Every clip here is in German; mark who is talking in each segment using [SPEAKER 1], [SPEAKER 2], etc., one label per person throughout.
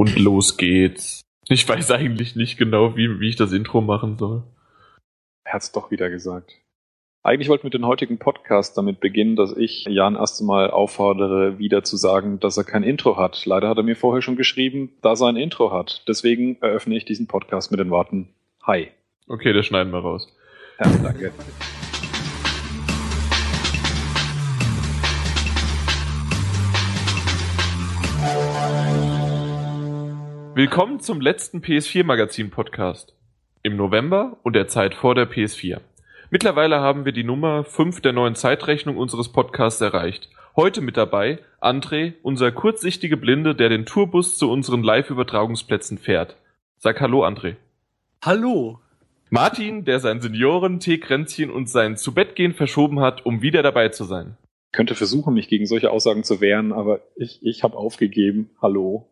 [SPEAKER 1] Und los geht's. Ich weiß eigentlich nicht genau, wie, wie ich das Intro machen soll.
[SPEAKER 2] Er hat's doch wieder gesagt. Eigentlich wollten wir den heutigen Podcast damit beginnen, dass ich Jan erst einmal auffordere, wieder zu sagen, dass er kein Intro hat. Leider hat er mir vorher schon geschrieben, dass er ein Intro hat. Deswegen eröffne ich diesen Podcast mit den Worten Hi.
[SPEAKER 1] Okay, das schneiden wir raus.
[SPEAKER 2] Ja, danke.
[SPEAKER 1] Willkommen zum letzten PS4 Magazin Podcast. Im November und der Zeit vor der PS4. Mittlerweile haben wir die Nummer 5 der neuen Zeitrechnung unseres Podcasts erreicht. Heute mit dabei André, unser kurzsichtige Blinde, der den Tourbus zu unseren Live-Übertragungsplätzen fährt. Sag Hallo, André.
[SPEAKER 3] Hallo.
[SPEAKER 1] Martin, der sein Senioren-Teekränzchen und sein Zubettgehen verschoben hat, um wieder dabei zu sein.
[SPEAKER 2] Ich könnte versuchen, mich gegen solche Aussagen zu wehren, aber ich, ich habe aufgegeben. Hallo.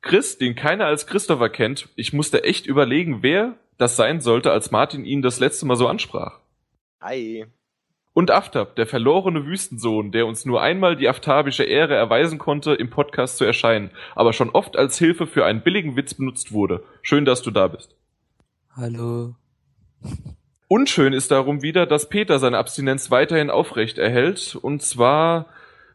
[SPEAKER 1] Chris, den keiner als Christopher kennt, ich musste echt überlegen, wer das sein sollte, als Martin ihn das letzte Mal so ansprach.
[SPEAKER 3] Hi.
[SPEAKER 1] Und Aftab, der verlorene Wüstensohn, der uns nur einmal die aftabische Ehre erweisen konnte, im Podcast zu erscheinen, aber schon oft als Hilfe für einen billigen Witz benutzt wurde. Schön, dass du da bist.
[SPEAKER 3] Hallo.
[SPEAKER 1] Unschön ist darum wieder, dass Peter seine Abstinenz weiterhin aufrecht erhält, und zwar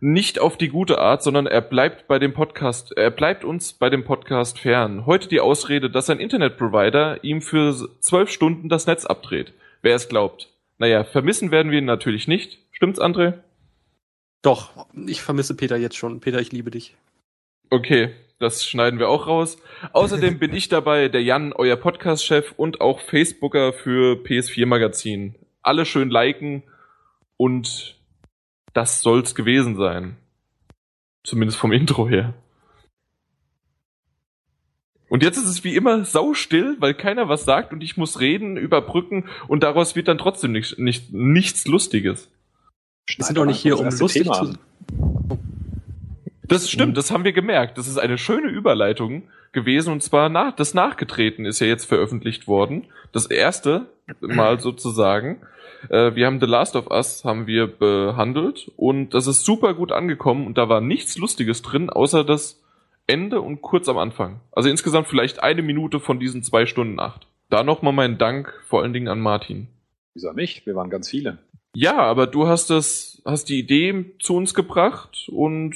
[SPEAKER 1] nicht auf die gute Art, sondern er bleibt bei dem Podcast, er bleibt uns bei dem Podcast fern. Heute die Ausrede, dass sein Internetprovider ihm für zwölf Stunden das Netz abdreht. Wer es glaubt. Naja, vermissen werden wir ihn natürlich nicht. Stimmt's, André?
[SPEAKER 3] Doch, ich vermisse Peter jetzt schon. Peter, ich liebe dich.
[SPEAKER 1] Okay, das schneiden wir auch raus. Außerdem bin ich dabei, der Jan, euer Podcast-Chef und auch Facebooker für PS4 Magazin. Alle schön liken und das soll's gewesen sein. Zumindest vom Intro her. Und jetzt ist es wie immer saustill, weil keiner was sagt und ich muss reden, überbrücken und daraus wird dann trotzdem nicht, nicht, nichts Lustiges.
[SPEAKER 3] Wir sind doch nicht hier, um lustig
[SPEAKER 2] Thema
[SPEAKER 3] zu.
[SPEAKER 1] Das stimmt, das haben wir gemerkt. Das ist eine schöne Überleitung gewesen und zwar nach, das Nachgetreten ist ja jetzt veröffentlicht worden. Das erste Mal sozusagen. Äh, wir haben The Last of Us haben wir behandelt und das ist super gut angekommen und da war nichts Lustiges drin, außer das Ende und kurz am Anfang. Also insgesamt vielleicht eine Minute von diesen zwei Stunden acht. Da nochmal mein Dank vor allen Dingen an Martin.
[SPEAKER 2] Wieso nicht? Wir waren ganz viele.
[SPEAKER 1] Ja, aber du hast das, hast die Idee zu uns gebracht und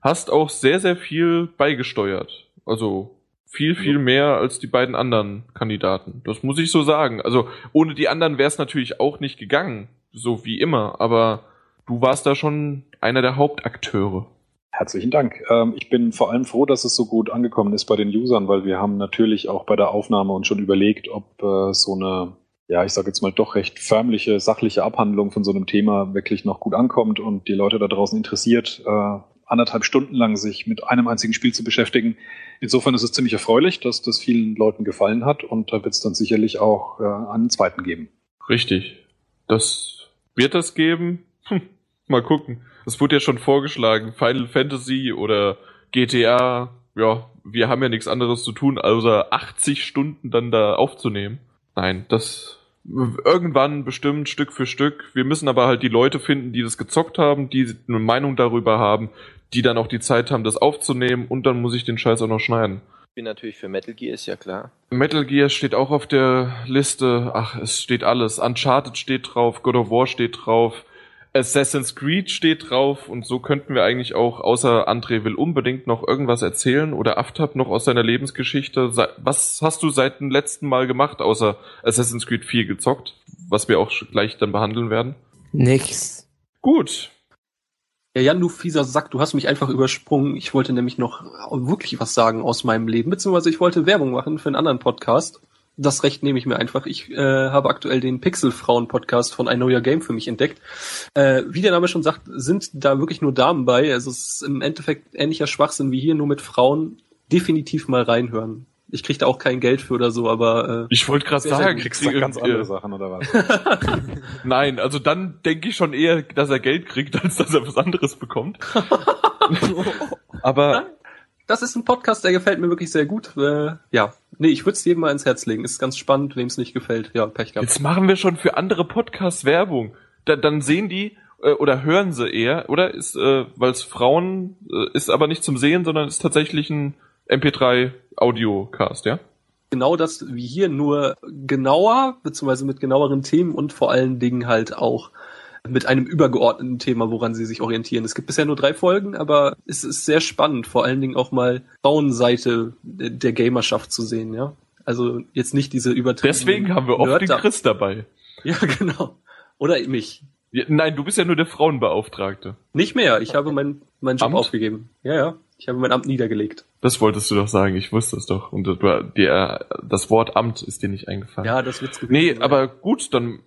[SPEAKER 1] hast auch sehr, sehr viel beigesteuert. Also viel, viel mehr als die beiden anderen Kandidaten. Das muss ich so sagen. Also ohne die anderen wäre es natürlich auch nicht gegangen, so wie immer. Aber du warst da schon einer der Hauptakteure.
[SPEAKER 2] Herzlichen Dank. Ähm, ich bin vor allem froh, dass es so gut angekommen ist bei den Usern, weil wir haben natürlich auch bei der Aufnahme uns schon überlegt, ob äh, so eine, ja, ich sage jetzt mal doch recht förmliche, sachliche Abhandlung von so einem Thema wirklich noch gut ankommt und die Leute da draußen interessiert, äh, anderthalb Stunden lang sich mit einem einzigen Spiel zu beschäftigen. Insofern ist es ziemlich erfreulich, dass das vielen Leuten gefallen hat und da wird es dann sicherlich auch äh, einen zweiten geben.
[SPEAKER 1] Richtig. Das wird das geben. Hm, mal gucken. Es wurde ja schon vorgeschlagen. Final Fantasy oder GTA. Ja, wir haben ja nichts anderes zu tun, außer 80 Stunden dann da aufzunehmen. Nein, das irgendwann bestimmt Stück für Stück. Wir müssen aber halt die Leute finden, die das gezockt haben, die eine Meinung darüber haben, die dann auch die Zeit haben, das aufzunehmen und dann muss ich den Scheiß auch noch schneiden.
[SPEAKER 4] Ich bin natürlich für Metal Gear, ist ja klar.
[SPEAKER 1] Metal Gear steht auch auf der Liste. Ach, es steht alles. Uncharted steht drauf, God of War steht drauf, Assassin's Creed steht drauf und so könnten wir eigentlich auch, außer André will unbedingt noch irgendwas erzählen oder Aftab noch aus seiner Lebensgeschichte. Was hast du seit dem letzten Mal gemacht, außer Assassin's Creed 4 gezockt, was wir auch gleich dann behandeln werden?
[SPEAKER 5] Nix.
[SPEAKER 1] Gut.
[SPEAKER 3] Ja, Jan, du fieser Sack, du hast mich einfach übersprungen. Ich wollte nämlich noch wirklich was sagen aus meinem Leben, beziehungsweise ich wollte Werbung machen für einen anderen Podcast. Das Recht nehme ich mir einfach. Ich äh, habe aktuell den Pixelfrauen-Podcast von I Know Your Game für mich entdeckt. Äh, wie der Name schon sagt, sind da wirklich nur Damen bei. Also es ist im Endeffekt ähnlicher Schwachsinn wie hier, nur mit Frauen. Definitiv mal reinhören. Ich krieg da auch kein Geld für oder so, aber äh,
[SPEAKER 1] Ich wollte gerade sagen.
[SPEAKER 2] Kriegst du da ganz
[SPEAKER 1] äh,
[SPEAKER 2] andere Sachen oder was?
[SPEAKER 1] Nein, also dann denke ich schon eher, dass er Geld kriegt, als dass er was anderes bekommt. Aber
[SPEAKER 3] das ist ein Podcast, der gefällt mir wirklich sehr gut. Äh, ja, nee, ich würde es jedem mal ins Herz legen. Ist ganz spannend, wem es nicht gefällt. Ja, Pech gehabt.
[SPEAKER 1] Jetzt machen wir schon für andere Podcasts Werbung. Da, dann sehen die äh, oder hören sie eher, oder ist, äh, weil es Frauen äh, ist aber nicht zum Sehen, sondern ist tatsächlich ein MP3 Audiocast, ja?
[SPEAKER 3] Genau das wie hier, nur genauer, beziehungsweise mit genaueren Themen und vor allen Dingen halt auch mit einem übergeordneten Thema, woran sie sich orientieren. Es gibt bisher nur drei Folgen, aber es ist sehr spannend, vor allen Dingen auch mal Frauenseite der Gamerschaft zu sehen, ja. Also jetzt nicht diese übertriebenen
[SPEAKER 1] Deswegen haben wir oft den
[SPEAKER 3] Nerd-
[SPEAKER 1] Chris dabei.
[SPEAKER 3] Ja, genau. Oder mich.
[SPEAKER 1] Ja, nein, du bist ja nur der Frauenbeauftragte.
[SPEAKER 3] Nicht mehr. Ich habe meinen meinen Job
[SPEAKER 1] Amt?
[SPEAKER 3] aufgegeben. Ja, ja. Ich habe mein Amt niedergelegt.
[SPEAKER 1] Das wolltest du doch sagen, ich wusste es doch. Und das- der, das Wort Amt ist dir nicht eingefallen.
[SPEAKER 3] Ja, das wird's gewesen
[SPEAKER 1] Nee, aber gut, dann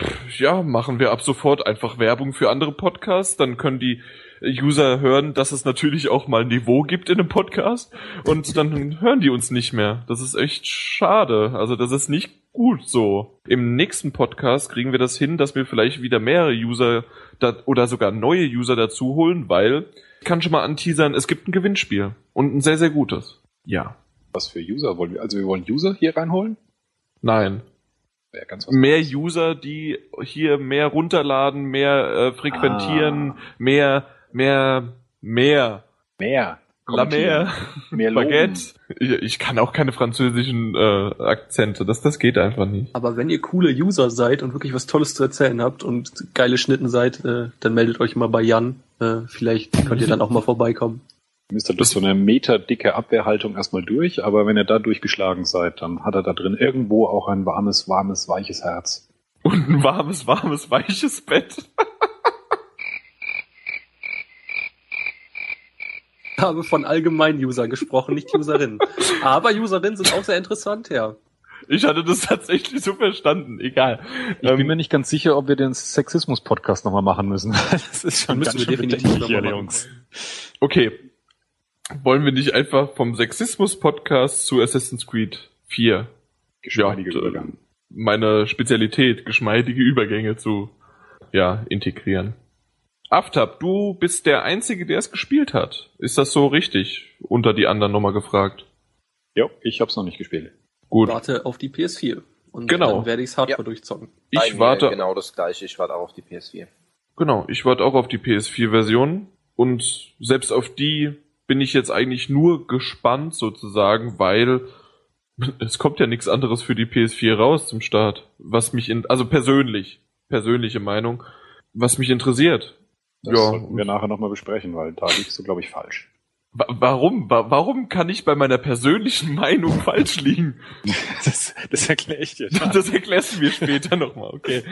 [SPEAKER 1] pff, ja, machen wir ab sofort einfach Werbung für andere Podcasts. Dann können die User hören, dass es natürlich auch mal Niveau gibt in einem Podcast. Und dann hören die uns nicht mehr. Das ist echt schade. Also das ist nicht gut so. Im nächsten Podcast kriegen wir das hin, dass wir vielleicht wieder mehrere User da, oder sogar neue User dazu holen, weil ich kann schon mal anteasern, es gibt ein Gewinnspiel. Und ein sehr, sehr gutes. Ja.
[SPEAKER 2] Was für User wollen wir? Also wir wollen User hier reinholen?
[SPEAKER 1] Nein.
[SPEAKER 2] Wäre ganz was.
[SPEAKER 1] mehr User, die hier mehr runterladen, mehr äh, frequentieren,
[SPEAKER 2] Ah.
[SPEAKER 1] mehr, mehr, mehr.
[SPEAKER 2] Mehr.
[SPEAKER 1] La
[SPEAKER 2] Mehr loben.
[SPEAKER 1] Baguette. Ich, ich kann auch keine französischen äh, Akzente. Das, das geht einfach nicht.
[SPEAKER 3] Aber wenn ihr coole User seid und wirklich was Tolles zu erzählen habt und geile Schnitten seid, äh, dann meldet euch mal bei Jan. Äh, vielleicht könnt ihr dann auch mal vorbeikommen.
[SPEAKER 2] Ihr müsst halt durch so eine meterdicke Abwehrhaltung erstmal durch, aber wenn ihr da durchgeschlagen seid, dann hat er da drin irgendwo auch ein warmes, warmes, weiches Herz.
[SPEAKER 1] Und ein warmes, warmes, weiches Bett.
[SPEAKER 3] Ich habe von allgemeinen Usern gesprochen, nicht Userinnen. Aber Userinnen sind auch sehr interessant, ja.
[SPEAKER 1] Ich hatte das tatsächlich so verstanden. Egal.
[SPEAKER 2] Ich
[SPEAKER 1] Ähm,
[SPEAKER 2] bin mir nicht ganz sicher, ob wir den Sexismus-Podcast nochmal machen müssen. Das ist schon
[SPEAKER 3] Müssen
[SPEAKER 2] ganz
[SPEAKER 3] wir definitiv.
[SPEAKER 2] Jungs.
[SPEAKER 1] Okay. Wollen wir nicht einfach vom Sexismus-Podcast zu Assassin's Creed 4
[SPEAKER 2] Geschmeidiger
[SPEAKER 1] Ja,
[SPEAKER 2] Übergang.
[SPEAKER 1] meine Spezialität, geschmeidige Übergänge zu ja, integrieren. Aftab, du bist der Einzige, der es gespielt hat. Ist das so richtig? Unter die anderen nochmal gefragt.
[SPEAKER 2] Jo, ich hab's noch nicht gespielt.
[SPEAKER 1] Gut.
[SPEAKER 3] Warte auf die PS4. Und
[SPEAKER 1] Genau.
[SPEAKER 3] dann werde ich es hardcore
[SPEAKER 4] Ja.
[SPEAKER 3] durchzocken.
[SPEAKER 1] Ich
[SPEAKER 4] mir
[SPEAKER 1] warte,
[SPEAKER 4] Genau das gleiche, ich warte auch auf die PS4.
[SPEAKER 1] genau, ich warte auch auf die PS4-Version. Und selbst auf die bin ich jetzt eigentlich nur gespannt sozusagen, weil es kommt ja nichts anderes für die PS4 raus zum Start. Was mich in, also persönlich, persönliche Meinung, was mich interessiert.
[SPEAKER 2] Das
[SPEAKER 1] Ja.
[SPEAKER 2] sollten wir nachher nochmal besprechen, weil da liegst du, glaube ich, falsch.
[SPEAKER 1] Wa- Warum? Wa warum kann ich bei meiner persönlichen Meinung falsch liegen?
[SPEAKER 2] Das, das erkläre ich dir.
[SPEAKER 1] Das erklärst du mir später nochmal, okay.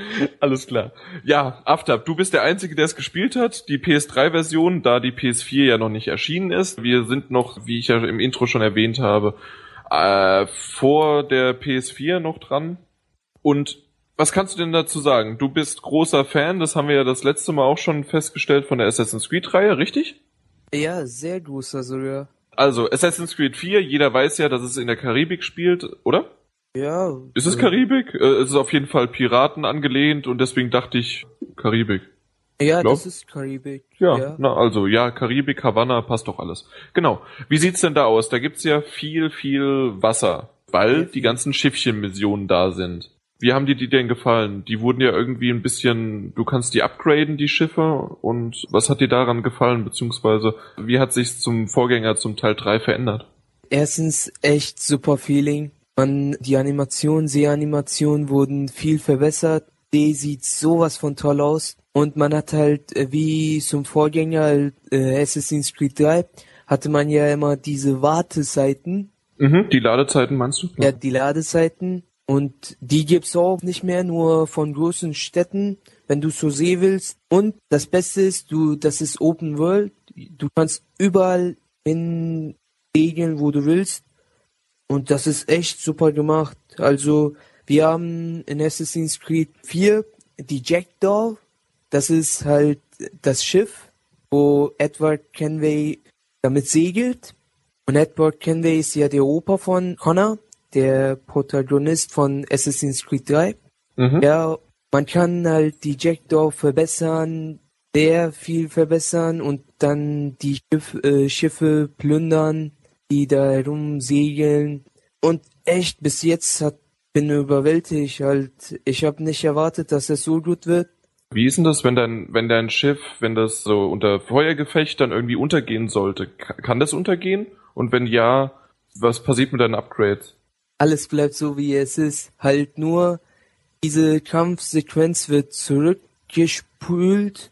[SPEAKER 1] Alles klar. Ja, Aftab, du bist der Einzige, der es gespielt hat. Die PS3-Version, da die PS4 ja noch nicht erschienen ist. Wir sind noch, wie ich ja im Intro schon erwähnt habe, äh, vor der PS4 noch dran. Und was kannst du denn dazu sagen? Du bist großer Fan, das haben wir ja das letzte Mal auch schon festgestellt von der Assassin's Creed-Reihe, richtig?
[SPEAKER 5] Ja, sehr großer sogar.
[SPEAKER 1] Also, Assassin's Creed 4, jeder weiß ja, dass es in der Karibik spielt, oder?
[SPEAKER 5] Ja.
[SPEAKER 1] Ist es Karibik? Äh, es ist auf jeden Fall Piraten angelehnt und deswegen dachte ich Karibik.
[SPEAKER 5] Ja,
[SPEAKER 1] glaub?
[SPEAKER 5] das ist Karibik.
[SPEAKER 1] Ja, na also, ja, Karibik, Havanna, passt doch alles. Genau. Wie sieht's denn da aus? Da gibt's ja viel, viel Wasser, weil die ganzen Schiffchen-Missionen da sind. Wie haben dir die denn gefallen? Die wurden ja irgendwie ein bisschen, du kannst die upgraden, die Schiffe, und was hat dir daran gefallen, beziehungsweise wie hat sich's zum Vorgänger zum Teil 3 verändert?
[SPEAKER 5] Erstens echt super Feeling. Man, die Animationen, Seeanimationen wurden viel verbessert. Die sieht sowas von toll aus. Und man hat halt, äh, wie zum Vorgänger äh, Assassin's Creed 3, hatte man ja immer diese Warteseiten,
[SPEAKER 1] Mhm, die Ladezeiten meinst du?
[SPEAKER 5] ja, die Ladezeiten. Und die gibt's auch nicht mehr, nur von großen Städten, wenn du zur See willst. Und das Beste ist, du, das ist Open World. Du kannst überall hin segeln, wo du willst. Und das ist echt super gemacht. Also, wir haben in Assassin's Creed 4 die Jackdaw. Das ist halt das Schiff, wo Edward Kenway damit segelt. Und Edward Kenway ist ja der Opa von Connor, der Protagonist von Assassin's Creed 3.
[SPEAKER 1] Mhm.
[SPEAKER 5] Ja, man kann halt die Jackdaw verbessern, sehr viel verbessern und dann die Schiff, äh, Schiffe plündern, die da herum segeln. Und echt, bis jetzt hat, bin überwältigt halt. Ich habe nicht erwartet, dass es so gut wird.
[SPEAKER 1] Wie ist denn das, wenn dein, wenn dein Schiff, wenn das so unter Feuergefecht dann irgendwie untergehen sollte? Ka- Kann das untergehen? Und wenn ja, was passiert mit deinen Upgrades?
[SPEAKER 5] Alles bleibt so wie es ist. Halt nur diese Kampfsequenz wird zurückgespült.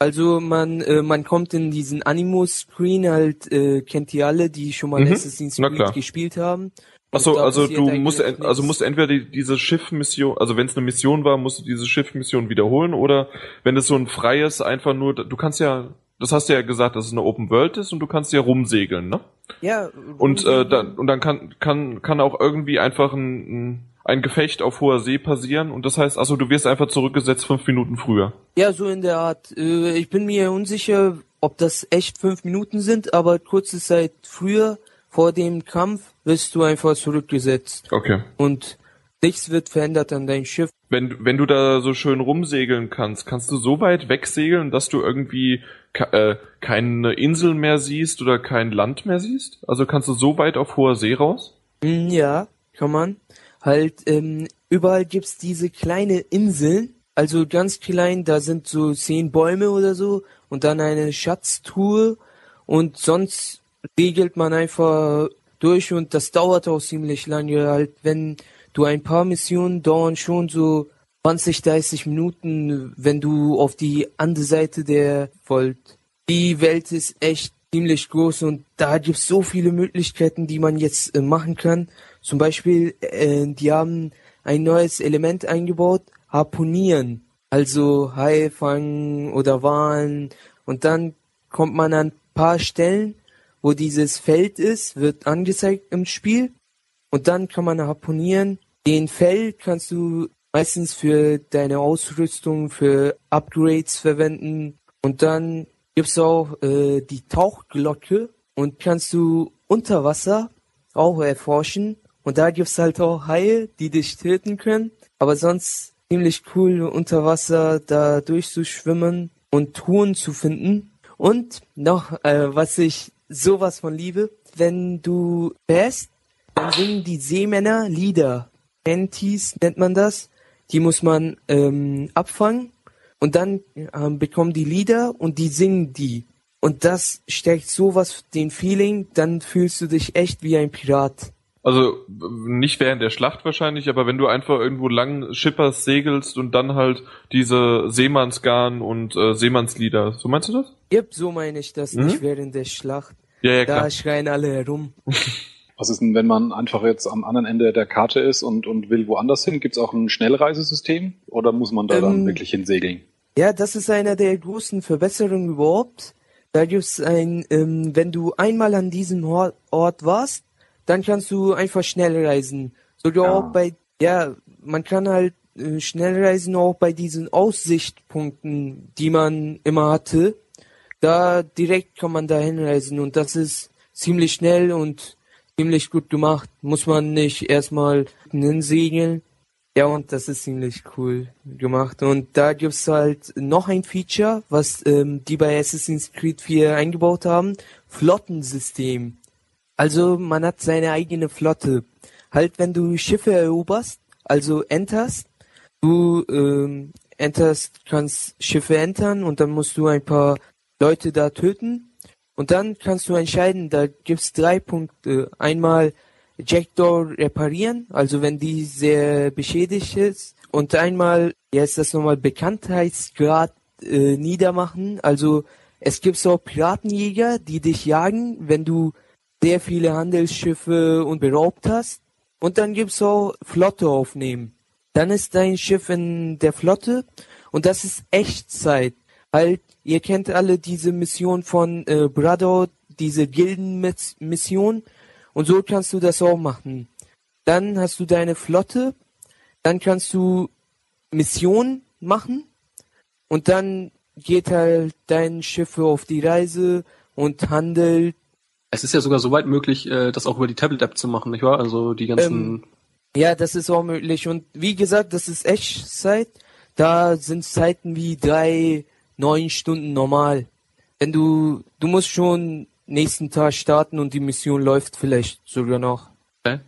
[SPEAKER 5] Also man äh, man kommt in diesen Animo-Screen halt äh, kennt ihr alle, die schon mal
[SPEAKER 1] Mhm.
[SPEAKER 5] Assassin's Creed gespielt haben.
[SPEAKER 1] Achso, also du musst en- also musst entweder die, diese Schiffmission, also wenn es eine Mission war, musst du diese Schiffmission wiederholen oder wenn es so ein freies einfach nur, du kannst ja, das hast du ja gesagt, dass es eine Open World ist und du kannst ja rumsegeln, ne?
[SPEAKER 5] ja
[SPEAKER 1] Und äh, dann und dann kann kann kann auch irgendwie einfach ein, ein ein Gefecht auf hoher See passieren und das heißt, also du wirst einfach zurückgesetzt fünf Minuten früher.
[SPEAKER 5] Ja, so in der Art. Äh, ich bin mir unsicher, ob das echt fünf Minuten sind, aber kurze Zeit früher, vor dem Kampf, wirst du einfach zurückgesetzt.
[SPEAKER 1] Okay.
[SPEAKER 5] Und nichts wird verändert an deinem Schiff.
[SPEAKER 1] Wenn, wenn du da so schön rumsegeln kannst, kannst du so weit wegsegeln, dass du irgendwie äh, keine Insel mehr siehst oder kein Land mehr siehst? Also kannst du so weit auf hoher See raus?
[SPEAKER 5] Hm, Ja, kann man. Halt, ähm, überall gibt's diese kleine Inseln, also ganz klein, da sind so zehn Bäume oder so und dann eine Schatztruhe und sonst regelt man einfach durch und das dauert auch ziemlich lange. Halt, wenn du ein paar Missionen dauern schon so 20, 30 Minuten, wenn du auf die andere Seite der Volt. Die Welt ist echt ziemlich groß und da gibt's so viele Möglichkeiten, die man jetzt äh, machen kann. Zum Beispiel, äh, die haben ein neues Element eingebaut, Harpunieren. Also Hai fangen oder Walen. Und dann kommt man an paar Stellen, wo dieses Feld ist, wird angezeigt im Spiel. Und dann kann man harponieren. Den Fell kannst du meistens für deine Ausrüstung, für Upgrades verwenden. Und dann gibt's auch äh, die Tauchglocke und kannst du unter Wasser auch erforschen. Und da gibt's halt auch Haie, die dich töten können. Aber sonst ziemlich cool unter Wasser da durchzuschwimmen und Truhen zu finden. Und noch, äh, was ich sowas von liebe, wenn du fährst, dann singen die Seemänner Lieder. Panties nennt man das. Die muss man ähm, abfangen und dann ähm, bekommen die Lieder und die singen die. Und das stärkt sowas den Feeling, dann fühlst du dich echt wie ein Pirat.
[SPEAKER 1] Also nicht während der Schlacht wahrscheinlich, aber wenn du einfach irgendwo lang schipperst, segelst und dann halt diese Seemannsgarn und äh, Seemannslieder. So meinst du das?
[SPEAKER 5] Yep, so meine ich das
[SPEAKER 1] Mhm.
[SPEAKER 5] nicht während der Schlacht.
[SPEAKER 1] Ja, ja, klar.
[SPEAKER 5] Da schreien alle herum.
[SPEAKER 2] Was ist denn, wenn man einfach jetzt am anderen Ende der Karte ist und, und will woanders hin? Gibt es auch ein Schnellreisesystem oder muss man da dann
[SPEAKER 5] Ähm,
[SPEAKER 2] wirklich hinsegeln?
[SPEAKER 5] Ja, das ist einer der großen Verbesserungen überhaupt. Da gibt's ein, ähm, wenn du einmal an diesem Ort warst, dann kannst du einfach schnell reisen. Sogar
[SPEAKER 2] Ja.
[SPEAKER 5] auch bei, ja, man kann halt äh, schnell reisen auch bei diesen Aussichtspunkten, die man immer hatte. Da direkt kann man da hinreisen und das ist ziemlich schnell und ziemlich gut gemacht. Muss man nicht erstmal hinsegeln. Ja, und das ist ziemlich cool gemacht. Und da gibt's halt noch ein Feature, was ähm, die bei Assassin's Creed 4 eingebaut haben. Flottensystem. Also man hat seine eigene Flotte. Halt, wenn du Schiffe eroberst, also enterst, du ähm, enterst, kannst Schiffe entern und dann musst du ein paar Leute da töten. Und dann kannst du entscheiden, da gibt's drei Punkte. Einmal Jackdaw reparieren, also wenn die sehr beschädigt ist. Und einmal, ist das nochmal Bekanntheitsgrad äh, niedermachen. Also es gibt so Piratenjäger, die dich jagen, wenn du sehr viele Handelsschiffe und beraubt hast. Und dann gibt's auch Flotte aufnehmen. Dann ist dein Schiff in der Flotte und das ist Echtzeit. Halt, ihr kennt alle diese Mission von äh, Brotherhood, diese Gildenmission und so kannst du das auch machen. Dann hast du deine Flotte, dann kannst du Missionen machen und dann geht halt dein Schiff auf die Reise und handelt.
[SPEAKER 3] Es ist ja sogar so weit möglich, äh, das auch über die Tablet-App zu machen, nicht wahr? Also die ganzen.
[SPEAKER 5] Ähm, Ja, das ist auch möglich. Und wie gesagt, das ist Echtzeit. Da sind Zeiten wie drei, neun Stunden normal. Wenn du, du musst schon nächsten Tag starten und die Mission läuft vielleicht sogar noch.
[SPEAKER 3] Okay.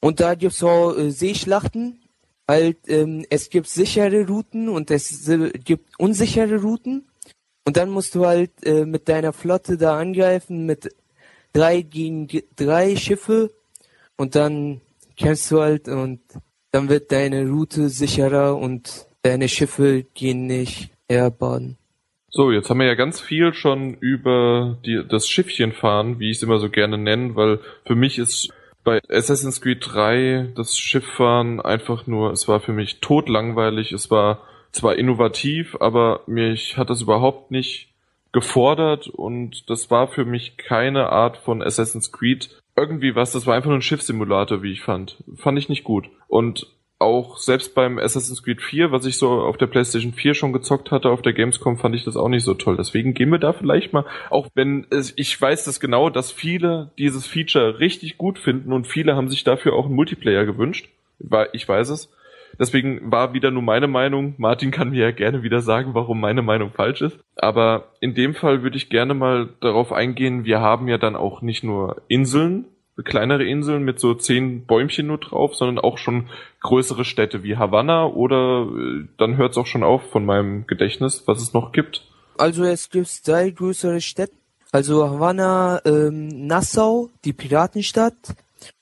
[SPEAKER 5] Und da gibt's auch äh, Seeschlachten. Halt, ähm, es gibt sichere Routen und es äh, gibt unsichere Routen. Und dann musst du halt äh, mit deiner Flotte da angreifen, mit drei gegen ge- drei Schiffe und dann kämpfst du halt und dann wird deine Route sicherer und deine Schiffe gehen nicht erbaden.
[SPEAKER 1] So, jetzt haben wir ja ganz viel schon über die, das Schiffchenfahren, wie ich es immer so gerne nenne, weil für mich ist bei Assassin's Creed 3 das Schifffahren einfach nur, es war für mich totlangweilig, es war zwar innovativ, aber mich hat das überhaupt nicht gefordert und das war für mich keine Art von Assassin's Creed irgendwie was, das war einfach nur ein Schiffssimulator, wie ich fand. Fand ich nicht gut. Und auch selbst beim Assassin's Creed 4, was ich so auf der PlayStation 4 schon gezockt hatte, auf der Gamescom, fand ich das auch nicht so toll. Deswegen gehen wir da vielleicht mal, auch wenn es, ich weiß das genau, dass viele dieses Feature richtig gut finden und viele haben sich dafür auch einen Multiplayer gewünscht. Ich weiß es. Deswegen war wieder nur meine Meinung. Martin kann mir ja gerne wieder sagen, warum meine Meinung falsch ist. Aber in dem Fall würde ich gerne mal darauf eingehen, wir haben ja dann auch nicht nur Inseln, kleinere Inseln mit so zehn Bäumchen nur drauf, sondern auch schon größere Städte wie Havanna oder äh, dann hört es auch schon auf von meinem Gedächtnis, was es noch gibt.
[SPEAKER 5] Also es gibt drei größere Städte. Also Havanna, ähm, Nassau, die Piratenstadt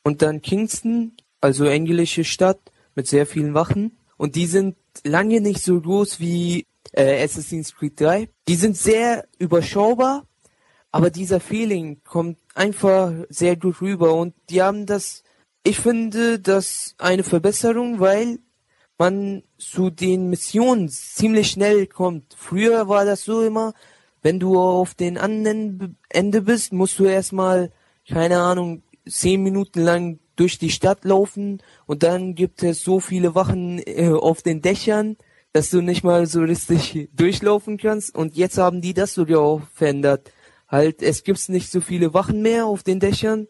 [SPEAKER 5] und dann Kingston, also englische Stadt mit sehr vielen Wachen. Und die sind lange nicht so groß wie äh, Assassin's Creed 3. Die sind sehr überschaubar, aber dieser Feeling kommt einfach sehr gut rüber und die haben das, ich finde das eine Verbesserung, weil man zu den Missionen ziemlich schnell kommt. Früher war das so immer, wenn du auf den anderen Ende bist, musst du erstmal, keine Ahnung, zehn Minuten lang durch die Stadt laufen und dann gibt es so viele Wachen äh, auf den Dächern, dass du nicht mal so richtig durchlaufen kannst. Und jetzt haben die das sogar auch verändert. Halt, es gibt nicht so viele Wachen mehr auf den Dächern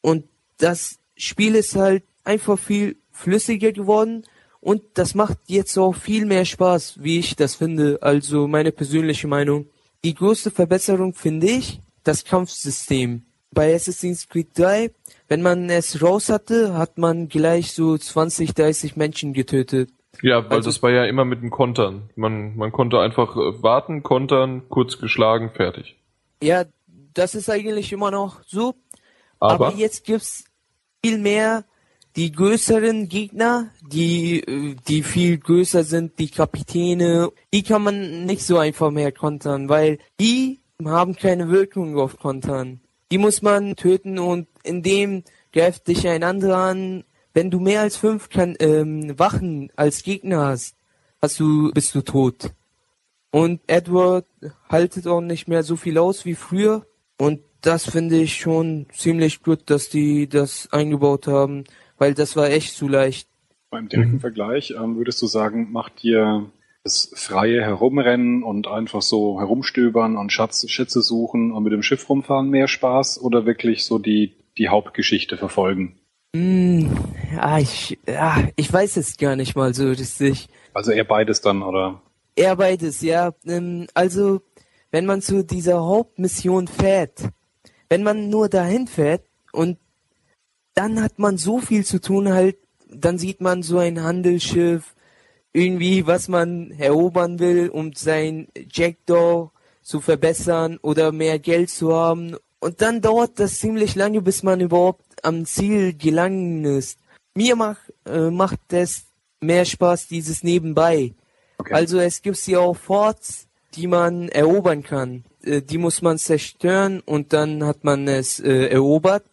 [SPEAKER 5] und das Spiel ist halt einfach viel flüssiger geworden und das macht jetzt auch viel mehr Spaß, wie ich das finde. Also meine persönliche Meinung. Die größte Verbesserung finde ich das Kampfsystem. Bei Assassin's Creed 3, wenn man es raus hatte, hat man gleich so 20, 30 Menschen getötet.
[SPEAKER 1] Ja, weil
[SPEAKER 5] Also-
[SPEAKER 1] das war ja immer mit dem Kontern. Man, man konnte einfach warten, kontern, kurz geschlagen, fertig.
[SPEAKER 5] Ja, das ist eigentlich immer noch so.
[SPEAKER 1] Aber,
[SPEAKER 5] Aber jetzt gibt's viel mehr die größeren Gegner, die, die viel größer sind, die Kapitäne, die kann man nicht so einfach mehr kontern, weil die haben keine Wirkung auf Kontern. Die muss man töten und in dem greift dich ein anderer an. Wenn du mehr als fünf kann, ähm, Wachen als Gegner hast, hast du, bist du tot. Und Edward haltet auch nicht mehr so viel aus wie früher. Und das finde ich schon ziemlich gut, dass die das eingebaut haben, weil das war echt zu leicht.
[SPEAKER 2] Beim direkten
[SPEAKER 1] Mhm.
[SPEAKER 2] Vergleich ähm, würdest du sagen, macht dir das freie Herumrennen und einfach so herumstöbern und Schatz, Schätze suchen und mit dem Schiff rumfahren mehr Spaß oder wirklich so die, die Hauptgeschichte verfolgen?
[SPEAKER 5] Hm, ja, ich, ja, ich weiß es gar nicht mal so richtig.
[SPEAKER 2] Also eher beides dann, oder?
[SPEAKER 5] Eher beides, ja. Ähm, also, wenn man zu dieser Hauptmission fährt, wenn man nur dahin fährt und dann hat man so viel zu tun halt, dann sieht man so ein Handelsschiff, irgendwie, was man erobern will, um sein Jackdaw zu verbessern oder mehr Geld zu haben. Und dann dauert das ziemlich lange, bis man überhaupt am Ziel gelangen ist. Mir mach, äh, macht es mehr Spaß, dieses nebenbei.
[SPEAKER 2] Okay.
[SPEAKER 5] Also es gibt ja auch Forts, die man erobern kann. Äh, Die muss man zerstören und dann hat man es äh, erobert.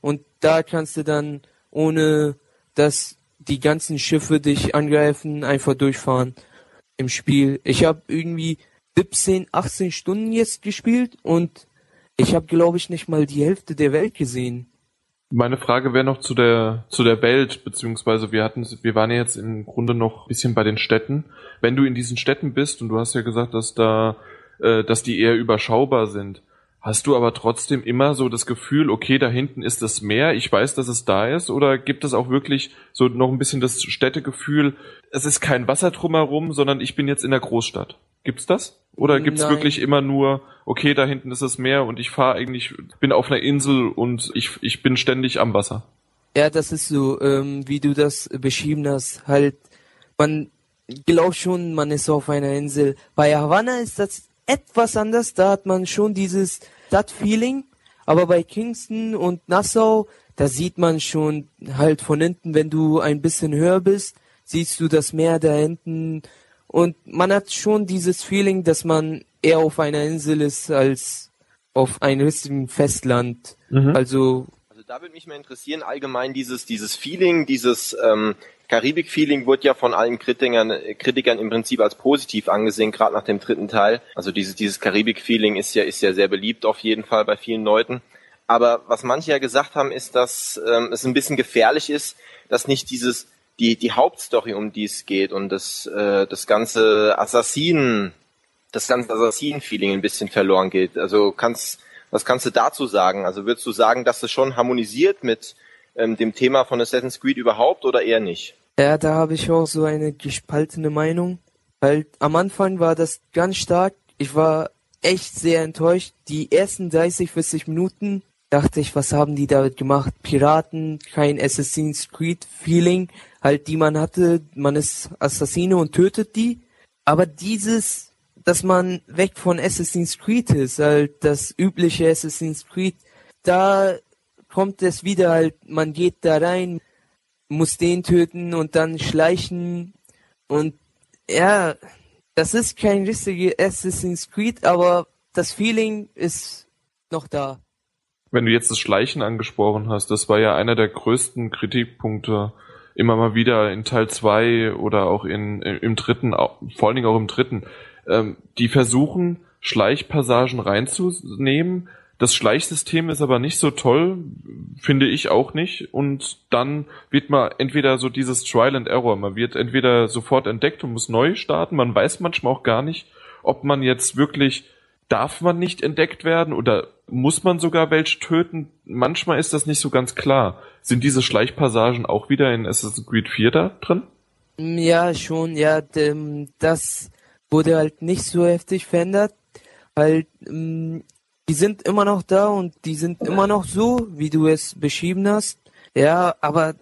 [SPEAKER 5] Und da kannst du dann, ohne dass die ganzen Schiffe dich angreifen, einfach durchfahren im Spiel. Ich habe irgendwie 17, 18 Stunden jetzt gespielt und ich habe, glaube ich, nicht mal die Hälfte der Welt gesehen.
[SPEAKER 1] Meine Frage wäre noch zu der, zu der Welt, beziehungsweise wir hatten, wir waren ja jetzt im Grunde noch ein bisschen bei den Städten. Wenn du in diesen Städten bist und du hast ja gesagt, dass da, äh, dass die eher überschaubar sind, hast du aber trotzdem immer so das Gefühl, okay, da hinten ist das Meer, ich weiß, dass es da ist, oder gibt es auch wirklich so noch ein bisschen das Städtegefühl, es ist kein Wasser drumherum, sondern ich bin jetzt in der Großstadt? Gibt's das? Oder gibt's
[SPEAKER 5] Nein.
[SPEAKER 1] wirklich immer nur, okay, da hinten ist das Meer und ich fahre eigentlich, bin auf einer Insel und ich, ich bin ständig am Wasser?
[SPEAKER 5] Ja, das ist so, ähm, wie du das beschrieben hast. Halt, man glaubt schon, man ist auf einer Insel. Bei Havanna ist das etwas anders. Da hat man schon dieses Stadtfeeling, Aber bei Kingston und Nassau, da sieht man schon halt von hinten, wenn du ein bisschen höher bist, siehst du das Meer da hinten. Und man hat schon dieses Feeling, dass man eher auf einer Insel ist als auf einem richtigen Festland.
[SPEAKER 1] Mhm.
[SPEAKER 5] Also
[SPEAKER 6] Also da würde mich mal interessieren, allgemein dieses, dieses Feeling, dieses ähm, Karibik-Feeling wird ja von allen Kritikern, äh, Kritikern im Prinzip als positiv angesehen, gerade nach dem dritten Teil. Also dieses, dieses Karibik-Feeling ist ja, ist ja sehr beliebt auf jeden Fall bei vielen Leuten. Aber was manche ja gesagt haben, ist, dass ähm, es ein bisschen gefährlich ist, dass nicht dieses die die Hauptstory, um die es geht und das äh, das ganze Assassinen, das ganze Assassinen-Feeling ein bisschen verloren geht. Also kannst was kannst du dazu sagen? Also würdest du sagen, dass es schon harmonisiert mit ähm, dem Thema von Assassin's Creed überhaupt oder eher nicht?
[SPEAKER 5] Ja, da habe ich auch so eine gespaltene Meinung. Halt, am Anfang war das ganz stark. Ich war echt sehr enttäuscht. Die ersten 30, 40 Minuten dachte ich, was haben die damit gemacht? Piraten, kein Assassin's Creed Feeling, halt, die man hatte. Man ist Assassine und tötet die. Aber dieses, dass man weg von Assassin's Creed ist, halt, das übliche Assassin's Creed, da kommt es wieder halt, man geht da rein, muss den töten und dann schleichen und ja, das ist kein richtiger Assassin's Creed, aber das Feeling ist noch da.
[SPEAKER 1] Wenn du jetzt das Schleichen angesprochen hast, das war ja einer der größten Kritikpunkte immer mal wieder in Teil 2 oder auch in, im dritten, vor allen Dingen auch im dritten. Ähm, die versuchen, Schleichpassagen reinzunehmen. Das Schleichsystem ist aber nicht so toll, finde ich auch nicht. Und dann wird man entweder so dieses Trial and Error, man wird entweder sofort entdeckt und muss neu starten. Man weiß manchmal auch gar nicht, ob man jetzt wirklich darf man nicht entdeckt werden oder muss man sogar welche töten? Manchmal ist das nicht so ganz klar. Sind diese Schleichpassagen auch wieder in Assassin's Creed 4 da drin?
[SPEAKER 5] Mm, Ja, schon, ja, das wurde halt nicht so heftig verändert. Halt, ähm, die sind immer noch da und die sind immer noch so, wie du es beschrieben hast. Ja, aber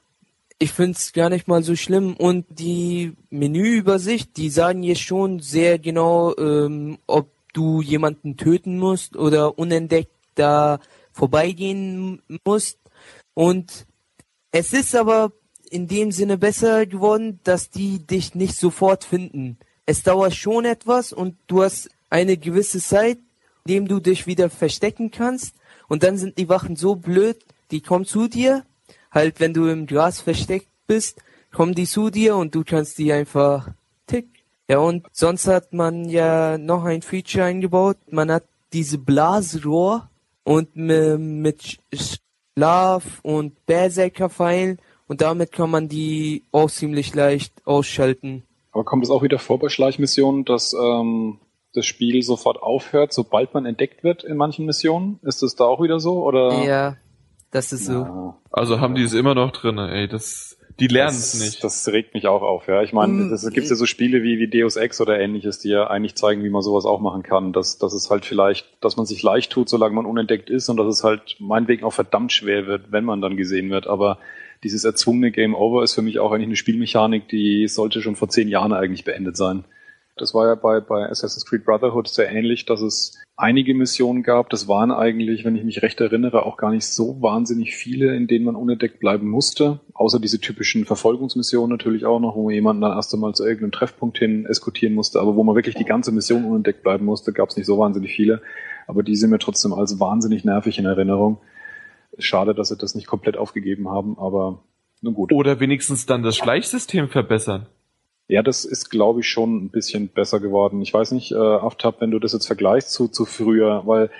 [SPEAKER 5] ich find's gar nicht mal so schlimm. Und die Menüübersicht, die sagen jetzt schon sehr genau, ähm, ob du jemanden töten musst oder unentdeckt da vorbeigehen musst. Und es ist aber in dem Sinne besser geworden, dass die dich nicht sofort finden. Es dauert schon etwas und du hast eine gewisse Zeit, in dem du dich wieder verstecken kannst. Und dann sind die Wachen so blöd, die kommen zu dir. Halt, wenn du im Gras versteckt bist, kommen die zu dir und du kannst die einfach tick. Ja, und sonst hat man ja noch ein Feature eingebaut. Man hat diese Blasrohr und mit Sch- Schlaf und Berserkerpfeilen und damit kann man die auch ziemlich leicht ausschalten.
[SPEAKER 2] Aber kommt es auch wieder vor bei Schleichmissionen, dass ähm, das Spiel sofort aufhört, sobald man entdeckt wird in manchen Missionen? Ist es da auch wieder so? Oder?
[SPEAKER 5] Ja, das ist so.
[SPEAKER 2] Ja.
[SPEAKER 1] Also haben die es immer noch drin, ey, das, die lernen
[SPEAKER 2] das,
[SPEAKER 1] es nicht.
[SPEAKER 2] Das regt mich auch auf, ja. Ich meine,
[SPEAKER 5] Mm,
[SPEAKER 2] es gibt ja so Spiele wie, wie Deus Ex oder ähnliches, die ja eigentlich zeigen, wie man sowas auch machen kann. Dass, dass es halt vielleicht, dass man sich leicht tut, solange man unentdeckt ist und dass es halt meinetwegen auch verdammt schwer wird, wenn man dann gesehen wird. Aber dieses erzwungene Game Over ist für mich auch eigentlich eine Spielmechanik, die sollte schon vor zehn Jahren eigentlich beendet sein. Das war ja bei, bei Assassin's Creed Brotherhood sehr ähnlich, dass es einige Missionen gab. Das waren eigentlich, wenn ich mich recht erinnere, auch gar nicht so wahnsinnig viele, in denen man unentdeckt bleiben musste. Außer diese typischen Verfolgungsmissionen natürlich auch noch, wo man jemanden dann erst einmal zu irgendeinem Treffpunkt hin eskortieren musste. Aber wo man wirklich die ganze Mission unentdeckt bleiben musste, gab es nicht so wahnsinnig viele. Aber die sind mir trotzdem als wahnsinnig nervig in Erinnerung. Schade, dass sie das nicht komplett aufgegeben haben, aber nun gut.
[SPEAKER 1] Oder wenigstens dann das Schleichsystem verbessern.
[SPEAKER 2] Ja, das ist, glaube ich, schon ein bisschen besser geworden. Ich weiß nicht, äh, Aftab, wenn du das jetzt vergleichst zu, zu früher, weil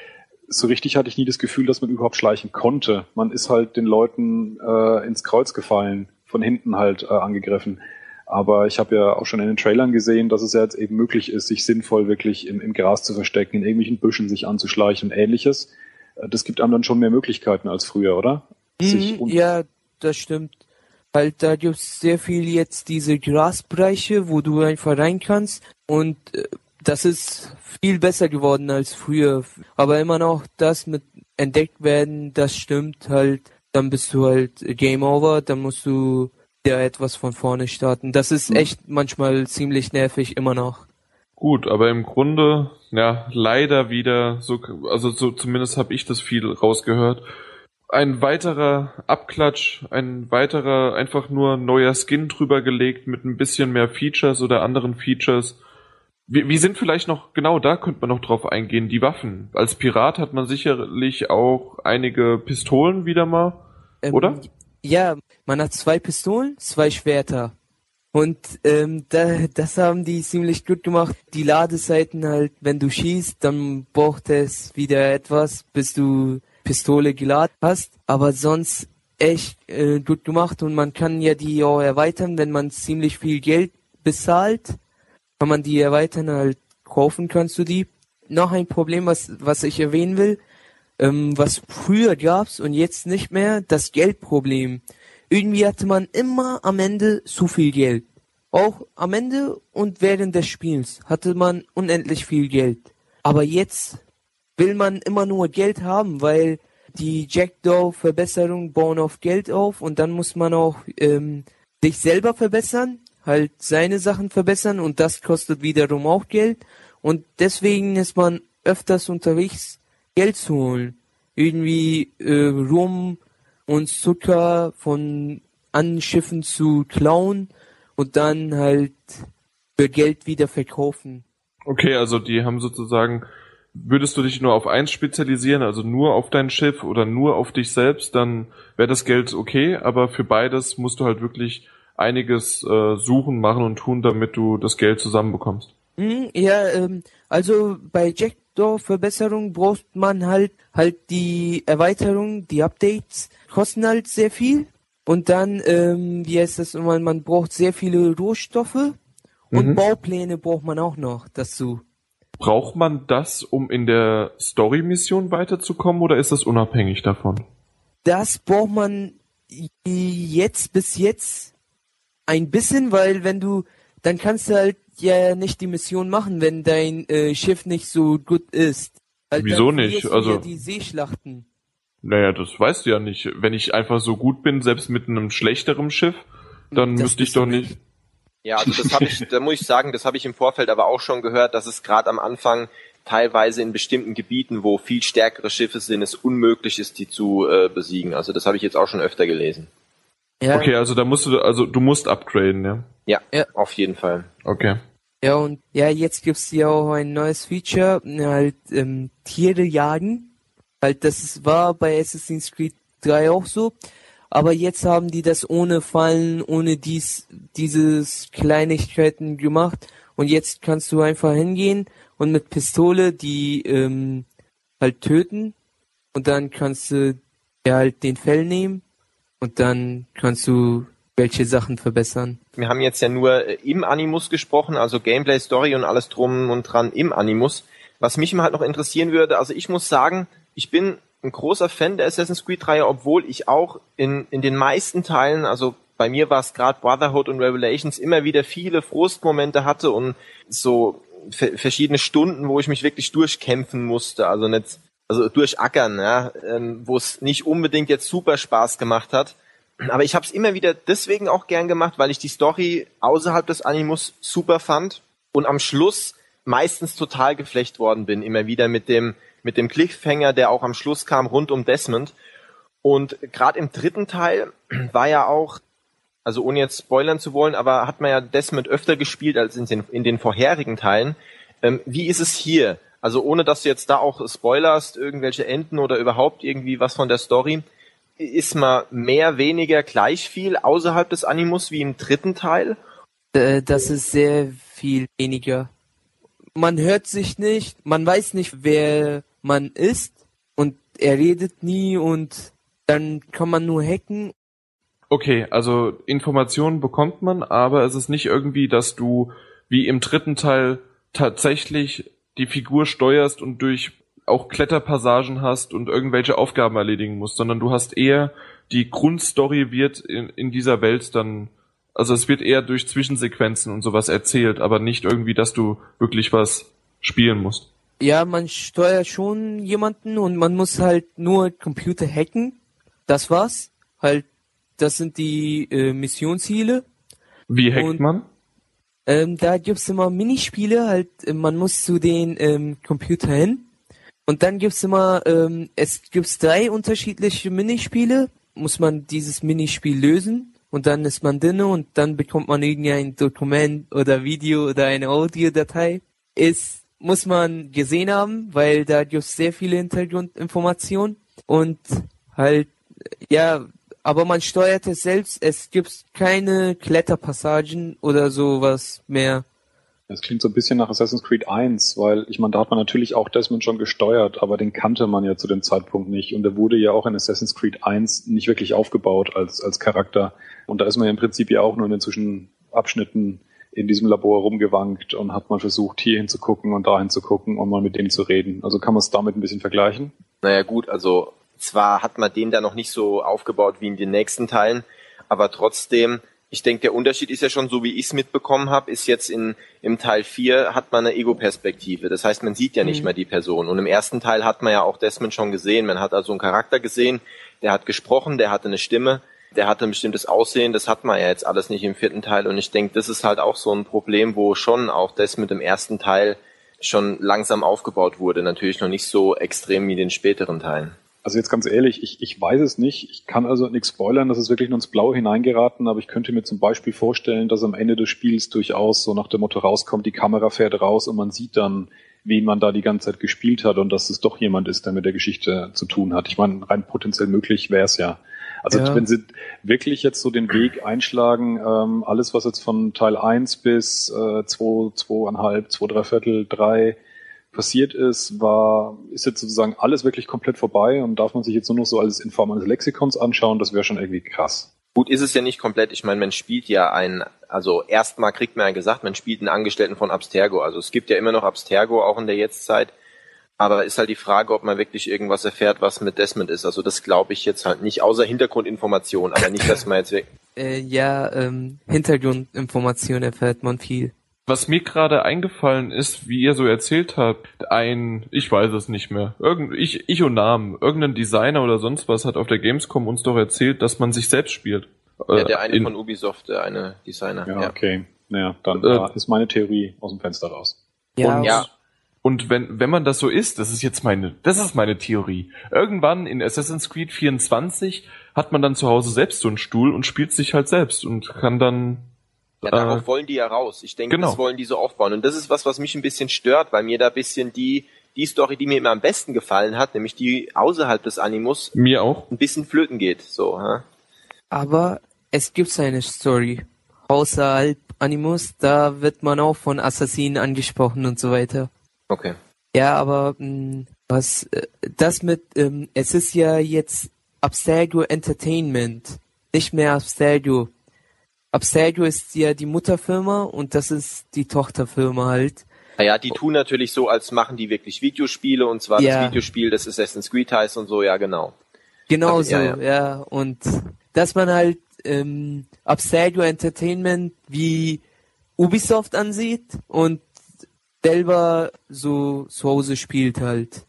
[SPEAKER 2] so richtig hatte ich nie das Gefühl, dass man überhaupt schleichen konnte. Man ist halt den Leuten äh, ins Kreuz gefallen, von hinten halt äh, angegriffen. Aber ich habe ja auch schon in den Trailern gesehen, dass es ja jetzt eben möglich ist, sich sinnvoll wirklich im, im Gras zu verstecken, in irgendwelchen Büschen sich anzuschleichen und ähnliches. Äh, Das gibt einem dann schon mehr Möglichkeiten als früher, oder? Sich
[SPEAKER 5] Mhm, ja, das stimmt. Halt, da gibt's sehr viel jetzt diese Grasbereiche, wo du einfach rein kannst und äh, das ist viel besser geworden als früher. Aber immer noch das mit entdeckt werden, das stimmt halt. Dann bist du halt Game Over, dann musst du ja etwas von vorne starten. Das ist
[SPEAKER 2] Mhm.
[SPEAKER 5] echt manchmal ziemlich nervig immer noch.
[SPEAKER 1] Gut, aber im Grunde ja, leider wieder so, also so zumindest habe ich das viel rausgehört. Ein weiterer Abklatsch, ein weiterer einfach nur neuer Skin drüber gelegt mit ein bisschen mehr Features oder anderen Features. Wie, wie sind vielleicht noch, genau da könnte man noch drauf eingehen, die Waffen. Als Pirat hat man sicherlich auch einige Pistolen wieder mal,
[SPEAKER 5] Ähm,
[SPEAKER 1] oder?
[SPEAKER 5] Ja, man hat zwei Pistolen, zwei Schwerter. Und ähm, da, das haben die ziemlich gut gemacht. Die Ladezeiten halt, wenn du schießt, dann braucht es wieder etwas, bis du Pistole geladen hast. Aber sonst echt äh, gut gemacht und man kann ja die auch erweitern, wenn man ziemlich viel Geld bezahlt, kann man die erweitern, halt kaufen kannst du die. Noch ein Problem, was, was ich erwähnen will, ähm, was früher gab's und jetzt nicht mehr, das Geldproblem. Irgendwie hatte man immer am Ende zu viel Geld. Auch am Ende und während des Spiels hatte man unendlich viel Geld. Aber jetzt will man immer nur Geld haben, weil die Jackdaw-Verbesserungen bauen auf Geld auf und dann muss man auch ähm, sich selber verbessern, halt seine Sachen verbessern und das kostet wiederum auch Geld und deswegen ist man öfters unterwegs, Geld zu holen. Irgendwie äh, Rum und Zucker von an Schiffen zu klauen und dann halt für Geld wieder verkaufen.
[SPEAKER 1] Okay, also die haben sozusagen, würdest du dich nur auf eins spezialisieren, also nur auf dein Schiff oder nur auf dich selbst, dann wäre das Geld okay, aber für beides musst du halt wirklich einiges äh, suchen, machen und tun, damit du das Geld zusammenbekommst.
[SPEAKER 5] Hm, ja, ähm, also bei Jackdaw Verbesserung braucht man halt halt die Erweiterung, die Updates kosten halt sehr viel und dann ähm, wie heißt das immer, man braucht sehr viele Rohstoffe und
[SPEAKER 1] Mhm.
[SPEAKER 5] Baupläne braucht man auch noch dazu.
[SPEAKER 1] Braucht man das, um in der Story-Mission weiterzukommen oder ist das unabhängig davon?
[SPEAKER 5] Das braucht man jetzt bis jetzt ein bisschen, weil wenn du dann kannst du halt ja nicht die Mission machen, wenn dein äh, Schiff nicht so gut ist. Weil
[SPEAKER 1] Wieso
[SPEAKER 5] dann
[SPEAKER 1] nicht? Also-
[SPEAKER 5] ja die Seeschlachten.
[SPEAKER 1] Naja, das weißt du ja nicht. Wenn ich einfach so gut bin, selbst mit einem schlechteren Schiff, dann
[SPEAKER 5] Das
[SPEAKER 1] müsste ich doch nicht.
[SPEAKER 6] Ja, also das habe ich, da muss ich sagen, das habe ich im Vorfeld aber auch schon gehört, dass es gerade am Anfang teilweise in bestimmten Gebieten, wo viel stärkere Schiffe sind, es unmöglich ist, die zu äh, besiegen. Also das habe ich jetzt auch schon öfter gelesen.
[SPEAKER 5] Ja,
[SPEAKER 1] Okay, also da musst du, also du musst upgraden, ja.
[SPEAKER 6] Ja,
[SPEAKER 5] Ja.
[SPEAKER 6] auf jeden Fall.
[SPEAKER 1] Okay.
[SPEAKER 5] Ja und ja, jetzt gibt's ja auch ein neues Feature, halt ähm, Tiere jagen. Halt, das war bei Assassin's Creed 3 auch so. Aber jetzt haben die das ohne Fallen, ohne dies, dieses Kleinigkeiten gemacht. Und jetzt kannst du einfach hingehen und mit Pistole die ähm, halt töten. Und dann kannst du ja halt den Fell nehmen. Und dann kannst du welche Sachen verbessern.
[SPEAKER 6] Wir haben jetzt ja nur äh, im Animus gesprochen, also Gameplay, Story und alles drum und dran im Animus. Was mich halt noch interessieren würde, also ich muss sagen, ich bin ein großer Fan der Assassin's Creed Reihe, obwohl ich auch in, in den meisten Teilen, also bei mir war es gerade Brotherhood und Revelations, immer wieder viele Frustmomente hatte und so ver- verschiedene Stunden, wo ich mich wirklich durchkämpfen musste, also nicht, also durchackern, ja, ähm, wo es nicht unbedingt jetzt super Spaß gemacht hat. Aber ich habe es immer wieder deswegen auch gern gemacht, weil ich die Story außerhalb des Animus super fand und am Schluss meistens total geflecht worden bin, immer wieder mit dem mit dem Cliffhanger, der auch am Schluss kam rund um Desmond. Und gerade im dritten Teil war ja auch, also ohne jetzt spoilern zu wollen, aber hat man ja Desmond öfter gespielt als in den, in den vorherigen Teilen. Ähm, wie ist es hier? Also ohne dass du jetzt da auch spoilerst, irgendwelche Enden oder überhaupt irgendwie was von der Story, ist man mehr, weniger gleich viel außerhalb des Animus wie im dritten Teil?
[SPEAKER 5] Äh, das ist sehr viel weniger. Man hört sich nicht, man weiß nicht, wer man ist und er redet nie und dann kann man nur hacken.
[SPEAKER 1] Okay, also Informationen bekommt man, aber es ist nicht irgendwie, dass du wie im dritten Teil tatsächlich die Figur steuerst und durch auch Kletterpassagen hast und irgendwelche Aufgaben erledigen musst, sondern du hast eher die Grundstory wird in, in dieser Welt dann, also es wird eher durch Zwischensequenzen und sowas erzählt, aber nicht irgendwie, dass du wirklich was spielen musst.
[SPEAKER 5] Ja, man steuert schon jemanden und man muss halt nur Computer hacken. Das war's. Halt, das sind die äh, Missionsziele.
[SPEAKER 1] Wie hackt
[SPEAKER 5] Und-
[SPEAKER 1] man?
[SPEAKER 5] Ähm, da gibt's immer Minispiele, halt, man muss zu den ähm, Computer hin. Und dann gibt's immer, ähm, es gibt's drei unterschiedliche Minispiele, muss man dieses Minispiel lösen und dann ist man drinne und dann bekommt man irgendein Dokument oder Video oder eine Audiodatei. Ist, muss man gesehen haben, weil da gibt's sehr viele Hintergrundinformationen und halt, ja, aber man steuert es selbst, es gibt keine Kletterpassagen oder sowas mehr.
[SPEAKER 2] Das klingt so ein bisschen nach Assassin's Creed 1, weil ich meine, da hat man natürlich auch Desmond schon gesteuert, aber den kannte man ja zu dem Zeitpunkt nicht. Und der wurde ja auch in Assassin's Creed 1 nicht wirklich aufgebaut als, als Charakter. Und da ist man ja im Prinzip ja auch nur in den Zwischenabschnitten in diesem Labor rumgewankt und hat mal versucht, hier hinzugucken und da hinzugucken und mal mit denen zu reden. Also kann man es damit ein bisschen vergleichen?
[SPEAKER 6] Naja gut, also zwar hat man den da noch nicht so aufgebaut wie in den nächsten Teilen, aber trotzdem, ich denke, der Unterschied ist ja schon, so wie ich es mitbekommen habe, ist jetzt in im Teil 4 hat man eine Ego-Perspektive. Das heißt, man sieht ja nicht
[SPEAKER 5] Mhm.
[SPEAKER 6] mehr die Person. Und im ersten Teil hat man ja auch Desmond schon gesehen. Man hat also einen Charakter gesehen, der hat gesprochen, der hatte eine Stimme, der hatte ein bestimmtes Aussehen. Das hat man ja jetzt alles nicht im vierten Teil. Und ich denke, das ist halt auch so ein Problem, wo schon auch Desmond im ersten Teil schon langsam aufgebaut wurde. Natürlich noch nicht so extrem wie in den späteren Teilen.
[SPEAKER 2] Also jetzt ganz ehrlich, ich, ich weiß es nicht. Ich kann also nichts spoilern, das ist wirklich nur ins Blaue hineingeraten, aber ich könnte mir zum Beispiel vorstellen, dass am Ende des Spiels durchaus so nach dem Motto rauskommt, die Kamera fährt raus und man sieht dann, wen man da die ganze Zeit gespielt hat und dass es doch jemand ist, der mit der Geschichte zu tun hat. Ich meine, rein potenziell möglich wäre es ja. Also
[SPEAKER 5] Ja.
[SPEAKER 2] wenn sie wirklich jetzt so den Weg einschlagen, ähm, alles, was jetzt von Teil 1 bis äh, 2, 2,5, 2, 3 Viertel, 3 passiert ist, war, ist jetzt sozusagen alles wirklich komplett vorbei und darf man sich jetzt nur noch so als in Form eines Lexikons anschauen, das wäre schon irgendwie krass.
[SPEAKER 6] Gut ist es ja nicht komplett. Ich meine, man spielt ja ein, also erstmal kriegt man ja gesagt, man spielt einen Angestellten von Abstergo. Also es gibt ja immer noch Abstergo, auch in der Jetztzeit. Aber ist halt die Frage, ob man wirklich irgendwas erfährt, was mit Desmond ist. Also das glaube ich jetzt halt nicht, außer Hintergrundinformation, aber nicht, dass man jetzt wirklich.
[SPEAKER 5] Äh, ja, ähm, Hintergrundinformationen erfährt man viel.
[SPEAKER 1] Was mir gerade eingefallen ist, wie ihr so erzählt habt, ein, ich weiß es nicht mehr, irgend, ich, ich und Namen, irgendein Designer oder sonst was hat auf der Gamescom uns doch erzählt, dass man sich selbst spielt.
[SPEAKER 6] Ja,
[SPEAKER 1] Äh,
[SPEAKER 6] der eine
[SPEAKER 1] in-
[SPEAKER 6] von Ubisoft, der eine Designer.
[SPEAKER 2] Ja,
[SPEAKER 6] Ja.
[SPEAKER 2] okay. Naja, dann
[SPEAKER 1] Äh,
[SPEAKER 2] äh, ist meine Theorie aus dem Fenster raus.
[SPEAKER 5] Ja,
[SPEAKER 1] Und-
[SPEAKER 6] Ja.
[SPEAKER 1] Und wenn, wenn man das so ist, das ist jetzt meine, das ist meine Theorie. Irgendwann in Assassin's Creed 24 hat man dann zu Hause selbst so einen Stuhl und spielt sich halt selbst und kann dann,
[SPEAKER 6] Ja, darauf
[SPEAKER 1] Äh,
[SPEAKER 6] wollen die ja raus. Ich denke,
[SPEAKER 1] genau.
[SPEAKER 6] das wollen die so aufbauen. Und das ist was, was mich ein bisschen stört, weil mir da ein bisschen die, die Story, die mir immer am besten gefallen hat, nämlich die außerhalb des Animus,
[SPEAKER 1] mir auch.
[SPEAKER 6] ein bisschen flöten geht. So, hä?
[SPEAKER 5] aber es gibt eine Story. Außerhalb Animus, da wird man auch von Assassinen angesprochen und so weiter.
[SPEAKER 6] Okay.
[SPEAKER 5] Ja, aber mh, was äh, das mit, ähm, es ist ja jetzt Abstergo Entertainment, nicht mehr Abstergo. Abstergo ist ja die Mutterfirma und das ist die Tochterfirma halt.
[SPEAKER 6] Naja, die tun natürlich so, als machen die wirklich Videospiele und zwar
[SPEAKER 5] Ja.
[SPEAKER 6] das Videospiel, das Assassin's Creed heißt und so, ja genau.
[SPEAKER 5] Genau
[SPEAKER 6] Also,
[SPEAKER 5] so,
[SPEAKER 6] ja,
[SPEAKER 5] ja,
[SPEAKER 6] ja.
[SPEAKER 5] Und dass man halt ähm, Abstergo Entertainment wie Ubisoft ansieht und selber so zu Hause spielt halt.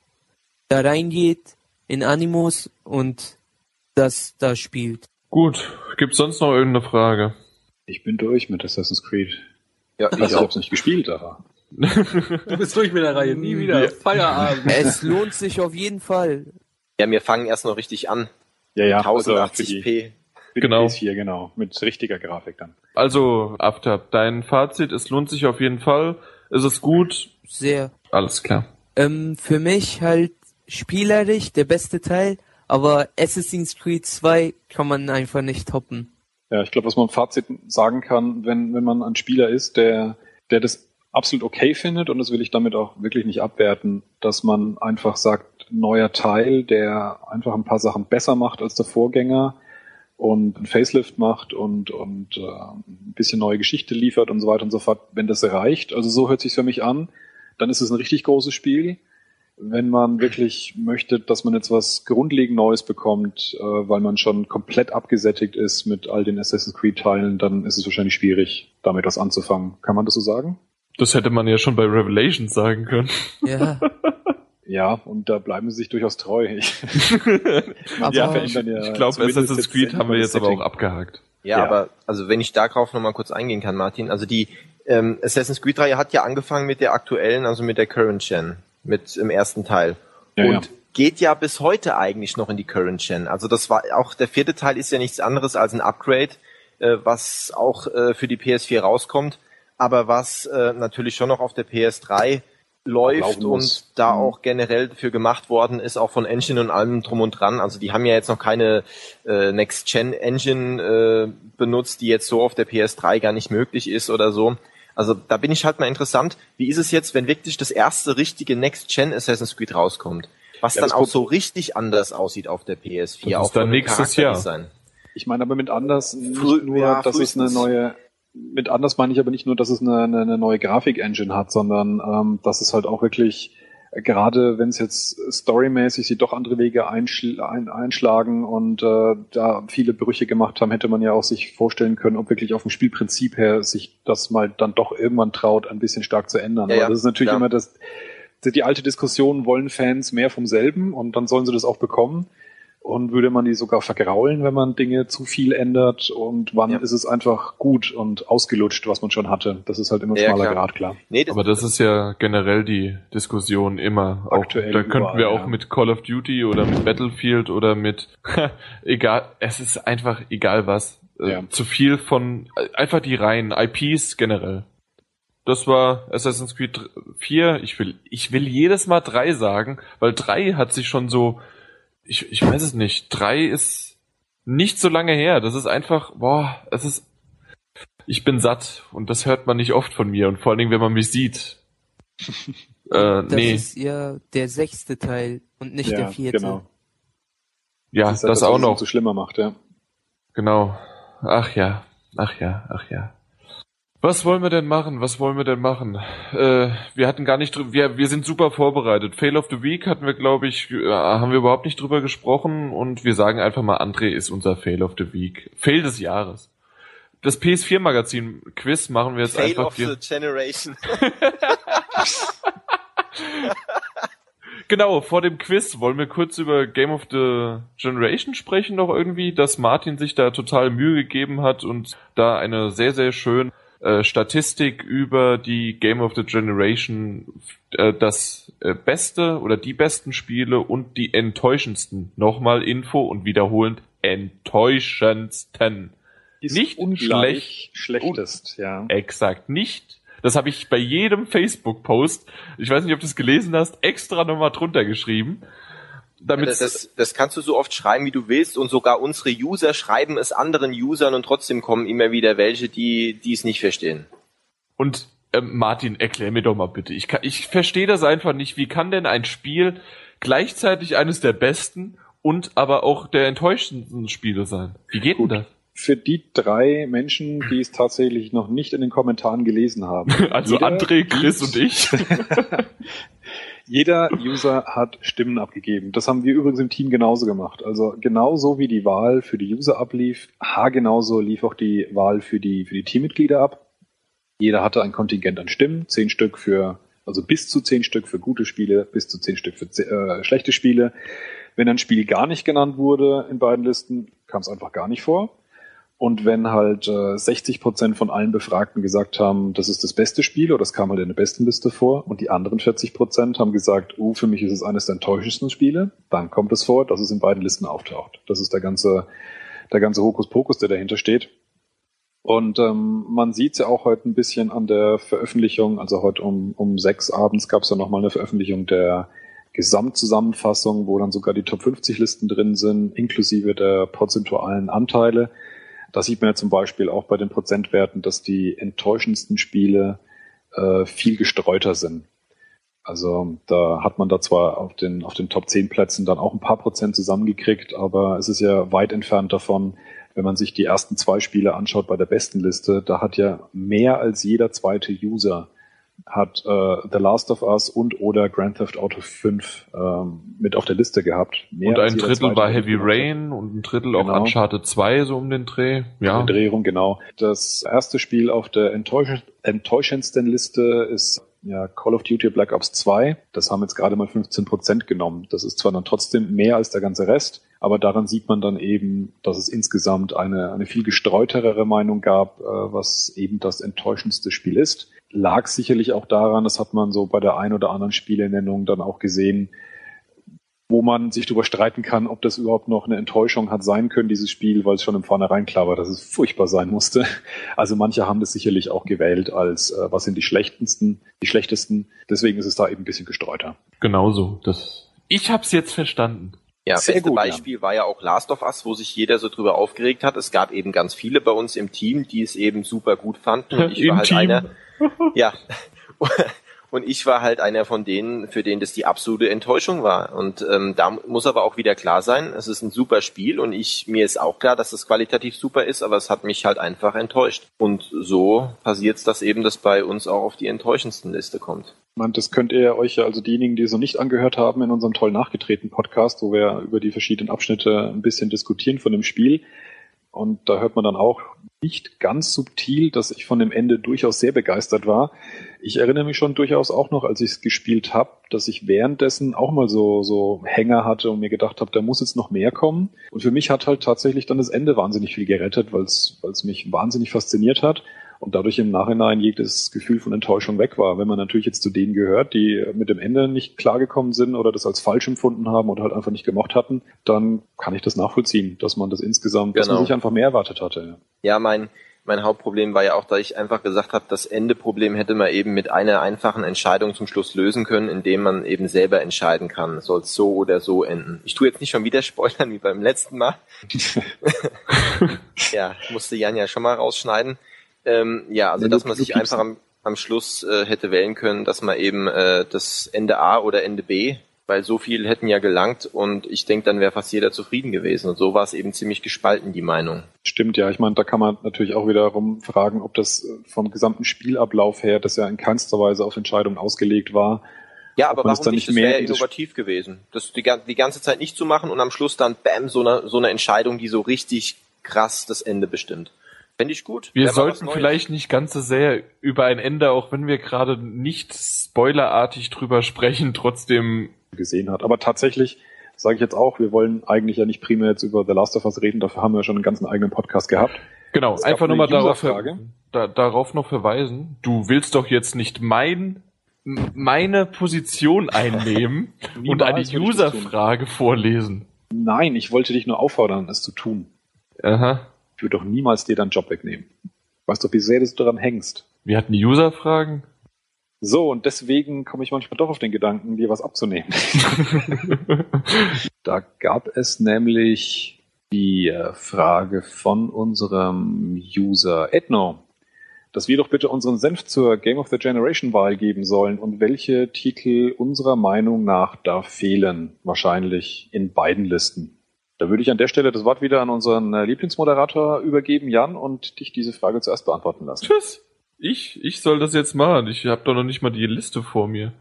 [SPEAKER 5] Da reingeht in Animus und das da spielt.
[SPEAKER 1] Gut, gibt's sonst noch irgendeine Frage?
[SPEAKER 2] Ich bin durch mit Assassin's Creed.
[SPEAKER 6] Ja,
[SPEAKER 2] Also
[SPEAKER 6] ich auch.
[SPEAKER 2] hab's nicht gespielt, aber.
[SPEAKER 3] Du bist durch mit der Reihe, nie wieder. Feierabend.
[SPEAKER 5] Es lohnt sich auf jeden Fall.
[SPEAKER 6] Ja, wir fangen erst noch richtig an.
[SPEAKER 2] Ja, ja, also für
[SPEAKER 6] 1080p.
[SPEAKER 2] die, für
[SPEAKER 1] Genau.
[SPEAKER 2] die PS4, genau. Mit richtiger Grafik dann.
[SPEAKER 1] Also, Aftab, dein Fazit, es lohnt sich auf jeden Fall. Es ist gut.
[SPEAKER 5] Sehr.
[SPEAKER 1] Alles klar.
[SPEAKER 5] Ähm, für mich halt spielerisch der beste Teil, aber Assassin's Creed 2 kann man einfach nicht toppen.
[SPEAKER 2] Ja, ich glaube, was man im Fazit sagen kann, wenn, wenn man ein Spieler ist, der, der das absolut okay findet, und das will ich damit auch wirklich nicht abwerten, dass man einfach sagt, neuer Teil, der einfach ein paar Sachen besser macht als der Vorgänger und ein Facelift macht und, und äh, ein bisschen neue Geschichte liefert und so weiter und so fort, wenn das reicht, also so hört sich für mich an, dann ist es ein richtig großes Spiel. Wenn man wirklich möchte, dass man jetzt was grundlegend Neues bekommt, äh, weil man schon komplett abgesättigt ist mit all den Assassin's Creed Teilen, dann ist es wahrscheinlich schwierig, damit was anzufangen. Kann man das so sagen?
[SPEAKER 1] Das hätte man ja schon bei Revelations sagen können.
[SPEAKER 5] Ja,
[SPEAKER 2] Ja, und da bleiben sie sich durchaus treu. Ich,
[SPEAKER 1] ja,
[SPEAKER 2] verändern ja
[SPEAKER 1] ich glaube, Assassin's Creed haben wir jetzt aber auch abgehakt.
[SPEAKER 6] Ja,
[SPEAKER 2] Ja.
[SPEAKER 6] aber also wenn ich darauf nochmal kurz eingehen kann, Martin, also die ähm, Assassin's Creed Reihe hat ja angefangen mit der aktuellen, also mit der Current Gen, mit im ersten Teil.
[SPEAKER 2] Ja,
[SPEAKER 6] und
[SPEAKER 2] ja.
[SPEAKER 6] geht ja bis heute eigentlich noch in die Current Gen. Also das war auch der vierte Teil ist ja nichts anderes als ein Upgrade, äh, was auch äh, für die PS4 rauskommt, aber was äh, natürlich schon noch auf der PS3 läuft und da
[SPEAKER 2] Mhm.
[SPEAKER 6] auch generell dafür gemacht worden ist, auch von Engine und allem drum und dran. Also die haben ja jetzt noch keine äh, Next-Gen-Engine äh, benutzt, die jetzt so auf der PS3 gar nicht möglich ist oder so. Also da bin ich halt mal interessant, wie ist es jetzt, wenn wirklich das erste richtige Next-Gen Assassin's Creed rauskommt? Was
[SPEAKER 2] Ja,
[SPEAKER 6] dann auch so richtig anders aussieht auf der PS4,
[SPEAKER 1] Das ist
[SPEAKER 6] auch
[SPEAKER 1] dann
[SPEAKER 6] von dem
[SPEAKER 1] nächstes Jahr.
[SPEAKER 6] Charakterdesign.
[SPEAKER 2] Ich meine aber mit anders nicht nur,
[SPEAKER 6] ja,
[SPEAKER 2] dass es eine neue, mit anders meine ich aber nicht nur, dass es eine, eine, eine neue Grafik-Engine hat, sondern ähm, dass es halt auch wirklich, gerade wenn es jetzt storymäßig sie doch andere Wege einschl ein, einschlagen und äh, da viele Brüche gemacht haben, hätte man ja auch sich vorstellen können, ob wirklich auf dem Spielprinzip her sich das mal dann doch irgendwann traut, ein bisschen stark zu ändern.
[SPEAKER 6] Ja,
[SPEAKER 2] aber
[SPEAKER 6] ja,
[SPEAKER 2] das ist natürlich
[SPEAKER 6] klar.
[SPEAKER 2] immer das, die alte Diskussion, wollen Fans mehr vom selben und dann sollen sie das auch bekommen. Und würde man die sogar vergraulen, wenn man Dinge zu viel ändert? Und wann
[SPEAKER 6] Ja.
[SPEAKER 2] ist es einfach gut und ausgelutscht, was man schon hatte? Das ist halt immer ein
[SPEAKER 6] Ja,
[SPEAKER 2] schmaler
[SPEAKER 6] klar.
[SPEAKER 2] Grad, klar.
[SPEAKER 6] Nee, das,
[SPEAKER 1] Aber das ist ja generell die Diskussion immer. Auch,
[SPEAKER 2] Aktuell
[SPEAKER 1] da könnten
[SPEAKER 2] überall,
[SPEAKER 1] wir auch
[SPEAKER 2] ja.
[SPEAKER 1] mit Call of Duty oder mit Battlefield oder mit egal, es ist einfach egal was. Äh,
[SPEAKER 2] Ja.
[SPEAKER 1] Zu viel von äh, einfach die Reihen, IPs generell. Das war Assassin's Creed 4. Ich will, ich will jedes Mal 3 sagen, weil 3 hat sich schon so, ich, ich weiß es nicht, 3 ist nicht so lange her. Das ist einfach, boah, es ist, ich bin satt und das hört man nicht oft von mir und vor allen Dingen, wenn man mich sieht. äh,
[SPEAKER 5] Das
[SPEAKER 1] nee,
[SPEAKER 5] ist ja der sechste Teil und nicht
[SPEAKER 2] ja,
[SPEAKER 5] der vierte.
[SPEAKER 2] Genau.
[SPEAKER 1] ja,
[SPEAKER 2] ist
[SPEAKER 1] das,
[SPEAKER 2] halt
[SPEAKER 1] auch
[SPEAKER 2] was es
[SPEAKER 1] noch.
[SPEAKER 2] umso schlimmer macht, ja.
[SPEAKER 1] Genau. Ach ja, ach ja, ach ja. Was wollen wir denn machen? Was wollen wir denn machen? Äh, wir hatten gar nicht drüber, wir, wir sind super vorbereitet. Fail of the Week hatten wir, glaube ich, äh, haben wir überhaupt nicht drüber gesprochen und wir sagen einfach mal, André ist unser Fail of the Week. Fail des Jahres. Das PS4-Magazin Quiz machen wir jetzt
[SPEAKER 6] Fail
[SPEAKER 1] einfach.
[SPEAKER 6] of the Generation.
[SPEAKER 1] Genau, vor dem Quiz wollen wir kurz über Game of the Generation sprechen noch irgendwie, dass Martin sich da total Mühe gegeben hat und da eine sehr, sehr schöne äh, Statistik über die Game of the Generation, äh, das äh, beste oder die besten Spiele und die enttäuschendsten. Nochmal Info und wiederholend enttäuschendsten.
[SPEAKER 2] Ist
[SPEAKER 1] Nicht
[SPEAKER 2] ungleich schlechtest, ja.
[SPEAKER 1] Exakt nicht. Das habe ich bei jedem Facebook-Post, ich weiß nicht, ob du es gelesen hast, extra nochmal drunter geschrieben. Damit
[SPEAKER 6] Das, das, das kannst du so oft schreiben, wie du willst und sogar unsere User schreiben es anderen Usern und trotzdem kommen immer wieder welche, die die es nicht verstehen.
[SPEAKER 1] und ähm, Martin, erklär mir doch mal bitte. Ich, kann, ich verstehe das einfach nicht. Wie kann denn ein Spiel gleichzeitig eines der besten und aber auch der enttäuschendsten Spiele sein? Wie geht denn das?
[SPEAKER 2] Für die drei Menschen, die es tatsächlich noch nicht in den Kommentaren gelesen haben.
[SPEAKER 1] Also
[SPEAKER 2] Jeder
[SPEAKER 1] André, Chris und ich.
[SPEAKER 2] Jeder User hat Stimmen abgegeben. Das haben wir übrigens im Team genauso gemacht. Also genauso wie die Wahl für die User ablief, ha genauso lief auch die Wahl für die, für die Teammitglieder ab. Jeder hatte ein Kontingent an Stimmen, zehn Stück für, also bis zu zehn Stück für gute Spiele, bis zu zehn Stück für äh, schlechte Spiele. Wenn ein Spiel gar nicht genannt wurde in beiden Listen, kam es einfach gar nicht vor. Und wenn halt äh, 60 Prozent von allen Befragten gesagt haben, das ist das beste Spiel, oder das kam halt in der besten Liste vor, und die anderen 40 Prozent haben gesagt, oh, für mich ist es eines der enttäuschendsten Spiele, dann kommt es vor, dass es in beiden Listen auftaucht. Das ist der ganze, der ganze Hokuspokus, der dahinter steht. Und ähm, man sieht es ja auch heute ein bisschen an der Veröffentlichung, also heute um, um sechs abends gab es ja nochmal eine Veröffentlichung der Gesamtzusammenfassung, wo dann sogar die Top 50 Listen drin sind, inklusive der prozentualen Anteile. Da sieht man ja zum Beispiel auch bei den Prozentwerten, dass die enttäuschendsten Spiele äh, viel gestreuter sind. Also da hat man da zwar auf den, auf den Top 10 Plätzen dann auch ein paar Prozent zusammengekriegt, aber es ist ja weit entfernt davon, wenn man sich die ersten zwei Spiele anschaut bei der besten Liste, da hat ja mehr als jeder zweite User hat äh, The Last of Us und oder Grand Theft Auto 5 ähm, mit auf der Liste gehabt. Mehr
[SPEAKER 1] und ein Drittel war Heavy. Rain und ein Drittel auch
[SPEAKER 2] Genau.
[SPEAKER 1] Uncharted 2, so um den Dreh. Ja.
[SPEAKER 2] Eine Drehung, genau. Das erste Spiel auf der enttäusch enttäuschendsten Liste ist ja Call of Duty Black Ops 2. Das haben jetzt gerade mal 15 Prozent genommen. Das ist zwar dann trotzdem mehr als der ganze Rest, Aber daran sieht man dann eben, dass es insgesamt eine, eine viel gestreuterere Meinung gab, äh, was eben das enttäuschendste Spiel ist. Lag sicherlich auch daran, das hat man so bei der ein oder anderen Spielenennung dann auch gesehen, wo man sich darüber streiten kann, ob das überhaupt noch eine Enttäuschung hat sein können, dieses Spiel, weil es schon im Vornherein klar war, dass es furchtbar sein musste. Also manche haben das sicherlich auch gewählt als, äh, was sind die schlechtesten, die schlechtesten. Deswegen ist es da eben ein bisschen gestreuter.
[SPEAKER 1] Genauso. Das, ich hab's jetzt verstanden.
[SPEAKER 6] Ja,
[SPEAKER 2] Sehr
[SPEAKER 6] beste
[SPEAKER 2] gut,
[SPEAKER 6] Beispiel war ja auch Last of Us, wo sich jeder so drüber aufgeregt hat. Es gab eben ganz viele bei uns im Team, die es eben super gut fanden. Und ich
[SPEAKER 1] Im
[SPEAKER 6] war halt
[SPEAKER 1] Team.
[SPEAKER 6] einer. Ja. Und ich war halt einer von denen, für den das die absolute Enttäuschung war. Und ähm, da muss aber auch wieder klar sein, es ist ein super Spiel und ich mir ist auch klar, dass es qualitativ super ist, aber es hat mich halt einfach enttäuscht. Und so passiert es, dass eben das bei uns auch auf die enttäuschendsten Liste kommt.
[SPEAKER 2] Man, das könnt ihr euch ja, also diejenigen, die es noch nicht angehört haben, in unserem toll nachgetretenen Podcast, wo wir über die verschiedenen Abschnitte ein bisschen diskutieren von dem Spiel. Und da hört man dann auch nicht ganz subtil, dass ich von dem Ende durchaus sehr begeistert war. Ich erinnere mich schon durchaus auch noch, als ich es gespielt habe, dass ich währenddessen auch mal so, so Hänger hatte und mir gedacht habe, da muss jetzt noch mehr kommen. Und für mich hat halt tatsächlich dann das Ende wahnsinnig viel gerettet, weil es mich wahnsinnig fasziniert hat und dadurch im Nachhinein jedes Gefühl von Enttäuschung weg war. Wenn man natürlich jetzt zu denen gehört, die mit dem Ende nicht klargekommen sind oder das als falsch empfunden haben oder halt einfach nicht gemocht hatten, dann kann ich das nachvollziehen, dass man das insgesamt, dass man
[SPEAKER 6] Genau.
[SPEAKER 2] sich einfach mehr erwartet hatte.
[SPEAKER 6] Ja, mein, mein Hauptproblem war ja auch, dass ich einfach gesagt habe, das Endeproblem hätte man eben mit einer einfachen Entscheidung zum Schluss lösen können, indem man eben selber entscheiden kann, soll es so oder so enden. Ich tue jetzt nicht schon wieder spoilern wie beim letzten Mal. ja, musste Jan ja schon mal rausschneiden. Ähm, ja, also
[SPEAKER 2] Ja,
[SPEAKER 6] dass man sich einfach am, am Schluss äh, hätte wählen können, dass man eben äh, das Ende A oder Ende B, weil so viel hätten ja gelangt und ich denke, dann wäre fast jeder zufrieden gewesen. Und so war es eben ziemlich gespalten, die Meinung.
[SPEAKER 2] Stimmt, ja. Ich meine, da kann man natürlich auch wiederum fragen, ob das äh, vom gesamten Spielablauf her, das ja in keinster Weise auf Entscheidungen ausgelegt war,
[SPEAKER 6] Ja, aber warum nicht?
[SPEAKER 2] nicht
[SPEAKER 6] Das
[SPEAKER 2] mehr
[SPEAKER 6] wäre innovativ gewesen. Das die, die ganze Zeit nicht zu machen und am Schluss dann bam, so eine, so eine Entscheidung, die so richtig krass das Ende bestimmt. Fände ich gut.
[SPEAKER 1] Wir sollten vielleicht nicht ganz so sehr über ein Ende, auch wenn wir gerade nicht spoilerartig drüber sprechen, trotzdem
[SPEAKER 2] gesehen hat. Aber tatsächlich sage ich jetzt auch, wir wollen eigentlich ja nicht primär jetzt über The Last of Us reden, dafür haben wir schon einen ganzen eigenen Podcast gehabt.
[SPEAKER 1] Genau,
[SPEAKER 2] Es
[SPEAKER 1] einfach nur
[SPEAKER 2] eine
[SPEAKER 1] mal darauf, da, darauf noch verweisen. Du willst doch jetzt nicht mein, meine Position einnehmen und eine. Userfrage vorlesen.
[SPEAKER 2] Nein, ich wollte dich nur auffordern, es zu tun.
[SPEAKER 1] Aha.
[SPEAKER 2] Ich würde doch niemals dir deinen Job wegnehmen. Weißt doch, wie sehr du daran hängst.
[SPEAKER 1] Wir hatten die Userfragen.
[SPEAKER 2] So, und deswegen komme ich manchmal doch auf den Gedanken, dir was abzunehmen. Da gab es nämlich die äh, Frage von unserem User Edno, dass wir doch bitte unseren Senf zur Game of the Generation Wahl geben sollen und welche Titel unserer Meinung nach da fehlen, wahrscheinlich in beiden Listen. Da würde ich an der Stelle das Wort wieder an unseren äh, Lieblingsmoderator übergeben, Jan, und dich diese Frage zuerst beantworten lassen.
[SPEAKER 1] Tschüss. Ich, ich soll das jetzt machen. Ich habe doch noch nicht mal die Liste vor mir.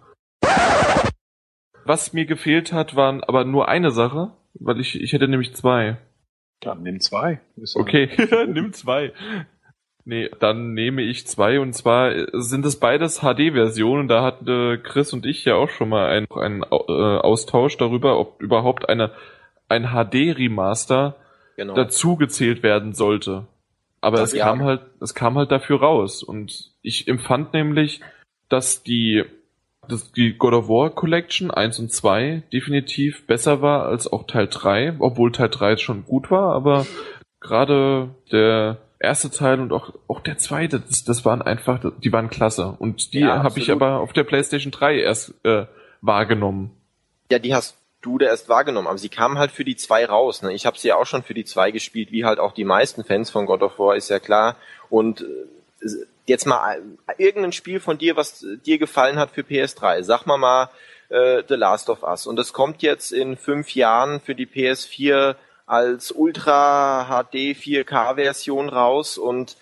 [SPEAKER 1] Was mir gefehlt hat, waren aber nur eine Sache, weil ich, ich hätte nämlich zwei.
[SPEAKER 2] Dann nimm zwei. Ist
[SPEAKER 1] Okay, nimm zwei. Nee, dann nehme ich zwei und zwar äh, sind es beides HD-Versionen. Da hatten äh, Chris und ich ja auch schon mal einen, einen Austausch darüber, ob überhaupt eine, ein HD-Remaster
[SPEAKER 6] Genau.
[SPEAKER 1] dazu gezählt werden sollte. Aber
[SPEAKER 6] Das
[SPEAKER 1] es
[SPEAKER 6] ja.
[SPEAKER 1] kam halt, es kam halt dafür raus. Und ich empfand nämlich, dass die, dass die God of War Collection 1 und 2 definitiv besser war als auch Teil 3, obwohl Teil 3 schon gut war, aber gerade der erste Teil und auch, auch der zweite, das, das waren einfach, die waren klasse. Und die
[SPEAKER 6] Ja,
[SPEAKER 1] habe ich aber auf der PlayStation 3 erst äh, wahrgenommen.
[SPEAKER 6] Ja, die hast du da erst wahrgenommen, aber sie kamen halt für die zwei raus. Ne? Ich habe sie ja auch schon für die zwei gespielt, wie halt auch die meisten Fans von God of War, ist ja klar. Und äh, jetzt mal äh, irgendein Spiel von dir, was äh, dir gefallen hat für PS3. Sag mal mal äh, The Last of Us. Und das kommt jetzt in fünf Jahren für die PS4 als Ultra HD 4K-Version raus und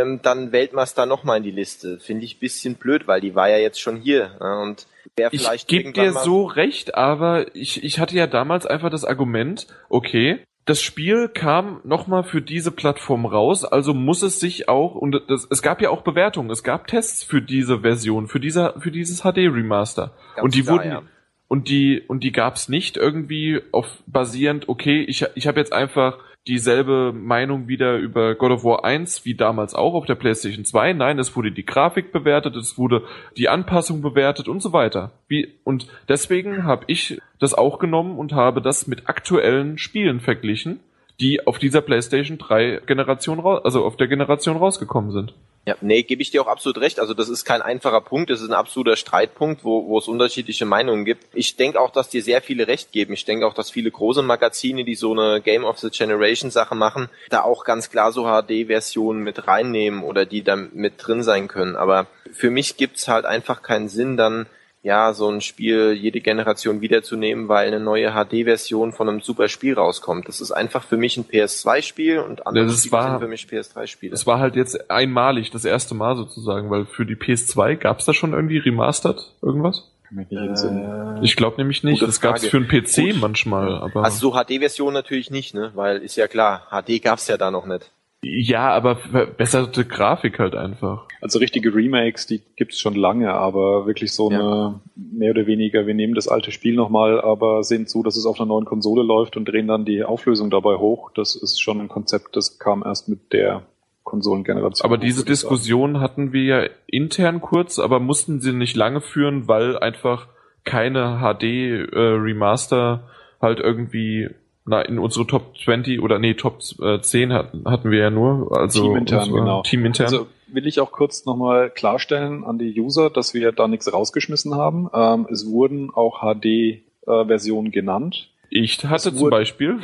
[SPEAKER 6] ähm, dann da nochmal in die Liste. Finde ich bisschen blöd, weil die war ja jetzt schon hier. Ne? Und
[SPEAKER 1] Ich
[SPEAKER 6] vielleicht
[SPEAKER 1] gebe
[SPEAKER 6] irgendwann
[SPEAKER 1] dir so recht, aber ich, ich hatte ja damals einfach das Argument, okay, das Spiel kam nochmal für diese Plattform raus, also muss es sich auch, und das, es gab ja auch Bewertungen, es gab Tests für diese Version, für, dieser, für dieses HD-Remaster. Und die
[SPEAKER 6] klar,
[SPEAKER 1] wurden,
[SPEAKER 6] ja.
[SPEAKER 1] und die und die gab's nicht irgendwie auf basierend, okay, ich ich habe jetzt einfach dieselbe Meinung wieder über God of War 1 wie damals auch auf der PlayStation 2. Nein, es wurde die Grafik bewertet, es wurde die Anpassung bewertet und so weiter. Wie, und deswegen habe ich das auch genommen und habe das mit aktuellen Spielen verglichen, die auf dieser PlayStation 3 Generation also auf der Generation rausgekommen sind.
[SPEAKER 6] Ja, nee, gebe ich dir auch absolut recht. Also das ist kein einfacher Punkt, das ist ein absoluter Streitpunkt, wo, wo es unterschiedliche Meinungen gibt. Ich denke auch, dass dir sehr viele recht geben. Ich denke auch, dass viele große Magazine, die so eine Game of the Generation Sache machen, da auch ganz klar so HD-Versionen mit reinnehmen oder die da mit drin sein können. Aber für mich gibt's halt einfach keinen Sinn, dann ja, so ein Spiel jede Generation wiederzunehmen, weil eine neue HD-Version von einem super Spiel rauskommt. Das ist einfach für mich ein PS2-Spiel und andere
[SPEAKER 1] das
[SPEAKER 6] Spiele
[SPEAKER 1] war-
[SPEAKER 6] sind für mich PS3-Spiele.
[SPEAKER 1] Es war halt jetzt einmalig das erste Mal sozusagen, weil für die PS2 gab's da schon irgendwie remastered irgendwas?
[SPEAKER 2] Kann mich nicht entsinnen.
[SPEAKER 1] Ich glaube nämlich nicht.
[SPEAKER 6] Gute
[SPEAKER 1] Das gab's
[SPEAKER 6] Frage.
[SPEAKER 1] für einen PC
[SPEAKER 6] Gut.
[SPEAKER 1] manchmal, aber
[SPEAKER 6] Also so HD-Version natürlich nicht, ne? Weil ist ja klar, HD gab's ja da noch nicht.
[SPEAKER 1] Ja, aber verbesserte Grafik halt einfach.
[SPEAKER 2] Also richtige Remakes, die gibt's schon lange, aber wirklich so
[SPEAKER 6] Ja.
[SPEAKER 2] eine mehr oder weniger, wir nehmen das alte Spiel nochmal, aber sehen zu, dass es auf einer neuen Konsole läuft und drehen dann die Auflösung dabei hoch. Das ist schon ein Konzept, das kam erst mit der Konsolengeneration.
[SPEAKER 1] Aber diese. Diskussion hatten wir ja intern kurz, aber mussten sie nicht lange führen, weil einfach keine HD äh, Remaster halt irgendwie na, in unsere Top 20 oder nee, Top äh, 10 hatten, hatten wir ja nur. Also
[SPEAKER 2] Teamintern, genau.
[SPEAKER 1] Teamintern.
[SPEAKER 2] Also will ich auch kurz nochmal klarstellen an die User, dass wir da nichts rausgeschmissen haben. Ähm, es wurden auch HD-Versionen genannt.
[SPEAKER 1] ich hatte
[SPEAKER 2] es
[SPEAKER 1] zum Beispiel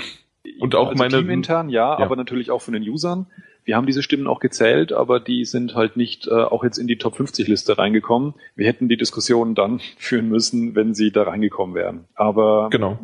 [SPEAKER 1] und auch
[SPEAKER 2] also
[SPEAKER 1] meine
[SPEAKER 2] Teamintern, ja,
[SPEAKER 1] Ja.
[SPEAKER 2] aber natürlich auch von den Usern. Wir haben diese Stimmen auch gezählt, aber die sind halt nicht äh, auch jetzt in die Top 50 Liste reingekommen. Wir hätten die Diskussion dann führen müssen, wenn sie da reingekommen wären. Aber
[SPEAKER 1] genau.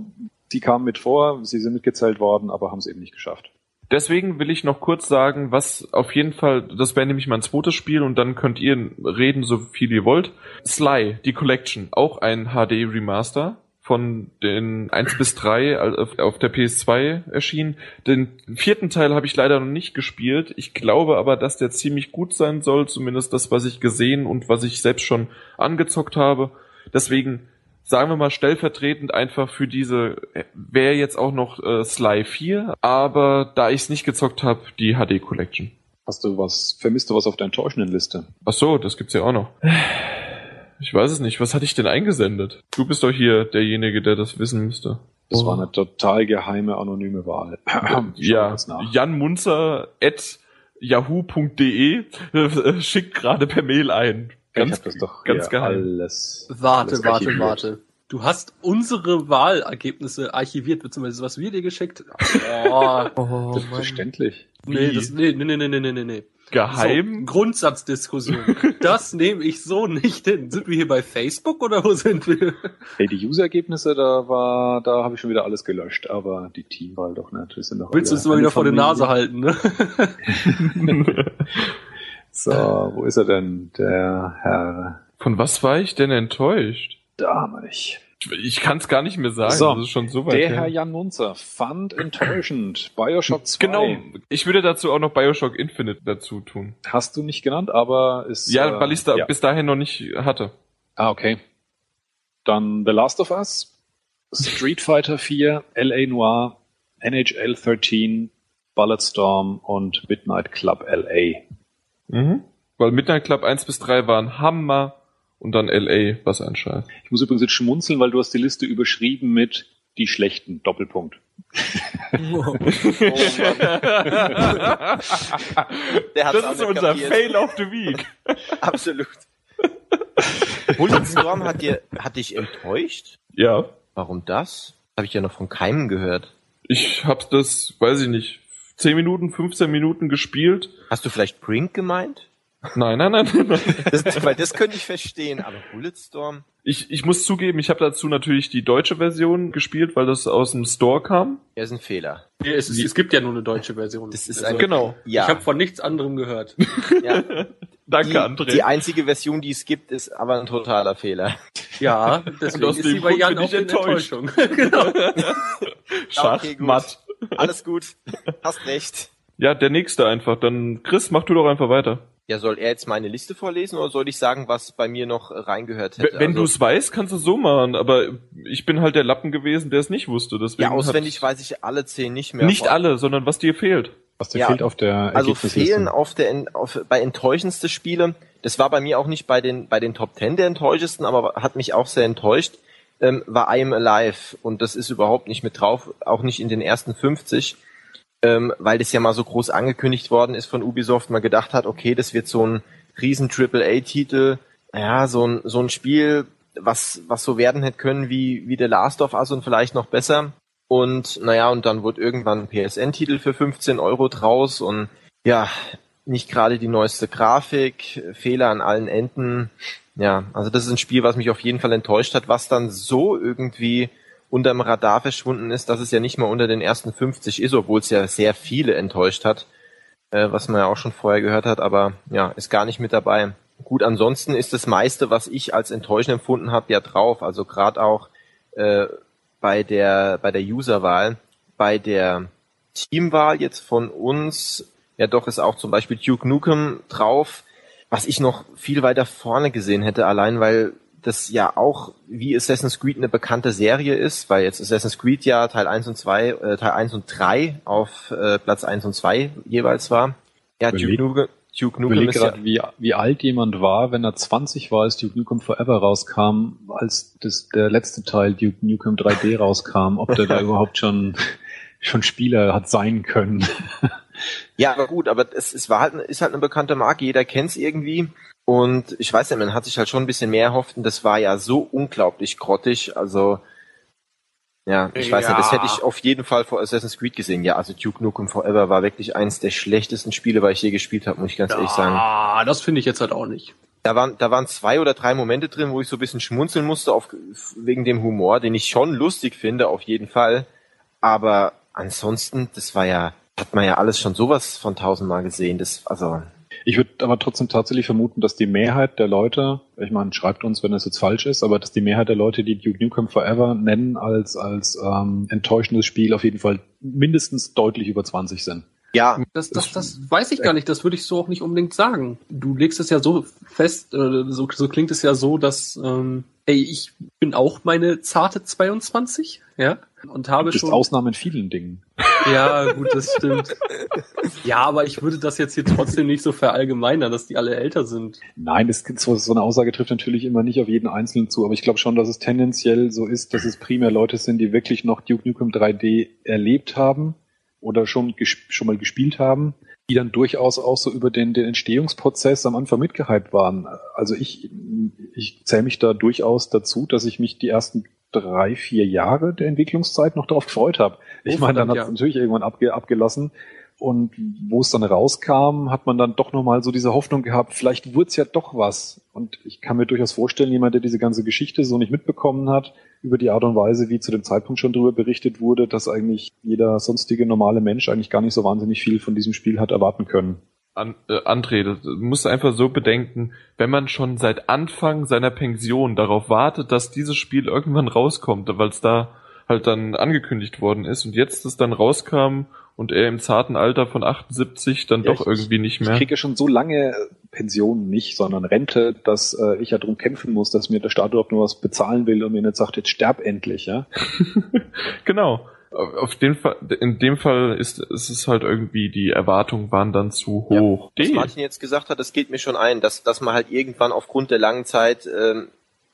[SPEAKER 2] Sie kamen mit vor, sie sind mitgezählt worden, aber haben es eben nicht geschafft.
[SPEAKER 1] Deswegen will ich noch kurz sagen, was auf jeden Fall, das wäre nämlich mein zweites Spiel und dann könnt ihr reden, so viel ihr wollt. Sly, die Collection, auch ein HD Remaster von den 1 bis 3 auf auf der PS2 erschienen. Den vierten Teil habe ich leider noch nicht gespielt. Ich glaube aber, dass der ziemlich gut sein soll, zumindest das, was ich gesehen und was ich selbst schon angezockt habe. Deswegen sagen wir mal stellvertretend einfach für diese wäre jetzt auch noch äh, Sly 4, aber da ich es nicht gezockt habe, die HD Collection.
[SPEAKER 2] Hast du was, vermisst du was auf der enttäuschenden Liste?
[SPEAKER 1] Ach so, das gibt's ja auch noch. Ich weiß es nicht. Was hatte ich denn eingesendet? Du bist doch hier derjenige, der das wissen müsste.
[SPEAKER 2] Das
[SPEAKER 1] Oh.
[SPEAKER 2] war eine total geheime, anonyme Wahl.
[SPEAKER 1] Ja. Jan Munzer at yahoo.de äh, schickt gerade per Mail ein.
[SPEAKER 2] Ich
[SPEAKER 1] Ganz
[SPEAKER 2] hab das doch
[SPEAKER 1] ganz geheim.
[SPEAKER 2] alles.
[SPEAKER 3] Warte,
[SPEAKER 2] alles
[SPEAKER 3] warte,
[SPEAKER 2] archiviert.
[SPEAKER 3] warte. Du hast unsere Wahlergebnisse archiviert, beziehungsweise was wir dir geschickt. Oh,
[SPEAKER 5] Oh, Mann.
[SPEAKER 2] Selbstverständlich.
[SPEAKER 3] nee, das, nee, nee, nee, nee, nee, nee, nee. So,
[SPEAKER 1] geheim.
[SPEAKER 3] Grundsatzdiskussion. Das nehme ich so nicht hin. Sind wir hier bei Facebook oder wo sind wir?
[SPEAKER 2] Hey, die User-Ergebnisse, da war, da habe ich schon wieder alles gelöscht, aber die Teamwahl doch nicht. Wir sind doch
[SPEAKER 3] Willst du es mal wieder vor der
[SPEAKER 2] Familie.
[SPEAKER 3] Nase halten, ne?
[SPEAKER 2] So, wo ist er denn? Der Herr
[SPEAKER 1] Von was war ich denn enttäuscht?
[SPEAKER 2] Damich.
[SPEAKER 1] Ich, ich kann es gar nicht mehr sagen.
[SPEAKER 2] So,
[SPEAKER 1] das ist schon so weit
[SPEAKER 2] Der
[SPEAKER 1] her.
[SPEAKER 2] Herr Jan Munzer fand enttäuschend Bioshock 2.
[SPEAKER 1] Genau. Ich würde dazu auch noch Bioshock Infinite dazu tun.
[SPEAKER 2] Hast du nicht genannt, aber ist.
[SPEAKER 1] Ja,
[SPEAKER 2] äh,
[SPEAKER 1] weil ich es da
[SPEAKER 2] ja.
[SPEAKER 1] bis dahin noch nicht hatte.
[SPEAKER 2] Ah, okay. Dann The Last of Us, Street Fighter 4, LA Noir, NHL 13, Bulletstorm und Midnight Club LA.
[SPEAKER 1] Mhm. Weil Midnight Club 1 bis 3 waren Hammer und dann LA, was ein Scheiß.
[SPEAKER 2] Ich muss übrigens jetzt schmunzeln, weil du hast die Liste überschrieben mit die schlechten Doppelpunkt.
[SPEAKER 5] Oh,
[SPEAKER 6] Der hat's
[SPEAKER 1] das ist unser
[SPEAKER 6] kapiert.
[SPEAKER 1] Fail of the Week.
[SPEAKER 6] Absolut. Bulletstorm hat dir, hat dich enttäuscht?
[SPEAKER 1] Ja.
[SPEAKER 6] Warum das? Habe ich ja noch von keinem gehört.
[SPEAKER 1] Ich hab das, weiß ich nicht, 10 Minuten, 15 Minuten gespielt.
[SPEAKER 6] Hast du vielleicht Brink gemeint?
[SPEAKER 1] Nein, nein, nein. nein.
[SPEAKER 6] Das, weil das könnte ich verstehen, aber Bulletstorm?
[SPEAKER 1] Ich, ich muss zugeben, ich habe dazu natürlich die deutsche Version gespielt, weil das aus dem Store kam.
[SPEAKER 6] Ja, ist ein Fehler.
[SPEAKER 3] Nee, es, es gibt ja nur eine deutsche Version.
[SPEAKER 6] Das ist
[SPEAKER 3] Also,
[SPEAKER 6] ein-
[SPEAKER 1] Genau.
[SPEAKER 6] Ja,
[SPEAKER 3] Ich habe von nichts anderem gehört.
[SPEAKER 6] ja.
[SPEAKER 1] Danke,
[SPEAKER 6] Die,
[SPEAKER 1] André.
[SPEAKER 6] die einzige Version, die es gibt, ist aber ein totaler Fehler.
[SPEAKER 3] Ja, deswegen ist sie bei Jan auch
[SPEAKER 1] enttäuscht.
[SPEAKER 3] Enttäuschung. genau.
[SPEAKER 1] Schad,
[SPEAKER 6] Okay,
[SPEAKER 1] matt.
[SPEAKER 6] Alles gut. Hast recht.
[SPEAKER 1] Ja, der nächste einfach. Dann, Chris, mach du doch einfach weiter.
[SPEAKER 6] Ja, soll er jetzt meine Liste vorlesen oder soll ich sagen, was bei mir noch reingehört hätte?
[SPEAKER 1] Wenn, wenn
[SPEAKER 6] Also-
[SPEAKER 1] du es weißt, kannst du es so machen, aber ich bin halt der Lappen gewesen, der es nicht wusste. Deswegen
[SPEAKER 6] Ja, auswendig
[SPEAKER 1] hat,
[SPEAKER 6] weiß ich alle zehn nicht mehr.
[SPEAKER 1] Nicht
[SPEAKER 6] Vor-
[SPEAKER 1] alle, sondern was dir fehlt.
[SPEAKER 2] Was dir
[SPEAKER 6] Ja,
[SPEAKER 2] fehlt auf der
[SPEAKER 6] Also fehlen auf der auf, bei enttäuschendste Spiele. Das war bei mir auch nicht bei den bei den Top Ten der enttäuschendsten, aber hat mich auch sehr enttäuscht. Ähm, war I Am Alive und das ist überhaupt nicht mit drauf, auch nicht in den ersten 50, ähm, weil das ja mal so groß angekündigt worden ist von Ubisoft. Man gedacht hat, okay, das wird so ein riesen AAA-Titel, ja, so ein so ein Spiel, was was so werden hätte können wie wie The Last of Us und vielleicht noch besser. Und naja, und dann wurde irgendwann ein PSN-Titel für 15 Euro draus und ja, nicht gerade die neueste Grafik, Fehler an allen Enden. Ja, also das ist ein Spiel, was mich auf jeden Fall enttäuscht hat, was dann so irgendwie unterm Radar verschwunden ist, dass es ja nicht mal unter den ersten 50 ist, obwohl es ja sehr viele enttäuscht hat, äh, was man ja auch schon vorher gehört hat, aber ja, ist gar nicht mit dabei. Gut, ansonsten ist das meiste, was ich als enttäuschend empfunden habe, ja drauf. Also gerade auch äh, bei der bei der Userwahl, bei der Teamwahl jetzt von uns, ja doch ist auch zum Beispiel Duke Nukem drauf, was ich noch viel weiter vorne gesehen hätte, allein weil das ja auch wie Assassin's Creed eine bekannte Serie ist, weil jetzt Assassin's Creed ja Teil 1 und 2, äh, Teil 1 und 3 auf äh, Platz 1 und 2 jeweils war. Ja, Duke Nukem, Duke
[SPEAKER 2] Ich
[SPEAKER 6] Nukem ist ja,
[SPEAKER 2] gerade, wie, wie alt jemand war, wenn er 20 war, als Duke Nukem Forever rauskam, als das, der letzte Teil Duke Nukem 3D rauskam, ob der da überhaupt schon, schon Spieler hat sein können.
[SPEAKER 6] Ja, aber gut, aber es, es war halt, ist halt eine bekannte Marke, jeder kennt's irgendwie. Und ich weiß nicht, man hat sich halt schon ein bisschen mehr erhofft und das war ja so unglaublich grottig. Also, ja, ich weiß
[SPEAKER 3] Ja.
[SPEAKER 6] nicht, das hätte ich auf jeden Fall vor Assassin's Creed gesehen. Ja, also Duke Nukem Forever war wirklich eins der schlechtesten Spiele, weil ich je gespielt habe, muss ich ganz ehrlich sagen.
[SPEAKER 3] Ah, das finde ich jetzt halt auch nicht.
[SPEAKER 6] Da waren, da waren zwei oder drei Momente drin, wo ich so ein bisschen schmunzeln musste auf, wegen dem Humor, den ich schon lustig finde, auf jeden Fall. Aber ansonsten, das war ja, hat man ja alles schon sowas von tausendmal gesehen. Das, also,
[SPEAKER 2] Ich würde aber trotzdem tatsächlich vermuten, dass die Mehrheit der Leute, ich meine, schreibt uns, wenn das jetzt falsch ist, aber dass die Mehrheit der Leute, die Duke Nukem Forever nennen als, als ähm, enttäuschendes Spiel, auf jeden Fall mindestens deutlich über 20 sind.
[SPEAKER 6] Ja,
[SPEAKER 3] Das, das, das weiß ich gar nicht, das würde ich so auch nicht unbedingt sagen. Du legst es ja so fest, äh, so, so klingt es ja so, dass, ähm, ey, ich bin auch meine zarte 22, ja, und habe schon.
[SPEAKER 2] Ausnahme in vielen Dingen.
[SPEAKER 3] Ja, gut, das stimmt. Ja, aber ich würde das jetzt hier trotzdem nicht so verallgemeinern, dass die alle älter sind.
[SPEAKER 2] Nein, es gibt so, so eine Aussage trifft natürlich immer nicht auf jeden Einzelnen zu, aber ich glaube schon, dass es tendenziell so ist, dass es primär Leute sind, die wirklich noch Duke Nukem 3D erlebt haben oder schon, schon mal gespielt haben, die dann durchaus auch so über den, den Entstehungsprozess am Anfang mitgehypt waren. Also ich, ich zähle mich da durchaus dazu, dass ich mich die ersten drei, vier Jahre der Entwicklungszeit noch darauf gefreut habe. Ich
[SPEAKER 3] Oh,
[SPEAKER 2] meine, dann hat es
[SPEAKER 3] ja.
[SPEAKER 2] natürlich irgendwann abge, abgelassen. Und wo es dann rauskam, hat man dann doch nochmal so diese Hoffnung gehabt, vielleicht wird's ja doch was. Und ich kann mir durchaus vorstellen, jemand, der diese ganze Geschichte so nicht mitbekommen hat, über die Art und Weise, wie zu dem Zeitpunkt schon darüber berichtet wurde, dass eigentlich jeder sonstige normale Mensch eigentlich gar nicht so wahnsinnig viel von diesem Spiel hat erwarten können.
[SPEAKER 1] An, äh, André, das du musst einfach so bedenken, wenn man schon seit Anfang seiner Pension darauf wartet, dass dieses Spiel irgendwann rauskommt, weil es da halt dann angekündigt worden ist und jetzt es dann rauskam und er im zarten Alter von 78 dann
[SPEAKER 2] Ja,
[SPEAKER 1] doch
[SPEAKER 2] ich-
[SPEAKER 1] irgendwie nicht
[SPEAKER 2] Ich
[SPEAKER 1] mehr.
[SPEAKER 2] kriege ja schon so lange Pension nicht, sondern Rente, dass äh, ich ja drum kämpfen muss, dass mir der Staat überhaupt nur was bezahlen will und mir nicht sagt, jetzt sterb endlich, ja.
[SPEAKER 1] Genau. Auf den Fall, in dem Fall ist, ist es halt irgendwie, die Erwartungen waren dann zu
[SPEAKER 6] Ja.
[SPEAKER 1] hoch.
[SPEAKER 6] was
[SPEAKER 1] D.
[SPEAKER 6] Martin jetzt gesagt hat, das geht mir schon ein, dass, dass man halt irgendwann aufgrund der langen Zeit ähm,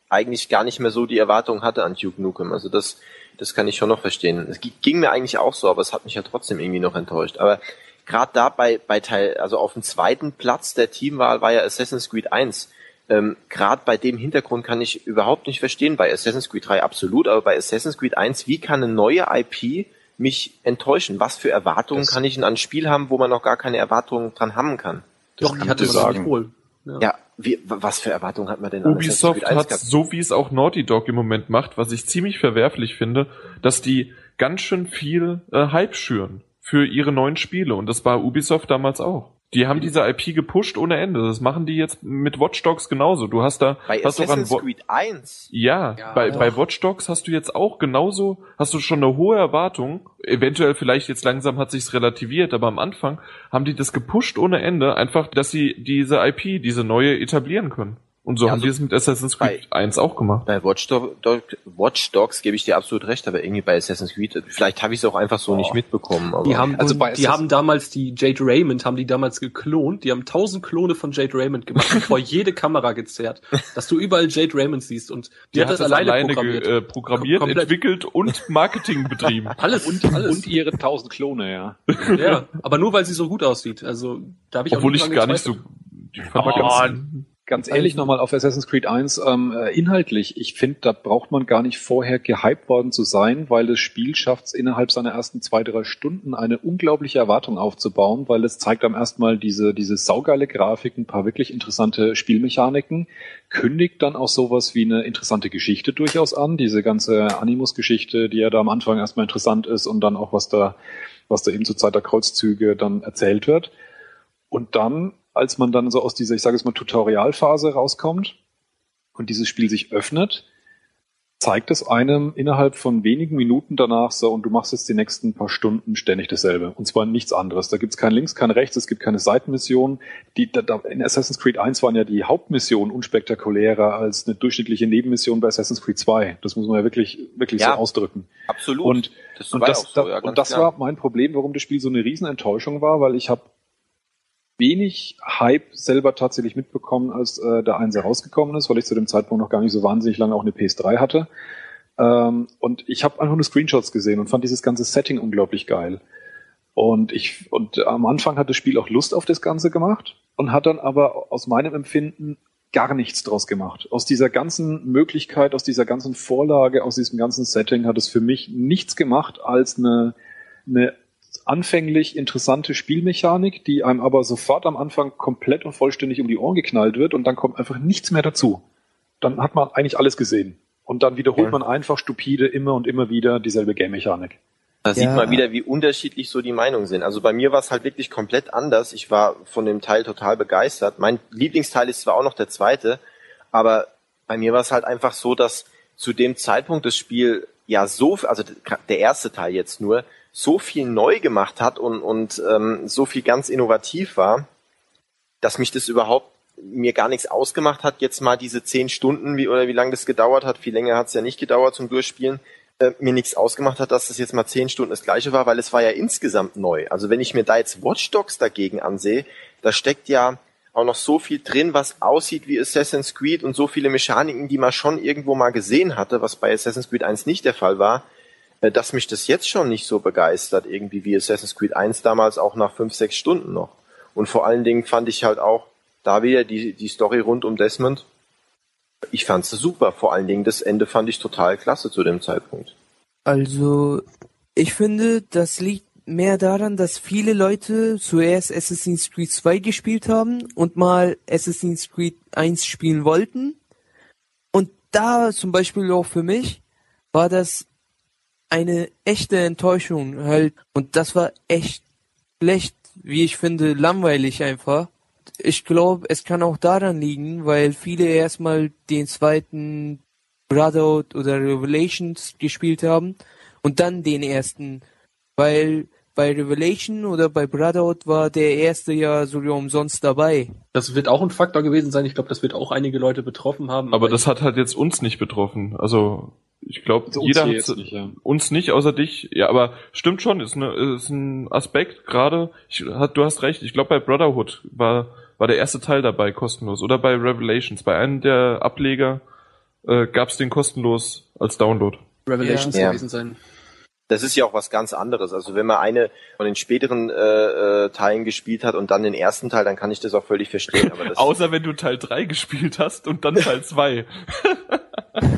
[SPEAKER 6] eigentlich gar nicht mehr so die Erwartungen hatte an Duke Nukem. Also das, das kann ich schon noch verstehen. Es gi- ging mir eigentlich auch so, aber es hat mich ja trotzdem irgendwie noch enttäuscht. Aber gerade da bei, bei Teil, also auf dem zweiten Platz der Teamwahl war ja Assassin's Creed 1. Ähm, gerade bei dem Hintergrund kann ich überhaupt nicht verstehen, bei Assassin's Creed 3 absolut, aber bei Assassin's Creed 1, wie kann eine neue IP mich enttäuschen? Was für Erwartungen
[SPEAKER 2] Das-
[SPEAKER 6] kann ich in ein Spiel haben, wo man noch gar keine Erwartungen dran haben kann?
[SPEAKER 2] Das
[SPEAKER 3] Doch,
[SPEAKER 2] kann
[SPEAKER 3] die hatte
[SPEAKER 2] ich
[SPEAKER 3] man
[SPEAKER 2] sagen.
[SPEAKER 3] wohl. Ja.
[SPEAKER 6] Ja, wie, was für Erwartungen hat man denn
[SPEAKER 1] Ubisoft
[SPEAKER 6] Creed 1
[SPEAKER 1] hat, so wie es auch Naughty Dog im Moment macht, was ich ziemlich verwerflich finde, dass die ganz schön viel äh, Hype schüren für ihre neuen Spiele. Und das war Ubisoft damals auch. Die haben diese IP gepusht ohne Ende. Das machen die jetzt mit Watch Dogs genauso. Du hast da,
[SPEAKER 6] Bei
[SPEAKER 1] hast
[SPEAKER 6] Assassin's
[SPEAKER 1] Wo-
[SPEAKER 6] Creed 1?
[SPEAKER 1] ja,
[SPEAKER 3] Ja,
[SPEAKER 1] bei,
[SPEAKER 3] doch.
[SPEAKER 1] bei Watch Dogs hast du jetzt auch genauso, hast du schon eine hohe Erwartung eventuell vielleicht jetzt langsam hat sich's relativiert, aber am Anfang haben die das gepusht ohne Ende, einfach, dass sie diese IP, diese neue etablieren können. Und so
[SPEAKER 6] Ja,
[SPEAKER 1] haben
[SPEAKER 6] also
[SPEAKER 1] die es mit Assassin's Creed 1 auch gemacht.
[SPEAKER 6] Bei Watch, Dog, Watch Dogs gebe ich dir absolut recht, aber irgendwie bei Assassin's Creed, vielleicht habe ich es auch einfach so nicht mitbekommen. Aber
[SPEAKER 3] Die haben,
[SPEAKER 2] Also bei
[SPEAKER 3] die haben damals die Jade Raymond, haben die damals geklont. Die haben tausend Klone von Jade Raymond gemacht und vor jede Kamera gezerrt, dass du überall Jade Raymond siehst. Und die, hat das alleine, programmiert.
[SPEAKER 1] ge- äh, programmiert
[SPEAKER 3] Komplett.
[SPEAKER 1] entwickelt und Marketing betrieben.
[SPEAKER 3] alles,
[SPEAKER 2] Und,
[SPEAKER 3] alles.
[SPEAKER 2] und ihre tausend Klone, ja.
[SPEAKER 3] ja, aber nur weil sie so gut aussieht. Also da habe ich
[SPEAKER 1] Obwohl
[SPEAKER 3] auch
[SPEAKER 1] ich gar nicht so. Die
[SPEAKER 2] Oh,
[SPEAKER 1] ganz,
[SPEAKER 2] ehrlich nochmal auf Assassin's Creed 1, ähm, äh, inhaltlich, ich finde, da braucht man gar nicht vorher gehypt worden zu sein, weil das Spiel schafft es innerhalb seiner ersten zwei, drei Stunden eine unglaubliche Erwartung aufzubauen, weil es zeigt am ersten Mal diese, diese saugeile Grafik, ein paar wirklich interessante Spielmechaniken, kündigt dann auch sowas wie eine interessante Geschichte durchaus an, diese ganze Animus-Geschichte, die ja da am Anfang erstmal interessant ist und dann auch was da, was da eben zur Zeit der Kreuzzüge dann erzählt wird. Und dann, als man dann so aus dieser, ich sage es mal, Tutorialphase rauskommt und dieses Spiel sich öffnet, zeigt es einem innerhalb von wenigen Minuten danach so, und du machst jetzt die nächsten paar Stunden ständig dasselbe. Und zwar nichts anderes. Da gibt's kein Links, kein Rechts, es gibt keine Seitenmission. Die, da, da, in Assassin's Creed 1 waren ja die Hauptmissionen unspektakulärer als eine durchschnittliche Nebenmission bei Assassin's Creed 2. Das muss man ja wirklich, wirklich
[SPEAKER 6] Ja.
[SPEAKER 2] so ausdrücken.
[SPEAKER 6] absolut.
[SPEAKER 2] Und
[SPEAKER 6] das
[SPEAKER 2] und
[SPEAKER 6] war
[SPEAKER 2] das,
[SPEAKER 6] so, ja,
[SPEAKER 2] und das war mein Problem, warum das Spiel so eine Riesenenttäuschung war, weil ich habe wenig Hype selber tatsächlich mitbekommen, als äh, der Einser rausgekommen ist, weil ich zu dem Zeitpunkt noch gar nicht so wahnsinnig lange auch eine PS3 hatte. Ähm, und ich habe einfach nur Screenshots gesehen und fand dieses ganze Setting unglaublich geil. Und ich und am Anfang hat das Spiel auch Lust auf das Ganze gemacht und hat dann aber aus meinem Empfinden gar nichts draus gemacht. Aus dieser ganzen Möglichkeit, aus dieser ganzen Vorlage, aus diesem ganzen Setting hat es für mich nichts gemacht als eine, eine anfänglich interessante Spielmechanik, die einem aber sofort am Anfang komplett und vollständig um die Ohren geknallt wird und dann kommt einfach nichts mehr dazu. Dann hat man eigentlich alles gesehen. Und dann wiederholt
[SPEAKER 6] Ja.
[SPEAKER 2] man einfach stupide immer und immer wieder dieselbe Game-Mechanik.
[SPEAKER 6] Da sieht
[SPEAKER 5] Ja.
[SPEAKER 6] man wieder, wie unterschiedlich so die Meinungen sind. Also bei mir war es halt wirklich komplett anders. Ich war von dem Teil total begeistert. Mein Lieblingsteil ist zwar auch noch der zweite, aber bei mir war es halt einfach so, dass zu dem Zeitpunkt das Spiel ja so, also der erste Teil jetzt nur, so viel neu gemacht hat und, und ähm, so viel ganz innovativ war, dass mich das überhaupt mir gar nichts ausgemacht hat, jetzt mal diese zehn Stunden, wie oder wie lange das gedauert hat, viel länger hat es ja nicht gedauert zum Durchspielen, äh, mir nichts ausgemacht hat, dass das jetzt mal zehn Stunden das gleiche war, weil es war ja insgesamt neu. Also wenn ich mir da jetzt Watch Dogs dagegen ansehe, da steckt ja auch noch so viel drin, was aussieht wie Assassin's Creed und so viele Mechaniken, die man schon irgendwo mal gesehen hatte, was bei Assassin's Creed 1 nicht der Fall war, dass mich das jetzt schon nicht so begeistert, irgendwie wie Assassin's Creed 1 damals auch nach fünf, sechs Stunden noch. Und vor allen Dingen fand ich halt auch da wieder die, die Story rund um Desmond. Ich fand's super. Vor allen Dingen das Ende fand ich total klasse zu dem Zeitpunkt.
[SPEAKER 5] Also, ich finde, das liegt mehr daran, dass viele Leute zuerst Assassin's Creed 2 gespielt haben und mal Assassin's Creed 1 spielen wollten. Und da zum Beispiel auch für mich war das eine echte Enttäuschung halt. Und das war echt schlecht, wie ich finde, langweilig einfach. Ich glaube, es kann auch daran liegen, weil viele erstmal den zweiten Brotherhood oder Revelations gespielt haben und dann den ersten, weil bei Revelation oder bei Brotherhood war der erste ja sogar umsonst dabei.
[SPEAKER 3] Das wird auch ein Faktor gewesen sein. Ich glaube, das wird auch einige Leute betroffen haben.
[SPEAKER 1] aber das hat halt jetzt uns nicht betroffen. Also ich glaube,
[SPEAKER 2] Also uns
[SPEAKER 1] jeder hat
[SPEAKER 2] nicht, ja.
[SPEAKER 1] uns nicht, außer dich. Ja, aber stimmt schon, ist, ne, ist ein Aspekt gerade. Du hast recht. Ich glaube, bei Brotherhood war war der erste Teil dabei kostenlos oder bei Revelations. Bei einem der Ableger äh, gab es den kostenlos als Download.
[SPEAKER 3] Revelations
[SPEAKER 6] Ja.
[SPEAKER 3] gewesen sein.
[SPEAKER 6] Das ist ja auch was ganz anderes. Also wenn man eine von den späteren äh, äh, Teilen gespielt hat und dann den ersten Teil, dann kann ich das auch völlig verstehen. Aber das,
[SPEAKER 1] Außer wenn du Teil 3 gespielt hast und dann Teil 2.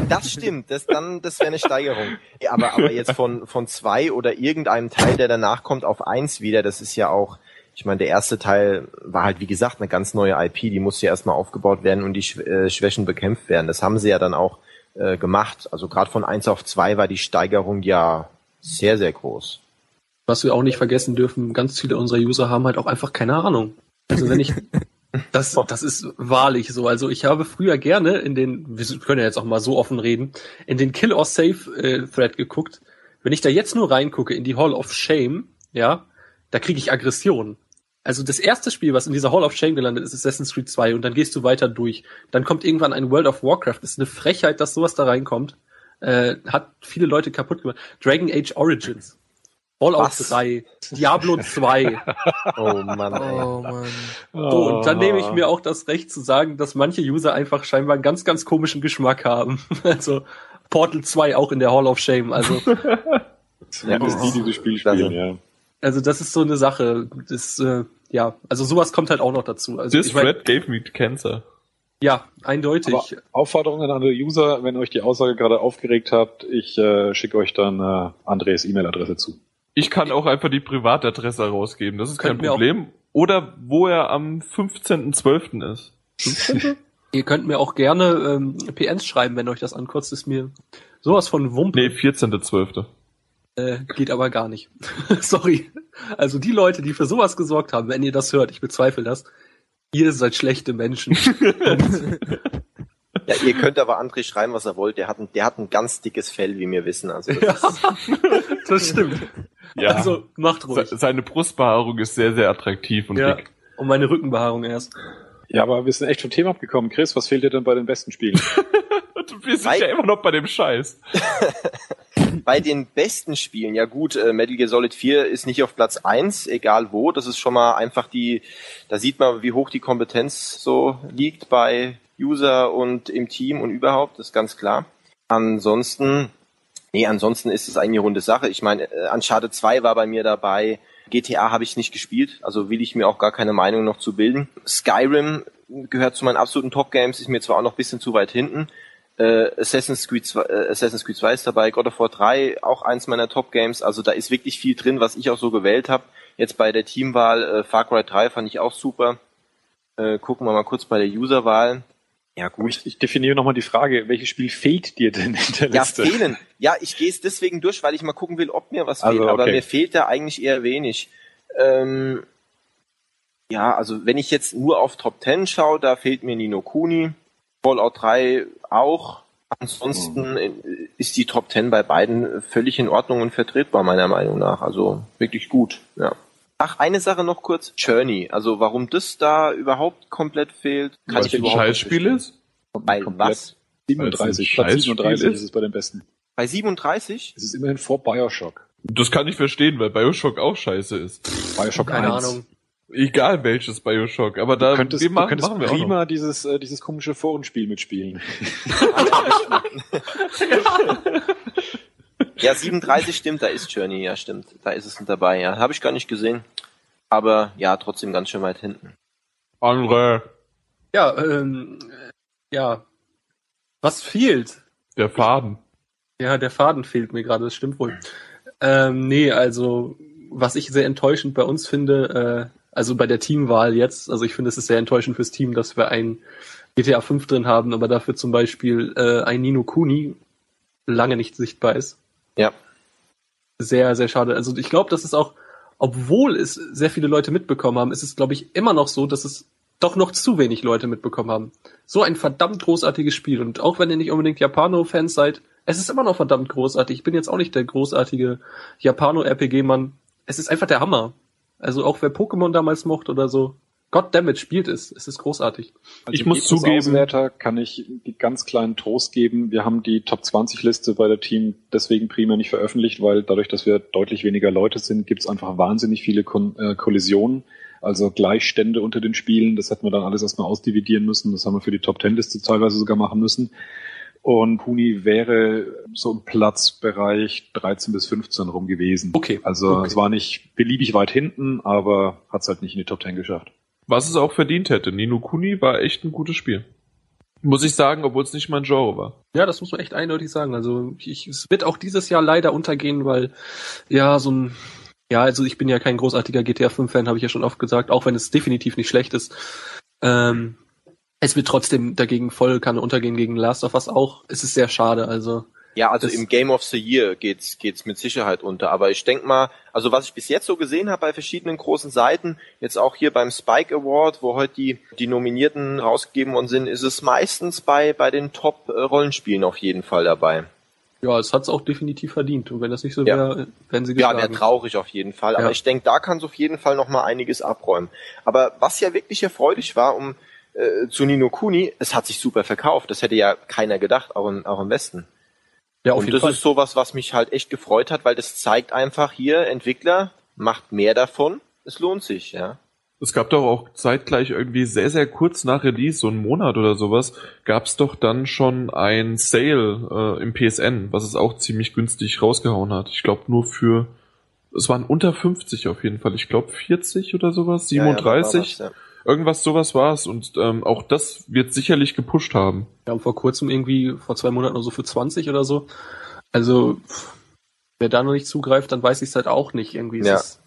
[SPEAKER 6] das stimmt, das dann, das wäre eine Steigerung. Ja, aber, aber jetzt von, von zwei oder irgendeinem Teil, der danach kommt, auf eins wieder, das ist ja auch, ich meine, der erste Teil war halt, wie gesagt, eine ganz neue IP, die musste ja erstmal aufgebaut werden und die äh, Schwächen bekämpft werden. Das haben sie ja dann auch äh, gemacht. Also gerade von eins auf zwei war die Steigerung ja sehr, sehr groß.
[SPEAKER 3] Was wir auch nicht vergessen dürfen, ganz viele unserer User haben halt auch einfach keine Ahnung. Also wenn ich, das, das ist wahrlich so. Also ich habe früher gerne in den, wir können ja jetzt auch mal so offen reden, in den Kill or Save äh, Thread geguckt, Wenn ich da jetzt nur reingucke in die Hall of Shame, ja, da kriege ich Aggression. Also das erste Spiel, was in dieser Hall of Shame gelandet ist, ist Assassin's Creed 2 und dann gehst du weiter durch. Dann kommt irgendwann ein World of Warcraft. Das ist eine Frechheit, dass sowas da reinkommt. Äh, hat viele Leute kaputt gemacht. Dragon Age Origins. Fallout
[SPEAKER 6] Was?
[SPEAKER 3] 3, Diablo 2.
[SPEAKER 6] Oh Mann, ey.
[SPEAKER 5] Oh Mann.
[SPEAKER 3] So, und dann nehme ich mir auch das Recht zu sagen, dass manche User einfach scheinbar einen ganz, ganz komischen Geschmack haben. Also Portal 2 auch in der Hall of Shame. Also,
[SPEAKER 2] Zumindest die, die dieses Spiel spielen, ja.
[SPEAKER 3] also das ist so eine Sache. Das, äh, ja, also sowas kommt halt auch noch dazu. Also
[SPEAKER 1] This
[SPEAKER 3] ich mein,
[SPEAKER 1] thread gave me cancer.
[SPEAKER 3] ja, eindeutig.
[SPEAKER 2] Aber Aufforderung an andere User, wenn euch die Aussage gerade aufgeregt habt, ich äh, schicke euch dann äh, Andres E-Mail-Adresse zu.
[SPEAKER 1] Ich kann auch einfach die Privatadresse rausgeben, das ist kein Problem. Oder wo er am 15.12. ist.
[SPEAKER 3] Ihr könnt mir auch gerne ähm, PNs schreiben, wenn euch das ankotzt. Ist mir sowas von Wumpe.
[SPEAKER 1] Nee, 14.12.
[SPEAKER 3] Äh, geht aber gar nicht. Sorry. Also die Leute, die für sowas gesorgt haben, wenn ihr das hört, ich bezweifle das, ihr seid schlechte Menschen.
[SPEAKER 6] Ja, ihr könnt aber André schreiben, was er wollt. Der hat ein, der hat ein ganz dickes Fell, wie wir wissen. Also das
[SPEAKER 3] ja, das stimmt.
[SPEAKER 1] Ja,
[SPEAKER 3] Also macht ruhig.
[SPEAKER 1] se- seine Brustbehaarung ist sehr, sehr attraktiv und
[SPEAKER 3] Ja.
[SPEAKER 1] dick.
[SPEAKER 3] Und meine Rückenbehaarung erst.
[SPEAKER 2] Ja, aber wir sind echt vom Thema abgekommen. Chris, was fehlt dir denn bei den besten Spielen?
[SPEAKER 1] Und wir sind
[SPEAKER 6] Weil-
[SPEAKER 1] ja immer noch bei dem Scheiß.
[SPEAKER 6] bei den besten Spielen, ja gut, äh, Metal Gear Solid 4 ist nicht auf Platz 1, egal wo. Das ist schon mal einfach die, da sieht man, wie hoch die Kompetenz so liegt bei User und im Team und überhaupt, das ist ganz klar. Ansonsten, nee, ansonsten ist es eine runde Sache. Ich meine, äh, Uncharted 2 war bei mir dabei. GTA habe ich nicht gespielt, also will ich mir auch gar keine Meinung noch zu bilden. Skyrim gehört zu meinen absoluten Top Games, ist mir zwar auch noch ein bisschen zu weit hinten. Äh, Assassin's Creed 2, äh, Assassin's Creed 2 ist dabei, God of War 3 auch eins meiner Top Games. Also da ist wirklich viel drin, was ich auch so gewählt habe. Jetzt bei der Teamwahl äh, Far Cry 3 fand ich auch super. Äh, gucken wir mal kurz bei der Userwahl. Ja gut.
[SPEAKER 2] ich, ich definiere nochmal die Frage, welches Spiel fehlt dir denn in der
[SPEAKER 6] Ja,
[SPEAKER 2] Liste?
[SPEAKER 6] fehlen. Ja, ich gehe es deswegen durch, weil ich mal gucken will, ob mir was
[SPEAKER 2] Also,
[SPEAKER 6] fehlt. Aber
[SPEAKER 2] okay.
[SPEAKER 6] mir fehlt da eigentlich eher wenig. Ähm, ja, also wenn ich jetzt nur auf Top 10 schaue, da fehlt mir Nino Kuni, Fallout 3 auch. Ansonsten
[SPEAKER 2] Mhm.
[SPEAKER 6] ist die Top 10 bei beiden völlig in Ordnung und vertretbar, meiner Meinung nach. Also wirklich gut, ja. Ach, eine Sache noch kurz. Journey. Also warum das da überhaupt komplett fehlt, kann
[SPEAKER 1] Was
[SPEAKER 6] ich
[SPEAKER 1] ein
[SPEAKER 6] überhaupt nicht
[SPEAKER 1] Scheißspiel
[SPEAKER 6] verstehen.
[SPEAKER 1] ist?
[SPEAKER 6] Weil
[SPEAKER 2] Komplett.
[SPEAKER 6] was?
[SPEAKER 2] 37,
[SPEAKER 1] Weil es ein
[SPEAKER 2] Platz 37
[SPEAKER 1] Scheißspiel
[SPEAKER 2] ist es bei den besten.
[SPEAKER 6] Bei 37?
[SPEAKER 2] Es ist immerhin vor Bioshock.
[SPEAKER 1] Das kann ich verstehen, weil Bioshock auch scheiße ist.
[SPEAKER 2] Bioshock
[SPEAKER 3] Keine
[SPEAKER 2] 1.
[SPEAKER 3] Ahnung.
[SPEAKER 1] Egal welches Bioshock, aber da
[SPEAKER 2] Du könntest, du
[SPEAKER 1] machen,
[SPEAKER 2] könntest
[SPEAKER 1] machen wir auch noch.
[SPEAKER 2] prima dieses, äh, dieses komische Forenspiel mitspielen.
[SPEAKER 6] Ja, 37 stimmt, da ist Journey, ja stimmt. Da ist es mit dabei, ja. Habe ich gar nicht gesehen. Aber ja, trotzdem ganz schön weit hinten.
[SPEAKER 1] Andere,
[SPEAKER 3] Ja, ähm, äh, ja. Was fehlt?
[SPEAKER 1] der Faden.
[SPEAKER 3] Ja, der Faden fehlt mir gerade, das stimmt wohl. Ähm, nee, also was ich sehr enttäuschend bei uns finde, äh, also bei der Teamwahl jetzt, also ich finde es ist sehr enttäuschend fürs Team, dass wir ein GTA 5 drin haben, aber dafür zum Beispiel äh, ein Nino Kuni lange nicht sichtbar ist.
[SPEAKER 6] Ja.
[SPEAKER 3] Sehr, sehr schade. Also ich glaube, das ist auch, obwohl es sehr viele Leute mitbekommen haben, ist es, glaube ich, immer noch so, dass es doch noch zu wenig Leute mitbekommen haben. So ein verdammt großartiges Spiel. Und auch wenn ihr nicht unbedingt Japano-Fans seid, es ist immer noch verdammt großartig. Ich bin jetzt auch nicht der großartige Japano-RPG-Mann. Es ist einfach der Hammer. Also auch wer Pokémon damals mochte oder so, Goddammit, spielt es. Es ist großartig.
[SPEAKER 2] Also
[SPEAKER 1] Ich muss zugeben-
[SPEAKER 2] Auswerter kann ich die ganz kleinen Trost geben. Wir haben die Top 20 Liste bei der Team deswegen primär nicht veröffentlicht, weil dadurch, dass wir deutlich weniger Leute sind, gibt es einfach wahnsinnig viele Kon äh, Kollisionen. Also Gleichstände unter den Spielen. Das hätten wir dann alles erstmal ausdividieren müssen. Das haben wir für die Top 10 Liste teilweise sogar machen müssen. Und Puni wäre so im Platzbereich 13 bis 15 rum gewesen.
[SPEAKER 3] Okay.
[SPEAKER 2] Also
[SPEAKER 3] Okay.
[SPEAKER 2] es war nicht beliebig weit hinten, aber hat es halt nicht in die Top 10 geschafft.
[SPEAKER 1] Was es auch verdient hätte. Nino Kuni war echt ein gutes Spiel. Muss ich sagen, obwohl es nicht mein Genre war.
[SPEAKER 3] Ja, das muss man echt eindeutig sagen. Also ich, es wird auch dieses Jahr leider untergehen, weil ja so ein ja, also ich bin ja kein großartiger GTA 5 Fan, habe ich ja schon oft gesagt, auch wenn es definitiv nicht schlecht ist. Ähm, es wird trotzdem dagegen voll kann untergehen gegen Last of Us auch. Es ist sehr schade, also
[SPEAKER 6] Ja, also im Game of the Year geht's geht's mit Sicherheit unter. Aber ich denk mal, also was ich bis jetzt so gesehen habe bei verschiedenen großen Seiten, jetzt auch hier beim Spike Award, wo heute die die Nominierten rausgegeben worden sind, ist es meistens bei bei den Top Rollenspielen auf jeden Fall dabei.
[SPEAKER 3] Ja, es hat's auch definitiv verdient. Und wenn das nicht so
[SPEAKER 6] Ja.
[SPEAKER 3] wäre, wären sie
[SPEAKER 6] Ja,
[SPEAKER 3] geschlagen.
[SPEAKER 6] wäre traurig auf jeden Fall. Aber
[SPEAKER 3] Ja.
[SPEAKER 6] ich denke, da kann es auf jeden Fall noch mal einiges abräumen. Aber was ja wirklich erfreulich war, um äh, zu Nino Kuni, es hat sich super verkauft. Das hätte ja keiner gedacht, auch, in, auch im Westen.
[SPEAKER 3] Ja, auf
[SPEAKER 6] Und
[SPEAKER 3] jeden
[SPEAKER 6] das
[SPEAKER 3] Fall.
[SPEAKER 6] ist sowas, was mich halt echt gefreut hat, weil das zeigt einfach hier, Entwickler, macht mehr davon. Es lohnt sich, ja.
[SPEAKER 1] Es gab doch auch zeitgleich irgendwie sehr, sehr kurz nach Release, so einen Monat oder sowas, gab's doch dann schon ein Sale äh, im PSN, was es auch ziemlich günstig rausgehauen hat. Ich glaube nur für, es waren unter 50 auf jeden Fall. Ich glaube 40 oder sowas,
[SPEAKER 6] Ja, ja, da war
[SPEAKER 1] 37.
[SPEAKER 6] was, ja.
[SPEAKER 1] Irgendwas sowas war's und ähm, auch das wird sicherlich gepusht haben.
[SPEAKER 3] Wir haben vor kurzem irgendwie, vor zwei Monaten oder so für 20 oder so. Also, wer da noch nicht zugreift, dann weiß ich es halt auch nicht. Irgendwie ist
[SPEAKER 6] Ja.
[SPEAKER 3] es,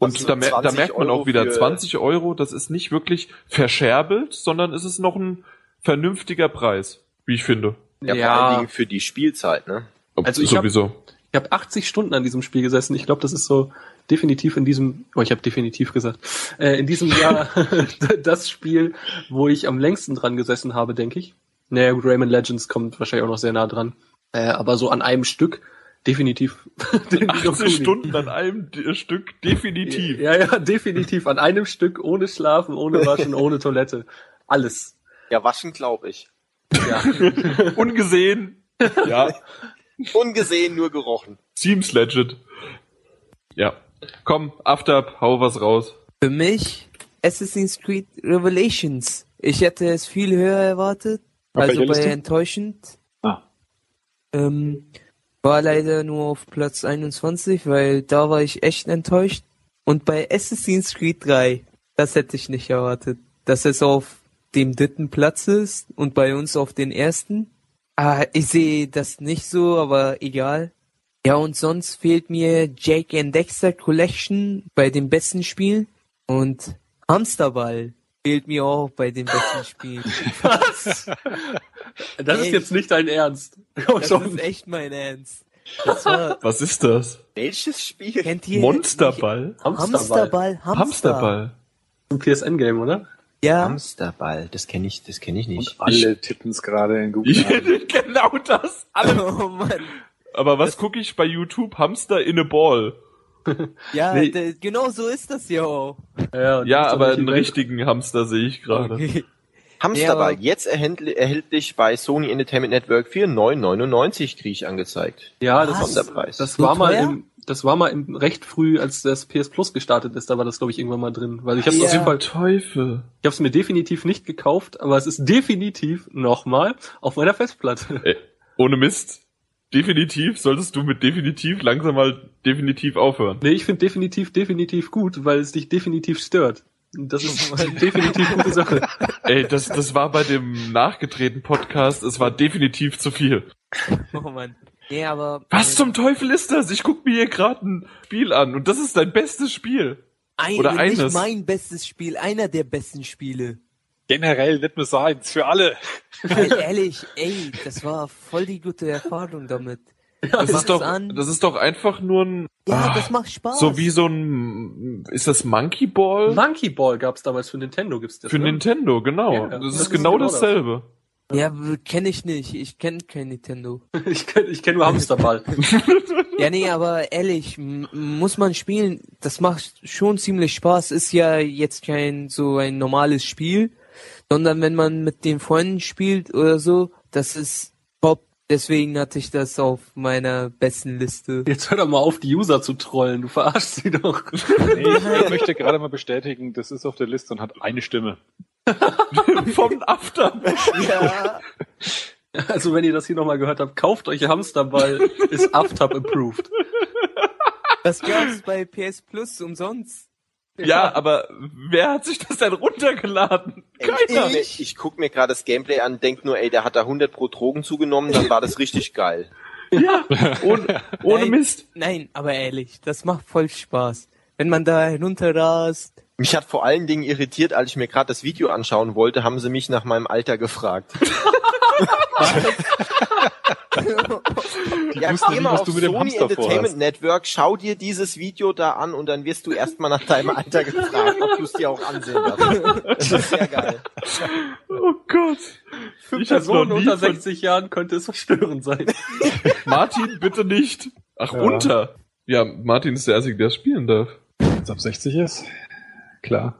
[SPEAKER 1] Und
[SPEAKER 6] Also
[SPEAKER 1] da, mer da
[SPEAKER 6] 20
[SPEAKER 1] merkt man
[SPEAKER 6] Euro
[SPEAKER 1] auch wieder,
[SPEAKER 6] für-
[SPEAKER 1] 20 Euro, das ist nicht wirklich verscherbelt, sondern es ist noch ein vernünftiger Preis, wie ich finde.
[SPEAKER 6] Ja,
[SPEAKER 3] Ja.
[SPEAKER 6] vor allen Dingen für die Spielzeit, ne?
[SPEAKER 3] Also ich hab-
[SPEAKER 1] Sowieso.
[SPEAKER 3] Ich habe 80 Stunden an diesem Spiel gesessen. Ich glaube, das ist so definitiv in diesem, oh, ich habe definitiv gesagt, äh, in diesem Jahr das Spiel, wo ich am längsten dran gesessen habe, denke ich. Naja, gut, Rayman Legends kommt wahrscheinlich auch noch sehr nah dran. Äh, aber so an einem Stück definitiv. den Nino
[SPEAKER 1] 80
[SPEAKER 3] Kuni.
[SPEAKER 1] Stunden an einem D Stück, definitiv.
[SPEAKER 3] Ja, ja, definitiv. An einem Stück, ohne Schlafen, ohne Waschen, ohne Toilette. Alles.
[SPEAKER 6] Ja, waschen glaube ich.
[SPEAKER 3] Ja.
[SPEAKER 1] Ungesehen. Ja,
[SPEAKER 6] Ungesehen, nur gerochen.
[SPEAKER 1] seems legit. Ja. Komm, Aftab, hau was raus.
[SPEAKER 5] Für mich Assassin's Creed Revelations. Ich hätte es viel höher erwartet.
[SPEAKER 2] Auf
[SPEAKER 5] also bei
[SPEAKER 2] Liste?
[SPEAKER 5] enttäuschend.
[SPEAKER 2] Ah.
[SPEAKER 5] Ähm, war leider nur auf Platz 21, weil da war ich echt enttäuscht. Und bei Assassin's Creed 3, das hätte ich nicht erwartet. Dass es auf dem dritten Platz ist und bei uns auf den ersten. Ah, ich sehe das nicht so, aber egal. Ja, und sonst fehlt mir Jake and Dexter Collection bei den besten Spielen. Und Hamsterball fehlt mir auch bei den besten Spielen.
[SPEAKER 3] Was? Das ist
[SPEAKER 5] Ey.
[SPEAKER 3] jetzt nicht dein Ernst. Komm
[SPEAKER 5] Das
[SPEAKER 3] schon.
[SPEAKER 5] ist echt mein Ernst. Das war,
[SPEAKER 1] Was ist das?
[SPEAKER 6] Welches Spiel?
[SPEAKER 5] kennt ihr
[SPEAKER 1] Monsterball?
[SPEAKER 5] Hamsterball, Hamster.
[SPEAKER 1] Hamsterball.
[SPEAKER 3] Ein PSN-Game, oder?
[SPEAKER 5] Ja,
[SPEAKER 6] Hamsterball, das kenne ich, das kenne ich nicht.
[SPEAKER 2] Alle tippen es gerade in Google.
[SPEAKER 1] Genau das. Alle.
[SPEAKER 5] oh Mann.
[SPEAKER 1] Aber was gucke ich bei YouTube? Hamster in a Ball.
[SPEAKER 5] Ja,
[SPEAKER 3] Nee.
[SPEAKER 5] genau so ist das ja auch.
[SPEAKER 3] Ja,
[SPEAKER 1] Ja, aber einen richtigen Hamster sehe ich gerade.
[SPEAKER 5] Okay.
[SPEAKER 6] Hamsterball,
[SPEAKER 5] Ja,
[SPEAKER 6] jetzt erhältlich, erhältlich bei Sony Entertainment Network für 9,99 kriege ich angezeigt.
[SPEAKER 3] Ja, das, das war mal im, das war mal im, recht früh, als das PS Plus gestartet ist, da war das glaube ich irgendwann mal drin, weil ich habe
[SPEAKER 5] Ja.
[SPEAKER 3] auf jeden Fall,
[SPEAKER 1] Teufel.
[SPEAKER 3] ich habe es mir definitiv nicht gekauft, aber es ist definitiv nochmal auf meiner Festplatte.
[SPEAKER 1] Ey, ohne Mist. Definitiv solltest du mit definitiv langsam mal definitiv aufhören.
[SPEAKER 3] Nee, ich finde definitiv, definitiv gut, weil es dich definitiv stört. Das ist eine definitiv gute Sache.
[SPEAKER 1] Ey, das, das war bei dem nachgedrehten Podcast, es war definitiv zu viel.
[SPEAKER 5] Oh Mann. Nee, aber.
[SPEAKER 1] Was zum Teufel ist das? Ich guck mir hier gerade ein Spiel an und das ist dein bestes Spiel.
[SPEAKER 5] Ein,
[SPEAKER 1] oder
[SPEAKER 5] nicht
[SPEAKER 1] eines.
[SPEAKER 5] mein bestes Spiel, einer der besten Spiele.
[SPEAKER 2] Generell nicht nur seins, für alle.
[SPEAKER 5] Weil ehrlich, ey, das war voll die gute Erfahrung damit.
[SPEAKER 1] Das ist doch,
[SPEAKER 5] an.
[SPEAKER 1] das ist doch einfach nur ein,
[SPEAKER 5] Ja,
[SPEAKER 1] Ah,
[SPEAKER 5] das macht Spaß.
[SPEAKER 1] so wie so ein, ist das Monkey Ball?
[SPEAKER 3] Monkey Ball gab's damals für Nintendo, gibt's das.
[SPEAKER 1] Für
[SPEAKER 3] ne?
[SPEAKER 1] Nintendo, genau.
[SPEAKER 3] Ja,
[SPEAKER 1] das,
[SPEAKER 3] das
[SPEAKER 1] ist
[SPEAKER 3] ist
[SPEAKER 1] genau
[SPEAKER 3] genau das.
[SPEAKER 5] Ja, kenne ich nicht. Ich kenne kein Nintendo.
[SPEAKER 3] Ich kenne ich kenn nur Hamsterball.
[SPEAKER 5] Ja, nee, aber ehrlich, muss man spielen. Das macht schon ziemlich Spaß. Ist ja jetzt kein so ein normales Spiel, sondern wenn man mit den Freunden spielt oder so, das ist top. Deswegen hatte ich das auf meiner besten Liste.
[SPEAKER 3] Jetzt hör doch mal auf, die User zu trollen. Du verarschst sie doch.
[SPEAKER 2] Nee, ich möchte gerade mal bestätigen, das ist auf der Liste und hat eine Stimme.
[SPEAKER 1] Vom After.
[SPEAKER 5] Ja.
[SPEAKER 3] Also wenn ihr das hier nochmal gehört habt, kauft euch Hamsterball, ist Aftab approved.
[SPEAKER 5] Das gab's bei PS Plus umsonst.
[SPEAKER 1] Ja, aber wer hat sich das denn runtergeladen?
[SPEAKER 6] Ich
[SPEAKER 1] Keiner.
[SPEAKER 6] guck mir, ich guck mir gerade das Gameplay an, denk nur, ey, der hat da 100 pro Drogen zugenommen, dann war das richtig geil.
[SPEAKER 1] Ja, ohne, ohne
[SPEAKER 5] Nein.
[SPEAKER 1] Mist.
[SPEAKER 5] Nein, aber ehrlich, das macht voll Spaß. Wenn man da herunterrast.
[SPEAKER 6] Mich hat vor allen Dingen irritiert, als ich mir gerade das Video anschauen wollte, haben sie mich nach meinem Alter gefragt. ja, geh
[SPEAKER 2] nicht,
[SPEAKER 6] mal
[SPEAKER 2] was
[SPEAKER 6] auf
[SPEAKER 2] du mit dem
[SPEAKER 6] Sony
[SPEAKER 2] Hamster
[SPEAKER 6] Entertainment
[SPEAKER 2] vorhast.
[SPEAKER 6] Network, schau dir dieses Video da an und dann wirst du erstmal nach deinem Alter gefragt, ob du es dir auch ansehen darfst. Das ist sehr geil.
[SPEAKER 1] Oh Gott.
[SPEAKER 3] für
[SPEAKER 1] Ich
[SPEAKER 3] Personen unter
[SPEAKER 1] von-
[SPEAKER 3] 60 Jahren könnte es verstörend sein.
[SPEAKER 1] Martin, bitte nicht. Ach,
[SPEAKER 2] Ja.
[SPEAKER 1] runter. Ja, Martin ist der Einzige, der spielen darf.
[SPEAKER 2] Wenn es ab 60 ist, klar.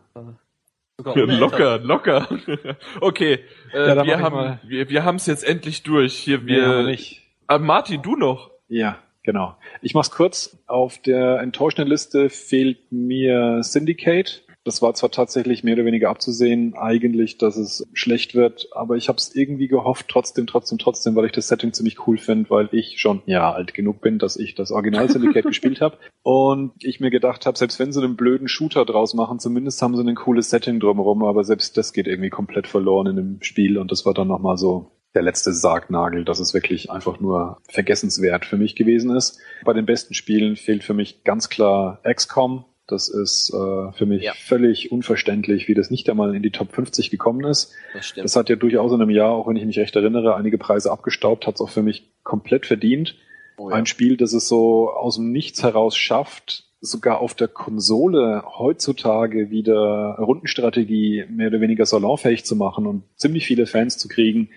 [SPEAKER 1] Ja, locker, locker. okay, äh,
[SPEAKER 2] Ja,
[SPEAKER 1] wir haben wir, wir haben es jetzt endlich durch. Hier
[SPEAKER 2] Nee,
[SPEAKER 1] wir.
[SPEAKER 2] nicht.
[SPEAKER 1] Ah, Martin, du noch.
[SPEAKER 2] Ja, genau. Ich mach's kurz. Auf der enttäuschenden Liste fehlt mir Syndicate. Das war zwar tatsächlich mehr oder weniger abzusehen, eigentlich, dass es schlecht wird, aber ich habe es irgendwie gehofft, trotzdem, trotzdem, trotzdem, weil ich das Setting ziemlich cool finde, weil ich schon ja alt genug bin, dass ich das Original Syndicate gespielt habe und ich mir gedacht habe, selbst wenn sie einen blöden Shooter draus machen, zumindest haben sie ein cooles Setting drumherum, aber selbst das geht irgendwie komplett verloren in dem Spiel und das war dann nochmal so der letzte Sargnagel, dass es wirklich einfach nur vergessenswert für mich gewesen ist. Bei den besten Spielen fehlt für mich ganz klar XCOM. Das ist äh, für mich
[SPEAKER 6] Ja.
[SPEAKER 2] völlig unverständlich, wie das nicht einmal in die Top 50 gekommen ist.
[SPEAKER 6] Das.
[SPEAKER 2] Das hat ja durchaus in einem Jahr, auch wenn ich mich recht erinnere, einige Preise abgestaubt, hat es auch für mich komplett verdient.
[SPEAKER 6] Oh ja.
[SPEAKER 2] Ein Spiel, das es so aus dem Nichts heraus schafft, sogar auf der Konsole heutzutage wieder Rundenstrategie mehr oder weniger salonfähig zu machen und ziemlich viele Fans zu kriegen.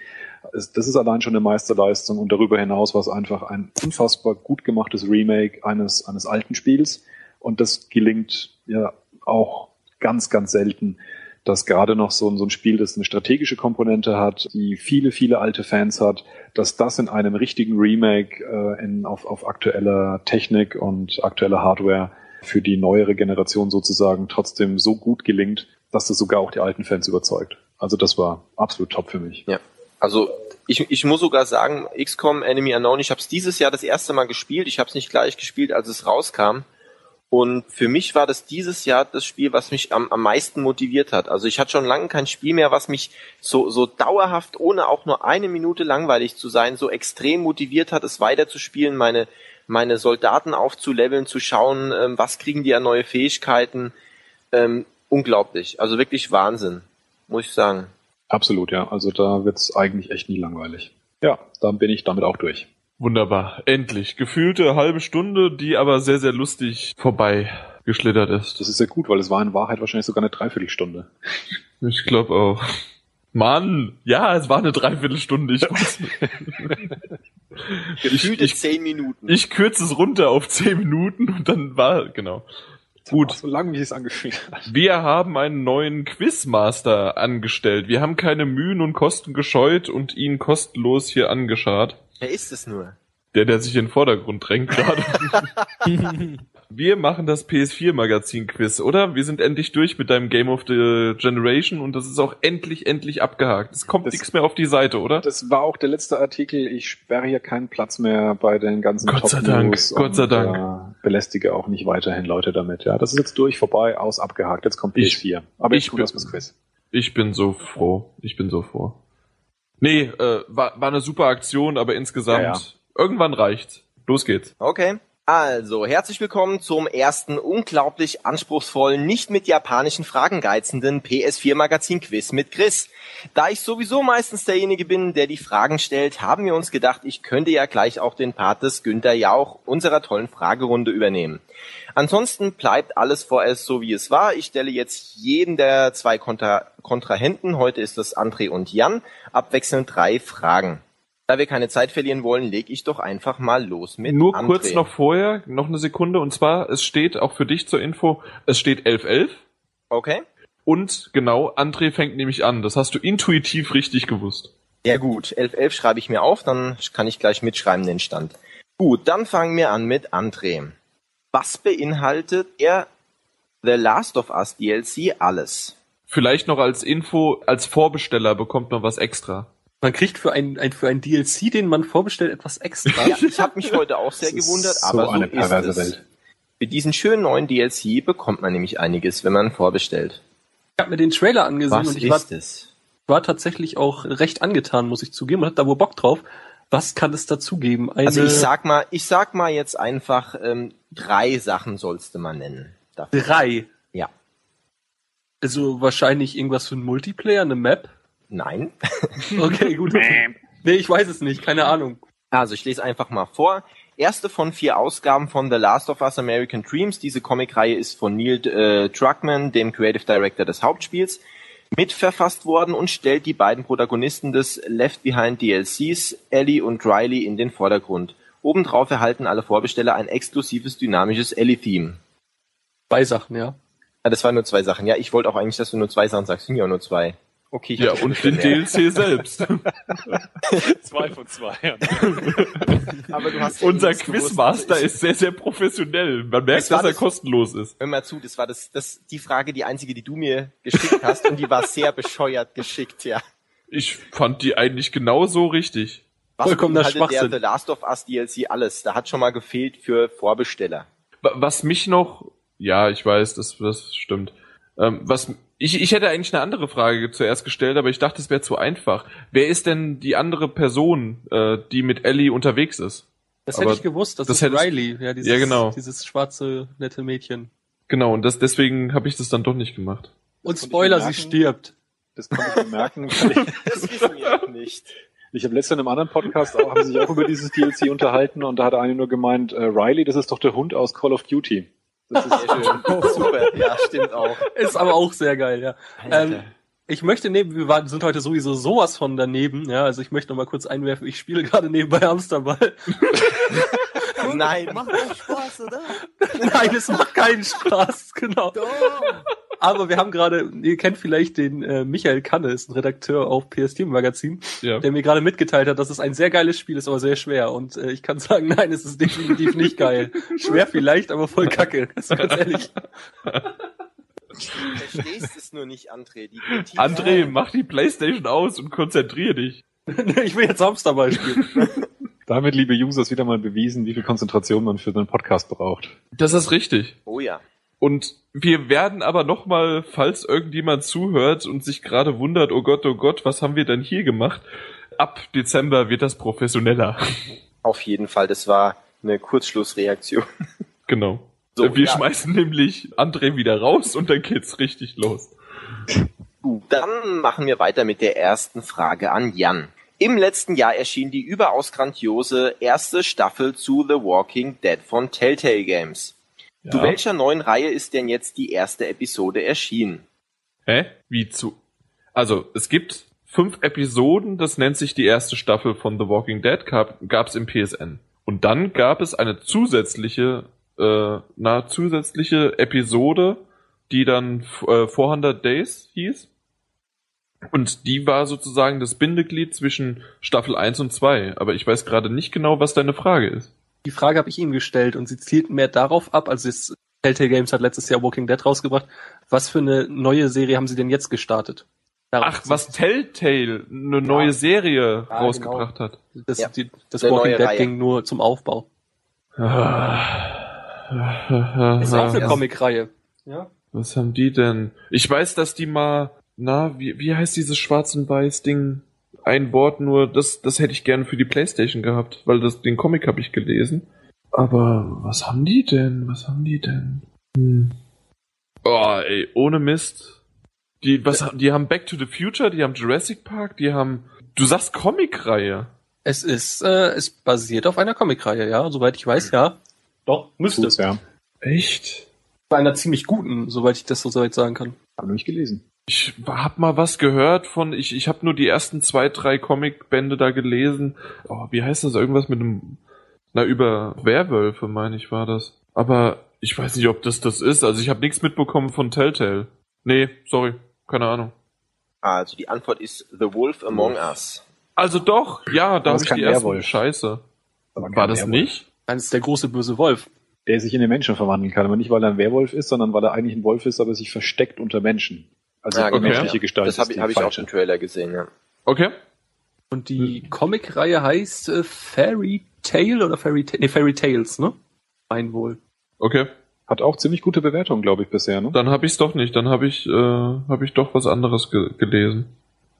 [SPEAKER 2] Das ist allein schon eine Meisterleistung und darüber hinaus war es einfach ein unfassbar gut gemachtes Remake eines, eines alten Spiels und das gelingt ja auch ganz, ganz selten dass gerade noch so, ein- so ein Spiel, das eine strategische Komponente hat, die viele, viele alte Fans hat, dass das in einem richtigen Remake äh, in, auf, auf aktueller Technik und aktueller Hardware für die neuere Generation sozusagen trotzdem so gut gelingt, dass das sogar auch die alten Fans überzeugt. Also das war absolut top für mich.
[SPEAKER 6] Ja. Also ich, ich muss sogar sagen, XCOM Enemy Unknown, ich habe es dieses Jahr das erste Mal gespielt. Ich habe es nicht gleich gespielt, als es rauskam. Und für mich war das dieses Jahr das Spiel, was mich am, am meisten motiviert hat. Also ich hatte schon lange kein Spiel mehr, was mich so, so dauerhaft, ohne auch nur eine Minute langweilig zu sein, so extrem motiviert hat, es weiterzuspielen, meine, meine Soldaten aufzuleveln, zu schauen, ähm, was kriegen die an neue Fähigkeiten. Ähm, unglaublich. Also wirklich Wahnsinn, muss ich sagen.
[SPEAKER 2] Absolut, ja. Also da wird's eigentlich echt nie langweilig. Ja, dann bin ich damit auch durch.
[SPEAKER 1] Wunderbar, endlich. Gefühlte halbe Stunde, die aber sehr, sehr lustig vorbei geschlittert ist.
[SPEAKER 2] Das ist sehr gut, weil es war in Wahrheit wahrscheinlich sogar eine Dreiviertelstunde.
[SPEAKER 1] Ich glaube auch. Mann, ja, es war eine Dreiviertelstunde. Ich, weiß nicht.
[SPEAKER 6] Gefühlte
[SPEAKER 1] ich,
[SPEAKER 6] zehn Minuten.
[SPEAKER 1] ich kürze es runter auf zehn Minuten und dann war, genau. Gut.
[SPEAKER 2] So lang, wie es angefühlt hat.
[SPEAKER 1] Wir haben einen neuen Quizmaster angestellt. Wir haben keine Mühen und Kosten gescheut und ihn kostenlos hier angeschart.
[SPEAKER 6] Wer ist es nur?
[SPEAKER 1] Der, der sich in den Vordergrund drängt gerade. Wir machen das PS4-Magazin-Quiz, oder? Wir sind endlich durch mit deinem Game of the Generation und das ist auch endlich, endlich abgehakt. Es kommt nichts mehr auf die Seite, oder?
[SPEAKER 2] Das war auch der letzte Artikel. Ich sperre hier keinen Platz mehr bei den ganzen
[SPEAKER 1] Gott sei Dank, Gott sei Dank.
[SPEAKER 2] Äh, belästige auch nicht weiterhin Leute damit. Ja, das ist jetzt durch, vorbei, aus, abgehakt. Jetzt kommt
[SPEAKER 1] Ich-
[SPEAKER 2] PS4. Aber
[SPEAKER 1] ich
[SPEAKER 2] ich tue
[SPEAKER 1] bin-
[SPEAKER 2] das Quiz.
[SPEAKER 1] Ich bin so froh. Ich bin so froh. Nee, äh, war, war eine super Aktion, aber insgesamt,
[SPEAKER 2] Ja, ja.
[SPEAKER 1] irgendwann reicht's. Los geht's.
[SPEAKER 6] Okay. Also, herzlich willkommen zum ersten unglaublich anspruchsvollen, nicht mit japanischen Fragen geizenden PS4-Magazin-Quiz mit Chris. Da ich sowieso meistens derjenige bin, der die Fragen stellt, haben wir uns gedacht, ich könnte ja gleich auch den Part des Günther Jauch unserer tollen Fragerunde übernehmen. Ansonsten bleibt alles vorerst so, wie es war. Ich stelle jetzt jeden der zwei Kontra Kontrahenten, heute ist das André und Jan, abwechselnd drei Fragen. Da wir keine Zeit verlieren wollen, lege ich doch einfach mal los mit
[SPEAKER 1] Nur
[SPEAKER 6] André.
[SPEAKER 1] kurz noch vorher, noch eine Sekunde, und zwar, es steht auch für dich zur Info, es steht 11.11
[SPEAKER 6] Okay.
[SPEAKER 1] und genau, André fängt nämlich an. Das hast du intuitiv richtig gewusst.
[SPEAKER 6] Ja gut, 11.11 schreibe ich mir auf, dann kann ich gleich mitschreiben den Stand. Gut, dann fangen wir an mit André. Was beinhaltet er The Last of Us DLC alles?
[SPEAKER 1] Vielleicht noch als Info, als Vorbesteller bekommt man was extra.
[SPEAKER 3] Man kriegt für ein, ein, für ein DLC, den man vorbestellt, etwas extra.
[SPEAKER 6] Ja, ich habe mich heute auch sehr
[SPEAKER 2] Das ist
[SPEAKER 6] gewundert,
[SPEAKER 2] so
[SPEAKER 6] aber so
[SPEAKER 2] eine
[SPEAKER 6] ist
[SPEAKER 2] perverse
[SPEAKER 6] es.
[SPEAKER 2] Welt.
[SPEAKER 6] Für diesen schönen neuen DLC bekommt man nämlich einiges, wenn man vorbestellt.
[SPEAKER 3] Ich habe mir den Trailer angesehen
[SPEAKER 6] Was
[SPEAKER 3] und ich war,
[SPEAKER 6] ist es?
[SPEAKER 3] war tatsächlich auch recht angetan, muss ich zugeben, und hab da wohl Bock drauf. Was kann es dazugeben? Eine
[SPEAKER 6] Also ich sag mal, ich sag mal jetzt einfach, ähm, drei Sachen sollst du mal nennen. Dafür.
[SPEAKER 3] drei.
[SPEAKER 6] Ja.
[SPEAKER 3] Also wahrscheinlich irgendwas für einen Multiplayer, eine Map.
[SPEAKER 6] Nein.
[SPEAKER 3] Okay, gut. nee, ich weiß es nicht, keine Ahnung.
[SPEAKER 6] Also ich lese einfach mal vor. Erste von vier Ausgaben von The Last of Us American Dreams. Diese Comicreihe ist von Neil äh, Druckmann, dem Creative Director des Hauptspiels. mitverfasst worden und stellt die beiden Protagonisten des Left Behind DLCs, Ellie und Riley, in den Vordergrund. Obendrauf erhalten alle Vorbesteller ein exklusives dynamisches Ellie-Theme.
[SPEAKER 3] Zwei Sachen, ja.
[SPEAKER 6] Ah, das waren nur zwei Sachen. Ja, ich wollte auch eigentlich, dass du nur zwei Sachen sagst. Sind ja auch nur zwei. Okay, ich
[SPEAKER 1] Ja, und den. DLC selbst.
[SPEAKER 7] Zwei von zwei. Ja.
[SPEAKER 6] Aber du hast
[SPEAKER 1] Unser
[SPEAKER 6] gewusst.
[SPEAKER 1] Quizmaster ist sehr, sehr professionell. Man merkt, dass er
[SPEAKER 6] das-
[SPEAKER 1] kostenlos ist.
[SPEAKER 6] Hör mal zu, das war das, das, die Frage, die einzige, die du mir geschickt hast und die war sehr bescheuert geschickt, ja.
[SPEAKER 1] Ich fand die eigentlich genauso richtig.
[SPEAKER 6] Was
[SPEAKER 3] Vollkommener
[SPEAKER 6] beinhaltet der
[SPEAKER 3] Schwachsinn.
[SPEAKER 6] The Last of Us DLC alles? Da hat schon mal gefehlt für Vorbesteller.
[SPEAKER 1] Wa- Was mich noch, ja, ich weiß, das, das stimmt. Ähm, was ich, ich hätte eigentlich eine andere Frage zuerst gestellt, aber ich dachte, es wäre zu einfach. Wer ist denn die andere Person, äh, die mit Ellie unterwegs ist?
[SPEAKER 3] Das
[SPEAKER 1] Aber
[SPEAKER 3] hätte ich gewusst, das,
[SPEAKER 1] das
[SPEAKER 3] ist Riley, ja, dieses,
[SPEAKER 1] Ja, genau.
[SPEAKER 3] dieses schwarze, nette Mädchen.
[SPEAKER 1] Genau, und das, deswegen habe ich das dann doch nicht gemacht.
[SPEAKER 3] Und Spoiler, sie stirbt.
[SPEAKER 2] Das konnte ich bemerken. weil ich
[SPEAKER 6] Das wissen wir noch nicht.
[SPEAKER 2] ich habe letztens in einem anderen Podcast auch, haben sie sich auch über dieses DLC unterhalten und da hat einer nur gemeint, äh, Riley, das ist doch der Hund aus Call of Duty. Das ist,
[SPEAKER 6] Sehr schön. Super, ja, stimmt auch.
[SPEAKER 3] Ist aber auch sehr geil, ja. Ähm, ich möchte neben, wir waren, sind heute sowieso sowas von daneben, ja, also ich möchte noch mal kurz einwerfen, ich spiele gerade nebenbei Hamsterball.
[SPEAKER 6] Nein.
[SPEAKER 5] Macht auch Spaß, oder?
[SPEAKER 3] Nein, es macht keinen Spaß, genau.
[SPEAKER 5] Doch.
[SPEAKER 3] Aber wir haben gerade, ihr kennt vielleicht den äh, Michael Kanne, ist ein Redakteur auf PS Team Magazin,
[SPEAKER 1] Ja.
[SPEAKER 3] der mir gerade mitgeteilt hat, dass es ein sehr geiles Spiel ist, aber sehr schwer. Und äh, ich kann sagen, nein, es ist definitiv nicht geil. Schwer vielleicht, aber voll kacke. Das ist ganz ehrlich.
[SPEAKER 6] Du verstehst es nur nicht, André. Die die-
[SPEAKER 1] André, mach die Playstation aus und konzentrier dich.
[SPEAKER 3] ich will jetzt Hamsterball spielen.
[SPEAKER 2] Damit, liebe Users, wieder mal bewiesen, wie viel Konzentration man für einen Podcast braucht.
[SPEAKER 1] Das ist richtig.
[SPEAKER 6] Oh ja.
[SPEAKER 1] Und wir werden aber nochmal, falls irgendjemand zuhört und sich gerade wundert, oh Gott, oh Gott, was haben wir denn hier gemacht? Ab Dezember wird das professioneller.
[SPEAKER 6] Auf jeden Fall, das war eine Kurzschlussreaktion.
[SPEAKER 1] genau.
[SPEAKER 6] So,
[SPEAKER 1] wir
[SPEAKER 6] ja.
[SPEAKER 1] schmeißen nämlich André wieder raus und dann geht's richtig los.
[SPEAKER 6] Gut, dann machen wir weiter mit der ersten Frage an Jan. Im letzten Jahr erschien die überaus grandiose erste Staffel zu The Walking Dead von Telltale Games. Zu
[SPEAKER 1] Ja.
[SPEAKER 6] welcher neuen Reihe ist denn jetzt die erste Episode erschienen?
[SPEAKER 1] Hä? Wie zu? Also, es gibt fünf Episoden, das nennt sich die erste Staffel von The Walking Dead, gab, gab's im PSN. Und dann gab es eine zusätzliche, äh, na, zusätzliche Episode, die dann äh, 400 Days hieß. Und die war sozusagen das Bindeglied zwischen Staffel 1 und 2. Aber ich weiß gerade nicht genau, was deine Frage ist.
[SPEAKER 3] Die Frage habe ich Ihnen gestellt und sie zielt mehr darauf ab, also das Telltale Games hat letztes Jahr Walking Dead rausgebracht. Was für eine neue Serie haben Sie denn jetzt gestartet? Darauf
[SPEAKER 1] Ach, was Telltale eine neue Serie
[SPEAKER 3] Ja,
[SPEAKER 1] rausgebracht hat.
[SPEAKER 3] Das,
[SPEAKER 6] Ja.
[SPEAKER 3] die, das Walking Dead
[SPEAKER 6] Reihe.
[SPEAKER 3] ging nur zum Aufbau.
[SPEAKER 6] Ist auch
[SPEAKER 3] Eine
[SPEAKER 6] Ja.
[SPEAKER 3] Comicreihe. Ja.
[SPEAKER 1] Was haben die denn? Ich weiß, dass die mal, na, wie, wie heißt dieses Schwarz und Weiß Ding? Ein Wort nur, das, das hätte ich gerne für die Playstation gehabt, weil das, den Comic habe ich gelesen. Aber was haben die denn? Was haben die denn? Hm. Oh, ey, ohne Mist. Die, was, haben- die haben Back to the Future, die haben Jurassic Park, die haben, du sagst Comicreihe.
[SPEAKER 3] Es ist, äh, es basiert auf einer Comicreihe, ja, soweit ich weiß, ja. Doch, müsste.
[SPEAKER 2] Tut's, ja.
[SPEAKER 1] Echt?
[SPEAKER 3] Bei einer ziemlich guten, soweit ich das so soweit sagen kann.
[SPEAKER 2] Hab noch nicht gelesen.
[SPEAKER 1] Ich hab mal was gehört von, ich, ich habe nur die ersten zwei, drei Comicbände da gelesen. Oh, wie heißt das? Irgendwas mit einem, na, über Werwölfe, meine ich, war das. Aber ich weiß nicht, ob das das ist. Also ich habe nichts mitbekommen von Telltale. Nee, sorry, keine Ahnung.
[SPEAKER 6] Also die Antwort ist The Wolf Among Us.
[SPEAKER 1] Also doch, ja, da habe
[SPEAKER 2] es
[SPEAKER 1] ich
[SPEAKER 2] ist
[SPEAKER 1] die
[SPEAKER 2] kein
[SPEAKER 1] ersten
[SPEAKER 2] Werwolf.
[SPEAKER 1] Scheiße. War das
[SPEAKER 2] Werwolf.
[SPEAKER 1] nicht?
[SPEAKER 3] Nein, es ist der große böse Wolf.
[SPEAKER 2] Der sich in den Menschen verwandeln kann. Aber nicht, weil er ein Werwolf ist, sondern weil er eigentlich ein Wolf ist, aber sich versteckt unter Menschen. Also
[SPEAKER 6] Ja, genau.
[SPEAKER 2] menschliche Gestalt.
[SPEAKER 6] Das habe hab ich auch im Trailer gesehen, ja.
[SPEAKER 1] Okay.
[SPEAKER 3] Und die Comicreihe heißt äh, Fairy Tale oder Fairy Tale? Nee, Fairy Tales, ne? Mein wohl.
[SPEAKER 1] Okay.
[SPEAKER 2] Hat auch ziemlich gute Bewertungen, glaube ich, bisher. Ne?
[SPEAKER 1] Dann habe ich es doch nicht. Dann habe ich, äh, habe ich doch was anderes ge gelesen.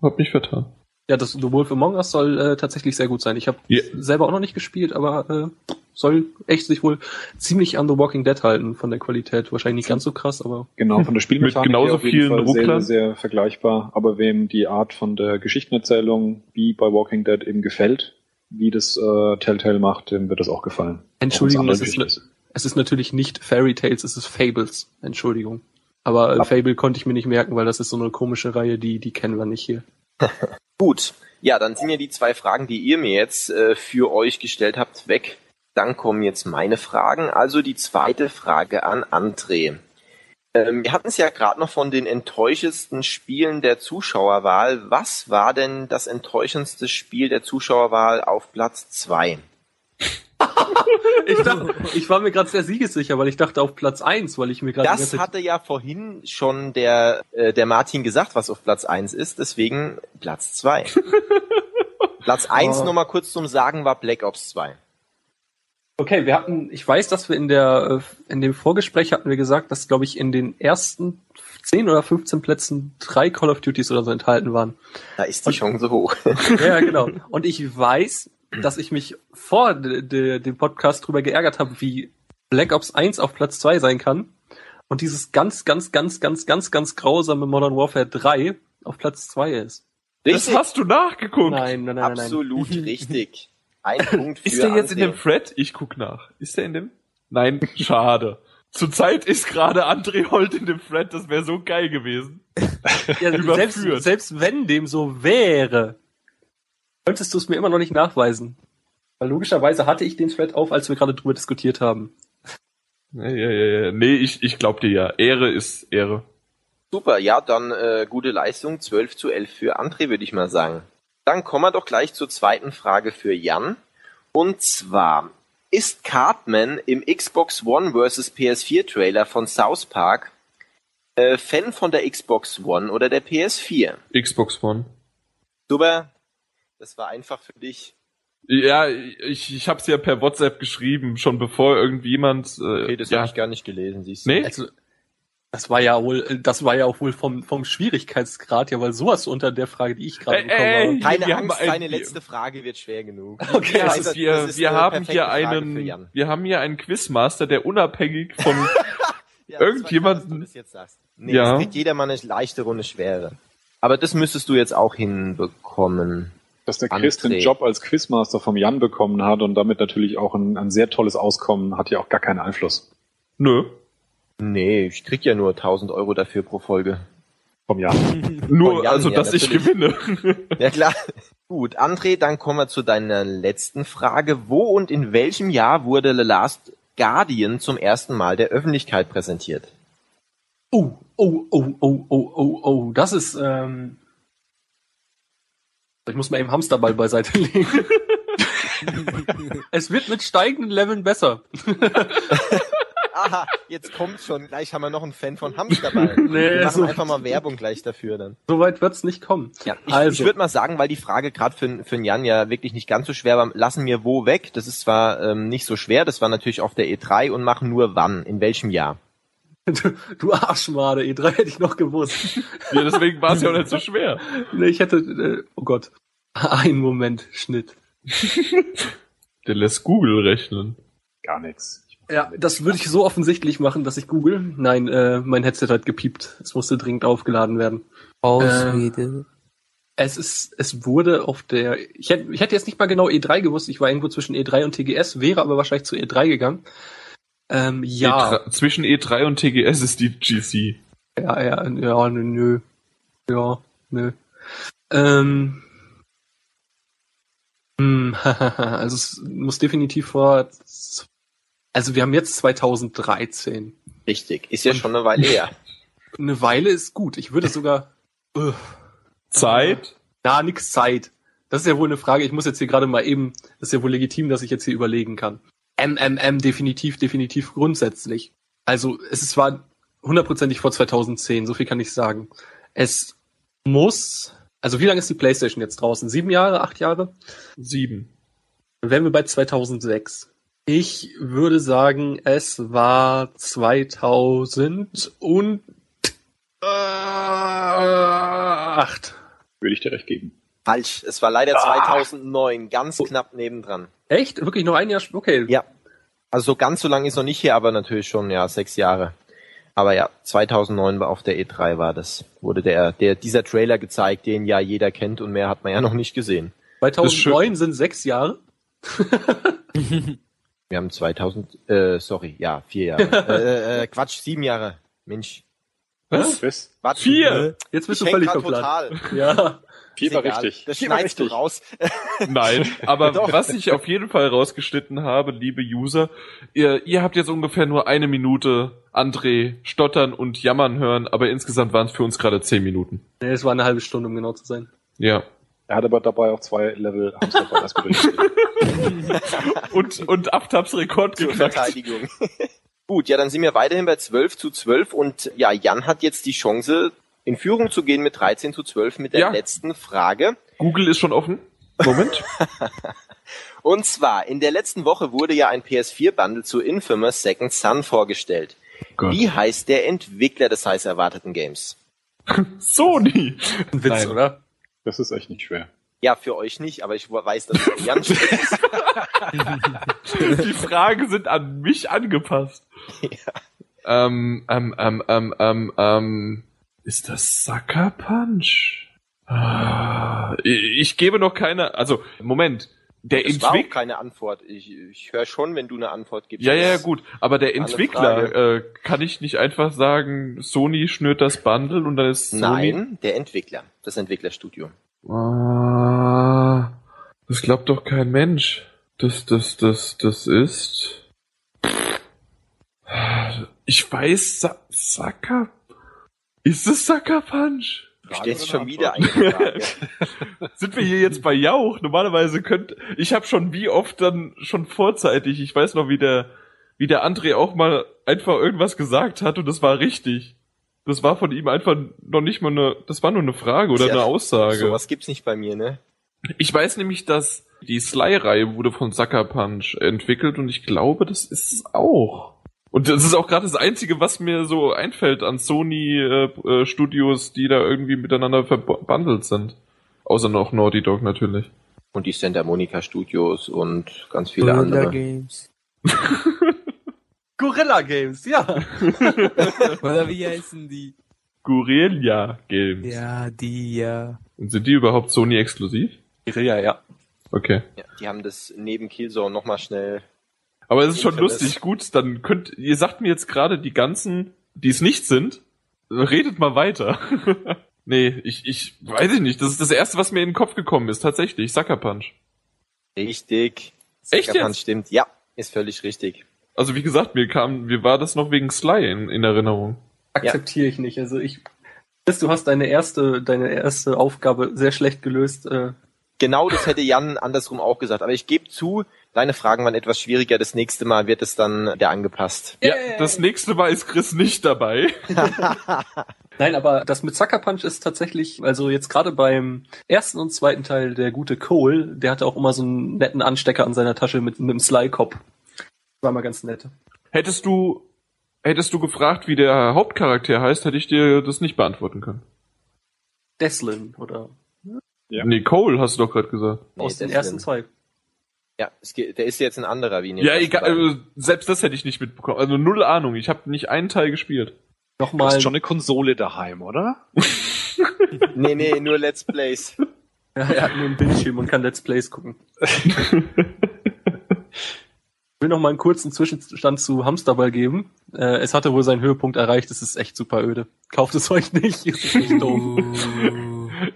[SPEAKER 1] Hab mich vertan.
[SPEAKER 3] Ja, das The Wolf Among Us soll äh, tatsächlich sehr gut sein. Ich habe
[SPEAKER 1] Ja.
[SPEAKER 3] selber auch noch nicht gespielt, aber äh, soll echt sich wohl ziemlich an The Walking Dead halten von der Qualität. Wahrscheinlich nicht ganz so krass, aber
[SPEAKER 2] Genau, von der Spielmechanik
[SPEAKER 1] Mit genauso vielen
[SPEAKER 2] Fall sehr,
[SPEAKER 1] Rucklern?
[SPEAKER 2] sehr, sehr vergleichbar. Aber wem die Art von der Geschichtenerzählung wie bei Walking Dead eben gefällt, wie das äh, Telltale macht, dem wird das auch gefallen.
[SPEAKER 3] Entschuldigung, es ist,
[SPEAKER 2] Geschichte
[SPEAKER 3] es ist natürlich nicht Fairy Tales, es ist Fables. Entschuldigung. Aber äh, Fable konnte ich mir nicht merken, weil das ist so eine komische Reihe, die, die kennen wir nicht hier.
[SPEAKER 6] Gut. Ja, dann sind ja die zwei Fragen, die ihr mir jetzt äh, für euch gestellt habt, weg. Dann kommen jetzt meine Fragen. Also die zweite Frage an André. Ähm, wir hatten es ja gerade noch von den enttäuschendsten Spielen der Zuschauerwahl. Was war denn das enttäuschendste Spiel der Zuschauerwahl auf Platz zwei?
[SPEAKER 3] Ich, dachte, ich war mir gerade sehr siegessicher, weil ich dachte auf Platz eins, weil ich mir gerade
[SPEAKER 6] Das hatte ja vorhin schon der, äh, der Martin gesagt, was auf Platz eins ist, deswegen Platz zwei. Platz eins
[SPEAKER 3] Oh.
[SPEAKER 6] nur mal kurz zum Sagen war Black Ops 2.
[SPEAKER 3] Okay, wir hatten, ich weiß, dass wir in der, äh, in dem Vorgespräch hatten wir gesagt, dass, glaube ich, in den ersten 10 oder 15 Plätzen drei Call of Duties oder so enthalten waren.
[SPEAKER 6] Da ist die Chance hoch.
[SPEAKER 3] Ja, genau. Und ich weiß, dass ich mich vor de, de, dem Podcast drüber geärgert habe, wie Black Ops 1 auf Platz 2 sein kann. Und dieses ganz, ganz, ganz, ganz, ganz, ganz grausame Modern Warfare 3 auf Platz 2 ist.
[SPEAKER 1] Das hast du nachgeguckt.
[SPEAKER 3] Nein, nein, nein, nein, nein.
[SPEAKER 6] Absolut richtig. Ein Punkt für
[SPEAKER 1] Ist der jetzt in
[SPEAKER 6] André.
[SPEAKER 1] dem Thread? Ich guck nach. Ist der in dem? Nein, schade. Zurzeit ist gerade André Holt in dem Thread, das wäre so geil gewesen.
[SPEAKER 3] Ja, selbst, selbst wenn dem so wäre, könntest du es mir immer noch nicht nachweisen. Weil logischerweise hatte ich den Thread auf, als wir gerade drüber diskutiert haben.
[SPEAKER 1] Ja, ja, ja, ja. Nee, ich, ich glaub dir ja. Ehre ist Ehre.
[SPEAKER 6] Super, ja, dann äh, gute Leistung, 12 zu 11 für André, würde ich mal sagen. Dann kommen wir doch gleich zur zweiten Frage für Jan. Und zwar, ist Cartman im Xbox One vs. PS4 Trailer von South Park äh, Fan von der Xbox One oder der PS4?
[SPEAKER 1] Xbox One.
[SPEAKER 6] Super, das war einfach für dich.
[SPEAKER 1] Ja, ich, ich hab's ja per WhatsApp geschrieben, schon bevor irgendjemand. Äh,
[SPEAKER 6] Okay, das
[SPEAKER 1] ja.
[SPEAKER 6] habe ich gar nicht gelesen, siehst du.
[SPEAKER 1] Nee?
[SPEAKER 3] Also, das war ja wohl, das war ja auch wohl vom, vom Schwierigkeitsgrad, ja, weil sowas unter der Frage, die ich gerade bekommen
[SPEAKER 1] ey,
[SPEAKER 3] habe.
[SPEAKER 6] Keine
[SPEAKER 1] wir
[SPEAKER 6] Angst,
[SPEAKER 1] ein-
[SPEAKER 6] deine letzte Frage wird schwer genug.
[SPEAKER 3] Okay,
[SPEAKER 6] Ja,
[SPEAKER 1] ist, wir
[SPEAKER 6] das ist
[SPEAKER 1] wir haben hier
[SPEAKER 6] Frage
[SPEAKER 1] einen, wir haben hier einen Quizmaster, der unabhängig von,
[SPEAKER 6] Ja,
[SPEAKER 1] Irgendjemand-
[SPEAKER 6] das war klar, dass du das jetzt sagst. Nee,
[SPEAKER 1] Ja.
[SPEAKER 6] ja. kriegt jeder mal eine leichte Runde schwere. Aber das müsstest du jetzt auch hinbekommen.
[SPEAKER 2] Dass der Chris
[SPEAKER 6] André.
[SPEAKER 2] den Job als Quizmaster vom Jan bekommen hat und damit natürlich auch ein, ein sehr tolles Auskommen, hat ja auch gar keinen Einfluss
[SPEAKER 1] nö,
[SPEAKER 6] Nee, ich krieg ja nur 1000 Euro dafür pro Folge.
[SPEAKER 2] vom Jan.
[SPEAKER 1] nur,
[SPEAKER 6] Jan,
[SPEAKER 1] also,
[SPEAKER 6] ja,
[SPEAKER 1] dass ich
[SPEAKER 6] natürlich.
[SPEAKER 1] gewinne.
[SPEAKER 6] Ja klar. Gut, André, dann kommen wir zu deiner letzten Frage. Wo und in welchem Jahr wurde The Last Guardian zum ersten Mal der Öffentlichkeit präsentiert?
[SPEAKER 3] Oh, oh, oh, oh, oh, oh, oh, das ist, ähm, ich muss mal eben Hamsterball beiseite legen. es wird mit steigenden Leveln besser.
[SPEAKER 6] Aha, jetzt kommt schon. Gleich haben wir noch einen Fan von Hamsterball.
[SPEAKER 3] Nee,
[SPEAKER 6] wir machen
[SPEAKER 3] so-
[SPEAKER 6] einfach mal Werbung gleich dafür dann.
[SPEAKER 3] Soweit wird's nicht kommen.
[SPEAKER 6] Ja, ich,
[SPEAKER 3] Also.
[SPEAKER 6] ich würde mal sagen, weil die Frage gerade für, für Jan ja wirklich nicht ganz so schwer war, lassen wir wo weg. Das ist zwar ähm, nicht so schwer, das war natürlich auf der E3 und machen nur wann, in welchem Jahr.
[SPEAKER 3] Du, du Arschmade, E3 hätte ich noch gewusst.
[SPEAKER 1] ja, deswegen war es ja auch nicht so schwer.
[SPEAKER 3] Nee, ich hätte, äh, oh Gott. Ein Moment, Schnitt.
[SPEAKER 1] Der lässt Google rechnen.
[SPEAKER 2] Gar nichts.
[SPEAKER 3] Ja, das würde ich so offensichtlich machen, dass ich google. Nein, äh, mein Headset hat gepiept. Es musste dringend aufgeladen werden.
[SPEAKER 5] Ausrede.
[SPEAKER 3] Es ist, es wurde auf der, ich hätte, ich hätte jetzt nicht mal genau E3 gewusst, ich war irgendwo zwischen E3 und TGS, wäre aber wahrscheinlich zu E3 gegangen. Ähm, ja,
[SPEAKER 1] E3, zwischen E3 und TGS ist die GC.
[SPEAKER 3] ja, ja, ja, nö, nö. Ja, nö. Ähm, hm, also es muss definitiv vor, also wir haben jetzt 2013.
[SPEAKER 6] Richtig, ist ja schon eine Weile her.
[SPEAKER 3] Eine Weile ist gut. Ich würde sogar,
[SPEAKER 1] Zeit?
[SPEAKER 3] Na, nix Zeit. Das ist ja wohl eine Frage. Ich muss jetzt hier gerade mal eben, das ist ja wohl legitim, dass ich jetzt hier überlegen kann. MMM definitiv, definitiv grundsätzlich. Also es ist zwar hundertprozentig vor 2010, so viel kann ich sagen. Es muss, also wie lange ist die PlayStation jetzt draußen? Sieben Jahre, acht Jahre?
[SPEAKER 1] Sieben.
[SPEAKER 3] Dann wären wir bei 2006. Ich würde sagen, es war 2000 und äh, acht.
[SPEAKER 2] Würde ich dir recht geben.
[SPEAKER 6] Falsch, es war leider 2009, ganz knapp nebendran.
[SPEAKER 3] Echt? Wirklich noch ein Jahr? Okay.
[SPEAKER 6] Ja, also so ganz so lang ist noch nicht hier, aber natürlich schon, ja, sechs Jahre. Aber ja, 2009 war auf der E3 war das, wurde der, der, dieser Trailer gezeigt, den ja jeder kennt und mehr hat man ja noch nicht gesehen.
[SPEAKER 3] 2009 sind sechs Jahre.
[SPEAKER 6] Wir haben 2000, äh, sorry, ja, vier Jahre. äh, äh, Quatsch, sieben Jahre. Mensch.
[SPEAKER 1] Was?
[SPEAKER 6] Warte,
[SPEAKER 1] Vier?
[SPEAKER 3] Jetzt bist
[SPEAKER 6] Ich
[SPEAKER 3] du völlig
[SPEAKER 6] grad
[SPEAKER 3] verplant.
[SPEAKER 6] total.
[SPEAKER 3] Ja.
[SPEAKER 2] Vier
[SPEAKER 6] Ist
[SPEAKER 2] war
[SPEAKER 6] egal.
[SPEAKER 2] richtig.
[SPEAKER 6] Das
[SPEAKER 2] Vier war
[SPEAKER 6] schneidest du
[SPEAKER 2] richtig.
[SPEAKER 6] raus.
[SPEAKER 1] Nein, aber was ich auf jeden Fall rausgeschnitten habe, liebe User, ihr, ihr habt jetzt ungefähr nur eine Minute André stottern und jammern hören, aber insgesamt waren es für uns gerade zehn Minuten.
[SPEAKER 3] Nee, es war eine halbe Stunde, um genau zu sein.
[SPEAKER 1] Ja.
[SPEAKER 2] Er hat aber dabei auch zwei Level durchgespielt.
[SPEAKER 1] Und, und Aftabs Rekord
[SPEAKER 6] Zur
[SPEAKER 1] geknackt.
[SPEAKER 6] Verteidigung. Gut, ja, dann sind wir weiterhin bei 12 zu 12 und ja, Jan hat jetzt die Chance, in Führung zu gehen mit 13 zu 12 mit der
[SPEAKER 1] Ja.
[SPEAKER 6] letzten Frage.
[SPEAKER 1] Google ist schon offen. Moment.
[SPEAKER 6] Und zwar, in der letzten Woche wurde ja ein PS4-Bundle zu Infamous Second Son vorgestellt.
[SPEAKER 1] Gott.
[SPEAKER 6] Wie heißt der Entwickler des heiß erwarteten Games?
[SPEAKER 1] Sony.
[SPEAKER 3] Ein Witz,
[SPEAKER 1] Nein.
[SPEAKER 3] oder?
[SPEAKER 2] Das ist echt nicht schwer.
[SPEAKER 6] Ja, für euch nicht, aber ich weiß, dass es für Jan schwer ist.
[SPEAKER 1] Die Fragen sind an mich angepasst. Ähm, ähm, ähm, ähm, ähm, ähm, ist das Sucker Punch? Ah, ich, gebe noch keine, also, Moment. Der
[SPEAKER 6] Das war auch
[SPEAKER 1] Entwickler,
[SPEAKER 6] keine Antwort. Ich, ich höre schon, wenn du eine Antwort gibst.
[SPEAKER 1] ja, ja, gut, aber der Entwickler, äh, kann ich nicht einfach sagen, Sony schnürt das Bundle und dann ist Sony?
[SPEAKER 6] Nein, der Entwickler, das Entwicklerstudio.
[SPEAKER 1] Ah, das glaubt doch kein Mensch. Das, das, das, das ist. Ich weiß, Sa Sucker. Ist es Sucker Punch?
[SPEAKER 6] Du stellst schon wieder eine Frage.
[SPEAKER 1] Sind wir hier jetzt bei Jauch? Normalerweise könnt ich habe schon wie oft dann schon vorzeitig. Ich weiß noch, wie der wie der André auch mal einfach irgendwas gesagt hat und das war richtig. Das war von ihm einfach noch nicht mal eine, das war nur eine Frage oder
[SPEAKER 6] Tja,
[SPEAKER 1] eine Aussage.
[SPEAKER 6] Sowas gibt's nicht bei mir, ne?
[SPEAKER 1] Ich weiß nämlich, dass die Sly-Reihe wurde von Sucker Punch entwickelt und ich glaube, das ist es auch. Und das ist auch gerade das Einzige, was mir so einfällt an Sony-Studios, die da irgendwie miteinander verbandelt sind. Außer noch Naughty Dog natürlich.
[SPEAKER 6] Und die Santa Monica Studios und ganz viele
[SPEAKER 5] Gorilla
[SPEAKER 6] andere.
[SPEAKER 5] Games.
[SPEAKER 3] Gorilla Games, ja.
[SPEAKER 5] Oder wie heißen die?
[SPEAKER 1] Guerilla Games.
[SPEAKER 5] Ja, die, ja.
[SPEAKER 1] Und sind die überhaupt Sony-exklusiv?
[SPEAKER 3] Guerilla, ja.
[SPEAKER 1] Okay.
[SPEAKER 6] Ja, die haben das neben Killzone nochmal schnell.
[SPEAKER 1] Aber es ist schon lustig. Gut, dann könnt, ihr sagt mir jetzt gerade die ganzen, die es nicht sind, redet mal weiter. nee, ich, ich weiß ich nicht. Das ist das erste, was mir in den Kopf gekommen ist. Tatsächlich. Sucker Punch.
[SPEAKER 6] Richtig.
[SPEAKER 1] Echt
[SPEAKER 6] Sucker
[SPEAKER 1] jetzt?
[SPEAKER 6] Punch stimmt. Ja, ist völlig richtig.
[SPEAKER 1] Also wie gesagt, mir kam, mir war das noch wegen Sly in, in Erinnerung.
[SPEAKER 3] Akzeptiere ich nicht. Also ich. Chris, Du hast deine erste, deine erste Aufgabe sehr schlecht gelöst. Äh,
[SPEAKER 6] Genau das hätte Jan andersrum auch gesagt. Aber ich gebe zu, deine Fragen waren etwas schwieriger. Das nächste Mal wird es dann der angepasst.
[SPEAKER 1] Ja, das nächste Mal ist Chris nicht dabei.
[SPEAKER 3] Nein, aber das mit Sucker Punch ist tatsächlich, also jetzt gerade beim ersten und zweiten Teil, der gute Cole, der hatte auch immer so einen netten Anstecker an seiner Tasche mit, mit einem Sly-Cop. War mal ganz nett.
[SPEAKER 1] Hättest du, hättest du gefragt, wie der Hauptcharakter heißt, hätte ich dir das nicht beantworten können.
[SPEAKER 3] Deslin oder
[SPEAKER 2] Ja.
[SPEAKER 1] Nee, Cole hast du doch gerade gesagt.
[SPEAKER 6] Nee,
[SPEAKER 3] aus den ersten zwei.
[SPEAKER 6] Ja, es geht, der ist jetzt ein anderer wie in den
[SPEAKER 1] Ja, egal, also, selbst das hätte ich nicht mitbekommen. Also null Ahnung. Ich habe nicht einen Teil gespielt.
[SPEAKER 2] Du
[SPEAKER 3] Nochmal.
[SPEAKER 2] hast schon eine Konsole daheim, oder?
[SPEAKER 6] Nee, nee, nur Let's Plays.
[SPEAKER 3] Ja, er hat nur einen Bildschirm und kann Let's Plays gucken. Ich will noch mal einen kurzen Zwischenstand zu Hamsterball geben. Äh, es hatte wohl seinen Höhepunkt erreicht. Es ist echt super öde. Kauft es euch nicht. Es ist echt doof.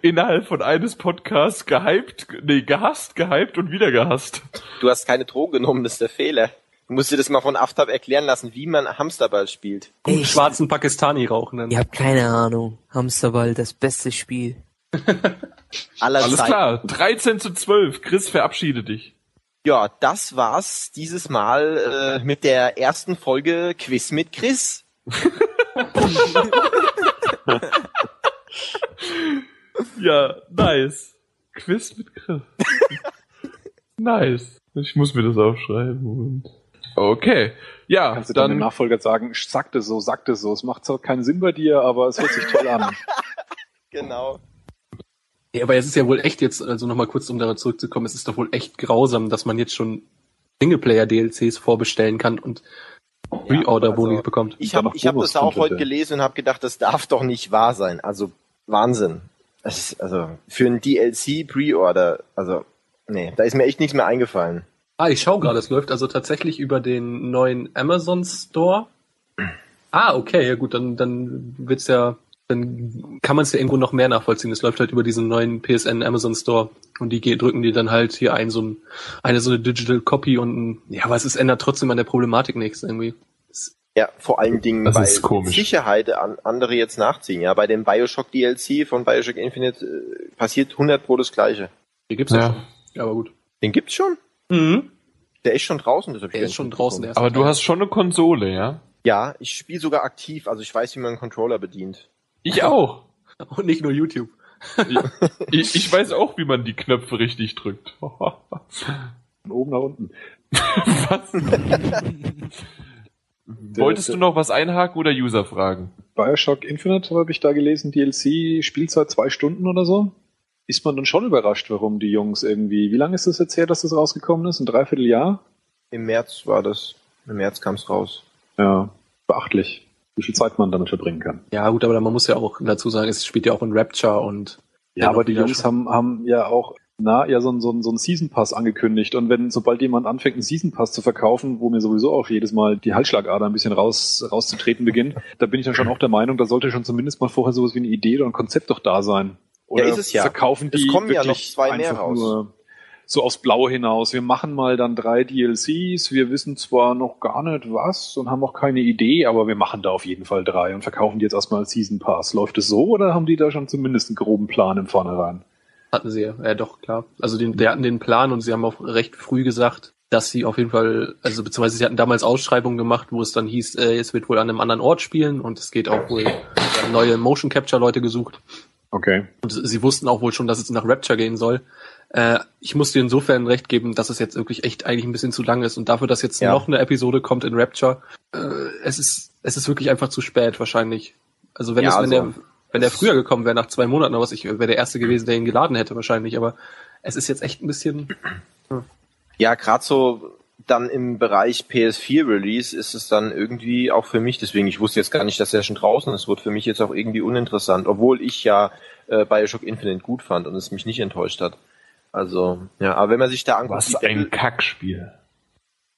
[SPEAKER 1] Innerhalb von eines Podcasts gehypt, nee, gehasst, gehypt und wieder gehasst.
[SPEAKER 6] Du hast keine Drogen genommen, das ist der Fehler. Du musst dir das mal von Aftab erklären lassen, wie man Hamsterball spielt.
[SPEAKER 3] Gut
[SPEAKER 5] Echt?
[SPEAKER 3] schwarzen Pakistani rauchen dann.
[SPEAKER 5] ihr habt keine Ahnung. Hamsterball, das beste Spiel.
[SPEAKER 6] Aller
[SPEAKER 1] Alles
[SPEAKER 6] Zeiten.
[SPEAKER 1] klar, 13 zu 12. Chris, verabschiede dich.
[SPEAKER 6] Ja, das war's dieses Mal äh, mit der ersten Folge Quiz mit Chris.
[SPEAKER 1] Ja, nice. Quiz mit Chris. nice. Ich muss mir das aufschreiben. Und okay. Ja,
[SPEAKER 2] Kannst du dann dem. Nachfolger sagen, sagte so, sagte so. Es macht zwar keinen Sinn bei dir, aber es hört sich toll an.
[SPEAKER 6] Genau.
[SPEAKER 3] Ja, aber es ist ja wohl echt jetzt, also nochmal kurz, um darauf zurückzukommen, es ist doch wohl echt grausam, dass man jetzt schon Singleplayer-DLCs vorbestellen kann und Pre-Order-Boni
[SPEAKER 6] also-
[SPEAKER 3] bekommt.
[SPEAKER 6] Ich habe hab das auch heute gelesen und habe gedacht, das darf doch nicht wahr sein. Also Wahnsinn. Ist, also für ein DLC Pre-Order, also nee, da ist mir echt nichts mehr eingefallen.
[SPEAKER 3] Ah, ich schau gerade, es läuft also tatsächlich über den neuen Amazon Store. Ah, okay, ja gut, dann, dann wird's ja, dann kann man es ja irgendwo noch mehr nachvollziehen. Es läuft halt über diesen neuen PSN Amazon Store und die drücken dir dann halt hier ein so ein, eine so eine Digital Copy und ein, ja, aber es ändert trotzdem an der Problematik nichts irgendwie.
[SPEAKER 6] Ja, vor allen Dingen,
[SPEAKER 1] Das
[SPEAKER 6] weil
[SPEAKER 1] ist komisch.
[SPEAKER 6] Sicherheit an andere jetzt nachziehen. Ja, bei dem Bioshock DLC von Bioshock Infinite äh, passiert 100 pro das Gleiche.
[SPEAKER 3] Hier gibt's ja,
[SPEAKER 1] Ja.
[SPEAKER 3] schon. Ja, aber gut.
[SPEAKER 6] Den gibt's schon?
[SPEAKER 3] Mhm.
[SPEAKER 6] Der ist schon draußen. Das hab ich
[SPEAKER 3] Der ist schon draußen. Der
[SPEAKER 1] Aber du hast schon eine Konsole, ja?
[SPEAKER 6] Ja, ich spiele sogar aktiv. Also ich weiß, wie man einen Controller bedient.
[SPEAKER 1] Ich auch.
[SPEAKER 3] Und nicht nur YouTube.
[SPEAKER 1] Ich, ich weiß auch, wie man die Knöpfe richtig drückt.
[SPEAKER 2] Von oben nach unten.
[SPEAKER 1] was? Wolltest du noch was einhaken oder User fragen?
[SPEAKER 2] Bioshock Infinite habe ich da gelesen, DLC, Spielzeit zwei Stunden oder so. Ist man dann schon überrascht, warum die Jungs irgendwie, wie lange ist es jetzt her, dass das rausgekommen ist? Ein Dreivierteljahr?
[SPEAKER 6] Im März war das. Im März kam's raus.
[SPEAKER 2] Ja, beachtlich, wie viel Zeit man damit verbringen kann.
[SPEAKER 3] Ja, gut, aber man muss ja auch dazu sagen, es spielt ja auch in Rapture und
[SPEAKER 2] Ja, aber die Jungs
[SPEAKER 3] schon.
[SPEAKER 2] haben, haben ja auch na, ja so einen so einen- so einen Season Pass angekündigt und wenn sobald jemand anfängt einen Season Pass zu verkaufen, wo mir sowieso auch jedes Mal die Halsschlagader ein bisschen raus rauszutreten beginnt, da bin ich dann schon auch der Meinung, da sollte schon zumindest mal vorher sowas wie eine Idee oder ein Konzept doch da sein. Oder
[SPEAKER 6] ist es ja.
[SPEAKER 2] verkaufen die
[SPEAKER 6] Es kommen ja
[SPEAKER 2] wirklich
[SPEAKER 6] noch zwei mehr raus.
[SPEAKER 2] nur so aufs Blaue hinaus. Wir machen mal dann drei DLCs, wir wissen zwar noch gar nicht was und haben auch keine Idee, aber wir machen da auf jeden Fall drei und verkaufen die jetzt erstmal als Season Pass. Läuft es so oder haben die da schon zumindest einen groben Plan im Vornherein?
[SPEAKER 3] Hatten sie ja, ja doch, klar. Also den, die hatten den Plan und sie haben auch recht früh gesagt, dass sie auf jeden Fall, also beziehungsweise sie hatten damals Ausschreibungen gemacht, wo es dann hieß, äh, es wird wohl an einem anderen Ort spielen und es geht auch wohl neue Motion Capture Leute gesucht.
[SPEAKER 2] Okay.
[SPEAKER 3] Und sie wussten auch wohl schon, dass es nach Rapture gehen soll. Äh, ich muss dir insofern recht geben, dass es jetzt wirklich echt eigentlich ein bisschen zu lang ist und dafür, dass jetzt
[SPEAKER 6] Ja.
[SPEAKER 3] noch eine Episode kommt in Rapture, äh, es ist es ist wirklich einfach zu spät wahrscheinlich. Also wenn
[SPEAKER 6] Ja,
[SPEAKER 3] es wenn
[SPEAKER 6] also-
[SPEAKER 3] der wenn der früher gekommen wäre nach zwei Monaten oder was, ich wäre der erste gewesen, der ihn geladen hätte wahrscheinlich. Aber es ist jetzt echt ein bisschen
[SPEAKER 6] Ja, gerade so dann im Bereich PS4 Release ist es dann irgendwie auch für mich, deswegen ich wusste jetzt gar nicht, dass er schon draußen ist, wird für mich jetzt auch irgendwie uninteressant, obwohl ich ja äh, Bioshock Infinite gut fand und es mich nicht enttäuscht hat. Also, ja, aber wenn man sich da anguckt,
[SPEAKER 1] Was ein Kackspiel.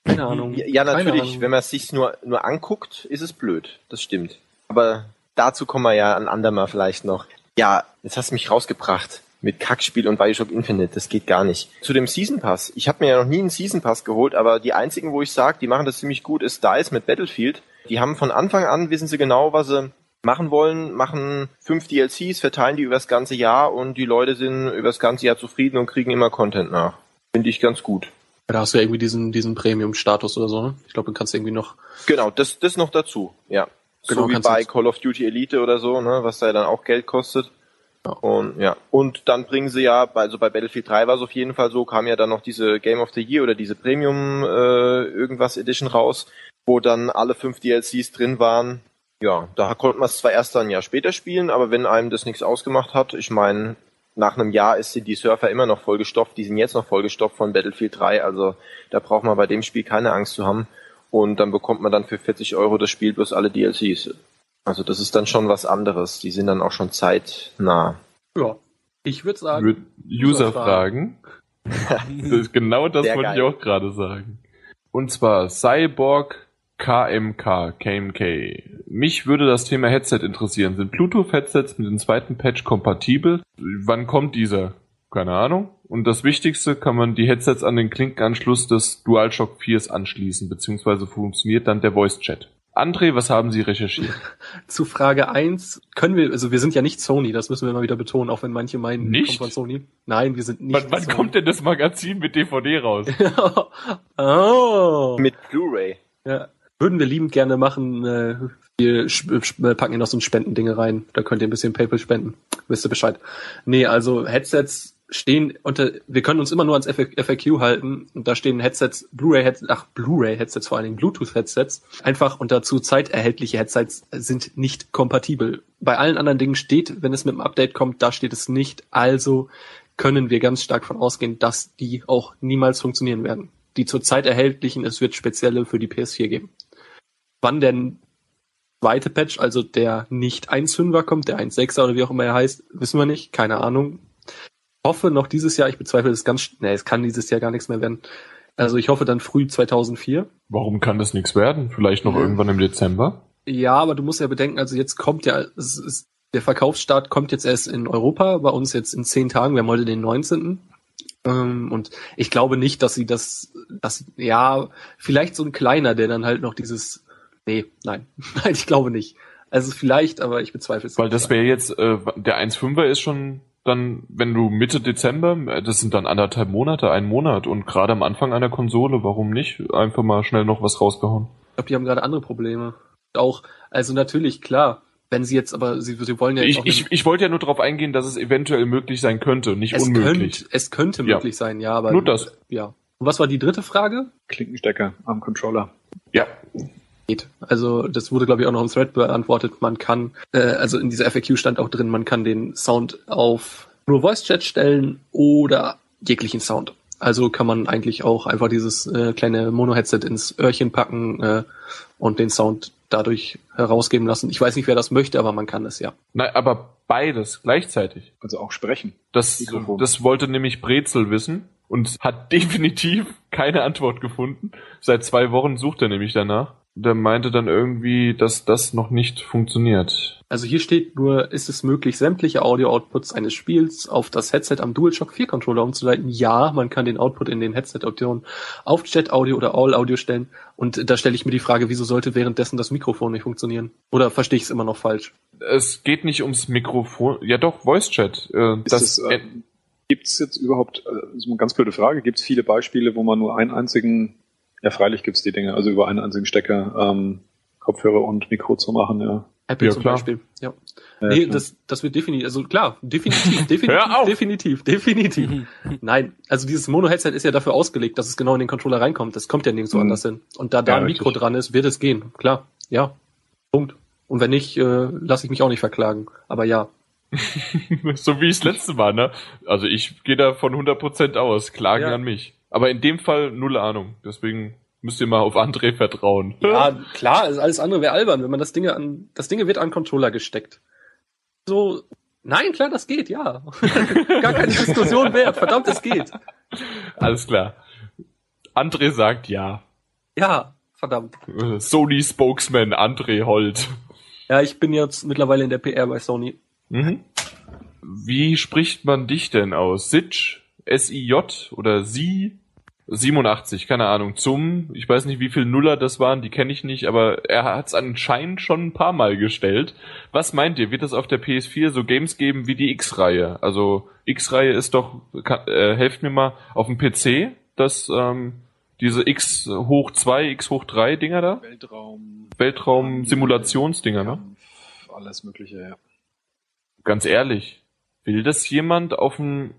[SPEAKER 3] keine Ahnung.
[SPEAKER 6] Ja, ja natürlich,
[SPEAKER 3] Ahnung.
[SPEAKER 6] wenn man es sich nur, nur anguckt, ist es blöd. Das stimmt. Aber dazu kommen wir ja ein andermal vielleicht noch. Ja, jetzt hast du mich rausgebracht mit Kackspiel und Bioshock Infinite. Das geht gar nicht. Zu dem Season Pass. Ich habe mir ja noch nie einen Season Pass geholt, aber die einzigen, wo ich sage, die machen das ziemlich gut, ist DICE mit Battlefield. Die haben von Anfang an, wissen sie genau, was sie machen wollen, machen fünf DLCs, verteilen die über das ganze Jahr und die Leute sind über das ganze Jahr zufrieden und kriegen immer Content nach. Finde ich ganz gut.
[SPEAKER 3] Da hast du ja irgendwie diesen, diesen Premium-Status oder so, ne? Ich glaube, du kannst irgendwie noch.
[SPEAKER 6] Genau, das, das noch dazu, ja.
[SPEAKER 3] Genau,
[SPEAKER 6] so wie bei Call of Duty Elite oder so, ne, was da ja dann auch Geld kostet.
[SPEAKER 3] Ja.
[SPEAKER 6] Und ja, und dann bringen sie ja, also bei Battlefield 3 war es auf jeden Fall so, kam ja dann noch diese Game of the Year oder diese Premium äh, irgendwas Edition raus, wo dann alle fünf DLCs drin waren. Ja, da konnte man es zwar erst dann ein Jahr später spielen, aber wenn einem das nichts ausgemacht hat, ich meine, nach einem Jahr ist, sind die Surfer immer noch vollgestopft, die sind jetzt noch vollgestopft von Battlefield 3, also da braucht man bei dem Spiel keine Angst zu haben. Und dann bekommt man dann für 40 Euro das Spiel plus alle DLCs. Also das ist dann schon was anderes. Die sind dann auch schon zeitnah.
[SPEAKER 3] Ja. Ich würde sagen,
[SPEAKER 1] User fragen. Das ist genau das
[SPEAKER 6] Sehr
[SPEAKER 1] wollte ich
[SPEAKER 6] geil.
[SPEAKER 1] auch gerade sagen. Und zwar Cyborg KMK, KMK. Mich würde das Thema Headset interessieren. Sind Bluetooth-Headsets mit dem zweiten Patch kompatibel? Wann kommt dieser? Keine Ahnung. Und das Wichtigste, kann man die Headsets an den Klinkenanschluss des DualShock 4s anschließen, beziehungsweise funktioniert dann der Voice-Chat. André, was haben Sie recherchiert?
[SPEAKER 3] zu Frage eins können wir, also wir sind ja nicht Sony, das müssen wir mal wieder betonen, auch wenn manche meinen, wir
[SPEAKER 1] Nicht?
[SPEAKER 3] kommen von Sony. Nein, wir sind nicht
[SPEAKER 1] wann wann
[SPEAKER 3] Sony.
[SPEAKER 1] kommt denn das Magazin mit DVD raus?
[SPEAKER 3] oh.
[SPEAKER 6] Mit Blu-ray.
[SPEAKER 3] Ja. Würden wir liebend gerne machen. Äh, wir sp- sp- packen hier noch so ein Spendendinge rein. Da könnt ihr ein bisschen PayPal spenden. Wisst ihr Bescheid. Nee, also Headsets stehen unter, wir können uns immer nur ans FAQ halten und da stehen Headsets, Blu-ray-Headsets, ach, Blu-ray-Headsets vor allen Dingen, Bluetooth-Headsets, einfach und dazu zeiterhältliche Headsets sind nicht kompatibel. Bei allen anderen Dingen steht, wenn es mit dem Update kommt, da steht es nicht. Also können wir ganz stark von ausgehen, dass die auch niemals funktionieren werden. Die zurzeit erhältlichen, es wird spezielle für die PS4 geben. Wann der zweite Patch, also der nicht 1.5er kommt, der 1.6er oder wie auch immer er heißt, wissen wir nicht, keine Ahnung. Hoffe noch dieses Jahr, ich bezweifle es ganz, nee, es kann dieses Jahr gar nichts mehr werden. Also ich hoffe dann früh 2004.
[SPEAKER 1] Warum kann das nichts werden? Vielleicht noch
[SPEAKER 3] Ja.
[SPEAKER 1] irgendwann im Dezember?
[SPEAKER 3] Ja, aber du musst ja bedenken, also jetzt kommt ja, ist, der Verkaufsstart kommt jetzt erst in Europa, bei uns jetzt in zehn Tagen, wir haben heute den 19. Ähm, und ich glaube nicht, dass sie das, das, ja, vielleicht so ein kleiner, der dann halt noch dieses, nee, nein, nein, ich glaube nicht. Also vielleicht, aber ich bezweifle es.
[SPEAKER 1] Weil das wäre jetzt, äh, der 1.5er ist schon dann, wenn du Mitte Dezember, äh, das sind dann anderthalb Monate, ein Monat und gerade am Anfang einer Konsole, warum nicht einfach mal schnell noch was rausgehauen?
[SPEAKER 3] Ich glaube, die haben gerade andere Probleme. Auch, also natürlich, klar, wenn sie jetzt, aber sie, sie wollen ja
[SPEAKER 1] Ich,
[SPEAKER 3] auch
[SPEAKER 1] ich, ich wollte ja nur darauf eingehen, dass es eventuell möglich sein könnte, nicht
[SPEAKER 3] es
[SPEAKER 1] unmöglich.
[SPEAKER 3] Könnte, es könnte
[SPEAKER 1] Ja.
[SPEAKER 3] möglich sein, ja, aber
[SPEAKER 1] Nur das.
[SPEAKER 3] ja. Und was war die dritte Frage?
[SPEAKER 2] Klinkenstecker am Controller.
[SPEAKER 1] Ja,
[SPEAKER 3] geht. Also das wurde, glaube ich, auch noch im Thread beantwortet. Man kann, äh, also in dieser FAQ stand auch drin, man kann den Sound auf nur Voice Chat stellen oder jeglichen Sound. Also kann man eigentlich auch einfach dieses äh, kleine Mono-Headset ins Öhrchen packen äh, und den Sound dadurch herausgeben lassen. Ich weiß nicht, wer das möchte, aber man kann es ja.
[SPEAKER 1] Nein, aber beides gleichzeitig.
[SPEAKER 2] Also auch sprechen.
[SPEAKER 1] Das,
[SPEAKER 2] Mikrofon.
[SPEAKER 1] das wollte nämlich Brezel wissen und hat definitiv keine Antwort gefunden. Seit zwei Wochen sucht er nämlich danach. Der meinte dann irgendwie, dass das noch nicht funktioniert.
[SPEAKER 3] Also hier steht nur, ist es möglich, sämtliche Audio-Outputs eines Spiels auf das Headset am DualShock 4 Controller umzuleiten? Ja, man kann den Output in den Headset-Optionen auf Chat-Audio oder All-Audio stellen. Und da stelle ich mir die Frage, wieso sollte währenddessen das Mikrofon nicht funktionieren? Oder verstehe ich es immer noch falsch?
[SPEAKER 1] Es geht nicht ums Mikrofon. Ja doch, Voice Chat. Äh, das,
[SPEAKER 2] das, äh, Gibt es jetzt überhaupt, äh, das ist eine ganz blöde Frage, gibt es viele Beispiele, wo man nur einen einzigen, ja freilich gibt es die Dinge, also über einen einzigen Stecker ähm, Kopfhörer und Mikro zu machen, ja.
[SPEAKER 3] Apple
[SPEAKER 1] Ja,
[SPEAKER 3] zum
[SPEAKER 1] klar.
[SPEAKER 3] Beispiel. Ja.
[SPEAKER 2] Ja,
[SPEAKER 3] nee,
[SPEAKER 2] klar.
[SPEAKER 3] das, das wird definitiv, also klar, definitiv, definitiv,
[SPEAKER 1] Hör auf!
[SPEAKER 3] definitiv, definitiv. Nein, also dieses Mono-Headset ist ja dafür ausgelegt, dass es genau in den Controller reinkommt. Das kommt ja nirgendwo
[SPEAKER 2] Mhm.
[SPEAKER 3] anders hin. Und da da
[SPEAKER 2] Ja,
[SPEAKER 3] ein Mikro
[SPEAKER 2] richtig.
[SPEAKER 3] dran ist, wird es gehen. Klar, ja. Punkt. Und wenn nicht, äh, lasse ich mich auch nicht verklagen. Aber ja.
[SPEAKER 1] so wie es letzte Mal, ne? Also ich gehe da von 100% aus. Klagen
[SPEAKER 3] Ja.
[SPEAKER 1] an mich. Aber in dem Fall null Ahnung. Deswegen müsst ihr mal auf André vertrauen.
[SPEAKER 3] Ja, klar, also alles andere wäre albern, wenn man das Ding an, das Ding wird an Controller gesteckt. So, nein, klar, das geht, ja. Gar keine Diskussion wert. Verdammt, es geht.
[SPEAKER 1] Alles klar. André sagt ja.
[SPEAKER 3] Ja, verdammt.
[SPEAKER 1] Sony Spokesman André Holt.
[SPEAKER 3] Ja, ich bin jetzt mittlerweile in der PR bei Sony.
[SPEAKER 1] Mhm. Wie spricht man dich denn aus? Sitch? S-I-J oder Sie? 87, keine Ahnung. Zum, ich weiß nicht, wie viel Nuller das waren, die kenne ich nicht, aber er hat es anscheinend schon ein paar Mal gestellt. Was meint ihr? Wird es auf der PS4 so Games geben wie die X-Reihe? Also X-Reihe ist doch, kann, äh, helft mir mal, auf dem PC, das ähm, diese X hoch 2, X hoch 3 Dinger da?
[SPEAKER 2] Weltraum,
[SPEAKER 1] Weltraum-Simulationsdinger, ne?
[SPEAKER 2] Alles mögliche, ja.
[SPEAKER 1] ganz ehrlich, will das jemand auf dem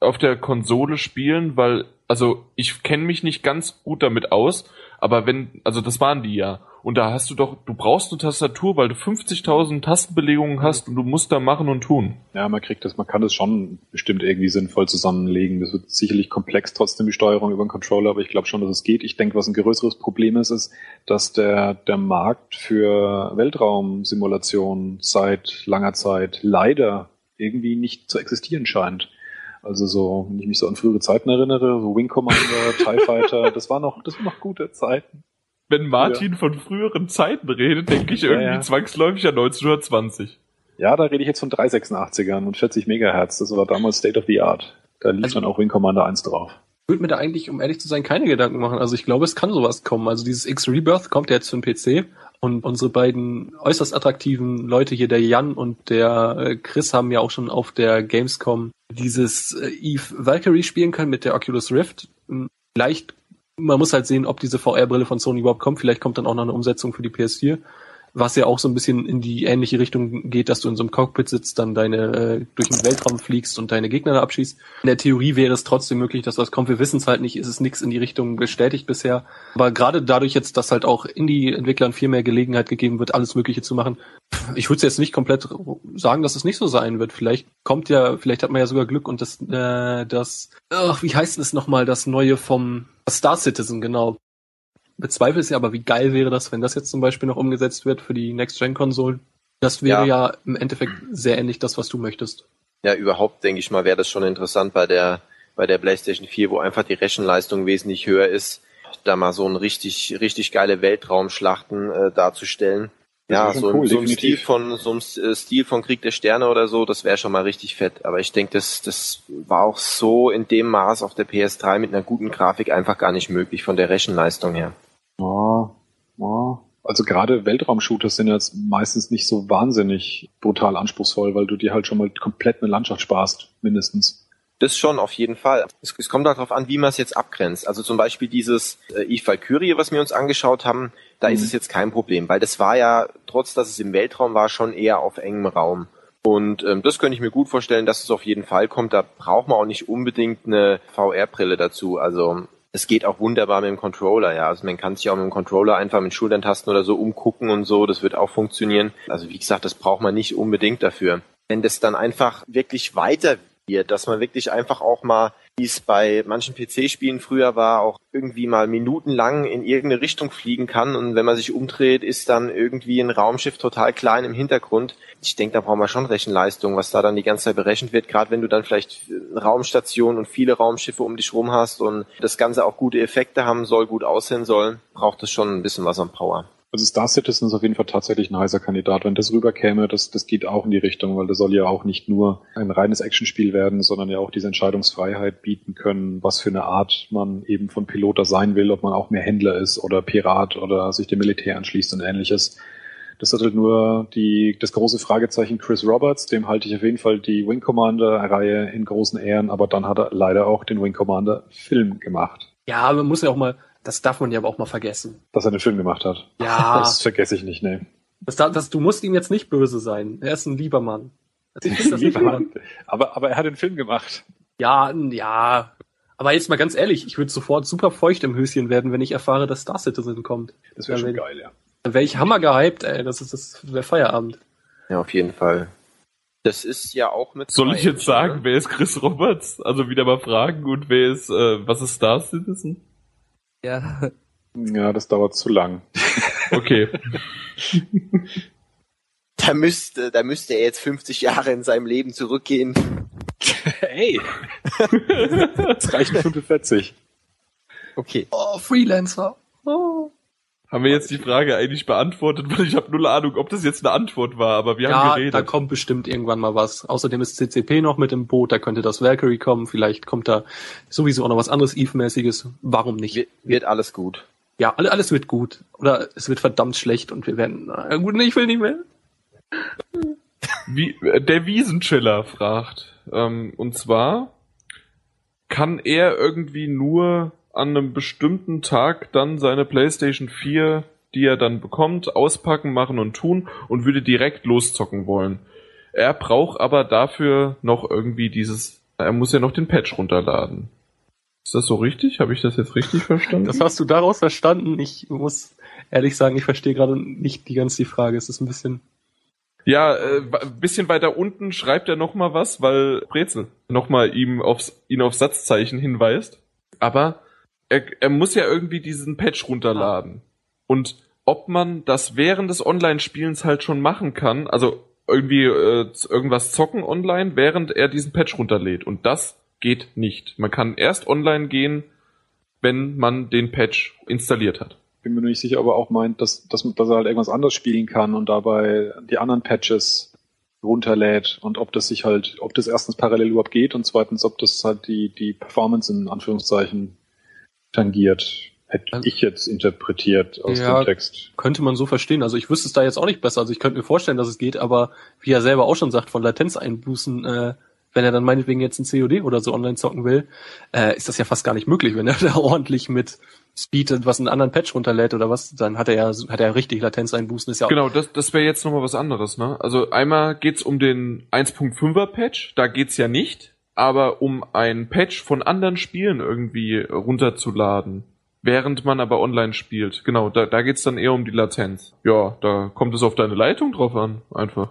[SPEAKER 1] auf der Konsole spielen, weil also ich kenne mich nicht ganz gut damit aus, aber wenn also das waren die ja und da hast du doch du brauchst eine Tastatur, weil du 50.000 Tastenbelegungen hast und du musst da machen und tun.
[SPEAKER 2] Ja, man kriegt das, man kann das schon bestimmt irgendwie sinnvoll zusammenlegen. Das wird sicherlich komplex trotzdem die Steuerung über den Controller, aber ich glaube schon, dass es geht. Ich denke, was ein größeres Problem ist, ist, dass der, der Markt für Weltraumsimulation seit langer Zeit leider irgendwie nicht zu existieren scheint. Also so, wenn ich mich so an frühere Zeiten erinnere, so Wing Commander, TIE Fighter, das war noch, das waren noch gute Zeiten.
[SPEAKER 1] Wenn Martin von früheren Zeiten redet, denke ich irgendwie
[SPEAKER 2] ja.
[SPEAKER 1] zwangsläufig an 1920.
[SPEAKER 2] Ja, da rede ich jetzt von 386ern und 40 Megahertz. Das war damals State of the Art. Da lief
[SPEAKER 3] Also-
[SPEAKER 2] dann auch Wing Commander 1 drauf.
[SPEAKER 3] Ich würde mir da eigentlich, um ehrlich zu sein, keine Gedanken machen. Also ich glaube, es kann sowas kommen. Also dieses X-Rebirth kommt ja jetzt für den PC und unsere beiden äußerst attraktiven Leute hier, der Jan und der äh, Chris, haben ja auch schon auf der Gamescom dieses äh, Eve Valkyrie spielen können mit der Oculus Rift. Hm, Vielleicht, man muss halt sehen, ob diese VR-Brille von Sony überhaupt kommt. Vielleicht kommt dann auch noch eine Umsetzung für die PS4. Was ja auch so ein bisschen in die ähnliche Richtung geht, dass du in so einem Cockpit sitzt, dann deine äh, durch den Weltraum fliegst und deine Gegner da abschießt. In der Theorie wäre es trotzdem möglich, dass was kommt. Wir wissen es halt nicht, ist es nichts in die Richtung bestätigt bisher. Aber gerade dadurch jetzt, dass halt auch Indie-Entwicklern viel mehr Gelegenheit gegeben wird, alles Mögliche zu machen, ich würde jetzt nicht komplett sagen, dass es nicht so sein wird. Vielleicht kommt ja, vielleicht hat man ja sogar Glück und das, äh, das, ach, wie heißt es nochmal, das neue vom Star Citizen, genau. Bezweifle es ja, aber wie geil wäre das, wenn das jetzt zum Beispiel noch umgesetzt wird für die Next-Gen-Konsolen? Das wäre ja.
[SPEAKER 6] Ja.
[SPEAKER 3] im Endeffekt sehr ähnlich das, was du möchtest.
[SPEAKER 6] Ja, überhaupt denke ich mal, wäre das schon interessant bei der bei der PlayStation 4, wo einfach die Rechenleistung wesentlich höher ist, da mal so ein richtig richtig geile Weltraumschlachten äh, darzustellen. Ja,
[SPEAKER 2] wäre schon
[SPEAKER 6] so, im-
[SPEAKER 2] cool,
[SPEAKER 6] so im Stil von so im äh, Stil von Krieg der Sterne oder so, das wäre schon mal richtig fett. Aber ich denke, das, das war auch so in dem Maß auf der PS3 mit einer guten Grafik einfach gar nicht möglich von der Rechenleistung her.
[SPEAKER 2] Ja, ja. Also gerade Weltraumshooters sind jetzt meistens nicht so wahnsinnig brutal anspruchsvoll, weil du dir halt schon mal komplett eine Landschaft sparst, mindestens.
[SPEAKER 6] Das schon, auf jeden Fall. Es, es kommt darauf an, wie man es jetzt abgrenzt. Also zum Beispiel dieses äh, Eve Valkyrie, was wir uns angeschaut haben, da ist
[SPEAKER 2] Mhm.
[SPEAKER 6] es jetzt kein Problem, weil das war ja, trotz dass es im Weltraum war, schon eher auf engem Raum. Und ähm, das könnte ich mir gut vorstellen, dass es auf jeden Fall kommt. Da braucht man auch nicht unbedingt eine VR-Brille dazu. Also es geht auch wunderbar mit dem Controller, ja. Also man kann sich auch mit dem Controller einfach mit Schulterntasten oder so umgucken und so. Das wird auch funktionieren. Also wie gesagt, das braucht man nicht unbedingt dafür. Wenn das dann einfach wirklich weiter wird, dass man wirklich einfach auch mal, wie es bei manchen PC-Spielen früher war, auch irgendwie mal minutenlang in irgendeine Richtung fliegen kann und wenn man sich umdreht, ist dann irgendwie ein Raumschiff total klein im Hintergrund. Ich denke, da brauchen wir schon Rechenleistung, was da dann die ganze Zeit berechnet wird, gerade wenn du dann vielleicht eine Raumstation und viele Raumschiffe um dich rum hast und das Ganze auch gute Effekte haben soll, gut aussehen soll, braucht es schon ein bisschen was an Power.
[SPEAKER 2] Also Star Citizen ist auf jeden Fall tatsächlich ein heißer Kandidat. Wenn das rüberkäme, das, das geht auch in die Richtung, weil das soll ja auch nicht nur ein reines Actionspiel werden, sondern ja auch diese Entscheidungsfreiheit bieten können, was für eine Art man eben von Piloter sein will, ob man auch mehr Händler ist oder Pirat oder sich dem Militär anschließt und ähnliches. Das hat halt nur die, das große Fragezeichen Chris Roberts, dem halte ich auf jeden Fall die Wing Commander Reihe in großen Ehren, aber dann hat er leider auch den Wing Commander Film gemacht.
[SPEAKER 3] Ja, man muss ja auch mal, das darf man ja aber auch mal vergessen.
[SPEAKER 2] Dass er den Film gemacht hat.
[SPEAKER 3] Ja.
[SPEAKER 2] Das vergesse ich nicht, ne.
[SPEAKER 3] Das, da- das, du musst ihm jetzt nicht böse sein. Er ist ein lieber Mann. Also ich finde das nicht
[SPEAKER 2] Lieber. Mann. Aber, aber er hat den Film gemacht.
[SPEAKER 3] Ja, ja. Aber jetzt mal ganz ehrlich, ich würde sofort super feucht im Höschen werden, wenn ich erfahre, dass Star Citizen kommt.
[SPEAKER 2] Das wäre schon geil, ja.
[SPEAKER 3] Dann wäre ich hammer gehypt, ey. Das ist das wäre Feierabend.
[SPEAKER 6] Ja, auf jeden Fall. Das ist ja auch mit.
[SPEAKER 1] Soll ich jetzt sagen,
[SPEAKER 6] ne?
[SPEAKER 1] wer ist Chris Roberts? Also wieder mal fragen und wer ist, äh, was ist Star Citizen?
[SPEAKER 5] Ja,
[SPEAKER 2] Ja, das dauert zu lang.
[SPEAKER 1] Okay.
[SPEAKER 6] Da müsste, da müsste er jetzt 50 Jahre in seinem Leben zurückgehen.
[SPEAKER 2] Ey! Das reichen 45.
[SPEAKER 6] Okay.
[SPEAKER 3] Oh, Freelancer. Oh.
[SPEAKER 1] Haben wir jetzt die Frage eigentlich beantwortet, weil ich habe null Ahnung, ob das jetzt eine Antwort war, aber wir haben
[SPEAKER 3] Ja,
[SPEAKER 1] geredet.
[SPEAKER 3] da kommt bestimmt irgendwann mal was. Außerdem ist CCP noch mit im Boot, da könnte das Valkyrie kommen, vielleicht kommt da sowieso auch noch was anderes Eve-mäßiges. Warum nicht?
[SPEAKER 6] Wird, wird alles gut.
[SPEAKER 3] Ja, alle- alles wird gut. Oder es wird verdammt schlecht und wir werden, na gut, nee, ich will nicht mehr.
[SPEAKER 1] Wie, äh, der Wiesenchiller fragt, ähm, und zwar, kann er irgendwie nur an einem bestimmten Tag dann seine PlayStation 4, die er dann bekommt, auspacken, machen und tun und würde direkt loszocken wollen. Er braucht aber dafür noch irgendwie dieses, er muss ja noch den Patch runterladen. Ist das so richtig? Habe ich das jetzt richtig verstanden?
[SPEAKER 3] Das hast du daraus verstanden. Ich muss ehrlich sagen, ich verstehe gerade nicht die ganze Frage. Es ist ein bisschen.
[SPEAKER 1] Ja, äh, ein bisschen weiter unten schreibt er noch mal was, weil Brezel noch mal ihm aufs, ihn auf Satzzeichen hinweist. Aber er, er muss ja irgendwie diesen Patch runterladen. Und ob man das während des Online-Spielens halt schon machen kann, also irgendwie äh, irgendwas zocken online, während er diesen Patch runterlädt. Und das geht nicht. Man kann erst online gehen, wenn man den Patch installiert hat.
[SPEAKER 2] Bin mir nicht sicher, ob er auch meint, dass, dass, dass er halt irgendwas anderes spielen kann und dabei die anderen Patches runterlädt und ob das sich halt, ob das erstens parallel überhaupt geht und zweitens, ob das halt die, die Performance in Anführungszeichen tangiert. Hätte
[SPEAKER 3] Also-
[SPEAKER 2] ich jetzt interpretiert aus
[SPEAKER 3] Ja.
[SPEAKER 2] dem Text.
[SPEAKER 3] Könnte man so verstehen. Also ich wüsste es da jetzt auch nicht besser. Also ich könnte mir vorstellen, dass es geht, aber wie er selber auch schon sagt, von Latenzeinbußen, äh, wenn er dann meinetwegen jetzt ein COD oder so online zocken will, äh, ist das ja fast gar nicht möglich, wenn er da ordentlich mit Speed was einen anderen Patch runterlädt oder was, dann hat er ja, hat er richtig Latenzeinbußen, ist ja auch
[SPEAKER 1] Genau, das, das wäre jetzt nochmal was anderes, ne? Also einmal geht's um den 1.5er Patch, da geht's ja nicht, aber um ein Patch von anderen Spielen irgendwie runterzuladen, während man aber online spielt. Genau, da, da geht's dann eher um die Latenz. Ja, da kommt es auf deine Leitung drauf an, einfach.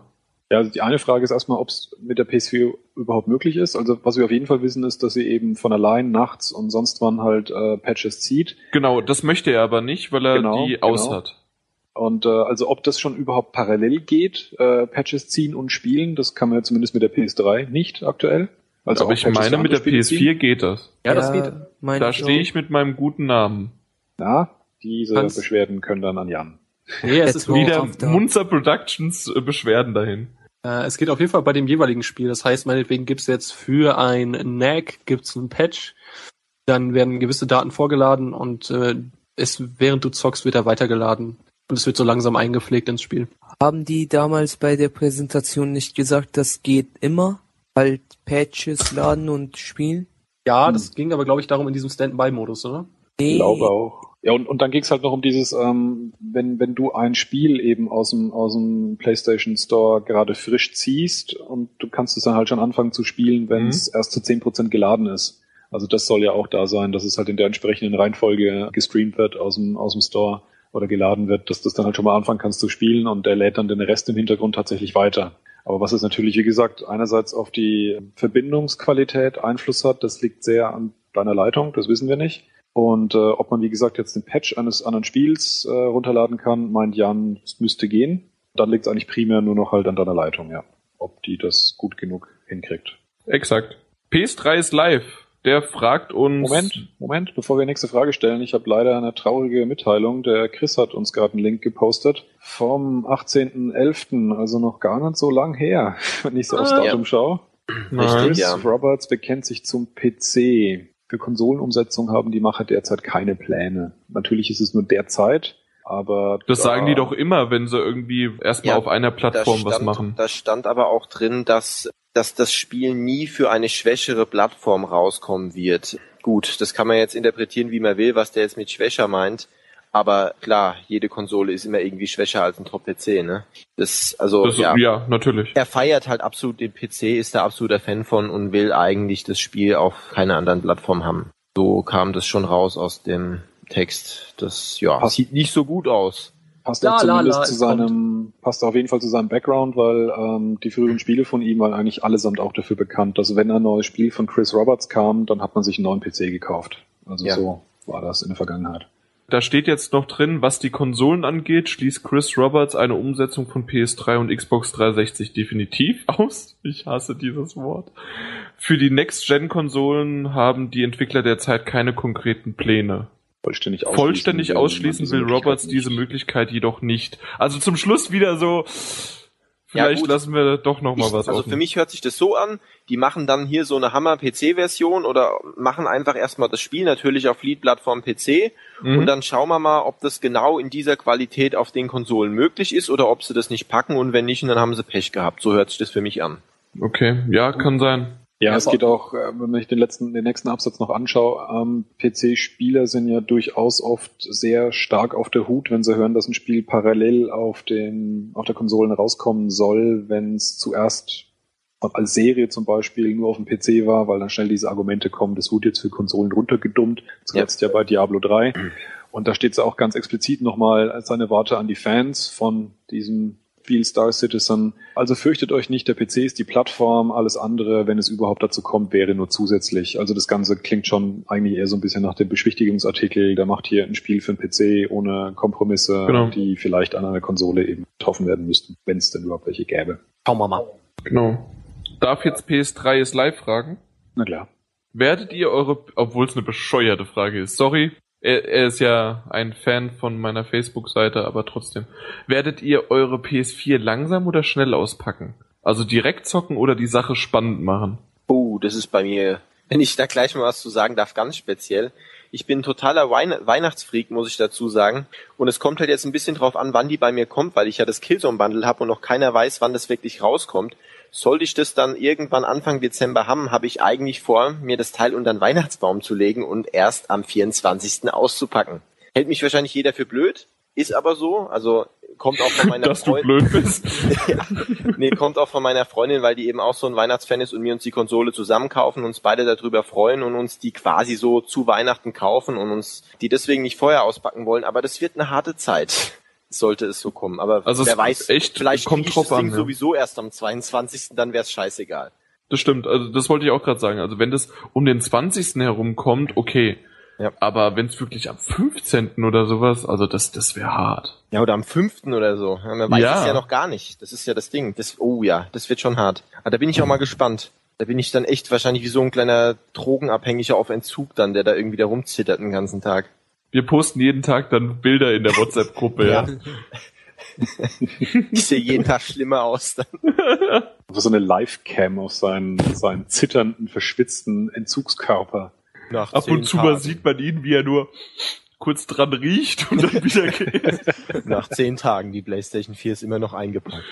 [SPEAKER 2] Ja, also die eine Frage ist erstmal, ob es mit der PS4 überhaupt möglich ist. Also was wir auf jeden Fall wissen, ist, dass sie eben von allein nachts und sonst wann halt äh, Patches zieht.
[SPEAKER 1] Genau, das möchte er aber nicht, weil er
[SPEAKER 2] Genau,
[SPEAKER 1] die aus
[SPEAKER 2] genau.
[SPEAKER 1] hat.
[SPEAKER 2] Und äh, also ob das schon überhaupt parallel geht, äh, Patches ziehen und spielen, das kann man ja zumindest mit der PS3 nicht aktuell. Also
[SPEAKER 1] aber ich meine, mit der
[SPEAKER 2] andere Spiele
[SPEAKER 1] PS4
[SPEAKER 2] ziehen.
[SPEAKER 1] geht das.
[SPEAKER 3] Ja, das geht.
[SPEAKER 5] meine
[SPEAKER 1] Da stehe ich mit meinem guten Namen.
[SPEAKER 2] Ja, diese
[SPEAKER 3] Kannst-
[SPEAKER 2] Beschwerden können dann an Jan.
[SPEAKER 3] Nee, es ist
[SPEAKER 1] Wieder Munzer Productions äh, Beschwerden dahin.
[SPEAKER 3] Äh, es geht auf jeden Fall bei dem jeweiligen Spiel. Das heißt, meinetwegen gibt's jetzt für ein NAC gibt's einen Patch, dann werden gewisse Daten vorgeladen und äh, es, während du zockst, wird er weitergeladen. Und es wird so langsam eingepflegt ins Spiel.
[SPEAKER 5] Haben die damals bei der Präsentation nicht gesagt, das geht immer? Halt Patches laden und spielen?
[SPEAKER 3] Ja, das ging aber, glaube ich, darum in diesem Standby-Modus, oder?
[SPEAKER 5] Nee.
[SPEAKER 2] Ich glaube auch. Ja, und, und dann ging es halt noch um dieses, ähm, wenn, wenn du ein Spiel eben aus dem, aus dem PlayStation Store gerade frisch ziehst und du kannst es dann halt schon anfangen zu spielen, wenn
[SPEAKER 1] Mhm.
[SPEAKER 2] es erst zu 10% geladen ist. Also das soll ja auch da sein, dass es halt in der entsprechenden Reihenfolge gestreamt wird aus dem, aus dem Store oder geladen wird, dass du das dann halt schon mal anfangen kannst zu spielen und der lädt dann den Rest im Hintergrund tatsächlich weiter. Aber was es natürlich, wie gesagt, einerseits auf die Verbindungsqualität Einfluss hat, das liegt sehr an deiner Leitung, das wissen wir nicht. Und äh, ob man, wie gesagt, jetzt den Patch eines anderen Spiels äh, runterladen kann, meint Jan, es müsste gehen. Dann liegt es eigentlich primär nur noch halt an deiner Leitung, ja. Ob die das gut genug hinkriegt.
[SPEAKER 1] Exakt. PS3 ist live. Der fragt uns.
[SPEAKER 2] Moment, Moment, bevor wir die nächste Frage stellen, ich habe leider eine traurige Mitteilung. Der Chris hat uns gerade einen Link gepostet vom 18.11., also noch gar nicht so lang her, wenn ich so aufs
[SPEAKER 3] Ah,
[SPEAKER 2] Datum schaue.
[SPEAKER 1] Nein.
[SPEAKER 2] Chris
[SPEAKER 6] ja.
[SPEAKER 2] Roberts bekennt sich zum PC. Für Konsolenumsetzung haben die Macher derzeit keine Pläne. Natürlich ist es nur derzeit, aber
[SPEAKER 1] Das
[SPEAKER 2] da-
[SPEAKER 1] sagen die doch immer, wenn sie irgendwie erstmal
[SPEAKER 6] Ja,
[SPEAKER 1] auf einer Plattform was
[SPEAKER 6] stand,
[SPEAKER 1] machen.
[SPEAKER 6] da stand aber auch drin, dass, dass das Spiel nie für eine schwächere Plattform rauskommen wird. Gut, das kann man jetzt interpretieren, wie man will, was der jetzt mit schwächer meint. Aber klar, jede Konsole ist immer irgendwie schwächer als ein Top-PC, ne? Das, also,
[SPEAKER 1] Das,
[SPEAKER 6] ja.
[SPEAKER 1] ja. natürlich.
[SPEAKER 6] Er feiert halt absolut den PC, ist da absoluter Fan von und will eigentlich das Spiel auf keiner anderen Plattform haben. So kam das schon raus aus dem Text. Das, ja,
[SPEAKER 2] Passt.
[SPEAKER 6] sieht nicht so gut aus.
[SPEAKER 2] Passt
[SPEAKER 3] La, la,
[SPEAKER 2] zumindest
[SPEAKER 3] la,
[SPEAKER 2] zu
[SPEAKER 3] es
[SPEAKER 2] seinem, passt auf jeden Fall zu seinem Background, weil ähm, die früheren Spiele von ihm waren eigentlich allesamt auch dafür bekannt, dass wenn ein neues Spiel von Chris Roberts kam, dann hat man sich einen neuen PC gekauft. Also
[SPEAKER 6] Ja.
[SPEAKER 2] so war das in der Vergangenheit.
[SPEAKER 1] Da steht jetzt noch drin, was die Konsolen angeht, schließt Chris Roberts eine Umsetzung von PS3 und Xbox 360 definitiv aus. Ich hasse dieses Wort. Für die Next-Gen-Konsolen haben die Entwickler derzeit keine konkreten Pläne.
[SPEAKER 2] Vollständig ausschließen.
[SPEAKER 1] Vollständig ausschließen will Roberts
[SPEAKER 2] nicht.
[SPEAKER 1] diese Möglichkeit jedoch nicht. Also zum Schluss wieder so,
[SPEAKER 6] Ja,
[SPEAKER 1] vielleicht
[SPEAKER 6] gut.
[SPEAKER 1] lassen wir doch noch mal
[SPEAKER 6] Ich,
[SPEAKER 1] was
[SPEAKER 6] also
[SPEAKER 1] offen.
[SPEAKER 6] für mich hört sich das so an, die machen dann hier so eine Hammer-PC-Version oder machen einfach erstmal das Spiel natürlich auf Lead-Plattform PC
[SPEAKER 1] Mhm.
[SPEAKER 6] und dann schauen wir mal, ob das genau in dieser Qualität auf den Konsolen möglich ist oder ob sie das nicht packen und wenn nicht, dann haben sie Pech gehabt. So hört sich das für mich an.
[SPEAKER 1] Okay, ja, kann sein.
[SPEAKER 2] Ja,
[SPEAKER 3] Ja,
[SPEAKER 2] es geht auch, äh, wenn ich den letzten, den nächsten Absatz noch anschaue, ähm, PC-Spieler sind ja durchaus oft sehr stark auf der Hut, wenn sie hören, dass ein Spiel parallel auf den, auf der Konsolen rauskommen soll, wenn es zuerst als Serie zum Beispiel nur auf dem PC war, weil dann schnell diese Argumente kommen, das wurde jetzt für Konsolen runtergedummt, zuletzt ja, bei Diablo 3. Und da steht es auch ganz explizit nochmal als seine Worte an die Fans von diesem Spiel Star Citizen. Also fürchtet euch nicht, der PC ist die Plattform, alles andere, wenn es überhaupt dazu kommt, wäre nur zusätzlich. Also das Ganze klingt schon eigentlich eher so ein bisschen nach dem Beschwichtigungsartikel, der macht hier ein Spiel für den PC ohne Kompromisse,
[SPEAKER 1] Genau.
[SPEAKER 2] die vielleicht an einer Konsole eben getroffen werden müssten, wenn es denn überhaupt welche gäbe.
[SPEAKER 3] Schauen wir mal.
[SPEAKER 1] Genau. Darf jetzt PS3 ist live fragen?
[SPEAKER 2] Na klar.
[SPEAKER 1] Werdet ihr eure, obwohl es eine bescheuerte Frage ist, sorry, er, er ist ja ein Fan von meiner Facebook-Seite, aber trotzdem. Werdet ihr eure PS4 langsam oder schnell auspacken? Also direkt zocken oder die Sache spannend machen?
[SPEAKER 6] Oh, das ist bei mir, wenn ich da gleich mal was zu sagen darf, ganz speziell. Ich bin ein totaler Wein Weihnachtsfreak, muss ich dazu sagen. Und es kommt halt jetzt ein bisschen drauf an, wann die bei mir kommt, weil ich ja das Killzone-Bundle habe und noch keiner weiß, wann das wirklich rauskommt. Sollte ich das dann irgendwann Anfang Dezember haben, habe ich eigentlich vor, mir das Teil unter den Weihnachtsbaum zu legen und erst am 24. auszupacken. Hält mich wahrscheinlich jeder für blöd, ist aber so. Also kommt auch von meiner
[SPEAKER 1] Dass du
[SPEAKER 6] Freund-
[SPEAKER 1] blöd bist.
[SPEAKER 6] ja. Nee, kommt auch von meiner Freundin, weil die eben auch so ein Weihnachtsfan ist und wir uns die Konsole zusammen kaufen, uns beide darüber freuen und uns die quasi so zu Weihnachten kaufen und uns die deswegen nicht vorher auspacken wollen. Aber das wird eine harte Zeit, sollte es so kommen. Aber
[SPEAKER 1] Also
[SPEAKER 6] wer weiß,
[SPEAKER 1] echt
[SPEAKER 6] vielleicht
[SPEAKER 1] kommt drauf
[SPEAKER 6] das Ding
[SPEAKER 1] an, ja.
[SPEAKER 6] sowieso erst am 22. Dann wäre es scheißegal.
[SPEAKER 1] Das stimmt, also das wollte ich auch gerade sagen. Also wenn das um den 20. herum kommt, okay.
[SPEAKER 6] Ja.
[SPEAKER 1] Aber wenn es wirklich am 15. oder sowas, also das, das wäre hart.
[SPEAKER 6] Ja, oder am 5. oder so. Man weiß
[SPEAKER 1] Ja.
[SPEAKER 6] es ja noch gar nicht. Das ist ja das Ding. Das, oh ja, das wird schon hart. Aber da bin ich auch mal gespannt. Da bin ich dann echt wahrscheinlich wie so ein kleiner Drogenabhängiger auf Entzug dann, der da irgendwie da rumzittert den ganzen Tag.
[SPEAKER 1] Wir posten jeden Tag dann Bilder in der WhatsApp-Gruppe, ja.
[SPEAKER 6] Ich sehe jeden Tag schlimmer aus. Dann.
[SPEAKER 2] So eine Live-Cam auf seinen, seinen zitternden, verschwitzten Entzugskörper.
[SPEAKER 6] Nach
[SPEAKER 1] Ab
[SPEAKER 6] zehn
[SPEAKER 1] und zu
[SPEAKER 6] Tagen.
[SPEAKER 1] mal sieht man ihn, wie er nur kurz dran riecht und dann wieder geht.
[SPEAKER 6] Nach zehn Tagen, die PlayStation 4 ist immer noch eingepackt.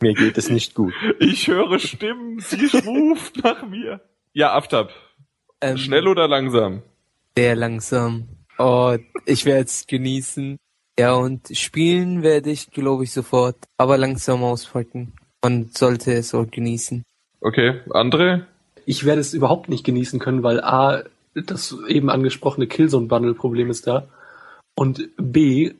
[SPEAKER 6] Mir geht es nicht gut.
[SPEAKER 1] Ich höre Stimmen, sie ruft nach mir. Ja, Aftab.
[SPEAKER 5] Ähm,
[SPEAKER 1] Schnell oder langsam?
[SPEAKER 5] Sehr langsam. Oh, ich werde es genießen. Ja, und spielen werde ich, glaube ich, sofort. Aber langsam auspacken. Man sollte es auch genießen.
[SPEAKER 1] Okay, André?
[SPEAKER 3] Ich werde es überhaupt nicht genießen können, weil A, das eben angesprochene Killzone-Bundle-Problem ist da. Und B, äh,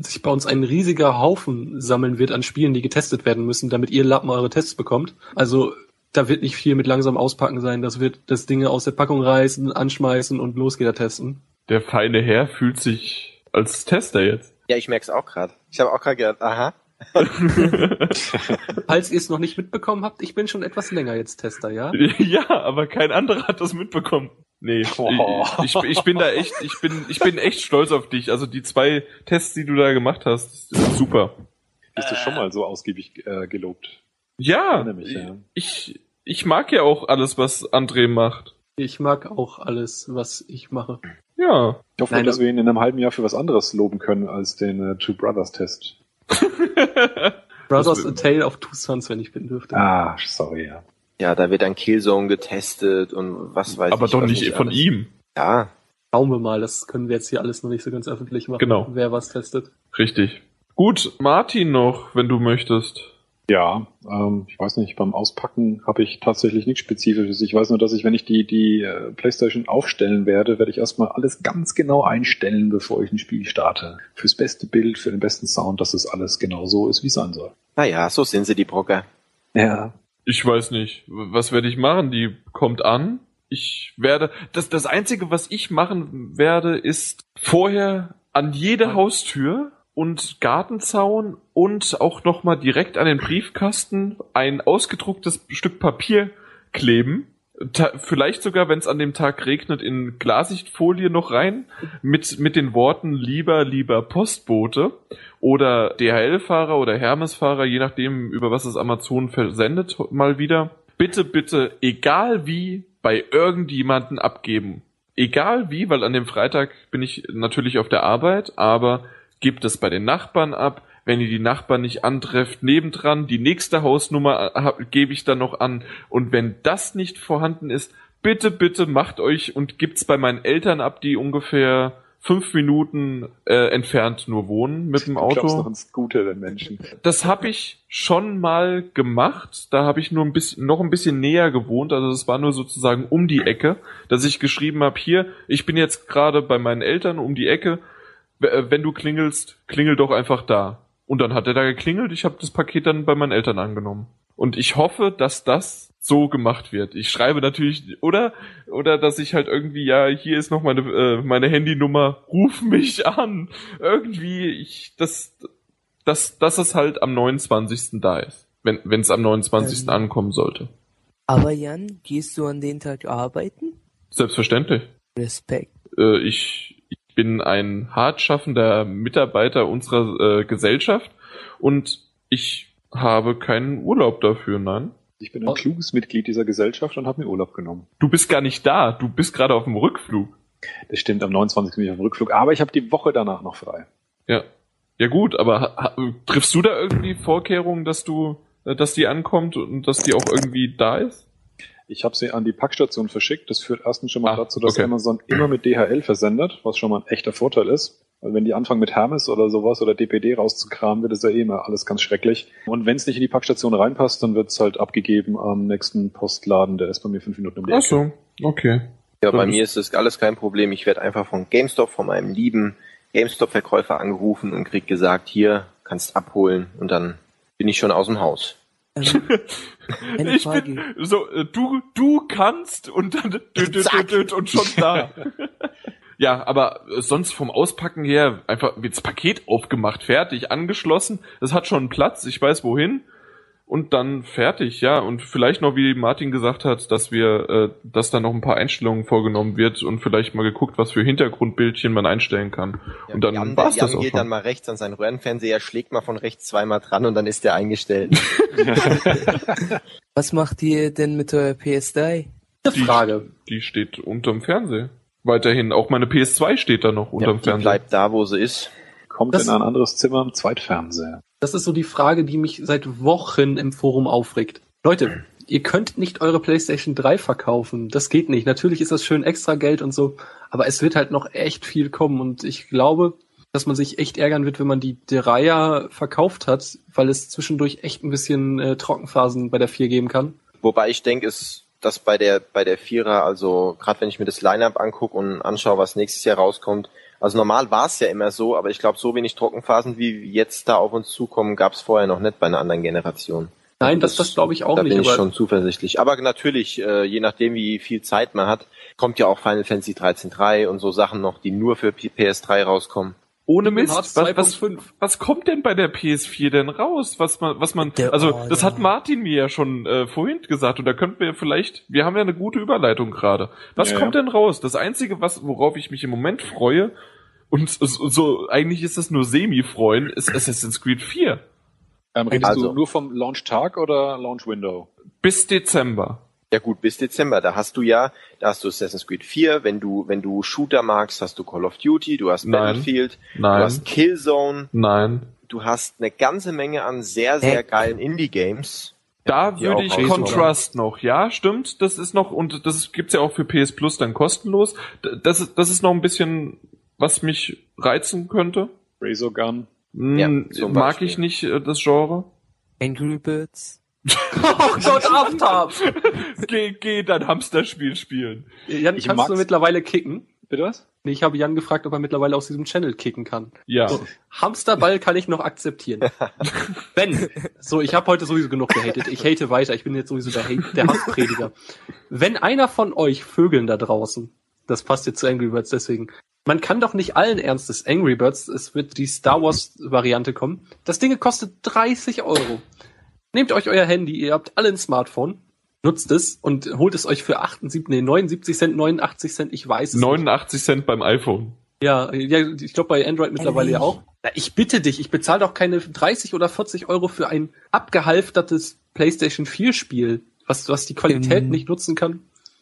[SPEAKER 3] sich bei uns ein riesiger Haufen sammeln wird an Spielen, die getestet werden müssen, damit ihr Lappen eure Tests bekommt. Also da wird nicht viel mit langsam auspacken sein. Das wird das Dinge aus der Packung reißen, anschmeißen und los geht er testen.
[SPEAKER 1] Der feine Herr fühlt sich als Tester jetzt.
[SPEAKER 6] Ja, ich merke es auch gerade. Ich habe auch gerade gedacht, aha.
[SPEAKER 3] Falls ihr es noch nicht mitbekommen habt, ich bin schon etwas länger jetzt Tester, ja?
[SPEAKER 1] Ja, aber kein anderer hat das mitbekommen. Nee,
[SPEAKER 2] Oh.
[SPEAKER 1] ich, ich, ich bin da echt, ich bin, ich bin echt stolz auf dich. Also die zwei Tests, die du da gemacht hast, sind super.
[SPEAKER 2] Bist du schon mal so ausgiebig äh, gelobt?
[SPEAKER 1] Ja,
[SPEAKER 2] mich, ja.
[SPEAKER 1] ich, ich mag ja auch alles, was André macht.
[SPEAKER 3] Ich mag auch alles, was ich mache.
[SPEAKER 1] Ja.
[SPEAKER 2] Ich hoffe,
[SPEAKER 3] Nein,
[SPEAKER 2] dass
[SPEAKER 3] das-
[SPEAKER 2] wir ihn in einem halben Jahr für was anderes loben können als den äh, Two Brothers Test.
[SPEAKER 3] Brothers A Tale of Two Sons, wenn ich bin dürfte.
[SPEAKER 2] Ah, sorry, ja.
[SPEAKER 6] Ja, da wird dann Killzone getestet und was weiß
[SPEAKER 1] aber
[SPEAKER 6] ich.
[SPEAKER 1] doch
[SPEAKER 6] was
[SPEAKER 1] nicht von
[SPEAKER 6] alles.
[SPEAKER 1] ihm.
[SPEAKER 6] Ja,
[SPEAKER 3] Schauen wir mal, das können wir jetzt hier alles noch nicht so ganz öffentlich machen,
[SPEAKER 1] Genau.
[SPEAKER 3] wer was testet.
[SPEAKER 1] Richtig. Gut, Martin noch, wenn du möchtest.
[SPEAKER 2] Ja, ähm, ich weiß nicht, beim Auspacken habe ich tatsächlich nichts Spezifisches. Ich weiß nur, dass ich, wenn ich die, die äh, Playstation aufstellen werde, werde ich erstmal alles ganz genau einstellen, bevor ich ein Spiel starte. Fürs beste Bild, für den besten Sound, dass es alles genau so ist, wie es sein soll.
[SPEAKER 6] naja, so sind sie, die Brocker.
[SPEAKER 2] Ja.
[SPEAKER 1] Ich weiß nicht. Was werde ich machen? Die kommt an. Ich werde. Das, das Einzige, was ich machen werde, ist vorher an jede Haustür und Gartenzaun und auch nochmal direkt an den Briefkasten ein ausgedrucktes Stück Papier kleben. Ta vielleicht sogar, wenn es an dem Tag regnet, in Glasichtfolie noch rein mit, mit den Worten lieber, lieber Postbote oder DHL-Fahrer oder Hermes-Fahrer, je nachdem, über was es Amazon versendet, mal wieder. Bitte, bitte, egal wie, bei irgendjemanden abgeben. Egal wie, weil an dem Freitag bin ich natürlich auf der Arbeit, aber gebt es bei den Nachbarn ab. Wenn ihr die Nachbarn nicht antrefft, nebendran, die nächste Hausnummer äh, gebe ich dann noch an. Und wenn das nicht vorhanden ist, bitte, bitte macht euch und gibt's bei meinen Eltern ab, die ungefähr fünf Minuten äh, entfernt nur wohnen mit dem
[SPEAKER 2] Du glaubst noch
[SPEAKER 1] Auto.
[SPEAKER 2] ins Gute den Menschen.
[SPEAKER 1] Das habe ich schon mal gemacht. Da habe ich nur ein bisschen, noch ein bisschen näher gewohnt. Also es war nur sozusagen um die Ecke, dass ich geschrieben habe, hier, ich bin jetzt gerade bei meinen Eltern um die Ecke. Äh, Wenn du klingelst, klingel doch einfach da. Und dann hat er da geklingelt. Ich habe das Paket dann bei meinen Eltern angenommen. Und ich hoffe, dass das so gemacht wird. Ich schreibe natürlich, oder, oder dass ich halt irgendwie, ja, hier ist noch meine, äh, meine Handynummer, ruf mich an. Irgendwie, ich, das, dass, dass es halt am 29. da ist. Wenn wenn es am 29.
[SPEAKER 5] Ähm.
[SPEAKER 1] ankommen sollte.
[SPEAKER 5] Aber Jan, gehst du an den Tag arbeiten?
[SPEAKER 1] Selbstverständlich.
[SPEAKER 5] Respekt.
[SPEAKER 1] Äh, ich bin ein hart schaffender Mitarbeiter unserer äh, Gesellschaft und ich habe keinen Urlaub dafür, nein.
[SPEAKER 2] Ich bin ein kluges Mitglied dieser Gesellschaft und habe mir Urlaub genommen.
[SPEAKER 1] Du bist gar nicht da, du bist gerade auf dem Rückflug.
[SPEAKER 2] Das stimmt, am 29. bin ich auf dem Rückflug, aber ich habe die Woche danach noch frei.
[SPEAKER 1] Ja. Ja gut, aber triffst du da irgendwie Vorkehrungen, dass du, äh, dass die ankommt und dass die auch irgendwie da ist?
[SPEAKER 2] Ich habe sie an die Packstation verschickt. Das führt erstens schon mal
[SPEAKER 1] Ah,
[SPEAKER 2] dazu, dass
[SPEAKER 1] okay.
[SPEAKER 2] Amazon immer mit DHL versendet, was schon mal ein echter Vorteil ist. Weil wenn die anfangen mit Hermes oder sowas oder DPD rauszukramen, wird es ja eh immer alles ganz schrecklich. Und wenn es nicht in die Packstation reinpasst, dann wird es halt abgegeben am nächsten Postladen, der ist bei mir fünf Minuten um die
[SPEAKER 1] Ach so, okay.
[SPEAKER 6] Ja, bei mir ist das alles kein Problem. Ich werde einfach von GameStop, von meinem lieben GameStop-Verkäufer angerufen und krieg gesagt, hier, kannst abholen und dann bin ich schon aus dem Haus.
[SPEAKER 5] Ähm,
[SPEAKER 1] ich
[SPEAKER 5] Frage.
[SPEAKER 1] bin so, äh, du, du kannst und dann dü, dü,
[SPEAKER 6] Zack.
[SPEAKER 1] dü, und schon da. ja, aber äh, sonst vom Auspacken her einfach wird das Paket aufgemacht, fertig, angeschlossen. Das hat schon Platz, ich weiß wohin. Und dann fertig, ja. Und vielleicht noch, wie Martin gesagt hat, dass wir, äh, dass da noch ein paar Einstellungen vorgenommen wird und vielleicht mal geguckt, was für Hintergrundbildchen man einstellen kann.
[SPEAKER 6] Ja,
[SPEAKER 1] und dann
[SPEAKER 6] Jan,
[SPEAKER 1] war's
[SPEAKER 6] Jan
[SPEAKER 1] das auch
[SPEAKER 6] geht
[SPEAKER 1] schon.
[SPEAKER 6] dann mal rechts an seinen Röhrenfernseher, schlägt mal von rechts zweimal dran und dann ist der eingestellt.
[SPEAKER 5] Was macht ihr denn mit eurer PS3?
[SPEAKER 3] Gute Frage.
[SPEAKER 1] Die steht unterm Fernseher. Weiterhin, auch meine PS2 steht da noch
[SPEAKER 6] ja,
[SPEAKER 1] unterm
[SPEAKER 6] die
[SPEAKER 1] Fernseher.
[SPEAKER 6] bleibt da, wo sie ist.
[SPEAKER 2] Kommt
[SPEAKER 3] Das-
[SPEAKER 2] in ein anderes Zimmer im Zweitfernseher.
[SPEAKER 3] Das ist so die Frage, die mich seit Wochen im Forum aufregt. Leute, ihr könnt nicht eure PlayStation 3 verkaufen. Das geht nicht. Natürlich ist das schön extra Geld und so, aber es wird halt noch echt viel kommen und ich glaube, dass man sich echt ärgern wird, wenn man die Dreier verkauft hat, weil es zwischendurch echt ein bisschen äh, Trockenphasen bei der 4 geben kann.
[SPEAKER 6] Wobei ich denke, ist dass bei der bei der Vierer, also gerade wenn ich mir das Lineup angucke und anschaue, was nächstes Jahr rauskommt, also normal war es ja immer so, aber ich glaube, so wenig Trockenphasen wie jetzt da auf uns zukommen, gab es vorher noch nicht bei einer anderen Generation.
[SPEAKER 3] Nein, das, das glaube ich auch
[SPEAKER 6] da
[SPEAKER 3] nicht.
[SPEAKER 6] bin ich schon zuversichtlich. Aber natürlich, äh, je nachdem, wie viel Zeit man hat, kommt ja auch Final Fantasy 13.3 und so Sachen noch, die nur für P- PS3 rauskommen.
[SPEAKER 1] Ohne Mist, was, was,
[SPEAKER 3] 2.5.
[SPEAKER 1] was kommt denn bei der PS4 denn raus? Was man, was man,
[SPEAKER 5] Der
[SPEAKER 1] also
[SPEAKER 5] Order.
[SPEAKER 1] das hat Martin mir ja schon äh, vorhin gesagt und da könnten wir vielleicht, wir haben ja eine gute Überleitung gerade. Was
[SPEAKER 2] Ja,
[SPEAKER 1] kommt
[SPEAKER 2] ja.
[SPEAKER 1] denn raus? Das einzige, was worauf ich mich im Moment freue und so, so eigentlich ist es nur semi-freuen, ist Assassin's Creed 4
[SPEAKER 2] Ähm, redest
[SPEAKER 6] Also-
[SPEAKER 2] du nur vom Launch-Tag oder Launch-Window?
[SPEAKER 1] bis Dezember.
[SPEAKER 6] Ja gut, bis Dezember, da hast du ja, da hast du Assassin's Creed 4, wenn du, wenn du Shooter magst, hast du Call of Duty, du hast
[SPEAKER 1] Nein.
[SPEAKER 6] Battlefield, du
[SPEAKER 1] Nein,
[SPEAKER 6] hast Killzone,
[SPEAKER 1] nein.
[SPEAKER 6] du hast eine ganze Menge an sehr, sehr
[SPEAKER 5] Äh.
[SPEAKER 6] geilen Indie-Games.
[SPEAKER 1] Da
[SPEAKER 6] die
[SPEAKER 1] würde ich. Contrast noch, ja, stimmt, das ist noch, und das gibt's ja auch für PS Plus dann kostenlos. Das ist, das ist noch ein bisschen, was mich reizen könnte.
[SPEAKER 2] Razor Gun.
[SPEAKER 1] Hm,
[SPEAKER 6] Ja,
[SPEAKER 1] mag
[SPEAKER 6] Beispiel.
[SPEAKER 1] ich nicht äh, das Genre.
[SPEAKER 5] Angry Birds?
[SPEAKER 3] Oh Gott, Aftab!
[SPEAKER 1] geh, geh dein Hamsterspiel spielen.
[SPEAKER 3] Jan,
[SPEAKER 2] Ich
[SPEAKER 3] kannst du
[SPEAKER 2] mag's.
[SPEAKER 3] mittlerweile kicken?
[SPEAKER 2] Bitte was?
[SPEAKER 3] Nee, ich habe Jan gefragt, ob er mittlerweile aus diesem Channel kicken kann.
[SPEAKER 1] Ja.
[SPEAKER 3] So, Hamsterball kann ich noch akzeptieren. Wenn, so, ich habe heute sowieso genug gehatet. Ich hate weiter. Ich bin jetzt sowieso der, Hate, der Hassprediger. Wenn einer von euch Vögeln da draußen, das passt jetzt zu Angry Birds deswegen, man kann doch nicht allen Ernstes Angry Birds, es wird die Star Wars Variante kommen. Das Ding kostet 30 Euro. Nehmt euch euer Handy, ihr habt alle ein Smartphone, nutzt es und holt es euch für 78, nee, 79 Cent, 89 Cent, ich weiß es nicht.
[SPEAKER 1] 89 Cent beim iPhone.
[SPEAKER 3] Ja, ja ich glaube bei Android mittlerweile ja auch. Na, ich bitte dich, ich bezahle doch keine 30 oder 40 Euro für ein abgehalftertes PlayStation 4 Spiel, was, was die Qualität
[SPEAKER 5] Ähm,
[SPEAKER 3] nicht nutzen kann.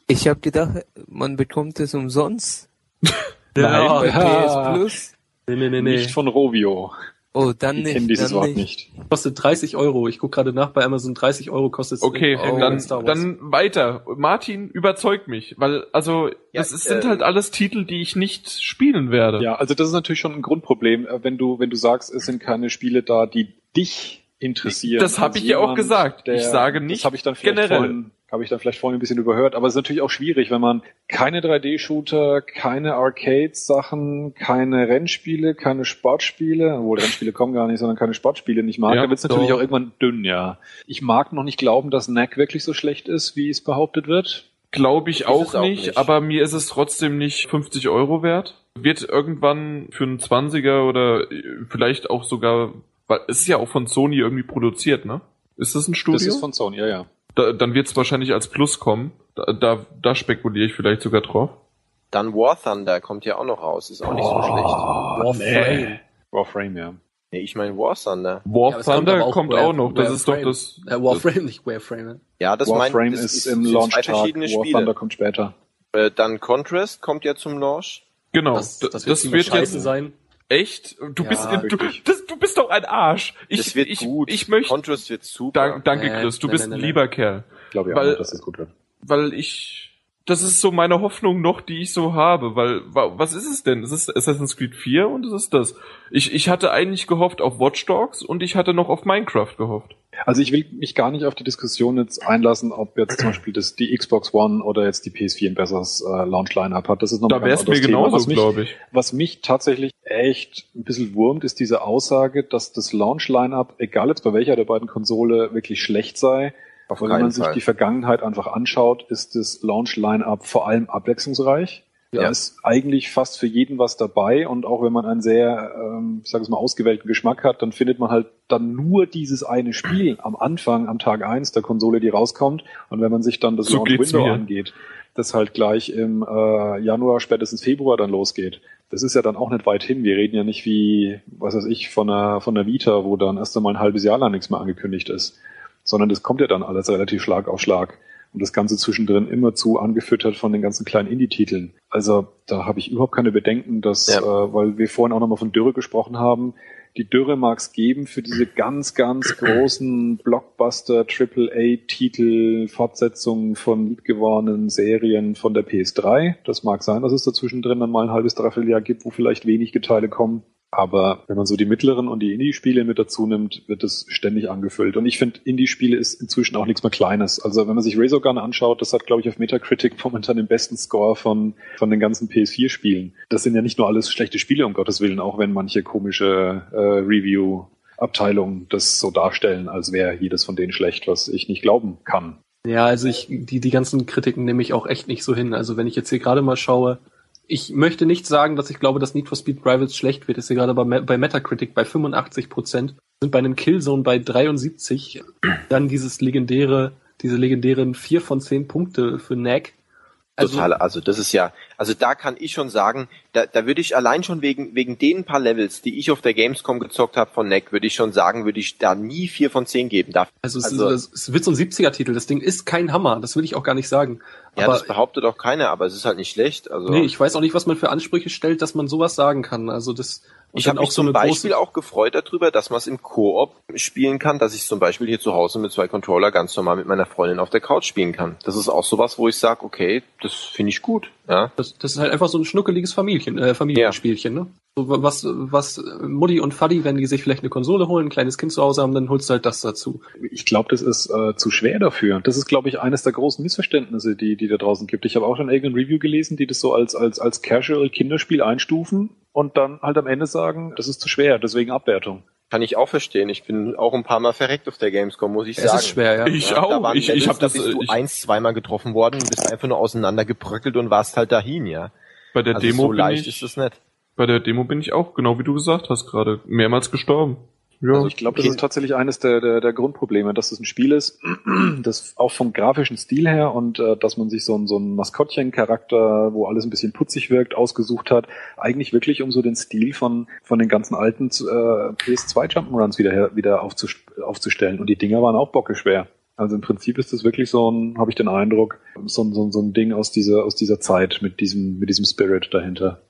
[SPEAKER 5] Ich habe gedacht, man bekommt es umsonst
[SPEAKER 3] Ja.
[SPEAKER 5] bei
[SPEAKER 2] Ja.
[SPEAKER 5] PS Plus.
[SPEAKER 3] Nee, nee, nee, nee.
[SPEAKER 2] Nicht von Rovio.
[SPEAKER 5] Oh, dann
[SPEAKER 2] Ich
[SPEAKER 5] nicht.
[SPEAKER 2] kenne dieses Wort
[SPEAKER 5] nicht.
[SPEAKER 2] nicht.
[SPEAKER 3] Kostet 30 Euro. Ich gucke gerade nach bei Amazon. 30 Euro kostet es.
[SPEAKER 1] Okay,
[SPEAKER 3] in-
[SPEAKER 5] Oh,
[SPEAKER 1] dann,
[SPEAKER 3] Star Wars.
[SPEAKER 1] dann weiter. Martin, überzeugt mich, weil, also, das ist, sind
[SPEAKER 6] äh,
[SPEAKER 1] halt alles Titel, die ich nicht spielen werde.
[SPEAKER 2] Ja, also das ist natürlich schon ein Grundproblem, äh, wenn du, wenn du sagst, es sind keine Spiele da, die dich interessieren.
[SPEAKER 1] Das hab
[SPEAKER 2] als
[SPEAKER 1] ich ja auch gesagt. Ich sage nicht
[SPEAKER 2] Das habe ich dann
[SPEAKER 1] generell.
[SPEAKER 2] vorhin, habe ich dann vielleicht vorhin ein bisschen überhört. Aber es ist natürlich auch schwierig, wenn man keine 3D-Shooter, keine Arcade-Sachen, keine Rennspiele, keine Sportspiele, obwohl Rennspiele kommen gar nicht, sondern keine Sportspiele nicht mag.
[SPEAKER 1] Ja,
[SPEAKER 2] da wird es natürlich auch irgendwann dünn, ja. Ich mag noch nicht glauben, dass Knack wirklich so schlecht ist, wie es behauptet wird.
[SPEAKER 1] Glaube ich auch
[SPEAKER 6] auch
[SPEAKER 1] nicht,
[SPEAKER 6] nicht.
[SPEAKER 1] aber mir ist es trotzdem nicht 50 Euro wert. Wird irgendwann für einen 20er oder äh, vielleicht auch sogar, weil es ist ja auch von Sony irgendwie produziert, ne? Ist das ein Studio?
[SPEAKER 2] Das ist von Sony, ja, ja.
[SPEAKER 1] Da, dann wird es wahrscheinlich als Plus kommen. Da, da, da spekuliere ich vielleicht sogar drauf.
[SPEAKER 6] Dann War Thunder kommt ja auch noch raus, ist auch nicht
[SPEAKER 2] Oh.
[SPEAKER 6] so schlecht.
[SPEAKER 3] Warframe.
[SPEAKER 2] Warframe, ja.
[SPEAKER 6] Nee, ich meine War Thunder.
[SPEAKER 1] War
[SPEAKER 3] Ja, kommt
[SPEAKER 1] Thunder
[SPEAKER 3] aber auch
[SPEAKER 1] kommt
[SPEAKER 3] War-
[SPEAKER 1] auch noch. Das ist doch
[SPEAKER 3] Warframe.
[SPEAKER 1] das.
[SPEAKER 3] Äh, Warframe, nicht Warframe.
[SPEAKER 6] Ja, das mein,
[SPEAKER 2] Warframe
[SPEAKER 6] das
[SPEAKER 2] ist,
[SPEAKER 6] sind
[SPEAKER 2] im
[SPEAKER 6] zwei
[SPEAKER 2] Launch-Tag,
[SPEAKER 6] verschiedene
[SPEAKER 2] War
[SPEAKER 6] Spiele.
[SPEAKER 2] Thunder kommt später.
[SPEAKER 6] Äh, dann Contrast kommt ja zum Launch.
[SPEAKER 1] Genau.
[SPEAKER 3] Das,
[SPEAKER 1] Das,
[SPEAKER 3] das wird, ziemlich scheiße
[SPEAKER 1] jetzt
[SPEAKER 3] sein.
[SPEAKER 1] Echt. Du
[SPEAKER 3] Ja,
[SPEAKER 1] bist, du, das, du bist doch ein Arsch. Ich,
[SPEAKER 6] das wird
[SPEAKER 1] ich,
[SPEAKER 6] gut.
[SPEAKER 1] ich möchte.
[SPEAKER 6] Contrast wird super.
[SPEAKER 1] Dank, danke,
[SPEAKER 3] Äh,
[SPEAKER 1] Chris. Du
[SPEAKER 3] nein,
[SPEAKER 1] bist
[SPEAKER 3] nein,
[SPEAKER 1] ein
[SPEAKER 3] nein,
[SPEAKER 1] lieber Kerl.
[SPEAKER 2] Ich glaube ja,
[SPEAKER 1] Weil-
[SPEAKER 2] auch, dass das gut wird.
[SPEAKER 1] Weil ich. Das ist so meine Hoffnung noch, die ich so habe. Weil, wa- was ist es denn? Es ist Assassin's Creed 4 und es ist das. Ich, ich hatte eigentlich gehofft auf Watch Dogs und ich hatte noch auf Minecraft gehofft.
[SPEAKER 2] Also ich will mich gar nicht auf die Diskussion jetzt einlassen, ob jetzt zum Beispiel das, die Xbox One oder jetzt die PS4 ein besseres äh, Launch-Line-Up hat. Das ist noch
[SPEAKER 1] Da wäre es mir genauso,
[SPEAKER 2] was mich,
[SPEAKER 1] glaube ich.
[SPEAKER 2] was mich tatsächlich echt ein bisschen wurmt, ist diese Aussage, dass das Launch-Line-Up, egal jetzt bei welcher der beiden Konsole, wirklich schlecht sei.
[SPEAKER 6] Auf
[SPEAKER 2] wenn man sich
[SPEAKER 6] Fall.
[SPEAKER 2] die Vergangenheit einfach anschaut, ist das Launch-Line-Up vor allem abwechslungsreich. Da
[SPEAKER 6] Ja.
[SPEAKER 2] ist eigentlich fast für jeden was dabei und auch wenn man einen sehr, ähm, ich sage es mal, ausgewählten Geschmack hat, dann findet man halt dann nur dieses eine Spiel am Anfang, am Tag eins der Konsole, die rauskommt. Und wenn man sich dann das
[SPEAKER 1] So
[SPEAKER 2] Launch Window
[SPEAKER 1] mir.
[SPEAKER 2] angeht, das halt gleich im äh, Januar, spätestens Februar dann losgeht. Das ist ja dann auch nicht weit hin. Wir reden ja nicht wie, was weiß ich, von einer, von einer Vita, wo dann erst einmal ein halbes Jahr lang nichts mehr angekündigt ist. Sondern das kommt ja dann alles relativ Schlag auf Schlag. Und das Ganze zwischendrin immer zu angefüttert von den ganzen kleinen Indie-Titeln. Also da habe ich überhaupt keine Bedenken, dass,
[SPEAKER 6] Ja.
[SPEAKER 2] äh, weil wir vorhin auch nochmal von Dürre gesprochen haben, die Dürre mag es geben für diese ganz, ganz großen Blockbuster, AAA-Titel, Fortsetzungen von liebgewordenen Serien von der PS3. Das mag sein, dass es dazwischen drin dann mal ein halbes, dreiviertel Jahr gibt, wo vielleicht wenige Teile kommen. Aber wenn man so die mittleren und die Indie-Spiele mit dazu nimmt, wird es ständig angefüllt. Und ich finde, Indie-Spiele ist inzwischen auch nichts mehr Kleines. Also wenn man sich Razor Gun anschaut, das hat, glaube ich, auf Metacritic momentan den besten Score von, von den ganzen PS4-Spielen. Das sind ja nicht nur alles schlechte Spiele, um Gottes Willen, auch wenn manche komische äh, Review-Abteilungen das so darstellen, als wäre jedes von denen schlecht, was ich nicht glauben kann.
[SPEAKER 3] Ja, also ich, die, die ganzen Kritiken nehme ich auch echt nicht so hin. Also wenn ich jetzt hier gerade mal schaue, ich möchte nicht sagen, dass ich glaube, dass Need for Speed Rivals schlecht wird. Ist hier gerade bei, bei Metacritic bei 85 Prozent, sind bei einem Killzone bei 73. Dann dieses legendäre, diese legendären 4 von 10 Punkte für Knack. Also,
[SPEAKER 6] Total, also das ist ja, also da kann ich schon sagen, da, da würde ich allein schon wegen, wegen den paar Levels, die ich auf der Gamescom gezockt habe von Neck, würde ich schon sagen, würde ich da nie vier von zehn geben. Da,
[SPEAKER 3] also, es,
[SPEAKER 6] also-
[SPEAKER 3] ist, es wird so ein 70er-Titel. Das Ding ist kein Hammer. Das will ich auch gar nicht sagen.
[SPEAKER 6] ja,
[SPEAKER 3] Aber
[SPEAKER 6] das behauptet auch keiner, aber es ist halt nicht schlecht. Also
[SPEAKER 3] nee, ich weiß auch nicht, was man für Ansprüche stellt, dass man sowas sagen kann. Also das
[SPEAKER 6] ich habe mich zum
[SPEAKER 3] eine
[SPEAKER 6] Beispiel auch gefreut darüber, dass man es im Koop spielen kann, dass ich zum Beispiel hier zu Hause mit zwei Controller ganz normal mit meiner Freundin auf der Couch spielen kann. Das ist auch sowas, wo ich sage, okay, das finde ich gut. Ja,
[SPEAKER 3] Das, das ist halt einfach so ein schnuckeliges Familien, äh, Familienspielchen, ne? So, was, was Mutti und Faddy, wenn die sich vielleicht eine Konsole holen, ein kleines Kind zu Hause haben, dann holst du halt das dazu.
[SPEAKER 2] Ich glaube, das ist äh, zu schwer dafür. Das ist, glaube ich, eines der großen Missverständnisse, die, die da draußen gibt. Ich habe auch schon irgendein Review gelesen, die das so als, als, als Casual-Kinderspiel einstufen und dann halt am Ende sagen, das ist zu schwer, deswegen Abwertung.
[SPEAKER 6] Kann ich auch verstehen. Ich bin auch ein paar Mal verreckt auf der Gamescom, muss ich
[SPEAKER 3] Es
[SPEAKER 6] sagen.
[SPEAKER 3] ist schwer, ja.
[SPEAKER 1] Ich
[SPEAKER 6] Ja, da
[SPEAKER 1] auch.
[SPEAKER 6] waren
[SPEAKER 1] Ich, ich
[SPEAKER 6] Levels,
[SPEAKER 1] habe
[SPEAKER 6] da
[SPEAKER 1] das
[SPEAKER 6] bist du
[SPEAKER 1] ich,
[SPEAKER 6] eins, zweimal getroffen worden, bist einfach nur auseinandergebröckelt und warst halt dahin, ja.
[SPEAKER 1] bei der
[SPEAKER 6] Also
[SPEAKER 1] Demo
[SPEAKER 6] so
[SPEAKER 1] bin
[SPEAKER 6] leicht
[SPEAKER 1] ich,
[SPEAKER 6] ist es nicht.
[SPEAKER 1] bei der Demo bin ich auch, genau wie du gesagt hast gerade, mehrmals gestorben. Ja.
[SPEAKER 2] Also ich glaube, das
[SPEAKER 6] Okay.
[SPEAKER 2] ist tatsächlich eines der, der, der Grundprobleme, dass es ein Spiel ist, das auch vom grafischen Stil her und äh, dass man sich so ein, so ein Maskottchen-Charakter, wo alles ein bisschen putzig wirkt, ausgesucht hat, eigentlich wirklich um so den Stil von, von den ganzen alten äh, PS2 Jump'n'Runs wieder, wieder aufzus aufzustellen. Und die Dinger waren auch bockeschwer. Also im Prinzip ist das wirklich so ein, habe ich den Eindruck, so ein, so, ein, so ein Ding aus dieser, aus dieser Zeit mit diesem, mit diesem Spirit dahinter.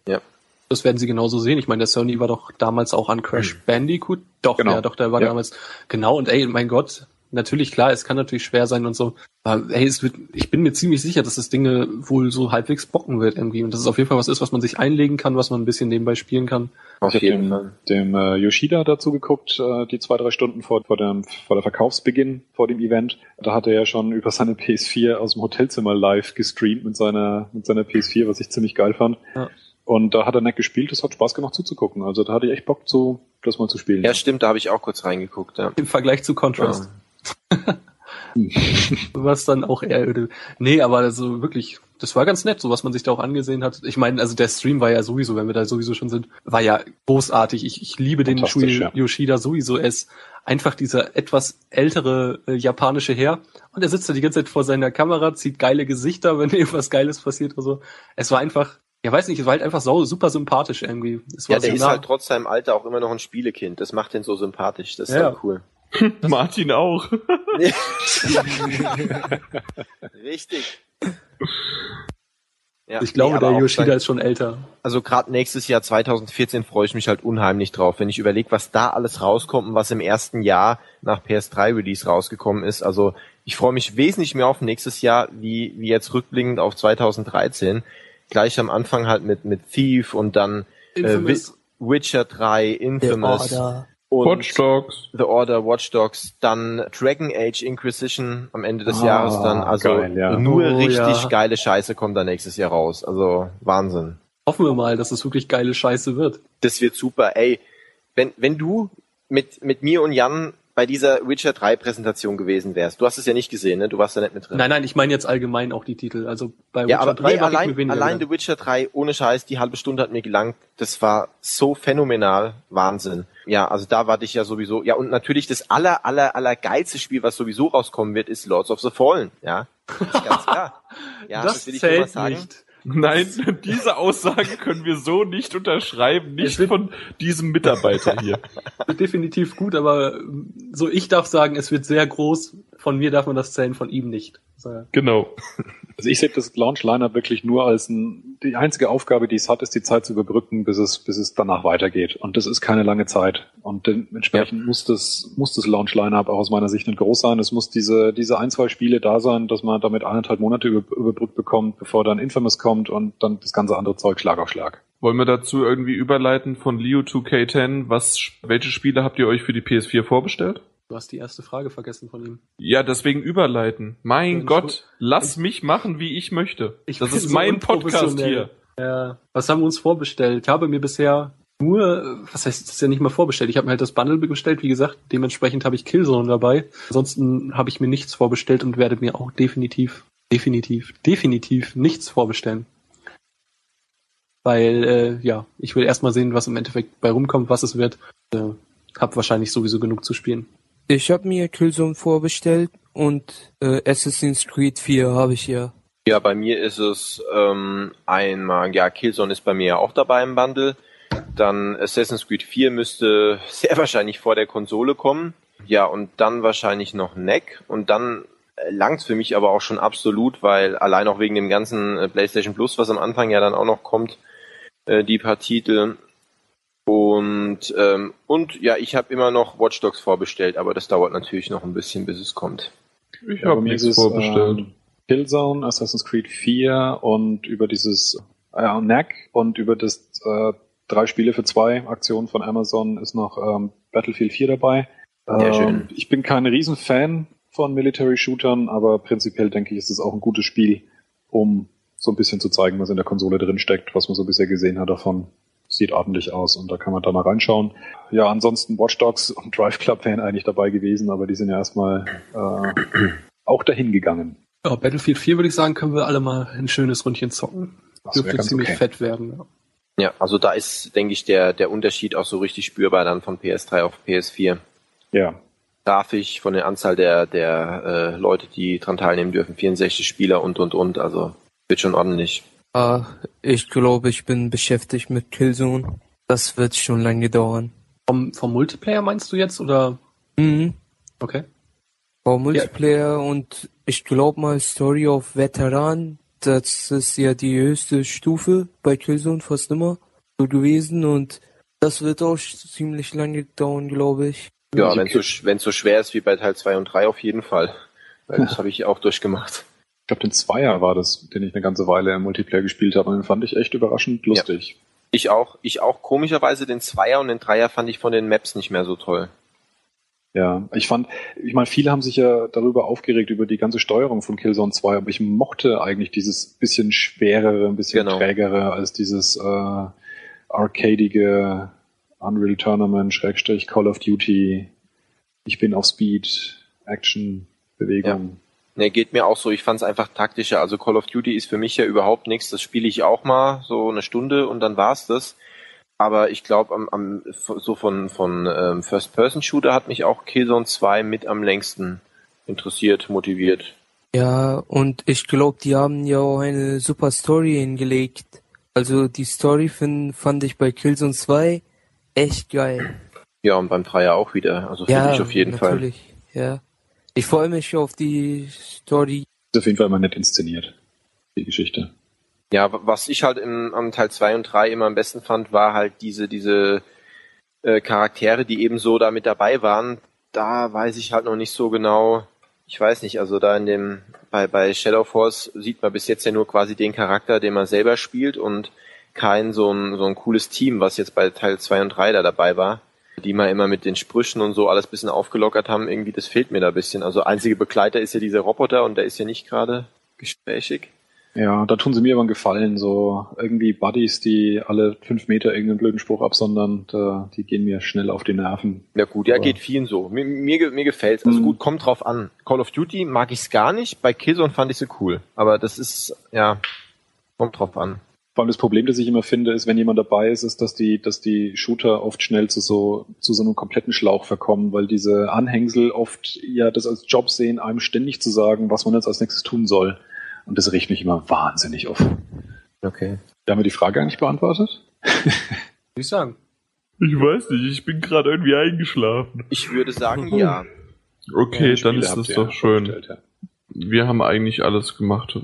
[SPEAKER 3] Das werden sie genauso sehen. Ich meine, der Sony war doch damals auch an Crash Bandicoot. Doch,
[SPEAKER 2] Genau.
[SPEAKER 3] ja, doch, der war
[SPEAKER 2] Ja.
[SPEAKER 3] damals. Genau, und ey, mein Gott, natürlich, klar, es kann natürlich schwer sein und so. Aber ey, es wird, ich bin mir ziemlich sicher, dass das Ding wohl so halbwegs bocken wird irgendwie. Und dass es auf jeden Fall was ist, was man sich einlegen kann, was man ein bisschen nebenbei spielen kann.
[SPEAKER 6] Auf
[SPEAKER 2] Ich habe
[SPEAKER 6] jeden
[SPEAKER 2] dem, dem äh, Yoshida dazu geguckt, äh, die zwei, drei Stunden vor, vor, dem, vor der Verkaufsbeginn, vor dem Event. Da hat er ja schon über seine PS4 aus dem Hotelzimmer live gestreamt mit seiner, mit seiner PS4, was ich ziemlich geil fand.
[SPEAKER 3] Ja.
[SPEAKER 2] Und da hat er nett gespielt, es hat Spaß gemacht zuzugucken. Also da hatte ich echt Bock, zu, das mal zu spielen.
[SPEAKER 6] Ja, stimmt, da habe ich auch kurz reingeguckt, ja.
[SPEAKER 3] Im Vergleich zu Contrast. was dann auch eher öde. Nee, aber also wirklich, das war ganz nett, so was man sich da auch angesehen hat. Ich meine, also der Stream war ja sowieso, wenn wir da sowieso schon sind, war ja großartig. Ich, ich liebe den Shui
[SPEAKER 2] ja.
[SPEAKER 3] Yoshida sowieso. Er ist einfach dieser etwas ältere äh, japanische Herr und er sitzt da die ganze Zeit vor seiner Kamera, zieht geile Gesichter, wenn irgendwas Geiles passiert oder so. Es war einfach, ja weiß nicht, es war halt einfach sau, super sympathisch irgendwie. Es war
[SPEAKER 6] Ja, der
[SPEAKER 3] so
[SPEAKER 6] ist
[SPEAKER 3] nah-
[SPEAKER 6] halt trotz seinem Alter auch immer noch ein Spielekind. Das macht ihn so sympathisch. Das ist
[SPEAKER 3] Ja.
[SPEAKER 6] halt cool.
[SPEAKER 1] Martin auch.
[SPEAKER 6] Richtig. Ja,
[SPEAKER 3] ich glaube,
[SPEAKER 6] nee,
[SPEAKER 3] der Yoshida
[SPEAKER 6] sein-
[SPEAKER 3] ist schon älter.
[SPEAKER 6] Also gerade nächstes Jahr 2014 freue ich mich halt unheimlich drauf, wenn ich überlege, was da alles rauskommt und was im ersten Jahr nach PS3 Release rausgekommen ist. Also ich freue mich wesentlich mehr auf nächstes Jahr, wie, wie jetzt rückblickend auf 2013. Gleich am Anfang halt mit, mit Thief und dann äh. Witcher 3,
[SPEAKER 5] Der
[SPEAKER 6] Infamous
[SPEAKER 5] Order.
[SPEAKER 6] und
[SPEAKER 1] Watch Dogs.
[SPEAKER 6] The Order, Watch Dogs, dann Dragon Age Inquisition am Ende des
[SPEAKER 2] Ah,
[SPEAKER 6] Jahres dann. Also
[SPEAKER 2] geil, ja.
[SPEAKER 6] nur
[SPEAKER 3] Oh,
[SPEAKER 6] richtig
[SPEAKER 3] ja.
[SPEAKER 6] geile Scheiße kommt da nächstes Jahr raus. Also Wahnsinn.
[SPEAKER 3] Hoffen wir mal, dass es wirklich geile Scheiße wird.
[SPEAKER 6] Das wird super. Ey, wenn, wenn du mit, mit mir und Jan bei dieser Witcher 3 Präsentation gewesen wärst. Du hast es ja nicht gesehen, ne? Du warst da nicht mit drin.
[SPEAKER 3] Nein, nein, ich meine jetzt allgemein auch die Titel. Also bei
[SPEAKER 6] ja, aber nee,
[SPEAKER 3] war ich mir
[SPEAKER 6] allein,
[SPEAKER 3] weniger
[SPEAKER 6] allein. The Witcher 3, ohne Scheiß, die halbe Stunde hat mir gelangt. Das war so phänomenal. Wahnsinn. Ja, also da warte ich ja sowieso. Ja, und natürlich das aller, aller, aller geilste Spiel, was sowieso rauskommen wird, ist Lords of the Fallen. Ja, das ist ganz klar. Ja,
[SPEAKER 3] das,
[SPEAKER 6] will ich nur mal sagen.
[SPEAKER 3] nicht.
[SPEAKER 1] Nein, diese Aussage können wir so nicht unterschreiben, nicht von diesem Mitarbeiter hier.
[SPEAKER 3] Definitiv gut, aber so ich darf sagen, es wird sehr groß. Von mir darf man das zählen, von ihm nicht. So.
[SPEAKER 1] Genau.
[SPEAKER 2] Also ich sehe das Launch Lineup wirklich nur als ein, die einzige Aufgabe, die es hat, ist die Zeit zu überbrücken, bis es, bis es danach weitergeht. Und das ist keine lange Zeit. Und dementsprechend muss das, muss das Launch Lineup auch aus meiner Sicht nicht groß sein. Es muss diese, diese ein, zwei Spiele da sein, dass man damit eineinhalb Monate über, überbrückt bekommt, bevor dann Infamous kommt und dann das ganze andere Zeug Schlag auf Schlag.
[SPEAKER 1] Wollen wir dazu irgendwie überleiten von Leo 2K10? Was, welche Spiele habt ihr euch für die PS4 vorbestellt?
[SPEAKER 3] Du hast die erste Frage vergessen von ihm.
[SPEAKER 1] Ja, deswegen überleiten. Mein
[SPEAKER 3] Ja,
[SPEAKER 1] Gott, lass mich machen, wie ich möchte.
[SPEAKER 3] Ich
[SPEAKER 1] das ist
[SPEAKER 3] so
[SPEAKER 1] mein Podcast hier.
[SPEAKER 3] Ja, was haben wir uns vorbestellt? Ich habe mir bisher nur, äh, was heißt, das ist ja nicht mal vorbestellt. Ich habe mir halt das Bundle bestellt, wie gesagt. Dementsprechend habe ich Killzone dabei. Ansonsten habe ich mir nichts vorbestellt und werde mir auch definitiv, definitiv, definitiv nichts vorbestellen. Weil, äh, ja, ich will erstmal sehen, was im Endeffekt bei rumkommt, was es wird. Äh, hab wahrscheinlich sowieso genug zu spielen.
[SPEAKER 5] Ich habe mir Killzone vorbestellt und äh, Assassin's Creed 4 habe ich ja.
[SPEAKER 6] Ja, bei mir ist es ähm, einmal, ja, Killzone ist bei mir ja auch dabei im Bundle. Dann Assassin's Creed 4 müsste sehr wahrscheinlich vor der Konsole kommen. Ja, und dann wahrscheinlich noch Neck. Und dann äh, langt's für mich aber auch schon absolut, weil allein auch wegen dem ganzen äh, PlayStation Plus, was am Anfang ja dann auch noch kommt, äh, die paar Titel. Und ähm, und ja, ich habe immer noch Watch Dogs vorbestellt, aber das dauert natürlich noch ein bisschen, bis es kommt.
[SPEAKER 1] Ich
[SPEAKER 2] Ja,
[SPEAKER 1] habe nichts
[SPEAKER 2] ist es,
[SPEAKER 1] vorbestellt.
[SPEAKER 2] ähm, Killzone, Assassin's Creed 4 und über dieses äh, Knack und über das äh, drei Spiele für zwei Aktion von Amazon ist noch ähm, Battlefield 4 dabei.
[SPEAKER 6] Sehr
[SPEAKER 2] Ähm,
[SPEAKER 6] schön.
[SPEAKER 2] Ich bin kein Riesenfan von Military Shootern, aber prinzipiell denke ich, ist es auch ein gutes Spiel, um so ein bisschen zu zeigen, was in der Konsole drin steckt, was man so bisher gesehen hat davon. Sieht ordentlich aus und da kann man da mal reinschauen. Ja, ansonsten Watch Dogs und Drive Club wären eigentlich dabei gewesen, aber die sind ja erstmal äh, auch dahin gegangen.
[SPEAKER 3] Ja, Battlefield 4 würde ich sagen, können wir alle mal ein schönes Rundchen zocken.
[SPEAKER 2] Das
[SPEAKER 3] Dürfte ziemlich
[SPEAKER 2] okay.
[SPEAKER 3] fett werden. Ja.
[SPEAKER 6] Ja, also da ist, denke ich, der, der Unterschied auch so richtig spürbar dann von PS3 auf PS4.
[SPEAKER 2] Ja,
[SPEAKER 6] Grafisch, von der Anzahl der, der äh, Leute, die dran teilnehmen dürfen, 64 Spieler und und und, also wird schon ordentlich.
[SPEAKER 5] Ah, ich glaube, ich bin beschäftigt mit Killzone. Das wird schon lange dauern.
[SPEAKER 3] Vom, vom Multiplayer meinst du jetzt oder?
[SPEAKER 5] Mhm.
[SPEAKER 3] Okay.
[SPEAKER 5] War Multiplayer und ich glaube mal Story of Veteran, das ist ja die höchste Stufe bei Killzone fast immer so gewesen und das wird auch ziemlich lange dauern, glaube ich.
[SPEAKER 6] Ja, wenn es so, so schwer ist wie bei Teil 2 und 3 auf jeden Fall. Weil das habe ich auch durchgemacht.
[SPEAKER 2] Ich glaube, den Zweier war das, den ich eine ganze Weile im Multiplayer gespielt habe und den fand ich echt überraschend lustig.
[SPEAKER 6] Ich auch, ich auch komischerweise den Zweier und den Dreier fand ich von den Maps nicht mehr so toll.
[SPEAKER 2] Ja, ich fand, ich meine, viele haben sich ja darüber aufgeregt, über die ganze Steuerung von Killzone 2, aber ich mochte eigentlich dieses bisschen schwerere, ein bisschen
[SPEAKER 6] Genau.
[SPEAKER 2] trägere als dieses äh, arcadige Unreal Tournament, Schrägstrich, Call of Duty, ich bin auf Speed, Action, Bewegung.
[SPEAKER 6] Ne, geht mir auch so. Ich fand es einfach taktischer. Also Call of Duty ist für mich ja überhaupt nichts. Das spiele ich auch mal so eine Stunde und dann war's das. Aber ich glaube, am, am, so von, von ähm, First-Person-Shooter hat mich auch Killzone 2 mit am längsten interessiert, motiviert.
[SPEAKER 5] Ja, und ich glaube, die haben ja auch eine super Story hingelegt. Also die Story find, fand ich bei Killzone 2 echt geil.
[SPEAKER 6] Ja, und beim Dreier auch wieder. Also finde
[SPEAKER 5] ja,
[SPEAKER 6] ich auf jeden Fall.
[SPEAKER 5] natürlich. Ja. Ich freue mich auf die Story.
[SPEAKER 2] Ist auf jeden Fall immer nett inszeniert, die Geschichte.
[SPEAKER 6] Ja, was ich halt im, am Teil 2 und 3 immer am besten fand, war halt diese, diese äh, Charaktere, die eben so da mit dabei waren. Da weiß ich halt noch nicht so genau. Ich weiß nicht, also da in dem, bei, bei Shadow Force sieht man bis jetzt ja nur quasi den Charakter, den man selber spielt und kein so ein, so ein cooles Team, was jetzt bei Teil 2 und 3 da dabei war, die mal immer mit den Sprüchen und so alles bisschen aufgelockert haben. Irgendwie, das fehlt mir da ein bisschen. Also einzige Begleiter ist ja dieser Roboter und der ist ja nicht gerade gesprächig.
[SPEAKER 2] Ja, da tun sie mir aber einen Gefallen, so irgendwie Buddies, die alle fünf Meter irgendeinen blöden Spruch absondern, da, die gehen mir schnell auf die Nerven.
[SPEAKER 6] Ja gut, ja,
[SPEAKER 2] Aber-
[SPEAKER 6] geht vielen so. Mir, mir, mir gefällt's. Also
[SPEAKER 2] Mhm.
[SPEAKER 6] gut, kommt drauf an. Call of Duty mag ich's gar nicht, bei Killzone fand ich sie cool. Aber das ist, ja, kommt drauf an.
[SPEAKER 2] Vor allem das Problem, das ich immer finde, ist, wenn jemand dabei ist, ist, dass die, dass die Shooter oft schnell zu so, zu so einem kompletten Schlauch verkommen, weil diese Anhängsel oft ja das als Job sehen, einem ständig zu sagen, was man jetzt als nächstes tun soll. Und das riecht mich immer wahnsinnig auf.
[SPEAKER 6] Okay.
[SPEAKER 2] Da haben wir die Frage eigentlich beantwortet?
[SPEAKER 3] Würde ich sagen.
[SPEAKER 1] Ich weiß nicht, ich bin gerade irgendwie eingeschlafen.
[SPEAKER 6] Ich würde sagen, ja.
[SPEAKER 1] Okay,
[SPEAKER 2] Ja,
[SPEAKER 1] dann ist das doch schön.
[SPEAKER 2] ja.
[SPEAKER 1] Wir haben eigentlich alles gemacht.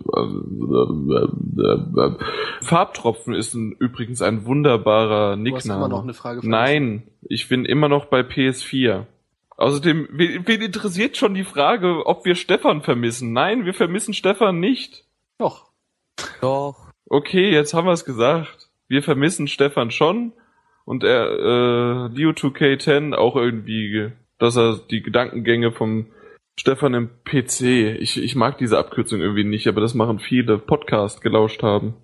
[SPEAKER 1] Farbtropfen ist ein, übrigens ein wunderbarer
[SPEAKER 3] Du hast immer
[SPEAKER 1] Nickname.
[SPEAKER 3] noch eine Frage. für
[SPEAKER 1] Nein, ich bin immer noch bei PS4. Außerdem, wen, wen interessiert schon die Frage, ob wir Stefan vermissen? Nein, wir vermissen Stefan nicht.
[SPEAKER 3] Doch.
[SPEAKER 5] Doch.
[SPEAKER 1] Okay, jetzt haben wir es gesagt. Wir vermissen Stefan schon und er, äh, Leo 2K10 auch irgendwie, dass er die Gedankengänge vom Stefan im PC, ich, ich mag diese Abkürzung irgendwie nicht, aber das machen viele Podcast gelauscht haben.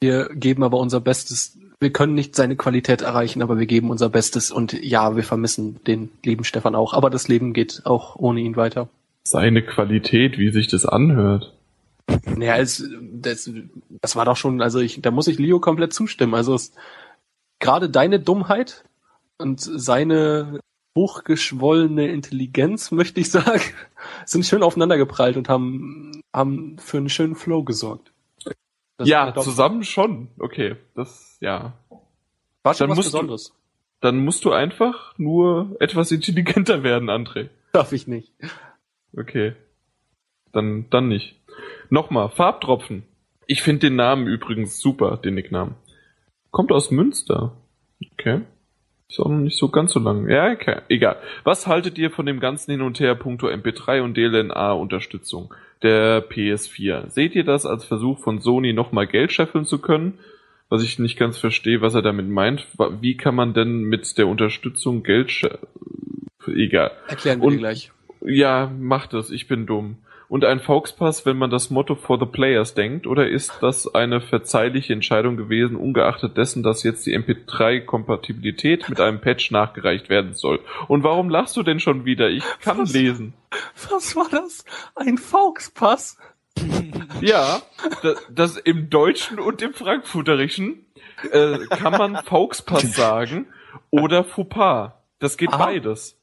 [SPEAKER 3] Wir geben aber unser Bestes. Wir können nicht seine Qualität erreichen, aber wir geben unser Bestes. Und ja, wir vermissen den lieben Stefan auch. Aber das Leben geht auch ohne ihn weiter.
[SPEAKER 1] Seine Qualität, wie sich das anhört.
[SPEAKER 3] Naja, es, das, das war doch schon, also ich, da muss ich Leo komplett zustimmen. Also es, gerade deine Dummheit und seine hochgeschwollene Intelligenz, möchte ich sagen, sind schön aufeinandergeprallt und haben, haben für einen schönen Flow gesorgt. Das
[SPEAKER 1] ja, zusammen schon. Okay, das, ja.
[SPEAKER 3] war schon
[SPEAKER 1] dann
[SPEAKER 3] was
[SPEAKER 1] musst du-
[SPEAKER 3] Besonderes.
[SPEAKER 1] Dann musst du einfach nur etwas intelligenter werden, André.
[SPEAKER 3] Darf ich nicht.
[SPEAKER 1] Okay. Dann, dann nicht. Nochmal, Farbtropfen. Ich finde den Namen übrigens super, den Nicknamen. Kommt aus Münster. Okay. Ist auch noch nicht so ganz so lang. Ja, okay. Egal. Was haltet ihr von dem ganzen Hin und Her puncto MP3 und DLNA-Unterstützung der PS4? Seht ihr das als Versuch von Sony nochmal Geld scheffeln zu können? Was ich nicht ganz verstehe, was er damit meint. Wie kann man denn mit der Unterstützung Geld sche Egal.
[SPEAKER 3] Erklären wir
[SPEAKER 1] Und-
[SPEAKER 3] gleich.
[SPEAKER 1] Ja, macht es, ich bin dumm. Und ein Fauxpass, wenn man das Motto for the players denkt, oder ist das eine verzeihliche Entscheidung gewesen, ungeachtet dessen, dass jetzt die MP3-Kompatibilität mit einem Patch nachgereicht werden soll? Und warum lachst du denn schon wieder? Ich kann
[SPEAKER 3] Was?
[SPEAKER 1] lesen.
[SPEAKER 3] Was war das? Ein Fauxpass?
[SPEAKER 1] Ja, das, das im Deutschen und im Frankfurterischen äh, kann man Fauxpass sagen oder Fauxpas. Das geht
[SPEAKER 3] Aha.
[SPEAKER 1] beides.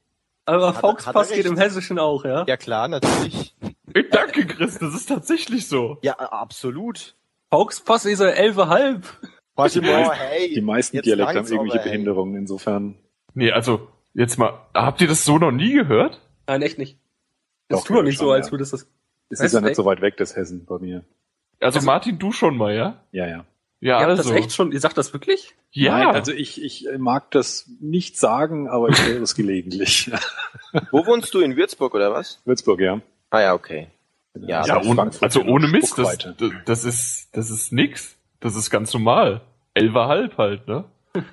[SPEAKER 3] Aber
[SPEAKER 6] hat er
[SPEAKER 3] Fauxpass geht im Hessischen auch, ja?
[SPEAKER 6] Ja klar, natürlich.
[SPEAKER 1] Ich danke, Chris, das ist tatsächlich so.
[SPEAKER 6] Ja, absolut.
[SPEAKER 3] Fauxpass ist er elfehalb.
[SPEAKER 6] Warte
[SPEAKER 2] Die meisten-
[SPEAKER 6] mal, hey.
[SPEAKER 2] Die meisten Dialekte haben irgendwelche
[SPEAKER 6] aber.
[SPEAKER 2] Behinderungen, insofern.
[SPEAKER 1] Nee, also, jetzt mal, habt ihr das so noch nie gehört?
[SPEAKER 3] Nein, echt nicht. Das tut doch nicht
[SPEAKER 2] schon,
[SPEAKER 3] so, als
[SPEAKER 2] ja.
[SPEAKER 3] würdest das.
[SPEAKER 2] Es ist ja nicht so weit weg, das Hessen bei mir.
[SPEAKER 1] Also,
[SPEAKER 3] Also-
[SPEAKER 1] Martin, du schon mal, ja?
[SPEAKER 2] Ja, ja.
[SPEAKER 1] Ja,
[SPEAKER 3] Ihr habt
[SPEAKER 1] also.
[SPEAKER 3] das echt schon, ihr sagt das wirklich?
[SPEAKER 1] Ja,
[SPEAKER 2] Nein, also ich, ich mag das nicht sagen, aber ich höre es gelegentlich.
[SPEAKER 6] Wo wohnst du? In Würzburg oder was?
[SPEAKER 2] Würzburg, ja.
[SPEAKER 6] Ah ja, okay. Ja,
[SPEAKER 1] ja
[SPEAKER 2] Also
[SPEAKER 1] ohne, also
[SPEAKER 2] in
[SPEAKER 1] ohne Mist, das, das- ist, das ist nix. Das ist ganz normal. Elferhalb halt, ne?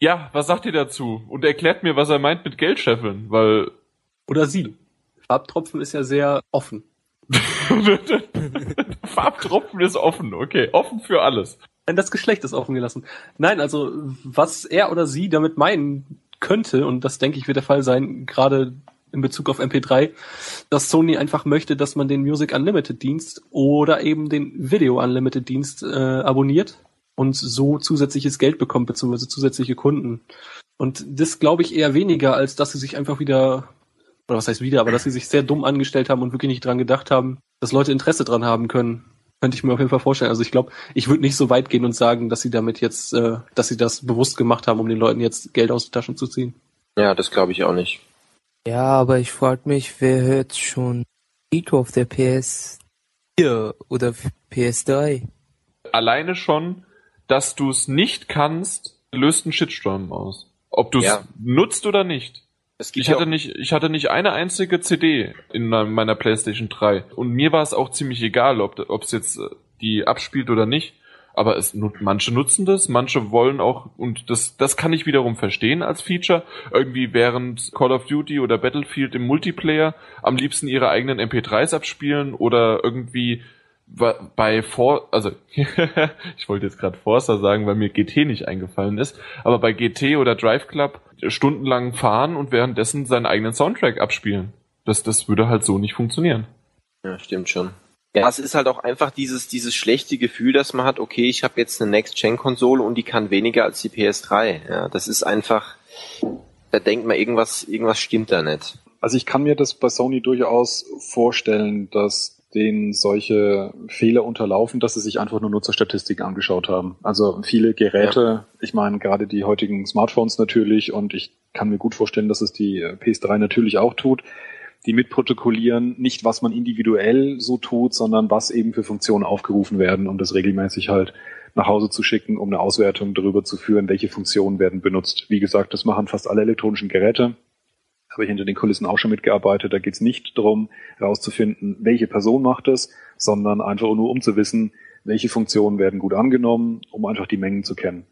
[SPEAKER 1] ja, was sagt ihr dazu? Und erklärt mir, was er meint mit Geld scheffeln, weil
[SPEAKER 3] Oder sie. Farbtropfen ist ja sehr offen.
[SPEAKER 1] Farbtropfen ist offen, okay, offen für alles.
[SPEAKER 3] Das Geschlecht ist offen gelassen. Nein, also was er oder sie damit meinen könnte, und das denke ich wird der Fall sein, gerade in Bezug auf MP3, dass Sony einfach möchte, dass man den Music Unlimited Dienst oder eben den Video Unlimited Dienst äh, abonniert und so zusätzliches Geld bekommt, beziehungsweise zusätzliche Kunden. Und das glaube ich eher weniger, als dass sie sich einfach wieder, oder was heißt wieder, aber dass sie sich sehr dumm angestellt haben und wirklich nicht dran gedacht haben, dass Leute Interesse dran haben können. Könnte ich mir auf jeden Fall vorstellen. Also ich glaube, ich würde nicht so weit gehen und sagen, dass sie damit jetzt, äh, dass sie das bewusst gemacht haben, um den Leuten jetzt Geld aus den Taschen zu ziehen.
[SPEAKER 6] Ja, das glaube ich auch nicht.
[SPEAKER 5] Ja, aber ich frag mich, wer hört schon Lied auf der PS4 oder PS3?
[SPEAKER 1] Alleine schon, dass du es nicht kannst, löst einen Shitstorm aus. Ob du es
[SPEAKER 6] Ja.
[SPEAKER 1] nutzt oder nicht. Ich hatte nicht, ich hatte nicht eine einzige CD in meiner PlayStation 3. Und mir war es auch ziemlich egal, ob es jetzt äh, die abspielt oder nicht. Aber es, manche nutzen das, manche wollen auch, und das, das kann ich wiederum verstehen als Feature, irgendwie während Call of Duty oder Battlefield im Multiplayer am liebsten ihre eigenen MP3s abspielen oder irgendwie bei For also ich wollte jetzt gerade Forza sagen, weil mir GT nicht eingefallen ist, aber bei GT oder Drive Club stundenlang fahren und währenddessen seinen eigenen Soundtrack abspielen. Das, das würde halt so nicht funktionieren.
[SPEAKER 6] Ja, stimmt schon. Ja, es ist halt auch einfach dieses, dieses schlechte Gefühl, dass man hat, okay, ich habe jetzt eine Next-Gen-Konsole und die kann weniger als die PS3. Ja, das ist einfach, da denkt man, irgendwas, irgendwas stimmt da nicht.
[SPEAKER 2] Also ich kann mir das bei Sony durchaus vorstellen, dass denen solche Fehler unterlaufen, dass sie sich einfach nur Nutzerstatistiken angeschaut haben. Also viele Geräte, ich meine gerade die heutigen Smartphones natürlich und ich kann mir gut vorstellen, dass es die äh, PS3 natürlich auch tut, die mitprotokollieren, nicht was man individuell so tut, sondern was eben für Funktionen aufgerufen werden, um das regelmäßig halt nach Hause zu schicken, um eine Auswertung darüber zu führen, welche Funktionen werden benutzt. Wie gesagt, das machen fast alle elektronischen Geräte. Habe ich hinter den Kulissen auch schon mitgearbeitet. Da geht es nicht darum, herauszufinden, welche Person macht es, sondern einfach nur um zu wissen, welche Funktionen werden gut angenommen, um einfach die Mengen zu kennen.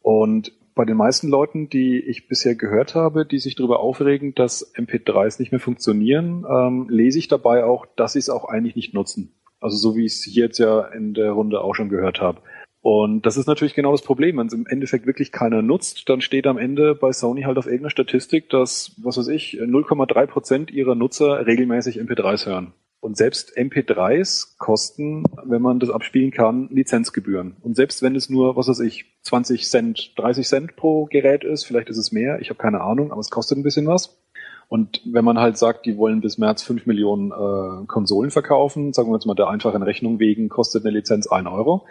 [SPEAKER 2] Und bei den meisten Leuten, die ich bisher gehört habe, die sich darüber aufregen, dass MP3s nicht mehr funktionieren, ähm, lese ich dabei auch, dass sie es auch eigentlich nicht nutzen. Also so wie ich es jetzt ja in der Runde auch schon gehört habe. Und das ist natürlich genau das Problem. Wenn es im Endeffekt wirklich keiner nutzt, dann steht am Ende bei Sony halt auf irgendeiner Statistik, dass, was weiß ich, 0,3 Prozent ihrer Nutzer regelmäßig MP3s hören. Und selbst MP3s kosten, wenn man das abspielen kann, Lizenzgebühren. Und selbst wenn es nur, was weiß ich, 20 Cent, 30 Cent pro Gerät ist, vielleicht ist es mehr, ich habe keine Ahnung, aber es kostet ein bisschen was. Und wenn man halt sagt, die wollen bis März 5 Millionen äh, Konsolen verkaufen, sagen wir jetzt mal der einfachen Rechnung wegen, kostet eine Lizenz 1 Euro,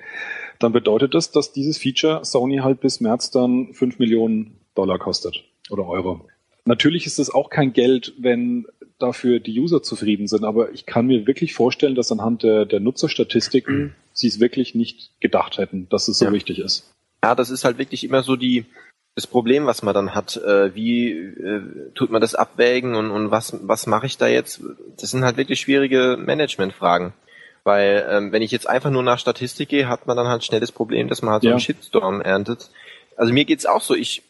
[SPEAKER 2] dann bedeutet das, dass dieses Feature Sony halt bis März dann 5 Millionen Dollar kostet oder Euro. Natürlich ist es auch kein Geld, wenn dafür die User zufrieden sind, aber ich kann mir wirklich vorstellen, dass anhand der, der Nutzerstatistiken sie es wirklich nicht gedacht hätten, dass es so
[SPEAKER 6] Ja.
[SPEAKER 2] wichtig ist.
[SPEAKER 6] Ja, das ist halt wirklich immer so die, das Problem, was man dann hat. Äh, wie äh, tut man das abwägen und, und was, was mache ich da jetzt? Das sind halt wirklich schwierige Managementfragen. Weil ähm, wenn ich jetzt einfach nur nach Statistik gehe, hat man dann halt schnell das Problem, dass man halt so
[SPEAKER 2] Ja.
[SPEAKER 6] einen Shitstorm erntet. Also mir geht's auch so. Ich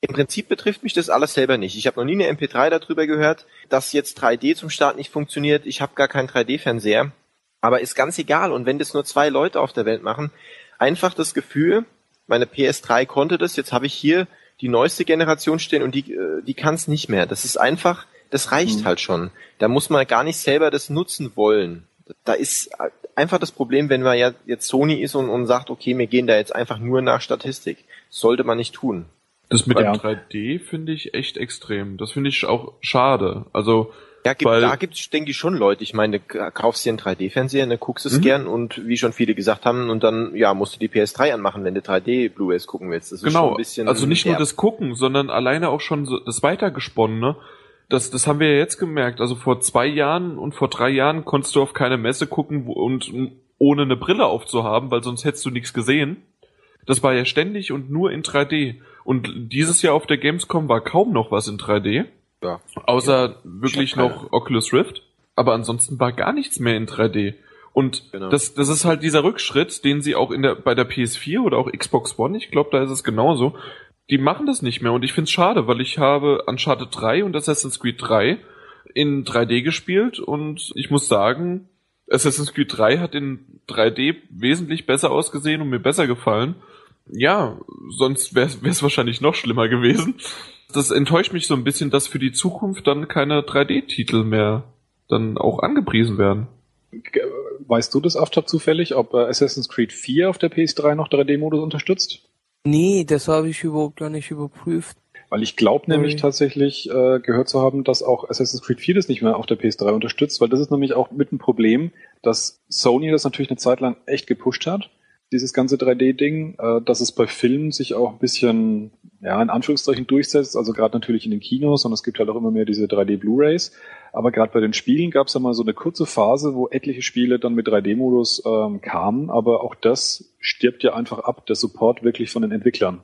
[SPEAKER 6] im Prinzip betrifft mich das alles selber nicht. Ich habe noch nie eine MP3 darüber gehört, dass jetzt 3D zum Start nicht funktioniert. Ich habe gar keinen 3D-Fernseher. Aber ist ganz egal. Und wenn das nur zwei Leute auf der Welt machen, einfach das Gefühl, meine PS3 konnte das, jetzt habe ich hier die neueste Generation stehen und die, äh, die kann es nicht mehr. Das ist einfach, das reicht
[SPEAKER 2] Mhm.
[SPEAKER 6] halt schon. Da muss man gar nicht selber das nutzen wollen. Da ist einfach das Problem, wenn man ja jetzt Sony ist und, und sagt, okay, wir gehen da jetzt einfach nur nach Statistik. Sollte man nicht tun.
[SPEAKER 1] Das mit
[SPEAKER 2] Ja.
[SPEAKER 1] dem 3D finde ich echt extrem. Das finde ich auch schade. Also,
[SPEAKER 6] Ja, gibt,
[SPEAKER 1] Weil-
[SPEAKER 6] da gibt's, denke ich, schon Leute. Ich meine, kaufst dir einen 3D-Fernseher, ne, guckst es
[SPEAKER 1] Mhm.
[SPEAKER 6] gern und wie schon viele gesagt haben, und dann, ja, musst du die PS3 anmachen, wenn du 3D Blu-rays gucken willst. Das ist schon
[SPEAKER 1] genau.
[SPEAKER 6] ein bisschen
[SPEAKER 1] Also nicht nur
[SPEAKER 6] derb.
[SPEAKER 1] das Gucken, sondern alleine auch schon so das Weitergesponnene. Das, das haben wir ja jetzt gemerkt. Also vor zwei Jahren und vor drei Jahren konntest du auf keine Messe gucken und ohne eine Brille aufzuhaben, weil sonst hättest du nichts gesehen. Das war ja ständig und nur in 3D. Und dieses Jahr auf der Gamescom war kaum noch was in 3D.
[SPEAKER 6] Ja.
[SPEAKER 1] Außer wirklich
[SPEAKER 6] Ich hab
[SPEAKER 1] noch Oculus Rift. Aber ansonsten war gar nichts mehr in 3D. Und
[SPEAKER 6] Genau.
[SPEAKER 1] das, das ist halt dieser Rückschritt, den sie auch in der, bei der PS4 oder auch Xbox One, ich glaube, da ist es genauso, die machen das nicht mehr. Und ich find's schade, weil ich habe Uncharted 3 und Assassin's Creed 3 in 3D gespielt und ich muss sagen, Assassin's Creed 3 hat in 3D wesentlich besser ausgesehen und mir besser gefallen. Ja, sonst wäre es wahrscheinlich noch schlimmer gewesen. Das enttäuscht mich so ein bisschen, dass für die Zukunft dann keine 3D-Titel mehr dann auch angepriesen werden.
[SPEAKER 2] Ge- Weißt du das, Aftab, zufällig, ob äh, Assassin's Creed 4 auf der PS3 noch 3D-Modus unterstützt?
[SPEAKER 5] Nee, das habe ich überhaupt gar nicht überprüft.
[SPEAKER 2] Weil ich glaube nämlich tatsächlich äh, gehört zu haben, dass auch Assassin's Creed 4 das nicht mehr auf der PS3 unterstützt, weil das ist nämlich auch mit ein Problem, dass Sony das natürlich eine Zeit lang echt gepusht hat, dieses ganze 3D-Ding, äh, dass es bei Filmen sich auch ein bisschen, ja, in Anführungszeichen durchsetzt, also gerade natürlich in den Kinos und es gibt halt auch immer mehr diese 3D-Blu-Rays. Aber gerade bei den Spielen gab es ja mal so eine kurze Phase, wo etliche Spiele dann mit 3D-Modus ähm, kamen, aber auch das stirbt ja einfach ab, der Support wirklich von den Entwicklern,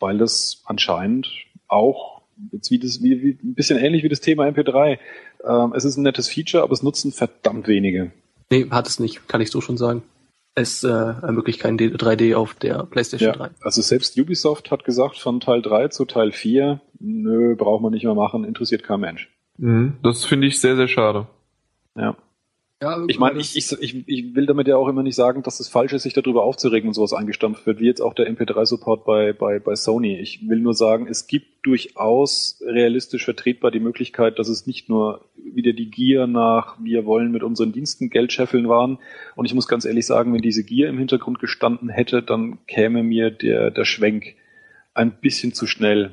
[SPEAKER 2] weil das anscheinend auch jetzt wie das wie, wie ein bisschen ähnlich wie das Thema MP3. Ähm, es ist ein nettes Feature, aber es nutzen verdammt wenige.
[SPEAKER 3] Nee, hat es nicht, kann ich so schon sagen. Es äh, ermöglicht kein D 3D auf der PlayStation 3.
[SPEAKER 2] Also selbst Ubisoft hat gesagt von Teil 3 zu Teil 4, nö, braucht man nicht mehr machen, interessiert kein Mensch.
[SPEAKER 1] Das finde ich sehr, sehr schade.
[SPEAKER 2] Ja.
[SPEAKER 3] Ja,
[SPEAKER 2] Ich meine, ich, ich, ich will damit ja auch immer nicht sagen, dass es falsch ist, sich darüber aufzuregen und sowas eingestampft wird, wie jetzt auch der MP3-Support bei, bei, bei Sony. Ich will nur sagen, es gibt durchaus realistisch vertretbar die Möglichkeit, dass es nicht nur wieder die Gier nach, wir wollen mit unseren Diensten Geld scheffeln waren. Und ich muss ganz ehrlich sagen, wenn diese Gier im Hintergrund gestanden hätte, dann käme mir der, der Schwenk ein bisschen zu schnell.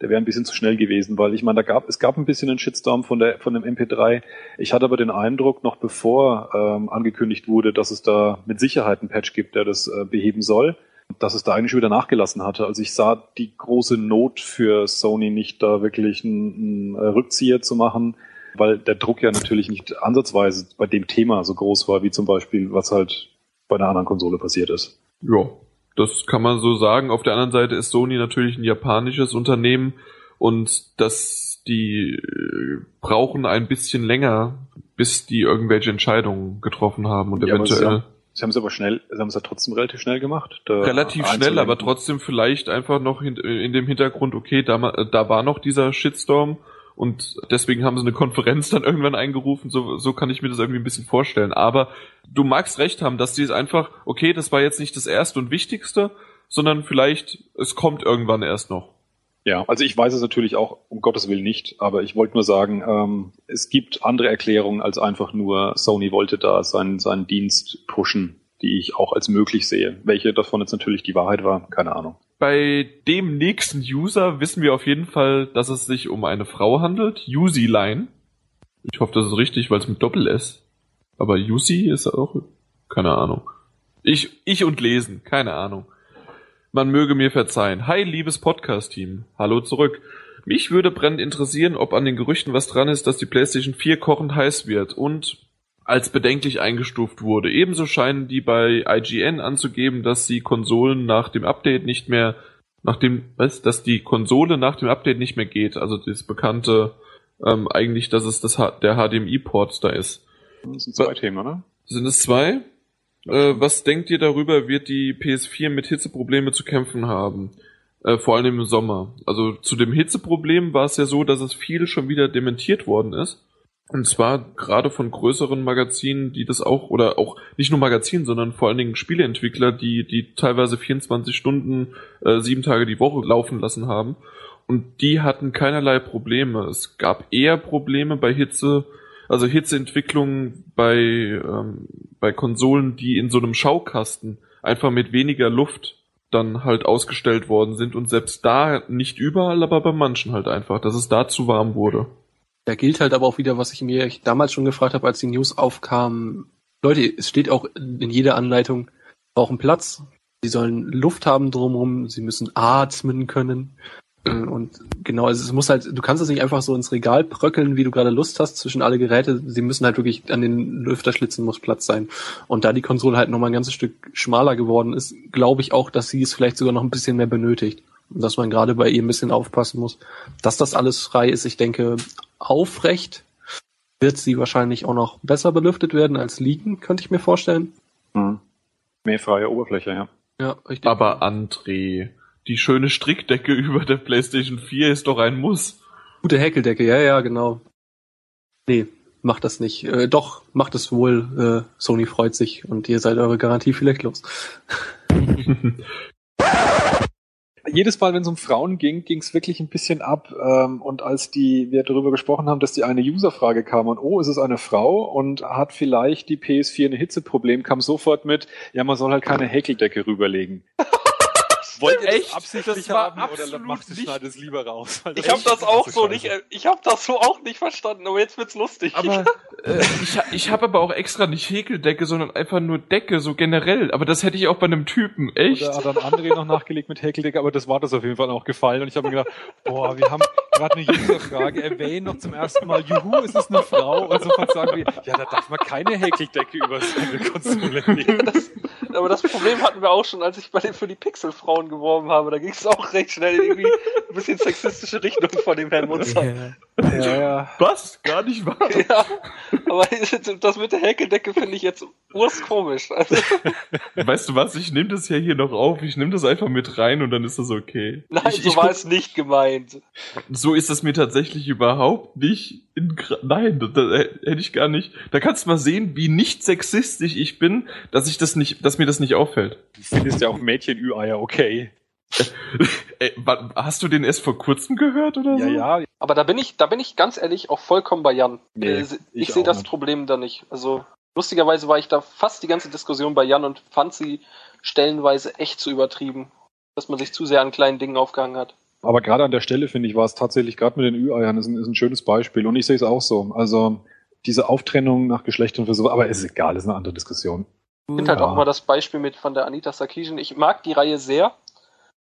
[SPEAKER 2] Der wäre ein bisschen zu schnell gewesen, weil ich meine, da gab, es gab ein bisschen einen Shitstorm von der, von dem MP3. Ich hatte aber den Eindruck, noch bevor ähm, angekündigt wurde, dass es da mit Sicherheit einen Patch gibt, der das äh, beheben soll, dass es da eigentlich schon wieder nachgelassen hatte. Also ich sah die große Not für Sony nicht, da wirklich einen, einen äh, Rückzieher zu machen, weil der Druck ja natürlich nicht ansatzweise bei dem Thema so groß war, wie zum Beispiel, was halt bei einer anderen Konsole passiert ist.
[SPEAKER 1] Ja, das kann man so sagen. Auf der anderen Seite ist Sony natürlich ein japanisches Unternehmen und das die äh, brauchen ein bisschen länger, bis die irgendwelche Entscheidungen getroffen haben und
[SPEAKER 2] Ja,
[SPEAKER 1] eventuell
[SPEAKER 2] haben- Sie haben es aber schnell, Sie haben es ja trotzdem relativ schnell gemacht.
[SPEAKER 1] relativ schnell, aber trotzdem vielleicht einfach noch in, in dem Hintergrund, okay, da, ma- da war noch dieser Shitstorm und deswegen haben sie eine Konferenz dann irgendwann eingerufen, so, so kann ich mir das irgendwie ein bisschen vorstellen. Aber du magst recht haben, dass die es einfach, okay, das war jetzt nicht das erste und wichtigste, sondern vielleicht, es kommt irgendwann erst noch.
[SPEAKER 2] Ja, also ich weiß es natürlich auch um Gottes Willen nicht, aber ich wollte nur sagen, ähm, es gibt andere Erklärungen als einfach nur Sony wollte da seinen, seinen Dienst pushen, die ich auch als möglich sehe. Welche davon jetzt natürlich die Wahrheit war, keine Ahnung.
[SPEAKER 1] Bei dem nächsten User wissen wir auf jeden Fall, dass es sich um eine Frau handelt, Yusi Line. Ich hoffe, das ist richtig, weil es mit Doppel S. Aber Yusi ist auch, keine Ahnung. Ich, ich und lesen, keine Ahnung. Man möge mir verzeihen. Hi, liebes Podcast-Team. Hallo zurück. Mich würde brennend interessieren, ob an den Gerüchten was dran ist, dass die PlayStation 4 kochend heiß wird und als bedenklich eingestuft wurde. Ebenso scheinen die bei IGN anzugeben, dass die Konsolen nach dem Update nicht mehr, nach dem, was, dass die Konsole nach dem Update nicht mehr geht. Also das bekannte, ähm, eigentlich, dass es das, der HDMI-Port da ist.
[SPEAKER 2] Das sind zwei Themen, oder?
[SPEAKER 1] Sind es zwei? Äh, was denkt ihr darüber, wird die PS4 mit Hitzeprobleme zu kämpfen haben? Äh, vor allem im Sommer. Also zu dem Hitzeproblem war es ja so, dass es viel schon wieder dementiert worden ist. Und zwar gerade von größeren Magazinen, die das auch, oder auch nicht nur Magazinen, sondern vor allen Dingen Spieleentwickler, die, die teilweise 24 Stunden, äh, sieben Tage die Woche laufen lassen haben. Und die hatten keinerlei Probleme. Es gab eher Probleme bei Hitze, also Hitzeentwicklung bei, ähm, bei Konsolen, die in so einem Schaukasten einfach mit weniger Luft dann halt ausgestellt worden sind und selbst da nicht überall, aber bei manchen halt einfach, dass es da zu warm wurde.
[SPEAKER 3] Da gilt halt aber auch wieder, was ich mir damals schon gefragt habe, als die News aufkamen. Leute, es steht auch in jeder Anleitung, brauchen Platz. Sie sollen Luft haben drumherum, sie müssen atmen können. Äh, Und genau, es muss halt, du kannst es nicht einfach so ins Regal bröckeln, wie du gerade Lust hast, zwischen alle Geräte. Sie müssen halt wirklich an den Lüfterschlitzen muss Platz sein. Und da die Konsole halt nochmal ein ganzes Stück schmaler geworden ist, glaube ich auch, dass sie es vielleicht sogar noch ein bisschen mehr benötigt. Und dass man gerade bei ihr ein bisschen aufpassen muss, dass das alles frei ist. Ich denke, aufrecht wird sie wahrscheinlich auch noch besser belüftet werden als liegen, könnte ich mir vorstellen.
[SPEAKER 2] Mhm. Mehr freie Oberfläche, ja.
[SPEAKER 3] Ja, richtig.
[SPEAKER 1] Aber André, die schöne Strickdecke über der PlayStation 4 ist doch ein Muss.
[SPEAKER 3] Gute Häkeldecke, ja, ja, genau. Nee, macht das nicht. Äh, doch, macht es wohl. Äh, Sony freut sich und ihr seid eure Garantie vielleicht los.
[SPEAKER 2] Jedes Mal, wenn es um Frauen ging, ging es wirklich ein bisschen ab. Ähm, und als die wir darüber gesprochen haben, dass die eine Userfrage kam und oh, ist es eine Frau und hat vielleicht die PS4 ein Hitzeproblem, kam sofort mit, ja, man soll halt keine Häkeldecke rüberlegen. Wollt ihr
[SPEAKER 7] Echt?
[SPEAKER 2] das absichtlich
[SPEAKER 7] Das war
[SPEAKER 2] haben oder
[SPEAKER 7] absolut
[SPEAKER 2] macht es es lieber raus?
[SPEAKER 7] Ich habe das auch
[SPEAKER 2] so
[SPEAKER 7] nicht, ich habe das so auch nicht verstanden, aber jetzt wird's lustig.
[SPEAKER 1] Aber äh, ich, ich habe aber auch extra nicht Häkeldecke, sondern einfach nur Decke, so generell. Aber das hätte ich auch bei einem Typen, echt?
[SPEAKER 2] Oder hat dann André noch nachgelegt mit Häkeldecke, aber das war das auf jeden Fall auch gefallen. Und ich habe mir gedacht, boah, wir haben gerade eine Userfrage, erwähnen noch zum ersten Mal, juhu, es ist eine Frau. Und sofort sagen wir, ja, da darf man keine Häkeldecke über seine Konsole legen.
[SPEAKER 7] aber das Problem hatten wir auch schon, als ich bei den für die Pixelfrauen geworben habe. Da ging es auch recht schnell irgendwie
[SPEAKER 3] ein bisschen sexistische Richtung von dem Herrn Munzer.
[SPEAKER 5] Ja.
[SPEAKER 2] Ja, ja.
[SPEAKER 1] Was? Gar nicht wahr?
[SPEAKER 3] Ja, aber das mit der Häkeldecke finde ich jetzt urskomisch. Also,
[SPEAKER 1] Weißt du was? Ich nehme das ja hier noch auf. Ich nehme das einfach mit rein und dann ist das okay.
[SPEAKER 3] nein,
[SPEAKER 1] ich,
[SPEAKER 3] so
[SPEAKER 1] ich
[SPEAKER 3] war es nicht gemeint.
[SPEAKER 1] So ist das mir tatsächlich überhaupt nicht. In, Nein, da, da hätte ich gar nicht. Da kannst du mal sehen, wie nicht sexistisch ich bin, dass ich das nicht, dass mir das nicht auffällt.
[SPEAKER 2] Du findest ja auch Mädchen-Ü-Eier okay.
[SPEAKER 1] Ey, wa- hast du den erst vor kurzem gehört oder so?
[SPEAKER 2] Ja, ja.
[SPEAKER 3] Aber da bin ich, da bin ich ganz ehrlich auch vollkommen bei Jan.
[SPEAKER 2] Nee,
[SPEAKER 3] Äh, ich
[SPEAKER 2] ich
[SPEAKER 3] sehe das
[SPEAKER 2] nicht.
[SPEAKER 3] Problem da nicht. Also lustigerweise war ich da fast die ganze Diskussion bei Jan und fand sie stellenweise echt zu übertrieben, dass man sich zu sehr an kleinen Dingen aufgehangen hat.
[SPEAKER 2] Aber gerade an der Stelle, finde ich, war es tatsächlich, gerade mit den Ü-Eiern, ist ein, ist ein schönes Beispiel. Und ich sehe es auch so. Also diese Auftrennung nach Geschlechtern für so, aber ist egal, ist eine andere Diskussion.
[SPEAKER 3] Ich finde halt
[SPEAKER 2] Ja.
[SPEAKER 3] auch mal das Beispiel mit von der Anita Sarkeesian. Ich mag die Reihe sehr,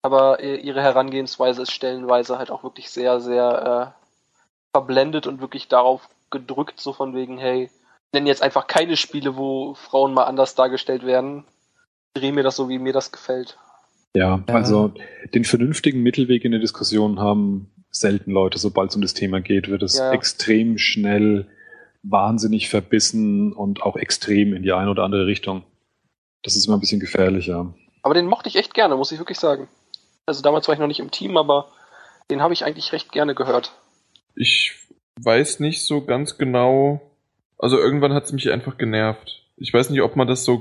[SPEAKER 3] aber ihre Herangehensweise ist stellenweise halt auch wirklich sehr, sehr äh, verblendet und wirklich darauf gedrückt, so von wegen, hey, ich nenne jetzt einfach keine Spiele, wo Frauen mal anders dargestellt werden. Ich Dreh mir das so, wie mir das gefällt.
[SPEAKER 2] Ja,
[SPEAKER 5] Ja.
[SPEAKER 2] also den vernünftigen Mittelweg in der Diskussion haben selten Leute, sobald es um das Thema geht, wird es
[SPEAKER 3] Ja.
[SPEAKER 2] extrem schnell wahnsinnig verbissen und auch extrem in die eine oder andere Richtung. Das ist immer ein bisschen gefährlicher.
[SPEAKER 3] Aber den mochte ich echt gerne, muss ich wirklich sagen. Also damals war ich noch nicht im Team, aber den habe ich eigentlich recht gerne gehört.
[SPEAKER 1] Ich weiß nicht so ganz genau. Also irgendwann hat es mich einfach genervt. Ich weiß nicht, ob man das so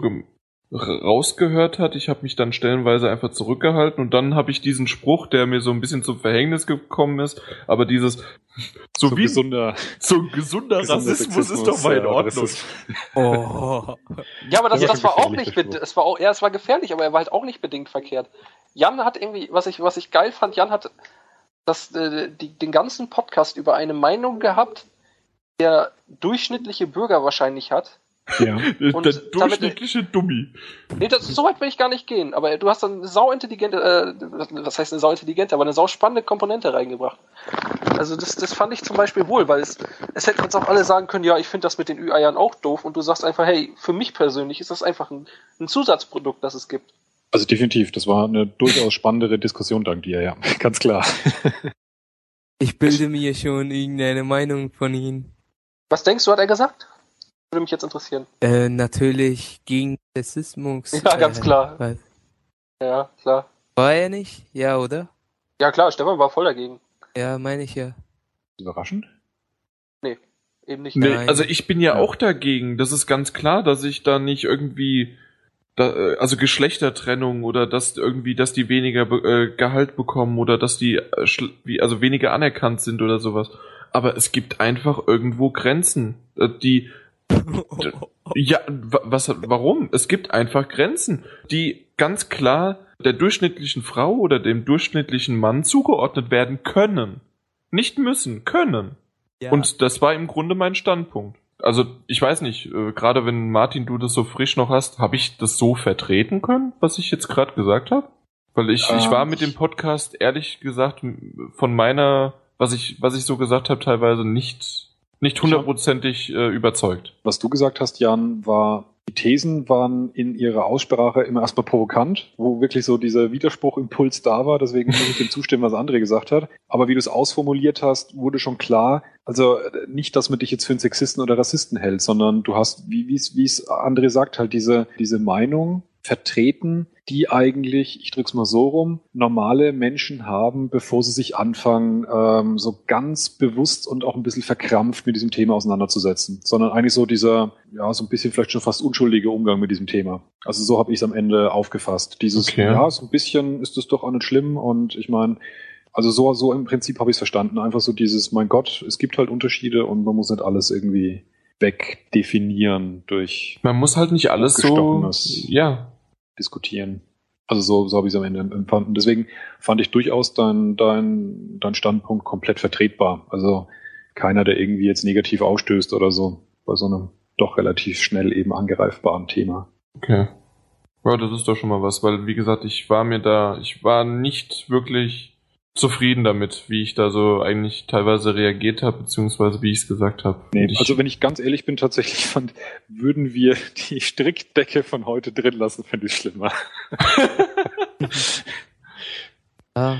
[SPEAKER 1] rausgehört hat. Ich habe mich dann stellenweise einfach zurückgehalten und dann habe ich diesen Spruch, der mir so ein bisschen zum Verhängnis gekommen ist, aber dieses so, wie
[SPEAKER 2] gesunder,
[SPEAKER 1] so ein gesunder
[SPEAKER 2] gesunder
[SPEAKER 1] Rassismus ist doch mal in
[SPEAKER 2] ja,
[SPEAKER 1] Ordnung.
[SPEAKER 2] ist-
[SPEAKER 5] Oh.
[SPEAKER 3] Ja, aber das,
[SPEAKER 2] Das war
[SPEAKER 3] das war auch nicht, es war auch, ja, es war gefährlich, aber er war halt auch nicht bedingt verkehrt. Jan hat irgendwie, was ich, was ich geil fand, Jan hat das, äh, die, den ganzen Podcast über eine Meinung gehabt, der durchschnittliche Bürger wahrscheinlich hat.
[SPEAKER 2] Ja.
[SPEAKER 3] Und
[SPEAKER 1] Der
[SPEAKER 3] damit-
[SPEAKER 1] durchschnittliche Dummi.
[SPEAKER 3] Nee, das, so weit will ich gar nicht gehen, aber du hast dann eine sauintelligente, äh, was heißt eine sauintelligente, aber eine sauspannende Komponente reingebracht. Also das, das fand ich zum Beispiel wohl, weil es, es hätten jetzt auch alle sagen können, ja, ich finde das mit den Ü-Eiern auch doof und du sagst einfach, hey, für mich persönlich ist das einfach ein, ein Zusatzprodukt, das es gibt.
[SPEAKER 2] Also definitiv, das war eine durchaus spannendere Diskussion dank dir, ja. Ganz klar.
[SPEAKER 5] Ich bilde mir schon irgendeine Meinung von ihm.
[SPEAKER 3] Was denkst du, hat er gesagt? Würde mich jetzt interessieren.
[SPEAKER 5] Äh, natürlich gegen Rassismus.
[SPEAKER 3] Ja, ganz
[SPEAKER 5] äh,
[SPEAKER 3] klar.
[SPEAKER 5] was-
[SPEAKER 3] Ja, klar.
[SPEAKER 5] War er nicht? Ja, oder?
[SPEAKER 3] Ja, klar, Stefan war voll dagegen.
[SPEAKER 5] Ja, meine ich ja.
[SPEAKER 2] Überraschend.
[SPEAKER 3] Eben nicht.
[SPEAKER 1] Nee,
[SPEAKER 5] Nein.
[SPEAKER 1] also ich bin ja,
[SPEAKER 2] Ja.
[SPEAKER 1] auch dagegen. Das ist ganz klar, dass ich da nicht irgendwie, da, äh, also Geschlechtertrennung oder dass irgendwie, dass die weniger äh, Gehalt bekommen oder dass die äh, also weniger anerkannt sind oder sowas. Aber es gibt einfach irgendwo Grenzen, äh, die ja, wa- was, warum? Es gibt einfach Grenzen, die ganz klar der durchschnittlichen Frau oder dem durchschnittlichen Mann zugeordnet werden können. Nicht müssen, können.
[SPEAKER 5] ja.
[SPEAKER 1] Und das war im Grunde mein Standpunkt. Also ich weiß nicht, äh, gerade wenn Martin du das so frisch noch hast, habe ich das so vertreten können, was ich jetzt gerade gesagt habe? Weil ich, ich
[SPEAKER 2] Ähm,
[SPEAKER 1] war mit dem Podcast ehrlich gesagt von meiner, was ich, was ich so gesagt habe, teilweise nicht, nicht hundertprozentig äh, überzeugt.
[SPEAKER 2] Was du gesagt hast, Jan, war, die Thesen waren in ihrer Aussprache immer erstmal provokant, wo wirklich so dieser Widerspruchimpuls da war. Deswegen muss ich dem zustimmen, was André gesagt hat. Aber wie du es ausformuliert hast, wurde schon klar, also äh, nicht, dass man dich jetzt für einen Sexisten oder Rassisten hält, sondern du hast, wie es André sagt, halt diese, diese Meinung vertreten, die eigentlich, ich drück's mal so rum, normale Menschen haben, bevor sie sich anfangen, ähm, so ganz bewusst und auch ein bisschen verkrampft mit diesem Thema auseinanderzusetzen, sondern eigentlich so dieser, ja, so ein bisschen vielleicht schon fast unschuldige Umgang mit diesem Thema. Also so habe ich es am Ende aufgefasst. Dieses,
[SPEAKER 1] Okay.
[SPEAKER 2] ja, so ein bisschen ist es doch auch nicht schlimm und ich meine, also so, so im Prinzip habe ich es verstanden. Einfach so dieses, mein Gott, es gibt halt Unterschiede und man muss nicht alles irgendwie wegdefinieren durch
[SPEAKER 1] Man muss halt nicht alles so, ja,
[SPEAKER 2] diskutieren. Also so, so habe ich es am Ende empfunden. Deswegen fand ich durchaus dein, dein, dein Standpunkt komplett vertretbar. Also keiner, der irgendwie jetzt negativ ausstößt oder so bei so einem doch relativ schnell eben angreifbaren Thema.
[SPEAKER 1] okay. Ja, das ist doch schon mal was, weil wie gesagt, ich war mir da, ich war nicht wirklich zufrieden damit, wie ich da so eigentlich teilweise reagiert habe, beziehungsweise wie ich es gesagt habe.
[SPEAKER 2] Nee, also wenn ich ganz ehrlich bin, tatsächlich fand, würden wir die Strickdecke von heute drin lassen, fände ich schlimmer.
[SPEAKER 5] ja.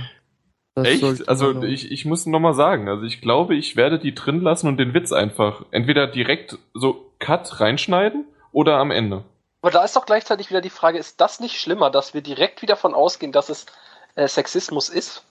[SPEAKER 1] Echt? Also ich, ich muss nochmal sagen, also ich glaube, ich werde die drin lassen und den Witz einfach entweder direkt so Cut reinschneiden oder am Ende.
[SPEAKER 7] Aber da ist doch gleichzeitig wieder die Frage, ist das nicht schlimmer, dass wir direkt wieder von ausgehen, dass es äh, Sexismus ist?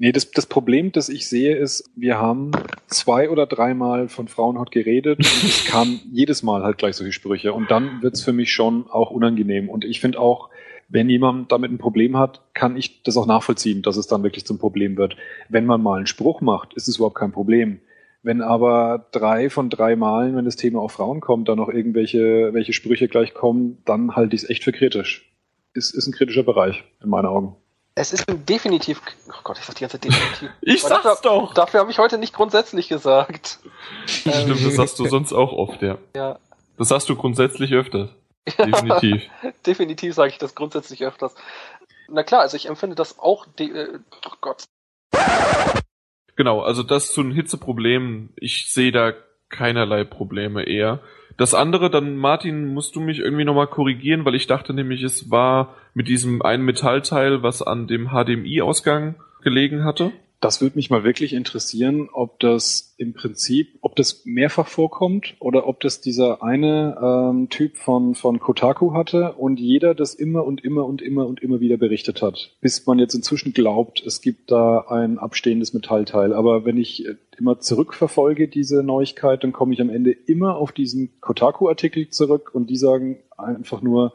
[SPEAKER 2] Nee, das, das Problem, das ich sehe, ist, wir haben zwei oder dreimal von Frauenhaut geredet und es kam jedes Mal halt gleich solche Sprüche. Und dann wird's für mich schon auch unangenehm. Und ich finde auch, wenn jemand damit ein Problem hat, kann ich das auch nachvollziehen, dass es dann wirklich zum Problem wird. Wenn man mal einen Spruch macht, ist es überhaupt kein Problem. Wenn aber drei von drei Malen, wenn das Thema auf Frauen kommt, dann noch irgendwelche welche Sprüche gleich kommen, dann halte ich es echt für kritisch. Ist, ist ein kritischer Bereich, in meinen Augen.
[SPEAKER 7] Es ist definitiv. Oh Gott, ich sag die ganze Zeit definitiv.
[SPEAKER 1] Ich
[SPEAKER 7] Aber
[SPEAKER 1] sag's
[SPEAKER 7] dafür,
[SPEAKER 1] doch!
[SPEAKER 7] Dafür habe ich heute nicht grundsätzlich gesagt.
[SPEAKER 1] Stimmt, das sagst du sonst auch oft, ja.
[SPEAKER 7] Ja,
[SPEAKER 1] Das sagst du grundsätzlich öfters. Definitiv.
[SPEAKER 7] definitiv sage ich das grundsätzlich öfters. Na klar, also ich empfinde das auch. De äh, oh Gott.
[SPEAKER 1] Genau, also das zu einem Hitzeproblem, ich sehe da keinerlei Probleme eher. Das andere, dann Martin, musst du mich irgendwie nochmal korrigieren, weil ich dachte nämlich, es war mit diesem einen Metallteil, was an dem HDMI-Ausgang gelegen hatte.
[SPEAKER 2] Das würde mich mal wirklich interessieren, ob das im Prinzip, ob das mehrfach vorkommt oder ob das dieser eine ähm, Typ von, von Kotaku hatte und jeder das immer und immer und immer und immer wieder berichtet hat. Bis man jetzt inzwischen glaubt, es gibt da ein abstehendes Metallteil. Aber wenn ich äh, immer zurückverfolge diese Neuigkeit, dann komme ich am Ende immer auf diesen Kotaku-Artikel zurück und die sagen einfach nur,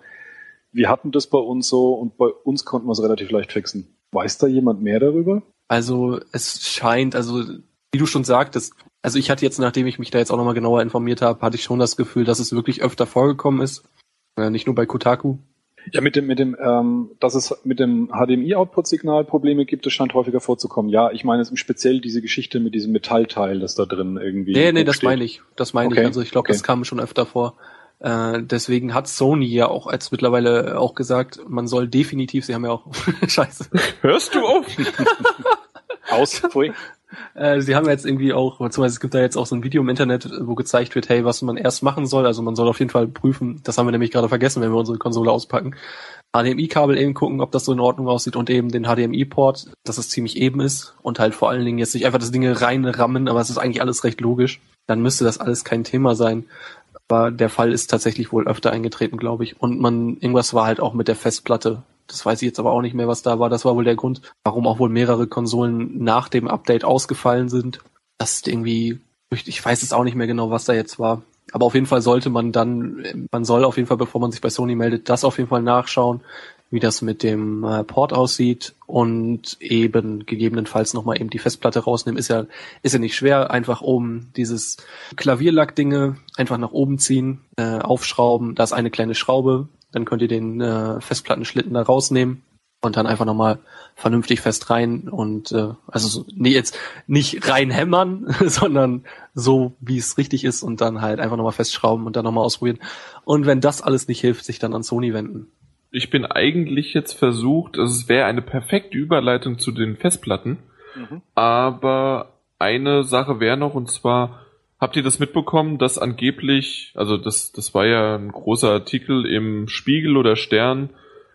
[SPEAKER 2] wir hatten das bei uns so und bei uns konnten wir es relativ leicht fixen. Weiß da jemand mehr darüber?
[SPEAKER 3] Also es scheint, also wie du schon sagtest, also ich hatte jetzt, nachdem ich mich da jetzt auch nochmal genauer informiert habe, hatte ich schon das Gefühl, dass es wirklich öfter vorgekommen ist. Äh, nicht nur bei Kotaku.
[SPEAKER 2] Ja, mit dem, mit dem, ähm, dass es mit dem HDMI-Output-Signal Probleme gibt, das scheint häufiger vorzukommen. Ja, ich meine jetzt im Speziell diese Geschichte mit diesem Metallteil, das da drin irgendwie.
[SPEAKER 3] Nee, nee, das
[SPEAKER 2] steht.
[SPEAKER 3] meine ich. Das meine
[SPEAKER 2] Okay,
[SPEAKER 3] ich. Also ich glaube,
[SPEAKER 2] okay.
[SPEAKER 3] das kam schon öfter vor. Äh, deswegen hat Sony ja auch als mittlerweile auch gesagt, man soll definitiv, sie haben ja auch Scheiße.
[SPEAKER 1] Hörst du auf?
[SPEAKER 2] Aus, pfui.
[SPEAKER 3] Äh, sie haben jetzt irgendwie auch, beziehungsweise es gibt da jetzt auch so ein Video im Internet, wo gezeigt wird, hey, was man erst machen soll. Also man soll auf jeden Fall prüfen, das haben wir nämlich gerade vergessen, wenn wir unsere Konsole auspacken. HDMI-Kabel eben gucken, ob das so in Ordnung aussieht und eben den HDMI-Port, dass es ziemlich eben ist und halt vor allen Dingen jetzt nicht einfach das Ding reinrammen, aber es ist eigentlich alles recht logisch. Dann müsste das alles kein Thema sein. Aber der Fall ist tatsächlich wohl öfter eingetreten, glaube ich. Und man, irgendwas war halt auch mit der Festplatte. Das weiß ich jetzt aber auch nicht mehr, was da war. Das war wohl der Grund, warum auch wohl mehrere Konsolen nach dem Update ausgefallen sind. Das ist irgendwie, ich weiß es auch nicht mehr genau, was da jetzt war. Aber auf jeden Fall sollte man dann, man soll auf jeden Fall, bevor man sich bei Sony meldet, das auf jeden Fall nachschauen, wie das mit dem äh, Port aussieht und eben gegebenenfalls nochmal eben die Festplatte rausnehmen. Ist ja, ist ja nicht schwer. Einfach oben dieses Klavierlack-Dinge einfach nach oben ziehen, äh, aufschrauben. Da ist eine kleine Schraube. Dann könnt ihr den äh, Festplattenschlitten da rausnehmen und dann einfach nochmal vernünftig fest rein und äh, also so, nee, jetzt nicht rein hämmern, sondern so, wie es richtig ist und dann halt einfach nochmal festschrauben und dann nochmal ausprobieren. Und wenn das alles nicht hilft, sich dann an Sony wenden.
[SPEAKER 1] Ich bin eigentlich jetzt versucht, also es wäre eine perfekte Überleitung zu den Festplatten,
[SPEAKER 2] Mhm.
[SPEAKER 1] aber eine Sache wäre noch und zwar habt ihr das mitbekommen, dass angeblich, also das das war ja ein großer Artikel im Spiegel oder Stern,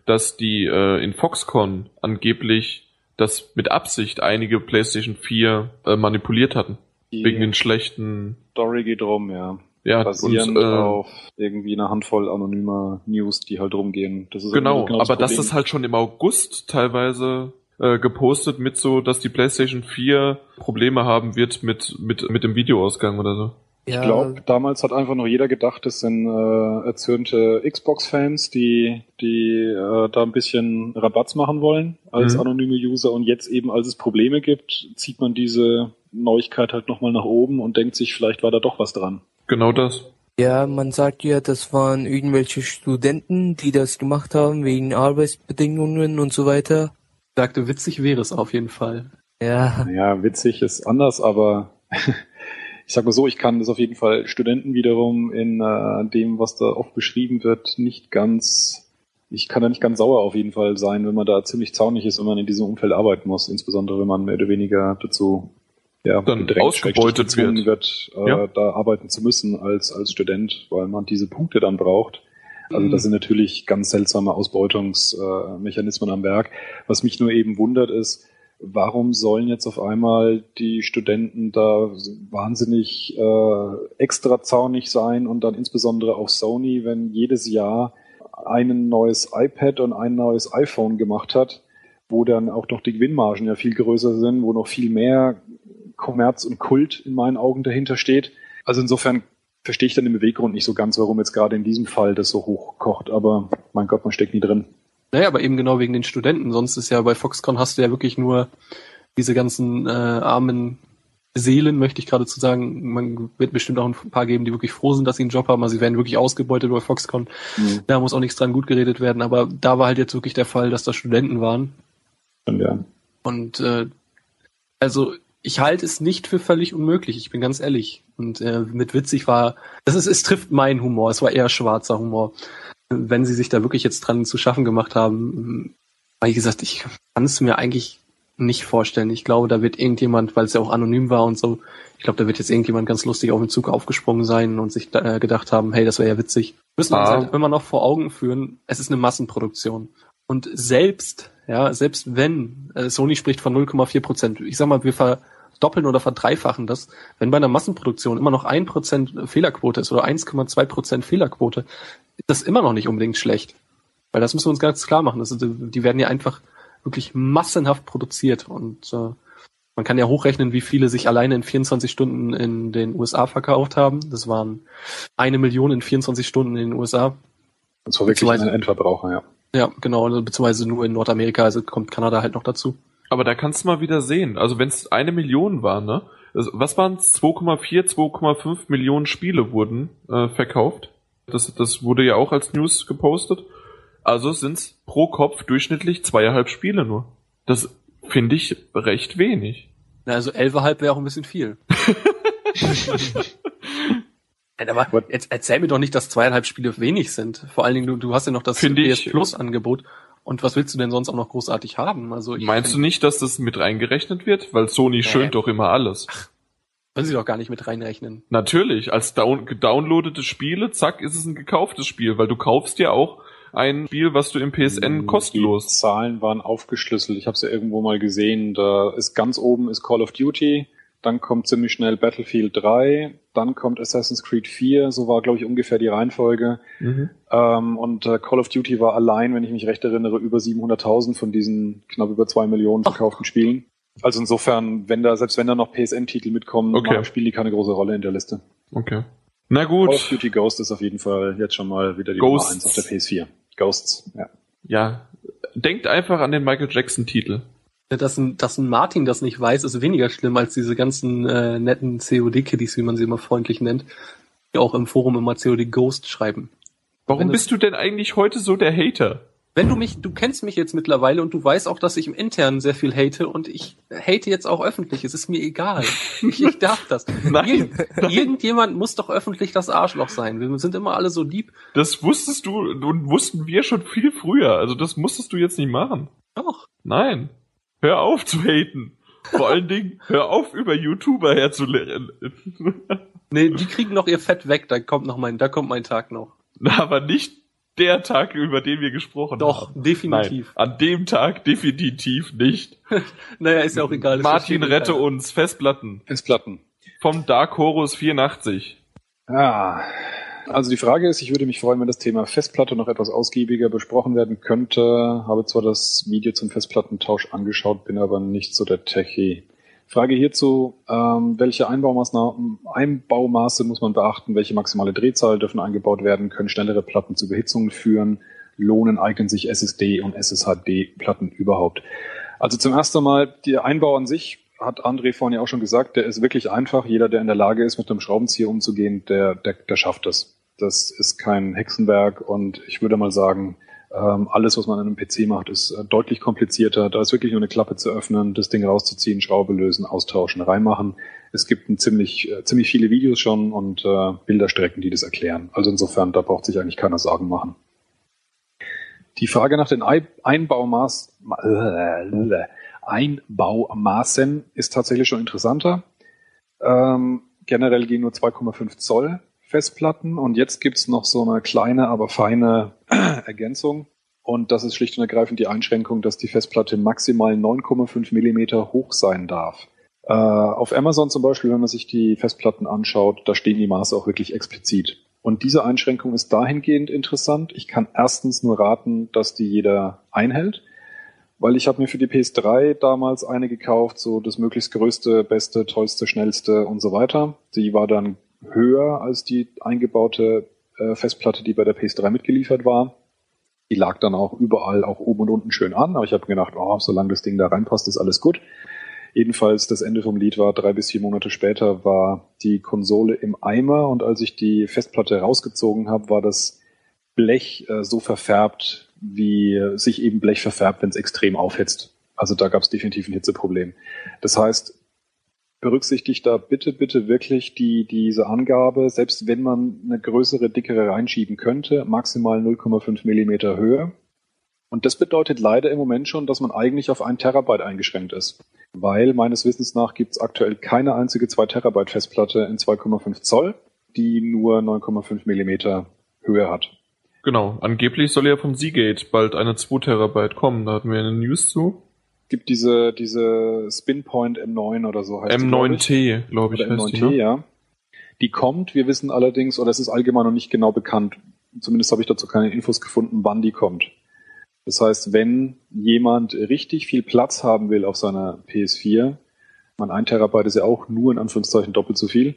[SPEAKER 1] dass die äh, in Foxconn angeblich das mit Absicht einige PlayStation 4 äh, manipuliert hatten
[SPEAKER 2] Die
[SPEAKER 1] wegen den schlechten
[SPEAKER 2] Story geht rum, ja.
[SPEAKER 1] Ja
[SPEAKER 2] Basierend
[SPEAKER 1] und, äh,
[SPEAKER 2] auf irgendwie einer Handvoll anonymer News, die halt rumgehen. Das ist
[SPEAKER 1] Genau,
[SPEAKER 2] genau das
[SPEAKER 1] aber
[SPEAKER 2] Problem.
[SPEAKER 1] das halt schon im August teilweise äh, gepostet mit so, dass die PlayStation 4 Probleme haben wird mit mit mit dem Videoausgang oder so.
[SPEAKER 2] Ich glaube, damals hat einfach noch jeder gedacht, das sind äh, erzürnte Xbox-Fans, die, die äh, da ein bisschen Rabatz machen wollen als
[SPEAKER 1] Mhm.
[SPEAKER 2] anonyme User. Und jetzt eben, als es Probleme gibt, zieht man diese Neuigkeit halt nochmal nach oben und denkt sich, vielleicht war da doch was dran.
[SPEAKER 1] Genau das.
[SPEAKER 5] Ja, man sagt ja, das waren irgendwelche Studenten, die das gemacht haben wegen Arbeitsbedingungen und so weiter.
[SPEAKER 3] Ich sagte, witzig wäre es auf jeden Fall.
[SPEAKER 5] Ja,
[SPEAKER 2] Naja, witzig ist anders, aber ich sag mal so, ich kann das auf jeden Fall Studenten wiederum in äh, dem, was da oft beschrieben wird, nicht ganz, ich kann da nicht ganz sauer auf jeden Fall sein, wenn man da ziemlich zaunig ist, wenn man in diesem Umfeld arbeiten muss, insbesondere wenn man mehr oder weniger dazu ja,
[SPEAKER 1] Dann ausgebeutet
[SPEAKER 2] gezwungen wird, äh,
[SPEAKER 1] Ja.
[SPEAKER 2] da arbeiten zu müssen als, als Student, weil man diese Punkte dann braucht. Also
[SPEAKER 3] Mhm.
[SPEAKER 2] das sind natürlich ganz seltsame Ausbeutungsmechanismen am Werk. Was mich nur eben wundert ist, warum sollen jetzt auf einmal die Studenten da wahnsinnig äh, extra zaunig sein und dann insbesondere auch Sony, wenn jedes Jahr ein neues iPad und ein neues iPhone gemacht hat, wo dann auch noch die Gewinnmargen ja viel größer sind, wo noch viel mehr Kommerz und Kult in meinen Augen dahinter steht. Also insofern verstehe ich dann den Beweggrund nicht so ganz, warum jetzt gerade in diesem Fall das so hoch kocht. Aber mein Gott, man steckt nie drin.
[SPEAKER 3] Naja, aber eben genau wegen den Studenten. Sonst ist ja bei Foxconn hast du ja wirklich nur diese ganzen äh, armen Seelen, möchte ich gerade zu sagen. Man wird bestimmt auch ein paar geben, die wirklich froh sind, dass sie einen Job haben. Also sie werden wirklich ausgebeutet bei Foxconn. Mhm. Da muss auch nichts dran gut geredet werden. Aber da war halt jetzt wirklich der Fall, dass da Studenten waren.
[SPEAKER 2] Und, ja.
[SPEAKER 3] Und äh, also ich halte es nicht für völlig unmöglich, ich bin ganz ehrlich. Und äh, mit witzig war, das ist, es trifft meinen Humor, es war eher schwarzer Humor wenn sie sich da wirklich jetzt dran zu schaffen gemacht haben, wie gesagt, ich kann es mir eigentlich nicht vorstellen. Ich glaube, da wird irgendjemand, weil es ja auch anonym war und so, ich glaube, da wird jetzt irgendjemand ganz lustig auf den Zug aufgesprungen sein und sich äh, gedacht haben, hey, das wäre ja witzig. Müssen wir uns halt immer noch vor Augen führen, es ist eine Massenproduktion. Und selbst, ja, selbst wenn, äh, Sony spricht von 0,4 Prozent, ich sag mal, wir verdoppeln oder verdreifachen das, wenn bei einer Massenproduktion immer noch ein Prozent Fehlerquote ist oder 1,2 Prozent Fehlerquote, ist das immer noch nicht unbedingt schlecht. Weil das müssen wir uns ganz klar machen. Das die werden ja einfach wirklich massenhaft produziert und äh, man kann ja hochrechnen, wie viele sich alleine in 24 Stunden in den USA verkauft haben. Das waren eine Million in 24 Stunden in den USA.
[SPEAKER 2] Das war wirklich ein Endverbraucher, ja.
[SPEAKER 3] Ja, genau, beziehungsweise nur in Nordamerika, also kommt Kanada halt noch dazu.
[SPEAKER 1] Aber da kannst du mal wieder sehen, also wenn es eine Million war, ne? Was waren es? 2,4, 2,5 Millionen Spiele wurden äh, verkauft. Das, das wurde ja auch als News gepostet. Also sind's pro Kopf durchschnittlich zweieinhalb Spiele nur. Das finde ich recht wenig.
[SPEAKER 3] Na, also elfeinhalb wäre auch ein bisschen viel. Aber jetzt erzähl mir doch nicht, dass zweieinhalb Spiele wenig sind. Vor allen Dingen, du, du hast ja noch das
[SPEAKER 1] Find PS
[SPEAKER 3] Plus Angebot. Und was willst du denn sonst auch noch großartig haben? Also ich
[SPEAKER 1] Meinst du nicht, dass das mit reingerechnet wird? Weil Sony nee. schönt doch immer alles. Ach,
[SPEAKER 3] können sie doch gar nicht mit reinrechnen.
[SPEAKER 1] Natürlich, als down gedownloadete Spiele, zack, ist es ein gekauftes Spiel, weil du kaufst ja auch ein Spiel, was du im PSN kostenlos.
[SPEAKER 2] Die Zahlen waren aufgeschlüsselt. Ich habe es ja irgendwo mal gesehen. Da ist ganz oben ist Call of Duty, dann kommt ziemlich schnell Battlefield 3, dann kommt Assassin's Creed 4, so war, glaube ich, ungefähr die Reihenfolge. Mhm. Ähm, und äh, Call of Duty war allein, wenn ich mich recht erinnere, über 700.000 von diesen knapp über zwei Millionen verkauften Ach. Spielen. Also insofern, wenn da, selbst wenn da noch PSN-Titel mitkommen, okay. spielen die keine große Rolle in der Liste.
[SPEAKER 1] Okay. Na gut.
[SPEAKER 2] Call of Duty Ghost ist auf jeden Fall jetzt schon mal wieder die Ghosts. Nummer 1 auf der PS4. Ghosts, ja.
[SPEAKER 1] Ja. Denkt einfach an den Michael Jackson-Titel.
[SPEAKER 3] Dass ein, dass ein Martin das nicht weiß, ist weniger schlimm als diese ganzen äh, netten COD-Kiddies, wie man sie immer freundlich nennt, die auch im Forum immer COD Ghost schreiben.
[SPEAKER 1] Warum bist du denn eigentlich heute so der Hater?
[SPEAKER 3] Wenn du mich, du kennst mich jetzt mittlerweile und du weißt auch, dass ich im Internen sehr viel hate und ich hate jetzt auch öffentlich. Es ist mir egal. Ich, ich darf das.
[SPEAKER 1] nein,
[SPEAKER 3] Irgend. Irgendjemand muss doch öffentlich das Arschloch sein. Wir sind immer alle so lieb.
[SPEAKER 1] Das wusstest du und wussten wir schon viel früher. Also das musstest du jetzt nicht machen.
[SPEAKER 3] Doch.
[SPEAKER 1] Nein. Hör auf zu haten. Vor allen Dingen, hör auf, über YouTuber herzulernen.
[SPEAKER 3] nee, die kriegen noch ihr Fett weg, da kommt noch mein, da kommt mein Tag noch.
[SPEAKER 1] Aber nicht der Tag, über den wir gesprochen
[SPEAKER 3] Doch,
[SPEAKER 1] haben.
[SPEAKER 3] Doch, definitiv.
[SPEAKER 1] Nein, an dem Tag definitiv nicht.
[SPEAKER 3] naja, ist ja auch egal.
[SPEAKER 1] Martin, rette Teil. uns. Festplatten.
[SPEAKER 2] Festplatten.
[SPEAKER 1] Vom Dark Horus 84.
[SPEAKER 2] Ja, also die Frage ist, ich würde mich freuen, wenn das Thema Festplatte noch etwas ausgiebiger besprochen werden könnte. Habe zwar das Video zum Festplattentausch angeschaut, bin aber nicht so der Techie. Frage hierzu, ähm, welche Einbaumaße muss man beachten, welche maximale Drehzahl dürfen eingebaut werden, können schnellere Platten zu Behitzungen führen, lohnen, eignen sich SSD und SSHD-Platten überhaupt. Also zum ersten Mal, der Einbau an sich, hat André vorhin ja auch schon gesagt, der ist wirklich einfach. Jeder, der in der Lage ist, mit einem Schraubenzieher umzugehen, der, der, der schafft das. Das ist kein Hexenwerk und ich würde mal sagen, ähm, alles, was man an einem PC macht, ist äh, deutlich komplizierter. Da ist wirklich nur eine Klappe zu öffnen, das Ding rauszuziehen, Schraube lösen, austauschen, reinmachen. Es gibt ein ziemlich, äh, ziemlich viele Videos schon und äh, Bilderstrecken, die das erklären. Also insofern, da braucht sich eigentlich keiner Sorgen machen. Die Frage nach den Einbaumaß, äh, Einbaumaßen ist tatsächlich schon interessanter. Ähm, generell gehen nur 2,5 Zoll Festplatten und jetzt gibt's noch so eine kleine, aber feine Ergänzung. Und das ist schlicht und ergreifend die Einschränkung, dass die Festplatte maximal 9,5 Millimeter hoch sein darf. Äh, auf Amazon zum Beispiel, wenn man sich die Festplatten anschaut, da stehen die Maße auch wirklich explizit. Und diese Einschränkung ist dahingehend interessant. Ich kann erstens nur raten, dass die jeder einhält, weil ich habe mir für die PS3 damals eine gekauft, so das möglichst größte, beste, tollste, schnellste und so weiter. Die war dann höher als die eingebaute äh, Festplatte, die bei der PS3 mitgeliefert war. Die lag dann auch überall, auch oben und unten schön an, aber ich habe gedacht, oh, solange das Ding da reinpasst, ist alles gut. Jedenfalls das Ende vom Lied war, drei bis vier Monate später war die Konsole im Eimer und als ich die Festplatte rausgezogen habe, war das Blech äh, so verfärbt, wie sich eben Blech verfärbt, wenn es extrem aufhitzt. Also da gab es definitiv ein Hitzeproblem. Das heißt, berücksichtigt da bitte, bitte wirklich die, diese Angabe, selbst wenn man eine größere, dickere reinschieben könnte, maximal 0,5 Millimeter Höhe. Und das bedeutet leider im Moment schon, dass man eigentlich auf ein Terabyte eingeschränkt ist. Weil meines Wissens nach gibt es aktuell keine einzige 2 Terabyte Festplatte in 2,5 Zoll, die nur 9,5 Millimeter Höhe hat.
[SPEAKER 1] Genau, angeblich soll ja vom Seagate bald eine 2 Terabyte kommen, da hatten wir eine News zu.
[SPEAKER 2] Gibt diese, diese Spinpoint M9 oder so heißt
[SPEAKER 1] M9T, glaube ich,
[SPEAKER 2] oder
[SPEAKER 1] heißt
[SPEAKER 2] M9T,
[SPEAKER 1] die, ne?
[SPEAKER 2] ja. Die kommt, wir wissen allerdings, oder es ist allgemein noch nicht genau bekannt, zumindest habe ich dazu keine Infos gefunden, wann die kommt. Das heißt, wenn jemand richtig viel Platz haben will auf seiner PS4, man ein Terabyte ist ja auch nur in Anführungszeichen doppelt so viel,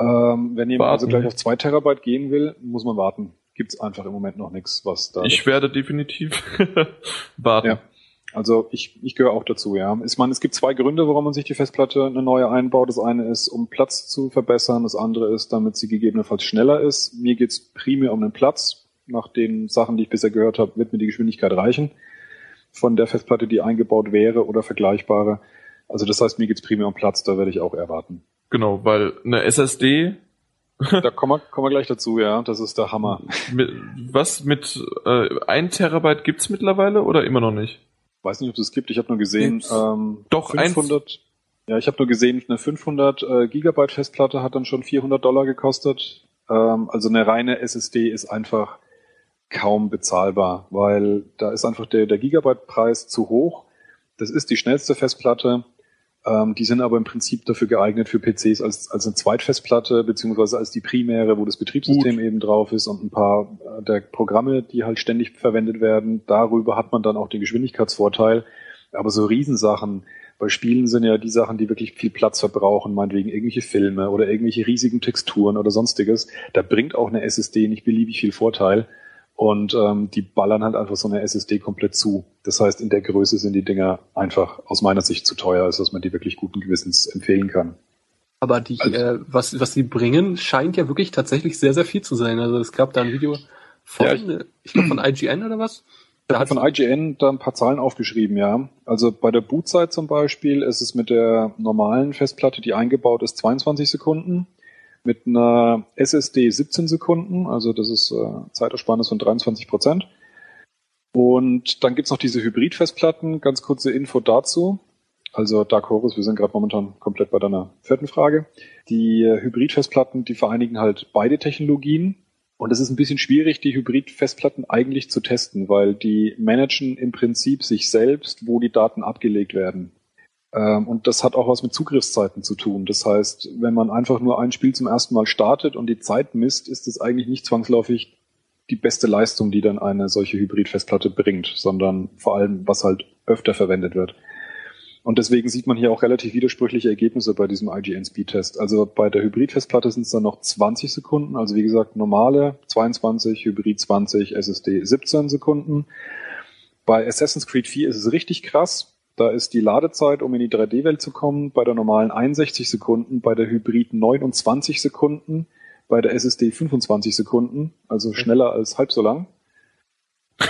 [SPEAKER 2] ähm, wenn jemand also
[SPEAKER 1] Warten.
[SPEAKER 2] gleich auf zwei Terabyte gehen will, muss man warten. Gibt's einfach im Moment noch nichts, was da.
[SPEAKER 1] Ich werde definitiv warten.
[SPEAKER 2] Ja. Also ich, ich gehöre auch dazu, ja. Ich meine, es gibt zwei Gründe, warum man sich die Festplatte eine neue einbaut. Das eine ist, um Platz zu verbessern. Das andere ist, damit sie gegebenenfalls schneller ist. Mir geht's primär um den Platz. Nach den Sachen, die ich bisher gehört habe, wird mir die Geschwindigkeit reichen von der Festplatte, die eingebaut wäre oder vergleichbare. Also das heißt, mir geht's primär um Platz, da werde ich auch erwarten.
[SPEAKER 1] Genau, weil eine SSD,
[SPEAKER 2] Da kommen wir, kommen wir gleich dazu, ja. Das ist der Hammer.
[SPEAKER 1] mit, was mit äh, 1 Terabyte gibt's mittlerweile oder immer noch nicht?
[SPEAKER 2] Weiß nicht, ob es das gibt. Ich habe nur gesehen, ähm,
[SPEAKER 1] Doch,
[SPEAKER 2] 500. Ja, ich habe nur gesehen, eine 500 äh, Gigabyte Festplatte hat dann schon 400 Dollar gekostet. Ähm, also eine reine SSD ist einfach kaum bezahlbar, weil da ist einfach der, der Gigabyte-Preis zu hoch. Das ist die schnellste Festplatte. Ähm, die sind aber im Prinzip dafür geeignet für PCs als, als eine Zweitfestplatte, beziehungsweise als die primäre, wo das Betriebssystem eben drauf ist und ein paar äh, der Programme, die halt ständig verwendet werden. Darüber hat man dann auch den Geschwindigkeitsvorteil. Aber so Riesensachen, bei Spielen sind ja die Sachen, die wirklich viel Platz verbrauchen, meinetwegen irgendwelche Filme oder irgendwelche riesigen Texturen oder sonstiges. Da bringt auch eine SSD nicht beliebig viel Vorteil. Und ähm, die ballern halt einfach so eine SSD komplett zu. Das heißt, in der Größe sind die Dinger einfach aus meiner Sicht zu teuer, als dass man die wirklich guten Gewissens empfehlen kann.
[SPEAKER 3] Aber die,
[SPEAKER 2] Also-
[SPEAKER 3] äh, was, was sie bringen, scheint ja wirklich tatsächlich sehr, sehr viel zu sein. Also es gab da ein Video von,
[SPEAKER 2] Ja,
[SPEAKER 3] ich, ich glaube von IGN oder was?
[SPEAKER 2] Da
[SPEAKER 3] Da
[SPEAKER 2] hat von IGN da ein paar Zahlen aufgeschrieben, ja. Also bei der Bootzeit zum Beispiel ist es mit der normalen Festplatte, die eingebaut ist, 22 Sekunden. Mit einer SSD 17 Sekunden, also das ist äh, Zeitersparnis von 23 Prozent. Und dann gibt's noch diese Hybrid-Festplatten. Ganz kurze Info dazu. Also Dark Horus, wir sind gerade momentan komplett bei deiner vierten Frage. Die äh, Hybrid-Festplatten, die vereinigen halt beide Technologien. Und es ist ein bisschen schwierig, die Hybrid-Festplatten eigentlich zu testen, weil die managen im Prinzip sich selbst, wo die Daten abgelegt werden. Ähm, Und das hat auch was mit Zugriffszeiten zu tun. Das heißt, wenn man einfach nur ein Spiel zum ersten Mal startet und die Zeit misst, ist es eigentlich nicht zwangsläufig die beste Leistung, die dann eine solche Hybrid-Festplatte bringt, sondern vor allem, was halt öfter verwendet wird. Und deswegen sieht man hier auch relativ widersprüchliche Ergebnisse bei diesem IGN Speed-Test. Also bei der Hybrid-Festplatte sind es dann noch 20 Sekunden, also wie gesagt normale 22, Hybrid 20, SSD 17 Sekunden. Bei Assassin's Creed 4 ist es richtig krass. Da ist die Ladezeit, um in die 3D-Welt zu kommen, bei der normalen 61 Sekunden, bei der Hybrid 29 Sekunden, bei der SSD 25 Sekunden, also schneller als halb so lang.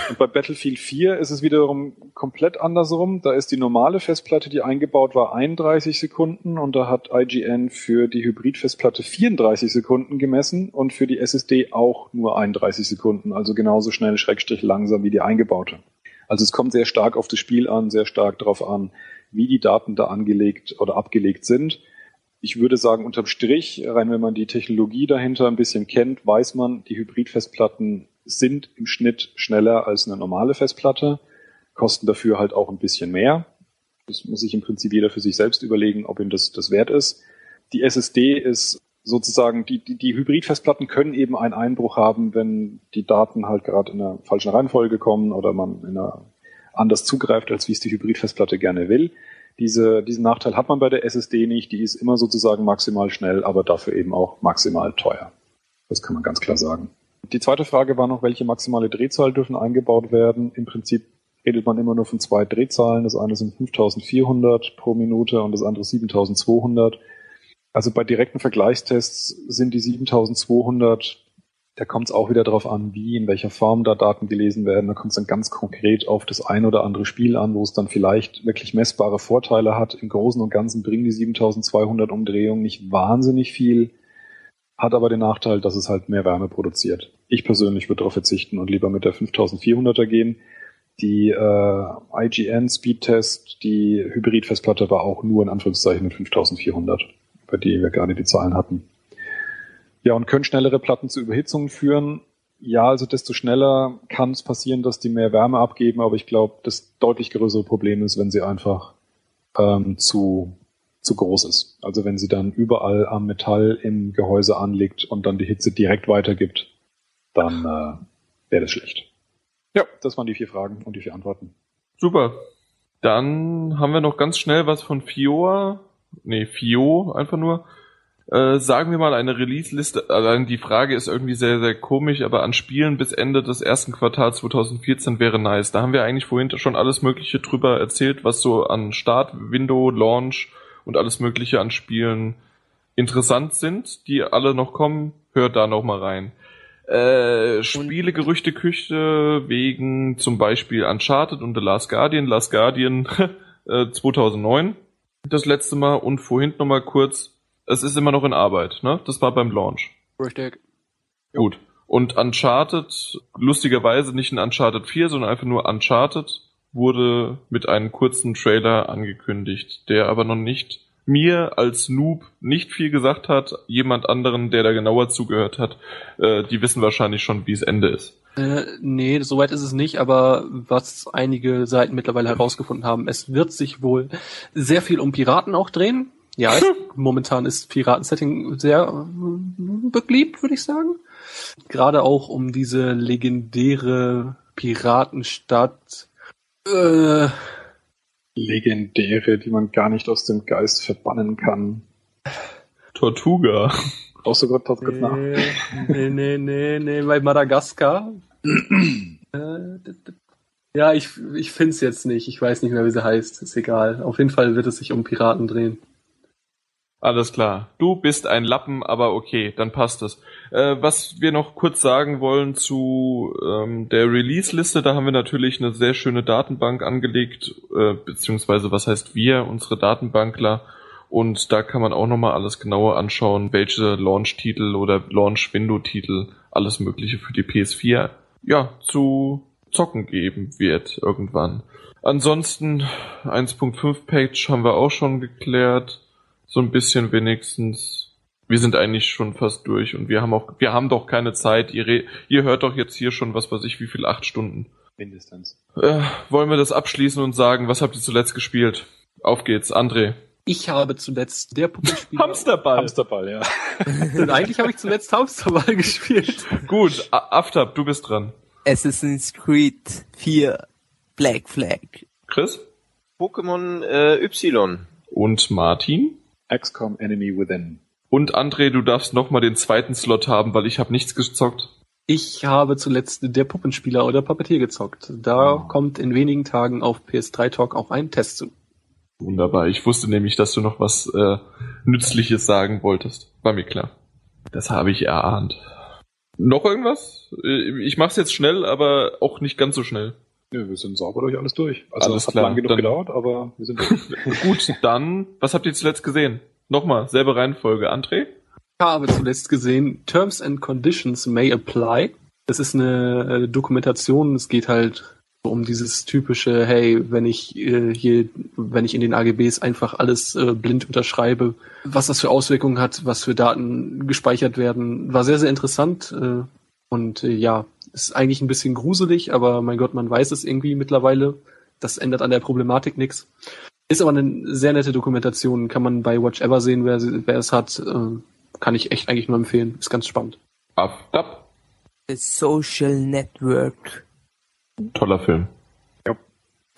[SPEAKER 2] Und bei Battlefield 4 ist es wiederum komplett andersrum. Da ist die normale Festplatte, die eingebaut war, 31 Sekunden und da hat IGN für die Hybrid-Festplatte 34 Sekunden gemessen und für die SSD auch nur 31 Sekunden, also genauso schnell, schrägstrich langsam wie die eingebaute. Also es kommt sehr stark auf das Spiel an, sehr stark darauf an, wie die Daten da angelegt oder abgelegt sind. ich würde sagen, unterm Strich, rein wenn man die Technologie dahinter ein bisschen kennt, weiß man, die Hybridfestplatten sind im Schnitt schneller als eine normale Festplatte, kosten dafür halt auch ein bisschen mehr. Das muss sich im Prinzip jeder für sich selbst überlegen, ob ihm das, das wert ist. Die SSD ist sozusagen, die, die, die Hybridfestplatten können eben einen Einbruch haben, wenn die Daten halt gerade in einer falschen Reihenfolge kommen oder man in einer anders zugreift, als wie es die Hybridfestplatte gerne will. Diese, diesen Nachteil hat man bei der SSD nicht. Die ist immer sozusagen maximal schnell, aber dafür eben auch maximal teuer. Das kann man ganz klar sagen. Die zweite Frage war noch, welche maximale Drehzahl dürfen eingebaut werden? Im Prinzip redet man immer nur von zwei Drehzahlen. Das eine sind 5400 pro Minute und das andere 7200. Also bei direkten Vergleichstests sind die 7200 da kommt es auch wieder darauf an, wie, in welcher Form da Daten gelesen werden. Da kommt es dann ganz konkret auf das ein oder andere Spiel an, wo es dann vielleicht wirklich messbare Vorteile hat. Im Großen und Ganzen bringen die 7200 Umdrehungen nicht wahnsinnig viel, hat aber den Nachteil, dass es halt mehr Wärme produziert. Ich persönlich würde darauf verzichten und lieber mit der 5400er gehen. Die äh, IGN Speedtest, die Hybrid-Festplatte war auch nur in Anführungszeichen mit 5400, bei der wir gerade die Zahlen hatten. Ja, und können schnellere Platten zu Überhitzungen führen. Ja, also desto schneller kann es passieren, dass die mehr Wärme abgeben, aber ich glaube, das deutlich größere Problem ist, wenn sie einfach ähm, zu, zu groß ist. Also wenn sie dann überall am Metall im Gehäuse anliegt und dann die Hitze direkt weitergibt, dann äh, wäre das schlecht. Ja, das waren die vier Fragen und die vier Antworten.
[SPEAKER 1] Super. Dann haben wir noch ganz schnell was von Fioa. Nee, Fio einfach nur. Äh, sagen wir mal eine Release-Liste, allein die Frage ist irgendwie sehr, sehr komisch, aber an Spielen bis Ende des ersten Quartals 2014 wäre nice. Da haben wir eigentlich vorhin schon alles Mögliche drüber erzählt, was so an Start, Window, Launch und alles Mögliche an Spielen interessant sind, die alle noch kommen. Hört da noch mal rein. Äh, Spielegerüchteküche wegen zum Beispiel Uncharted und The Last Guardian. Last Guardian äh, 2009 das letzte Mal und vorhin noch mal kurz es ist immer noch in Arbeit, ne? Das war beim Launch.
[SPEAKER 7] Richtig.
[SPEAKER 1] Gut. Und Uncharted, lustigerweise nicht in Uncharted 4, sondern einfach nur Uncharted, wurde mit einem kurzen Trailer angekündigt, der aber noch nicht mir als Noob nicht viel gesagt hat. Jemand anderen, der da genauer zugehört hat, äh, die wissen wahrscheinlich schon, wie es Ende ist.
[SPEAKER 3] Äh, nee, soweit ist es nicht, aber was einige Seiten mittlerweile herausgefunden haben, es wird sich wohl sehr viel um Piraten auch drehen. Ja, es, momentan ist Piraten-Setting sehr äh, beliebt, würde ich sagen. Gerade auch um diese legendäre Piratenstadt. Äh,
[SPEAKER 2] legendäre, die man gar nicht aus dem Geist verbannen kann.
[SPEAKER 1] Tortuga.
[SPEAKER 2] Brauchst du gerade kurz nee, nach?
[SPEAKER 3] Nee, nee, nee, nee, bei Madagaskar. Ja, ich, ich finde es jetzt nicht. Ich weiß nicht mehr, wie sie heißt. Ist egal. Auf jeden Fall wird es sich um Piraten drehen.
[SPEAKER 1] Alles klar. Du bist ein Lappen, aber okay, dann passt es. Äh, was wir noch kurz sagen wollen zu ähm, der Release-Liste, da haben wir natürlich eine sehr schöne Datenbank angelegt, äh, beziehungsweise was heißt wir, unsere Datenbankler. Und da kann man auch nochmal alles genauer anschauen, welche Launch-Titel oder Launch-Window-Titel alles Mögliche für die PS4 ja zu zocken geben wird irgendwann. Ansonsten 1.5 Page haben wir auch schon geklärt so ein bisschen wenigstens. Wir sind eigentlich schon fast durch und wir haben auch, wir haben doch keine Zeit. Ihr, ihr hört doch jetzt hier schon, was weiß ich, wie viel, acht Stunden.
[SPEAKER 2] Mindestens.
[SPEAKER 1] Äh, wollen wir das abschließen und sagen, was habt ihr zuletzt gespielt? Auf geht's, André.
[SPEAKER 3] Ich habe zuletzt der Puppenspieler.
[SPEAKER 1] Hamsterball.
[SPEAKER 2] Hamsterball, ja.
[SPEAKER 3] und eigentlich habe ich zuletzt Hamsterball gespielt.
[SPEAKER 1] Gut, Aftab, du bist dran.
[SPEAKER 5] Assassin's Creed 4 Black Flag.
[SPEAKER 1] Chris?
[SPEAKER 6] Pokémon äh, Y.
[SPEAKER 1] Und Martin?
[SPEAKER 2] XCOM Enemy Within.
[SPEAKER 1] Und André, du darfst nochmal den zweiten Slot haben, weil ich habe nichts gezockt.
[SPEAKER 3] Ich habe zuletzt der Puppenspieler oder Puppetier gezockt. Da oh. kommt in wenigen Tagen auf PS3 Talk auch ein Test zu.
[SPEAKER 1] Wunderbar. Ich wusste nämlich, dass du noch was äh, Nützliches sagen wolltest. War mir klar. Das habe ich erahnt. Noch irgendwas? Äh, ich mach's jetzt schnell, aber auch nicht ganz so schnell.
[SPEAKER 2] Ja, wir sind sauber durch alles durch. Also
[SPEAKER 1] alles
[SPEAKER 2] hat
[SPEAKER 1] klar.
[SPEAKER 2] lang genug
[SPEAKER 1] Dann-
[SPEAKER 2] gedauert, aber wir sind durch.
[SPEAKER 1] Gut, dann, was habt ihr zuletzt gesehen? Nochmal, selbe Reihenfolge. André?
[SPEAKER 3] Ich habe zuletzt gesehen, Terms and Conditions may apply. Das ist eine äh, Dokumentation, es geht halt um dieses typische, hey, wenn ich äh, hier wenn ich in den AGBs einfach alles äh, blind unterschreibe, was das für Auswirkungen hat, was für Daten gespeichert werden. War sehr, sehr interessant. Äh, und äh, ja, ist eigentlich ein bisschen gruselig, aber mein Gott, man weiß es irgendwie mittlerweile. Das ändert an der Problematik nichts. Ist aber eine sehr nette Dokumentation, kann man bei Watch Ever sehen, wer, wer es hat. Äh, kann ich echt eigentlich nur empfehlen. Ist ganz spannend.
[SPEAKER 1] Ab, ab.
[SPEAKER 5] The Social Network.
[SPEAKER 1] Toller Film.
[SPEAKER 5] Ja.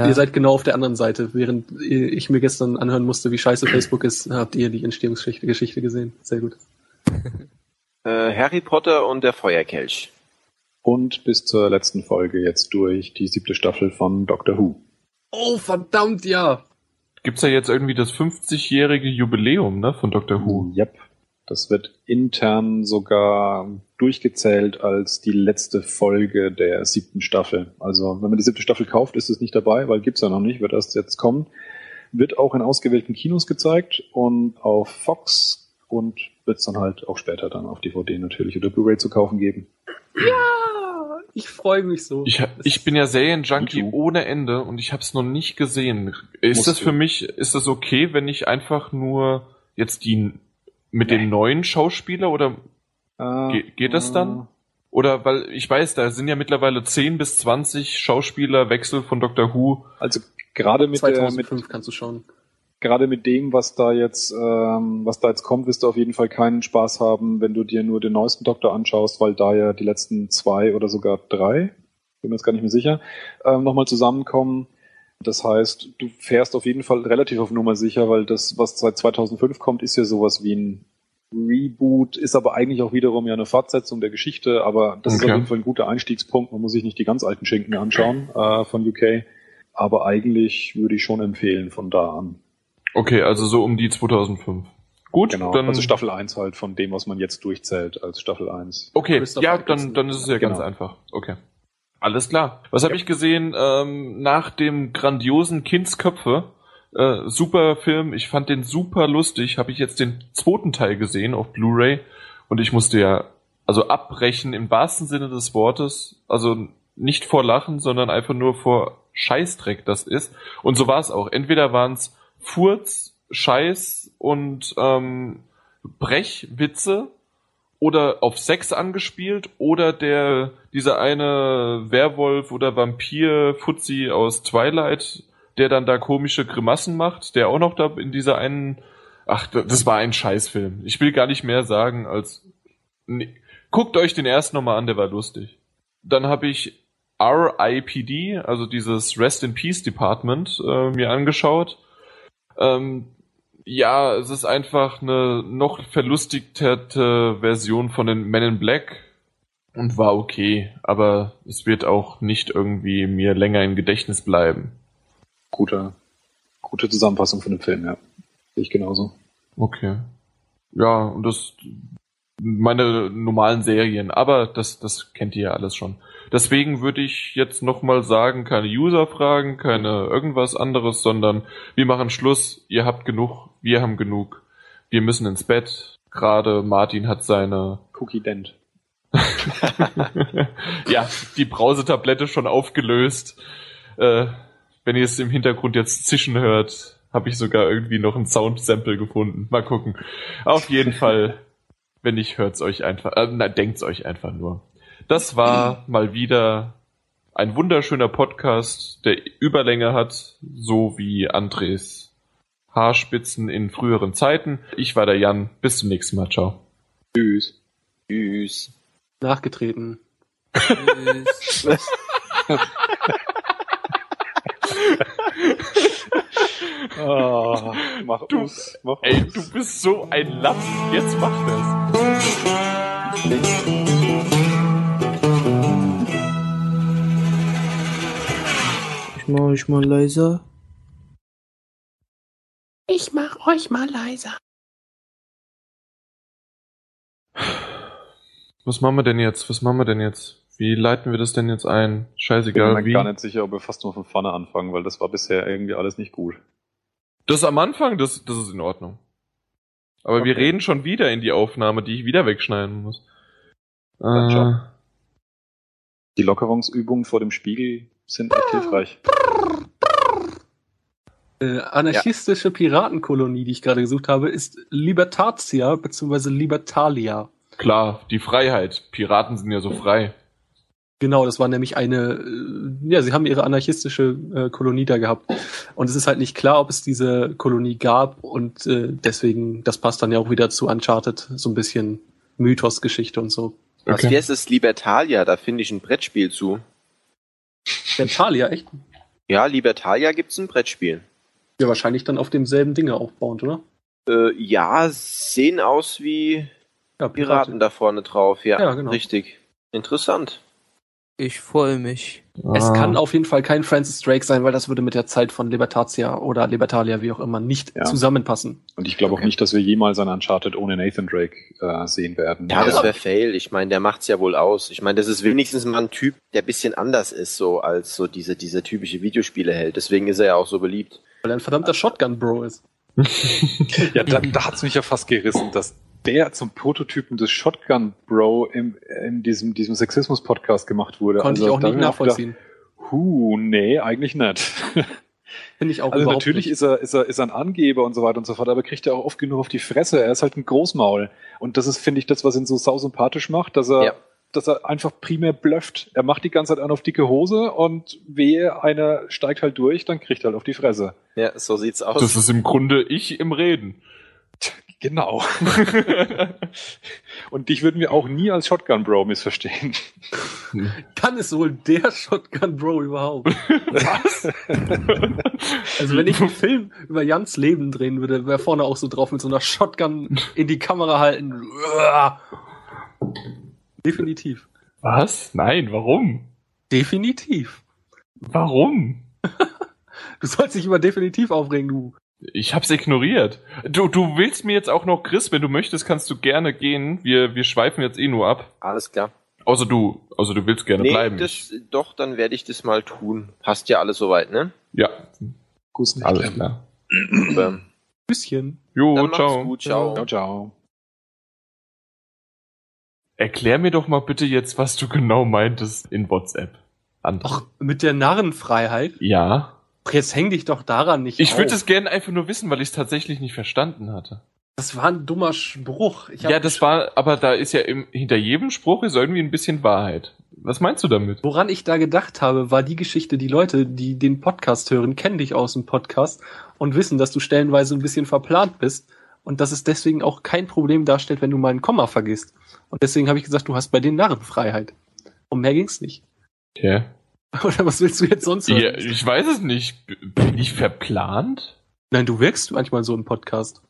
[SPEAKER 3] Ihr seid genau auf der anderen Seite. Während ich mir gestern anhören musste, wie scheiße Facebook ist, habt ihr die Entstehungsgeschichte Geschichte gesehen. Sehr gut.
[SPEAKER 6] Äh, Harry Potter und der Feuerkelch.
[SPEAKER 2] Und bis zur letzten Folge jetzt durch die siebte Staffel von Doctor Who.
[SPEAKER 3] Oh, verdammt, ja.
[SPEAKER 1] Gibt's ja jetzt irgendwie das 50-jährige Jubiläum, ne, von Doctor Who.
[SPEAKER 2] Yep. Das wird intern sogar durchgezählt als die letzte Folge der siebten Staffel. Also wenn man die siebte Staffel kauft, ist es nicht dabei, weil gibt's ja noch nicht, wird erst jetzt kommen. Wird auch in ausgewählten Kinos gezeigt und auf Fox und wird's dann halt auch später dann auf DVD natürlich oder Blu-ray zu kaufen geben.
[SPEAKER 3] Ja, ich freue mich so.
[SPEAKER 1] Ich, ich bin ja Serienjunkie ohne Ende und ich habe es noch nicht gesehen. Ist
[SPEAKER 2] Musst
[SPEAKER 1] das
[SPEAKER 2] du.
[SPEAKER 1] für mich, ist das okay, wenn ich einfach nur jetzt die mit
[SPEAKER 2] Nee.
[SPEAKER 1] dem neuen Schauspieler oder
[SPEAKER 2] Äh,
[SPEAKER 1] Ge geht das dann? Oder weil ich weiß, da sind ja mittlerweile 10 bis 20 Schauspielerwechsel von Doctor Who.
[SPEAKER 2] Also gerade mit, der,
[SPEAKER 3] 2005
[SPEAKER 2] mit
[SPEAKER 3] kannst du schauen.
[SPEAKER 2] gerade mit dem, was da jetzt, ähm, was da jetzt kommt, wirst du auf jeden Fall keinen Spaß haben, wenn du dir nur den neuesten Doktor anschaust, weil da ja die letzten zwei oder sogar drei, bin mir jetzt gar nicht mehr sicher, ähm, nochmal zusammenkommen. Das heißt, du fährst auf jeden Fall relativ auf Nummer sicher, weil das, was seit 2005 kommt, ist ja sowas wie ein Reboot, ist aber eigentlich auch wiederum ja eine Fortsetzung der Geschichte, aber das ist
[SPEAKER 1] Okay.
[SPEAKER 2] auf jeden Fall ein guter Einstiegspunkt. Man muss sich nicht die ganz alten Schinken anschauen äh, von UK, aber eigentlich würde ich schon empfehlen von da an.
[SPEAKER 1] Okay, also so um die 2005. Gut,
[SPEAKER 2] Genau,
[SPEAKER 1] dann
[SPEAKER 2] also Staffel 1 halt von dem, was man jetzt durchzählt als Staffel 1.
[SPEAKER 1] Okay, ja, dann, dann ist es ja ganz
[SPEAKER 2] Genau.
[SPEAKER 1] einfach. Okay. Alles klar. Was habe ich gesehen ähm, nach dem grandiosen Kindsköpfe? Äh, super Film, ich fand den super lustig. Habe ich jetzt den zweiten Teil gesehen auf Blu-ray und ich musste ja also abbrechen im wahrsten Sinne des Wortes. Also nicht vor Lachen, sondern einfach nur vor Scheißdreck das ist. Und so war es auch. Entweder waren es Furz, Scheiß und ähm, Brechwitze oder auf Sex angespielt oder der dieser eine Werwolf oder Vampir Fuzzi aus Twilight, der dann da komische Grimassen macht, der auch noch da in dieser einen Ach, da- das war ein Scheißfilm. Ich will gar nicht mehr sagen als nee. guckt euch den ersten nochmal an, der war lustig. Dann habe ich RIPD, also dieses Rest in Peace Department, äh, mir angeschaut. Ähm, ja, es ist einfach eine noch verlustigte Version von den Men in Black und war okay, aber es wird auch nicht irgendwie mir länger im Gedächtnis bleiben.
[SPEAKER 2] Gute, gute Zusammenfassung von dem Film, ja. Sehe ich genauso.
[SPEAKER 1] Okay. Ja, und das meine normalen Serien, aber das das kennt ihr ja alles schon. Deswegen würde ich jetzt nochmal sagen, keine User-Fragen, keine irgendwas anderes, sondern wir machen Schluss, ihr habt genug, wir haben genug, wir müssen ins Bett. Gerade Martin hat seine
[SPEAKER 2] Cookie Dent.
[SPEAKER 1] ja, die Brausetablette schon aufgelöst. Äh, wenn ihr es im Hintergrund jetzt zischen hört, habe ich sogar irgendwie noch ein Sound-Sample gefunden. Mal gucken. Auf jeden Fall, wenn nicht, hört's euch einfach, äh, na, denkt's euch einfach nur. Das war mal wieder ein wunderschöner Podcast, der Überlänge hat, so wie Andres Haarspitzen in früheren Zeiten. Ich war der Jan. Bis zum nächsten Mal. Ciao.
[SPEAKER 2] Tschüss.
[SPEAKER 6] Tschüss.
[SPEAKER 3] Nachgetreten.
[SPEAKER 5] Tschüss.
[SPEAKER 2] Ah, mach
[SPEAKER 1] Du-
[SPEAKER 2] us, mach
[SPEAKER 1] Ey,
[SPEAKER 2] us.
[SPEAKER 1] du bist so ein Lapp. Jetzt mach das.
[SPEAKER 5] Mach euch mal leiser.
[SPEAKER 8] Ich mach euch mal leiser.
[SPEAKER 1] Was machen wir denn jetzt? Was machen wir denn jetzt? Wie leiten wir das denn jetzt ein?
[SPEAKER 2] Ich bin
[SPEAKER 1] Scheißegal,
[SPEAKER 2] mir
[SPEAKER 1] wie.
[SPEAKER 2] gar nicht sicher, ob wir fast nur von vorne anfangen, weil das war bisher irgendwie alles nicht gut.
[SPEAKER 1] Das am Anfang, das, das ist in Ordnung. Aber wir
[SPEAKER 2] Okay.
[SPEAKER 1] reden schon wieder in die Aufnahme, die ich wieder wegschneiden muss. Äh.
[SPEAKER 2] Die Lockerungsübungen vor dem Spiegel sind echt hilfreich.
[SPEAKER 3] Äh, anarchistische Piratenkolonie, die ich gerade gesucht habe, ist Libertatia bzw. Libertalia.
[SPEAKER 1] Klar, die Freiheit. Piraten sind ja so frei.
[SPEAKER 3] Genau, das war nämlich eine, äh, ja, sie haben ihre anarchistische äh, Kolonie da gehabt. Und es ist halt nicht klar, ob es diese Kolonie gab und äh, deswegen, das passt dann ja auch wieder zu Uncharted, so ein bisschen Mythos-Geschichte und so.
[SPEAKER 6] Was
[SPEAKER 1] Okay.
[SPEAKER 6] wie heißt es Libertalia? Da finde ich ein Brettspiel zu.
[SPEAKER 3] Libertalia, echt?
[SPEAKER 6] Ja, Libertalia gibt's ein Brettspiel.
[SPEAKER 3] Ja, wahrscheinlich dann auf demselben Dinge aufbauend, oder?
[SPEAKER 6] Äh, ja, sehen aus wie
[SPEAKER 3] Ja,
[SPEAKER 6] Piraten da vorne drauf. Ja,
[SPEAKER 3] Ja, genau.
[SPEAKER 6] richtig. Interessant.
[SPEAKER 5] Ich freue mich.
[SPEAKER 3] Es
[SPEAKER 1] Ah.
[SPEAKER 3] kann auf jeden Fall kein Francis Drake sein, weil das würde mit der Zeit von Libertatia oder Libertalia, wie auch immer, nicht
[SPEAKER 2] Ja.
[SPEAKER 3] zusammenpassen.
[SPEAKER 2] Und ich glaube
[SPEAKER 6] Okay.
[SPEAKER 2] auch nicht, dass wir jemals ein Uncharted ohne Nathan Drake äh, sehen werden.
[SPEAKER 6] Ja, das wäre fail. Ich meine, der macht's ja wohl aus. Ich meine, das ist wenigstens mal ein Typ, der bisschen anders ist, so als so diese, diese typische Videospieleheld. Deswegen ist er ja auch so beliebt.
[SPEAKER 3] Weil er ein verdammter Shotgun-Bro ist.
[SPEAKER 2] Ja, da, da hat's mich ja fast gerissen, dass der zum Prototypen des Shotgun Bro im, in diesem, diesem Sexismus-Podcast gemacht wurde.
[SPEAKER 3] Konnte
[SPEAKER 2] Also,
[SPEAKER 3] ich auch nicht nachvollziehen.
[SPEAKER 2] Gedacht, Huh, nee, eigentlich nicht.
[SPEAKER 3] Finde ich auch
[SPEAKER 2] Also natürlich
[SPEAKER 3] nicht.
[SPEAKER 2] ist er, ist er, ist er ein Angeber und so weiter und so fort, aber kriegt er auch oft genug auf die Fresse. Er ist halt ein Großmaul. Und das ist, finde ich, das, was ihn so sausympathisch macht, dass er,
[SPEAKER 6] Ja.
[SPEAKER 2] dass er einfach primär blufft. Er macht die ganze Zeit einen auf dicke Hose und wehe, einer steigt halt durch, dann kriegt er halt auf die Fresse.
[SPEAKER 6] Ja, so sieht's aus.
[SPEAKER 1] Das ist im Grunde ich im Reden.
[SPEAKER 2] Genau. und dich würden wir auch nie als Shotgun Bro missverstehen.
[SPEAKER 3] Kann es wohl der Shotgun-Bro überhaupt?
[SPEAKER 1] Was?
[SPEAKER 3] Also wenn ich einen Film über Jans Leben drehen würde, wäre vorne auch so drauf mit so einer Shotgun in die Kamera halten. Definitiv.
[SPEAKER 1] Was? Nein, warum?
[SPEAKER 3] Definitiv.
[SPEAKER 1] Warum?
[SPEAKER 3] Du sollst dich über definitiv aufregen, du.
[SPEAKER 1] Ich hab's ignoriert. Du, du willst mir jetzt auch noch, Chris, wenn du möchtest, kannst du gerne gehen. Wir, wir schweifen jetzt eh nur ab.
[SPEAKER 6] Alles klar.
[SPEAKER 1] Außer du, also du willst gerne
[SPEAKER 6] Nee,
[SPEAKER 1] bleiben.
[SPEAKER 6] das, doch, dann werde ich das mal tun. Passt ja alles soweit, ne?
[SPEAKER 1] ja,
[SPEAKER 2] nicht.
[SPEAKER 1] alles klar.
[SPEAKER 3] Küsschen.
[SPEAKER 1] Jo,
[SPEAKER 6] Dann
[SPEAKER 1] ciao.
[SPEAKER 6] gut, ciao.
[SPEAKER 2] Ciao, ciao.
[SPEAKER 1] Erklär mir doch mal bitte jetzt, was du genau meintest in WhatsApp. André.
[SPEAKER 3] Ach, mit der Narrenfreiheit?
[SPEAKER 1] Ja.
[SPEAKER 3] Jetzt häng dich doch daran nicht
[SPEAKER 1] Ich würde es gerne einfach nur wissen, weil ich es tatsächlich nicht verstanden hatte.
[SPEAKER 3] Das war ein dummer Spruch.
[SPEAKER 1] Ja, das war, aber da ist ja im, hinter jedem Spruch ist irgendwie ein bisschen Wahrheit. Was meinst du damit?
[SPEAKER 3] Woran ich da gedacht habe, war die Geschichte, die Leute, die den Podcast hören, kennen dich aus dem Podcast und wissen, dass du stellenweise ein bisschen verplant bist und dass es deswegen auch kein Problem darstellt, wenn du mal ein Komma vergisst. Und deswegen habe ich gesagt, du hast bei den Narrenfreiheit. Um mehr ging's nicht.
[SPEAKER 1] Okay.
[SPEAKER 3] Oder was willst du jetzt sonst hören?
[SPEAKER 1] Ja, ich weiß es nicht. Bin ich verplant?
[SPEAKER 3] Nein, du wirkst manchmal so im Podcast.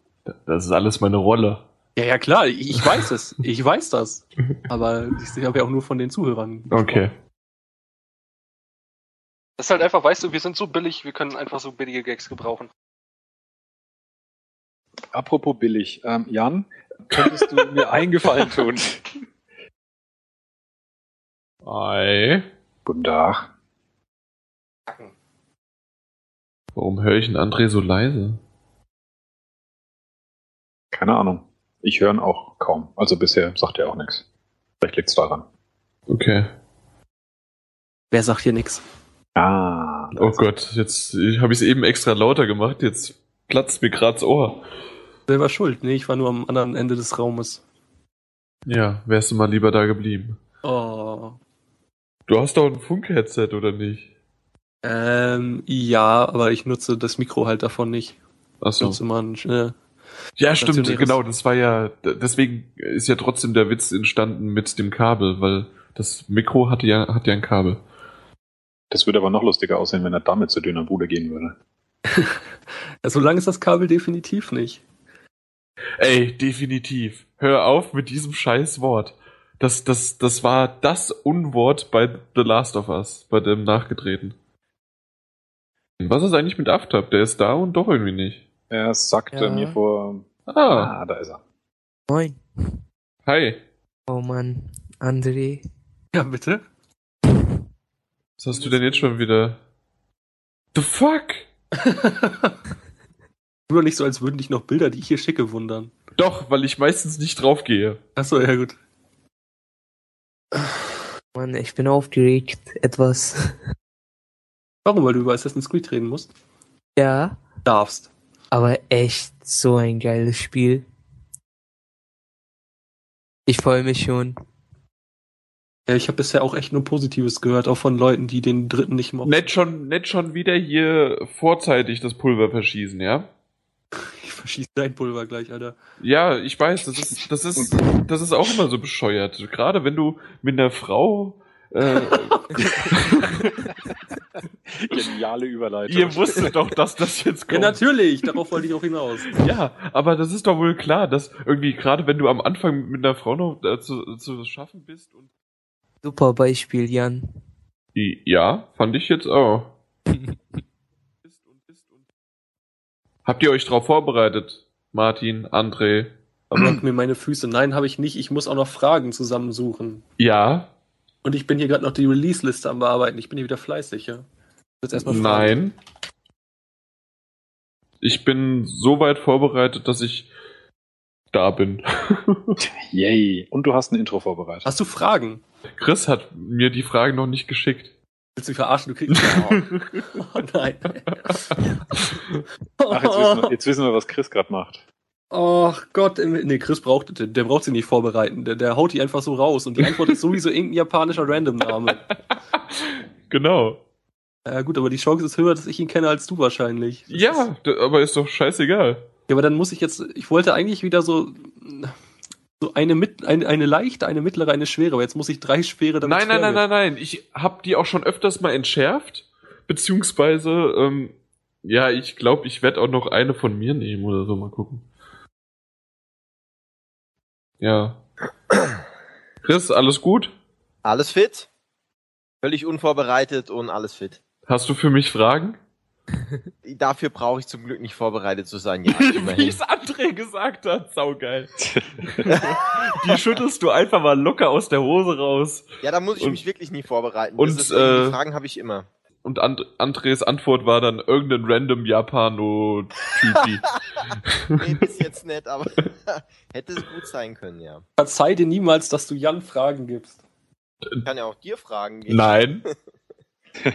[SPEAKER 1] Das ist alles meine Rolle.
[SPEAKER 3] Ja, ja, klar, ich, ich weiß es. Ich weiß das. Aber ich habe ja auch nur von den Zuhörern. gesprochen.
[SPEAKER 1] Okay.
[SPEAKER 7] Das ist halt einfach, weißt du, wir sind so billig, wir können einfach so billige Gags gebrauchen.
[SPEAKER 2] Apropos billig. Ähm, Jan, könntest du mir einen Gefallen tun?
[SPEAKER 1] Ei.
[SPEAKER 2] Guten Tag.
[SPEAKER 1] Warum höre ich einen André so leise?
[SPEAKER 2] Keine Ahnung. Ich höre ihn auch kaum. Also bisher sagt er auch nichts. Vielleicht liegt's daran.
[SPEAKER 1] Okay.
[SPEAKER 3] Wer sagt hier nix?
[SPEAKER 2] Ah.
[SPEAKER 1] Oh Gott, jetzt habe ich es eben extra lauter gemacht. Jetzt platzt mir grad das Ohr.
[SPEAKER 3] Selber schuld. Nee, ich war nur am anderen Ende des Raumes.
[SPEAKER 1] Ja, wärst du mal lieber da geblieben.
[SPEAKER 3] Oh.
[SPEAKER 1] Du hast doch ein Funk-Headset, oder nicht?
[SPEAKER 3] Ähm, ja, aber ich nutze das Mikro halt davon nicht. Ich
[SPEAKER 1] Achso.
[SPEAKER 3] nutze ein, äh,
[SPEAKER 1] Ja, stimmt, genau. Das war ja, deswegen ist ja trotzdem der Witz entstanden mit dem Kabel, weil das Mikro hatte ja, hat ja ein Kabel.
[SPEAKER 2] Das würde aber noch lustiger aussehen, wenn er damit zu dünner Bude gehen würde.
[SPEAKER 3] ja, so lang ist das Kabel definitiv nicht.
[SPEAKER 1] Ey, definitiv. Hör auf mit diesem scheiß Wort. Das, das, das war das Unwort bei The Last of Us, bei dem nachgedrehten. Was ist eigentlich mit Aftab? Der ist da und doch irgendwie nicht.
[SPEAKER 2] Er sagte
[SPEAKER 5] Ja.
[SPEAKER 2] mir vor.
[SPEAKER 1] Ah,
[SPEAKER 2] Ah, da ist er.
[SPEAKER 5] Moin.
[SPEAKER 1] hi.
[SPEAKER 5] Oh Mann, André.
[SPEAKER 3] Ja, bitte?
[SPEAKER 1] Was hast du denn jetzt schon wieder? The fuck?
[SPEAKER 3] Nur nicht so, als würden dich noch Bilder, die ich hier schicke, wundern.
[SPEAKER 1] Doch, weil ich meistens nicht draufgehe.
[SPEAKER 3] Achso, ja gut.
[SPEAKER 5] Mann, ich bin aufgeregt. Etwas.
[SPEAKER 3] Warum? Weil du über Assassin's Creed reden musst?
[SPEAKER 5] Ja.
[SPEAKER 3] darfst.
[SPEAKER 5] Aber echt so ein geiles Spiel. Ich freue mich schon.
[SPEAKER 3] Ja, ich habe bisher auch echt nur Positives gehört, auch von Leuten, die den dritten nicht mochten.
[SPEAKER 1] Nicht schon, nicht schon wieder hier vorzeitig das Pulver verschießen, ja?
[SPEAKER 3] Ich verschieße dein Pulver gleich, Alter.
[SPEAKER 1] Ja, ich weiß, das ist, das ist, das ist auch immer so bescheuert. Gerade wenn du mit einer Frau, äh,
[SPEAKER 2] Geniale Überleitung.
[SPEAKER 1] ihr wusstet doch, dass das jetzt
[SPEAKER 3] Ja,
[SPEAKER 1] kommt.
[SPEAKER 3] natürlich, darauf wollte ich auch hinaus.
[SPEAKER 1] Ja, aber das ist doch wohl klar, dass irgendwie gerade wenn du am Anfang mit einer Frau noch äh, zu, zu schaffen bist und
[SPEAKER 5] Super Beispiel, Jan.
[SPEAKER 1] ja, fand ich jetzt auch. Habt ihr euch darauf vorbereitet, Martin, André?
[SPEAKER 3] Leck mir meine Füße. Nein, habe ich nicht. Ich muss auch noch Fragen zusammensuchen.
[SPEAKER 1] Ja,
[SPEAKER 3] Und ich bin hier gerade noch die Release-Liste am Bearbeiten. Ich bin hier wieder fleißig, ja. Jetzt erstmal
[SPEAKER 1] nein. Ich bin so weit vorbereitet, dass ich da bin.
[SPEAKER 2] Yay. Und du hast ein Intro vorbereitet.
[SPEAKER 3] Hast du Fragen?
[SPEAKER 1] Chris hat mir die Fragen noch nicht geschickt.
[SPEAKER 3] Willst du mich verarschen? Du kriegst. Oh, oh nein.
[SPEAKER 2] Ach, jetzt wissen, wir, jetzt wissen wir, was Chris gerade macht.
[SPEAKER 3] Ach Gott, nee, Chris braucht, der, der braucht sie nicht vorbereiten. Der, der haut die einfach so raus und die Antwort ist sowieso irgendein japanischer Random-Name.
[SPEAKER 1] Genau.
[SPEAKER 3] Ja gut, aber die Chance ist höher, dass ich ihn kenne als du wahrscheinlich. Das ist-
[SPEAKER 1] Ja, d- aber ist doch scheißegal.
[SPEAKER 3] Ja, aber dann muss ich jetzt, ich wollte eigentlich wieder so, so eine, mit, eine, eine leichte, eine mittlere, eine schwere, aber jetzt muss ich drei schwere damit
[SPEAKER 1] Nein, nein, nein, nein, nein. Ich hab die auch schon öfters mal entschärft. Beziehungsweise, ähm, ja, ich glaube, ich werde auch noch eine von mir nehmen oder so. Mal gucken. Ja. Chris, alles gut?
[SPEAKER 6] Alles fit? Völlig unvorbereitet und alles fit.
[SPEAKER 1] Hast du für mich Fragen?
[SPEAKER 6] Dafür brauche ich zum Glück nicht vorbereitet zu sein. Ja,
[SPEAKER 1] Wie es André gesagt hat, saugeil. die schüttelst du einfach mal locker aus der Hose raus.
[SPEAKER 6] Ja, da muss ich
[SPEAKER 1] Und-
[SPEAKER 6] mich wirklich nie vorbereiten.
[SPEAKER 1] und,
[SPEAKER 6] das ist, irgendwie-
[SPEAKER 1] äh,
[SPEAKER 6] die Fragen habe ich immer.
[SPEAKER 1] Und And Andres Antwort war dann irgendein random Japano-Typi.
[SPEAKER 6] Nee, bis jetzt nicht, aber hätte es gut sein können, ja.
[SPEAKER 3] Verzeih dir niemals, dass du Jan Fragen gibst.
[SPEAKER 6] Ich kann ja auch dir fragen.
[SPEAKER 1] Nein.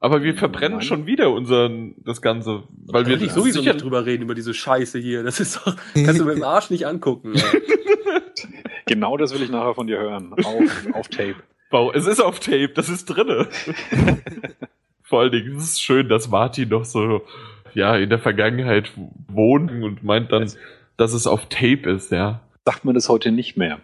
[SPEAKER 1] Aber wir verbrennen
[SPEAKER 2] Nein.
[SPEAKER 1] schon wieder unseren, das Ganze, weil wir
[SPEAKER 3] ich sowieso
[SPEAKER 1] sicher,
[SPEAKER 3] nicht drüber reden, über diese Scheiße hier. Das ist doch, kannst du mit dem Arsch nicht angucken.
[SPEAKER 2] Genau das will ich nachher von dir hören. Auf, auf Tape.
[SPEAKER 1] Wow, es ist auf Tape, das ist drinne. Vor allen Dingen, es ist schön, dass Martin noch so, ja, in der Vergangenheit wohnt und meint dann, dass es auf Tape ist, ja.
[SPEAKER 2] Sagt man das heute nicht mehr.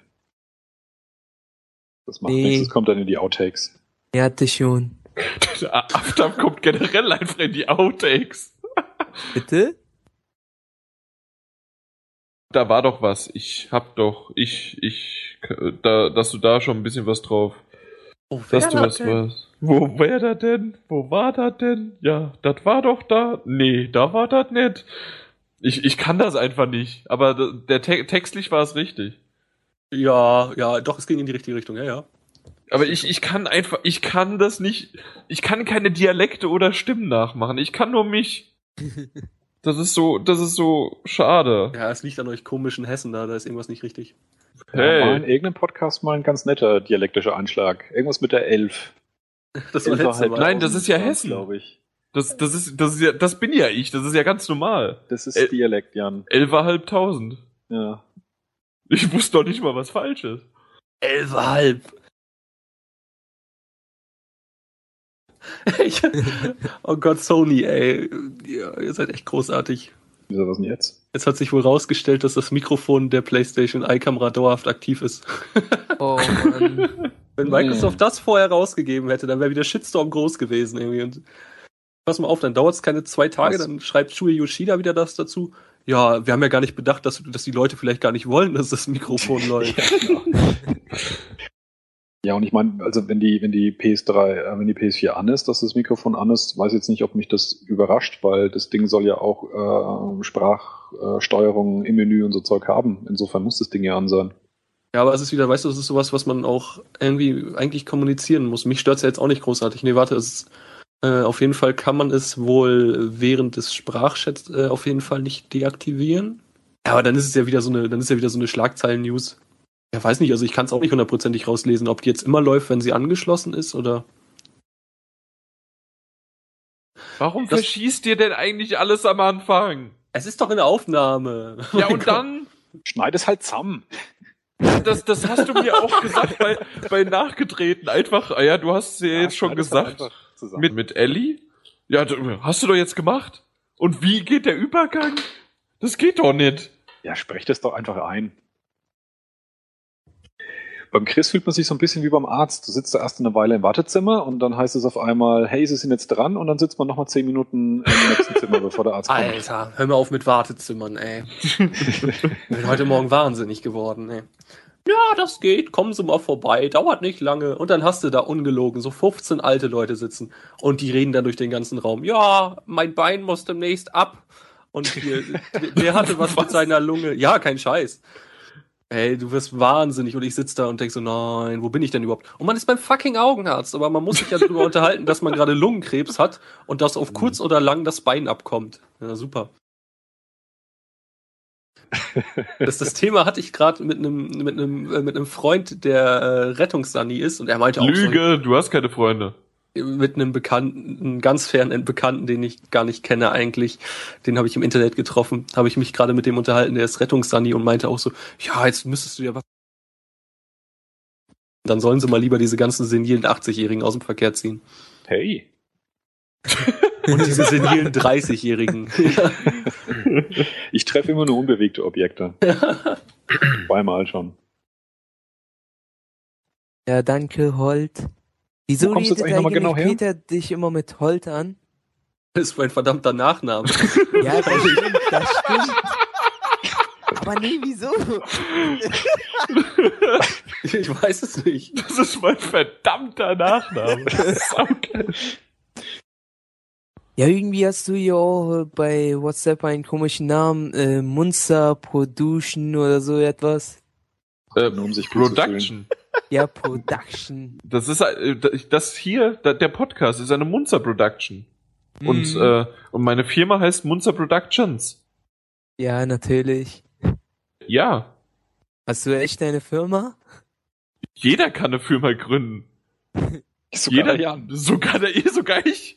[SPEAKER 2] Das macht
[SPEAKER 5] Nee.
[SPEAKER 2] nichts, das kommt dann in die Outtakes.
[SPEAKER 5] Er hatte schon.
[SPEAKER 1] Aftab kommt generell einfach in die Outtakes.
[SPEAKER 5] Bitte?
[SPEAKER 1] Da war doch was. Ich hab doch, ich, ich, da, dass du da schon ein bisschen was drauf,
[SPEAKER 3] Oh,
[SPEAKER 1] dass du was. Wo wär da denn? Wo war da denn? Ja, das war doch da. Nee, da war das nicht. Ich, ich kann das einfach nicht. Aber der te textlich war es richtig.
[SPEAKER 3] Ja, ja, doch, es ging in die richtige Richtung, ja, ja.
[SPEAKER 1] Aber ich, ich kann einfach, ich kann das nicht, ich kann keine Dialekte oder Stimmen nachmachen. Ich kann nur mich. Das ist so, das ist so schade.
[SPEAKER 3] Ja, es liegt an euch komischen Hessen da, da ist irgendwas nicht richtig.
[SPEAKER 1] Hey.
[SPEAKER 2] Ja, mal in irgendeinem Podcast mal ein ganz netter dialektischer Einschlag. Irgendwas mit der Elf.
[SPEAKER 3] Das war letzte Mal.
[SPEAKER 1] Nein, das ist ja Hessen.
[SPEAKER 2] glaube ich.
[SPEAKER 1] Das, das ist, das ist ja, das bin ja ich. Das ist ja ganz normal.
[SPEAKER 2] Das ist
[SPEAKER 1] El-
[SPEAKER 2] Dialekt, Jan.
[SPEAKER 1] Elferhalbtausend.
[SPEAKER 2] Ja.
[SPEAKER 1] Ich wusste doch nicht mal, was falsch ist.
[SPEAKER 3] Elfhalb. Ich, oh Gott, Sony, ey. Ja, ihr seid echt großartig.
[SPEAKER 2] Wieso was denn jetzt?
[SPEAKER 3] Jetzt hat sich wohl rausgestellt, dass das Mikrofon der PlayStation Eye-Kamera dauerhaft aktiv ist.
[SPEAKER 5] Oh Mann.
[SPEAKER 3] Wenn Microsoft das vorher rausgegeben hätte, dann wäre wieder Shitstorm groß gewesen irgendwie. Und pass mal auf, dann dauert es keine zwei Tage,
[SPEAKER 2] Was?
[SPEAKER 3] dann schreibt Shuei Yoshida wieder das dazu. Ja, wir haben ja gar nicht bedacht, dass, dass die Leute vielleicht gar nicht wollen, dass das Mikrofon läuft.
[SPEAKER 2] Ja, und ich meine, also wenn die, wenn die PS3, äh, wenn die PS4 an ist, dass das Mikrofon an ist, weiß jetzt nicht, ob mich das überrascht, weil das Ding soll ja auch äh, Sprachsteuerung im Menü und so Zeug haben. Insofern muss das Ding ja an sein.
[SPEAKER 3] Ja, aber es ist wieder, weißt du, das ist sowas, was man auch irgendwie eigentlich kommunizieren muss. Mich stört's ja jetzt auch nicht großartig. Nee, warte, es äh, auf jeden Fall kann man es wohl während des Sprachchats äh, auf jeden Fall nicht deaktivieren. Ja, aber dann ist es ja wieder so eine, dann ist ja wieder so eine Schlagzeilen-News. Ja, weiß nicht, also ich kann es auch nicht hundertprozentig rauslesen, ob die jetzt immer läuft, wenn sie angeschlossen ist oder.
[SPEAKER 1] Warum
[SPEAKER 3] Das-
[SPEAKER 1] verschießt ihr denn eigentlich alles am Anfang?
[SPEAKER 3] Es ist doch in der Aufnahme.
[SPEAKER 1] Ja, und dann,
[SPEAKER 2] Schneid es halt zusammen.
[SPEAKER 1] das, das hast du mir auch gesagt bei, bei Nachgetreten. Einfach, ah ja, du hast es ja jetzt schon
[SPEAKER 2] halt
[SPEAKER 1] gesagt. Mit, mit Ellie? Ja, du, hast du doch jetzt gemacht. Und wie geht der Übergang? Das geht doch nicht.
[SPEAKER 2] Ja, sprech das doch einfach ein. Beim Chris fühlt man sich so ein bisschen wie beim Arzt. Du sitzt da erst eine Weile im Wartezimmer und dann heißt es auf einmal, hey, sie sind jetzt dran und dann sitzt man nochmal zehn Minuten im nächsten Zimmer, bevor der Arzt kommt.
[SPEAKER 3] Alter, hör mir auf mit Wartezimmern, ey. Ich bin heute Morgen wahnsinnig geworden, ey. Ja, das geht, kommen Sie mal vorbei, dauert nicht lange. Und dann hast du da ungelogen so 15 alte Leute sitzen und die reden dann durch den ganzen Raum. Ja, mein Bein muss demnächst ab. Und hier, der hatte was mit seiner Lunge. Ja, kein Scheiß. Ey, du wirst wahnsinnig und ich sitz da und denk so, nein, wo bin ich denn überhaupt? Und man ist beim fucking Augenarzt, aber man muss sich ja darüber unterhalten, dass man gerade Lungenkrebs hat und dass auf kurz oder lang das Bein abkommt. Ja, super. Das, das Thema hatte ich gerade mit einem mit einem äh, mit einem Freund, der äh, Rettungssani ist und er meinte auch
[SPEAKER 1] Lüge, du hast keine Freunde.
[SPEAKER 3] Mit einem Bekannten, einem ganz fernen Bekannten, den ich gar nicht kenne eigentlich, den habe ich im Internet getroffen, habe ich mich gerade mit dem unterhalten, der ist Rettungssani und meinte auch so, ja, jetzt müsstest du ja was dann sollen sie mal lieber diese ganzen senilen 80-Jährigen aus dem Verkehr ziehen.
[SPEAKER 2] Hey.
[SPEAKER 3] Und diese senilen 30-Jährigen. Ja.
[SPEAKER 2] Ich treffe immer nur unbewegte Objekte. Zweimal schon.
[SPEAKER 5] Ja, danke, Holt. Wieso
[SPEAKER 2] Wo kommst du jetzt eigentlich genau her?
[SPEAKER 5] Peter dich immer mit Holt an?
[SPEAKER 3] Das ist mein verdammter Nachname.
[SPEAKER 5] Ja, das stimmt, das stimmt. Aber nee, wieso?
[SPEAKER 3] Ich weiß es nicht.
[SPEAKER 1] Das ist mein verdammter Nachname.
[SPEAKER 5] Ja, irgendwie hast du ja auch äh, bei WhatsApp einen komischen Namen, äh, Munzer Production oder so etwas.
[SPEAKER 1] äh,
[SPEAKER 2] um sich
[SPEAKER 1] Production.
[SPEAKER 5] Ja, Production.
[SPEAKER 1] Das ist äh, das hier, der Podcast ist eine Munzer Production. Und,
[SPEAKER 5] Mhm.
[SPEAKER 1] äh, und meine Firma heißt Munzer Productions.
[SPEAKER 5] Ja, natürlich.
[SPEAKER 1] Ja,
[SPEAKER 5] Hast du echt eine Firma?
[SPEAKER 1] jeder kann eine Firma gründen.
[SPEAKER 2] Sogar
[SPEAKER 1] jeder,
[SPEAKER 2] Jan.
[SPEAKER 1] sogar der, sogar ich.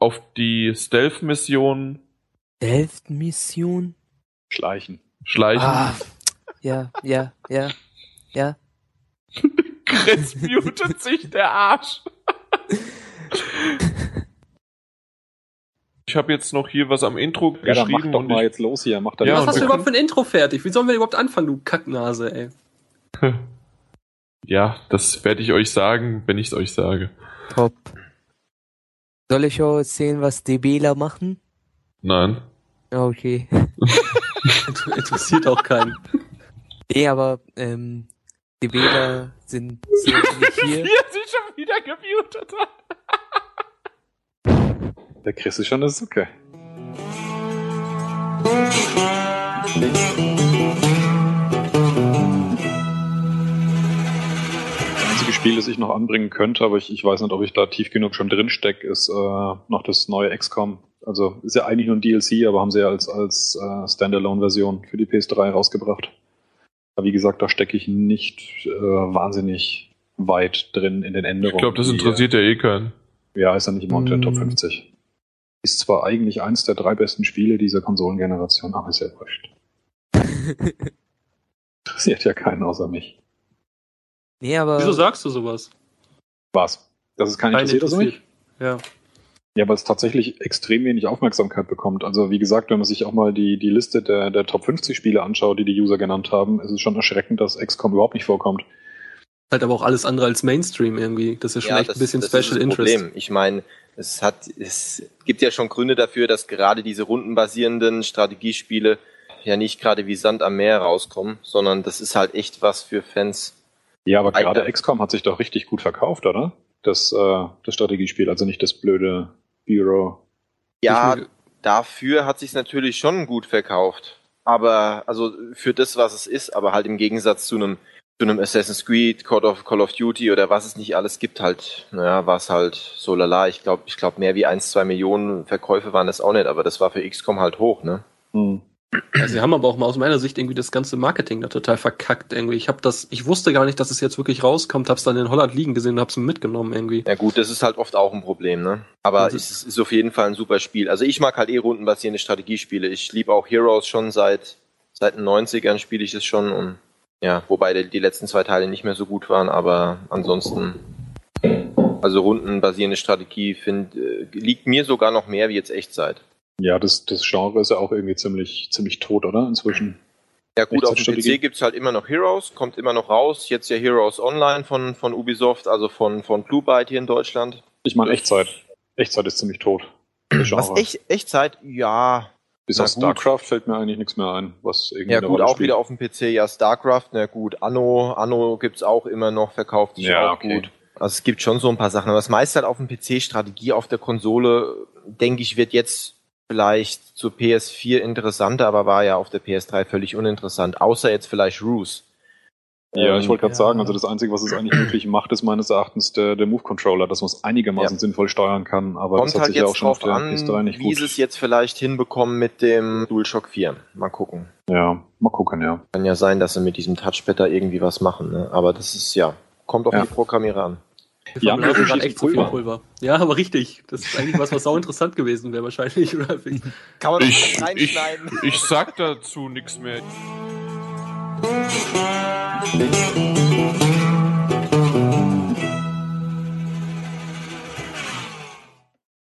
[SPEAKER 1] Auf die Stealth-Mission
[SPEAKER 5] Delft-Mission?
[SPEAKER 2] Schleichen.
[SPEAKER 1] schleichen.
[SPEAKER 5] Ah, ja, ja, ja, ja.
[SPEAKER 1] Chris mutet sich der Arsch. Ich habe jetzt noch hier was am Intro
[SPEAKER 2] Ja, dann mach
[SPEAKER 1] geschrieben
[SPEAKER 2] doch
[SPEAKER 1] und
[SPEAKER 2] mal
[SPEAKER 1] ich,
[SPEAKER 2] jetzt los hier. Mach da
[SPEAKER 1] Ja,
[SPEAKER 3] Was hast du überhaupt für ein Intro fertig? Wie sollen wir überhaupt anfangen, du Kacknase, ey?
[SPEAKER 1] ja, das werde ich euch sagen, wenn ich es euch sage.
[SPEAKER 5] Top. Soll ich auch erzählen, was DBler machen?
[SPEAKER 1] Nein.
[SPEAKER 5] Ja, Okay.
[SPEAKER 3] Inter- Interessiert auch keinen.
[SPEAKER 5] Nee, aber ähm, DBler sind, sind nicht hier.
[SPEAKER 1] Wie er sich schon wieder gemutet hat.
[SPEAKER 2] Der Chris ist schon eine Sucke. Das einzige Spiel, das ich noch anbringen könnte, aber ich, ich weiß nicht, ob ich da tief genug schon drin stecke, ist äh, noch das neue XCOM. Also ist ja eigentlich nur ein DLC, aber haben sie ja als, als äh, Standalone-Version für die PS3 rausgebracht. Aber wie gesagt, da stecke ich nicht äh, wahnsinnig weit drin in den Änderungen.
[SPEAKER 1] Ich glaube, das
[SPEAKER 2] die,
[SPEAKER 1] interessiert ja eh keinen.
[SPEAKER 2] ja, ist ja nicht immer unter den Top
[SPEAKER 5] Mm.
[SPEAKER 2] 50. Ist zwar eigentlich eins der drei besten Spiele dieser Konsolengeneration, aber ist ja wurscht. Interessiert ja keinen außer mich.
[SPEAKER 5] Nee, aber
[SPEAKER 3] Wieso sagst du sowas?
[SPEAKER 2] Was? Das ist Keinen interessiert außer mich?
[SPEAKER 3] Ja.
[SPEAKER 2] Ja, weil es tatsächlich extrem wenig Aufmerksamkeit bekommt. Also wie gesagt, wenn man sich auch mal die, die Liste der, der Top 50 Spiele anschaut, die die User genannt haben, ist es schon erschreckend, dass XCOM überhaupt nicht vorkommt.
[SPEAKER 3] Halt aber auch alles andere als Mainstream irgendwie. Das ist schon echt ein bisschen
[SPEAKER 6] das
[SPEAKER 3] Special
[SPEAKER 6] ist das
[SPEAKER 3] Interest.
[SPEAKER 6] Problem. Ich meine, es hat, es gibt ja schon Gründe dafür, dass gerade diese rundenbasierenden Strategiespiele ja nicht gerade wie Sand am Meer rauskommen, sondern das ist halt echt was für Fans.
[SPEAKER 2] Ja, aber gerade XCOM hat sich doch richtig gut verkauft, oder? Das, äh, das Strategiespiel, also nicht das blöde Bureau.
[SPEAKER 6] Ja,
[SPEAKER 3] Ich-
[SPEAKER 6] dafür hat sich natürlich schon gut verkauft. Aber, also für das, was es ist, aber halt im Gegensatz zu einem zu einem Assassin's Creed, Call of, Call of Duty oder was es nicht alles gibt, halt, naja, war es halt so lala. Ich glaube, ich glaube, mehr wie eins, zwei Millionen Verkäufe waren das auch nicht, aber das war für XCOM halt hoch, ne?
[SPEAKER 2] Hm.
[SPEAKER 3] Ja, sie haben aber auch mal aus meiner Sicht irgendwie das ganze Marketing da total verkackt irgendwie. Ich habe das, ich wusste gar nicht, dass es jetzt wirklich rauskommt, hab's dann in Holland liegen gesehen und hab's mitgenommen irgendwie.
[SPEAKER 6] Ja gut, das ist halt oft auch ein Problem, ne? Aber es ist, ist auf jeden Fall ein super Spiel. Also ich mag halt eh rundenbasierende Strategiespiele. Ich liebe auch Heroes schon seit seit den 90ern spiele ich es schon und ja, wobei die, die letzten zwei Teile nicht mehr so gut waren, aber ansonsten also rundenbasierende Strategie find, äh, liegt mir sogar noch mehr wie jetzt Echtzeit.
[SPEAKER 2] Ja, das, das Genre ist ja auch irgendwie ziemlich, ziemlich tot, oder? Inzwischen.
[SPEAKER 6] Ja gut, auf dem? PC gibt's halt immer noch Heroes, kommt immer noch raus. Jetzt ja Heroes Online von, von Ubisoft, also von, von Blue Byte hier in Deutschland.
[SPEAKER 2] Ich meine Echtzeit. Echtzeit ist ziemlich tot.
[SPEAKER 6] Was echt, Echtzeit? Ja.
[SPEAKER 2] Bis auf. StarCraft fällt mir eigentlich nichts mehr ein, was irgendwie
[SPEAKER 6] Ja gut, auch
[SPEAKER 2] spielt.
[SPEAKER 6] wieder auf dem PC, ja StarCraft, na gut, Anno, Anno gibt's auch immer noch, verkauft sich
[SPEAKER 2] Ja,
[SPEAKER 6] auch
[SPEAKER 2] okay.
[SPEAKER 6] gut. Also es gibt schon so ein paar Sachen, aber das meiste halt auf dem PC, Strategie auf der Konsole, denke ich, wird jetzt vielleicht zur PS4 interessanter, aber war ja auf der PS3 völlig uninteressant, außer jetzt vielleicht Ruse.
[SPEAKER 2] Ja,
[SPEAKER 6] Ähm,
[SPEAKER 2] ich wollte gerade
[SPEAKER 5] ja.
[SPEAKER 2] sagen, also das Einzige, was es eigentlich wirklich macht, ist meines Erachtens der, der Move-Controller, dass man es einigermaßen
[SPEAKER 6] Ja.
[SPEAKER 2] sinnvoll steuern kann, aber
[SPEAKER 6] Kommt
[SPEAKER 2] das hat
[SPEAKER 6] halt
[SPEAKER 2] sich ja auch schon auf der
[SPEAKER 6] an,
[SPEAKER 2] PS3 nicht
[SPEAKER 6] wie
[SPEAKER 2] gut.
[SPEAKER 6] sie es jetzt vielleicht hinbekommen mit dem DualShock 4. Mal gucken.
[SPEAKER 2] Ja, mal gucken, ja.
[SPEAKER 6] Kann ja sein, dass sie mit diesem Touchpad da irgendwie was machen, ne? aber das ist ja, kommt auf
[SPEAKER 2] Ja.
[SPEAKER 6] die Programmierer an.
[SPEAKER 3] Wir
[SPEAKER 2] Ja,
[SPEAKER 3] gerade
[SPEAKER 2] schießen
[SPEAKER 3] echt zu viel
[SPEAKER 2] Pulver.
[SPEAKER 3] Pulver. Ja, aber richtig. Das ist eigentlich was, was sau interessant gewesen wäre wahrscheinlich. Oder?
[SPEAKER 6] Kann man
[SPEAKER 1] Ich,
[SPEAKER 6] doch
[SPEAKER 1] ich,
[SPEAKER 6] reinschneiden.
[SPEAKER 1] ich sag dazu nichts mehr.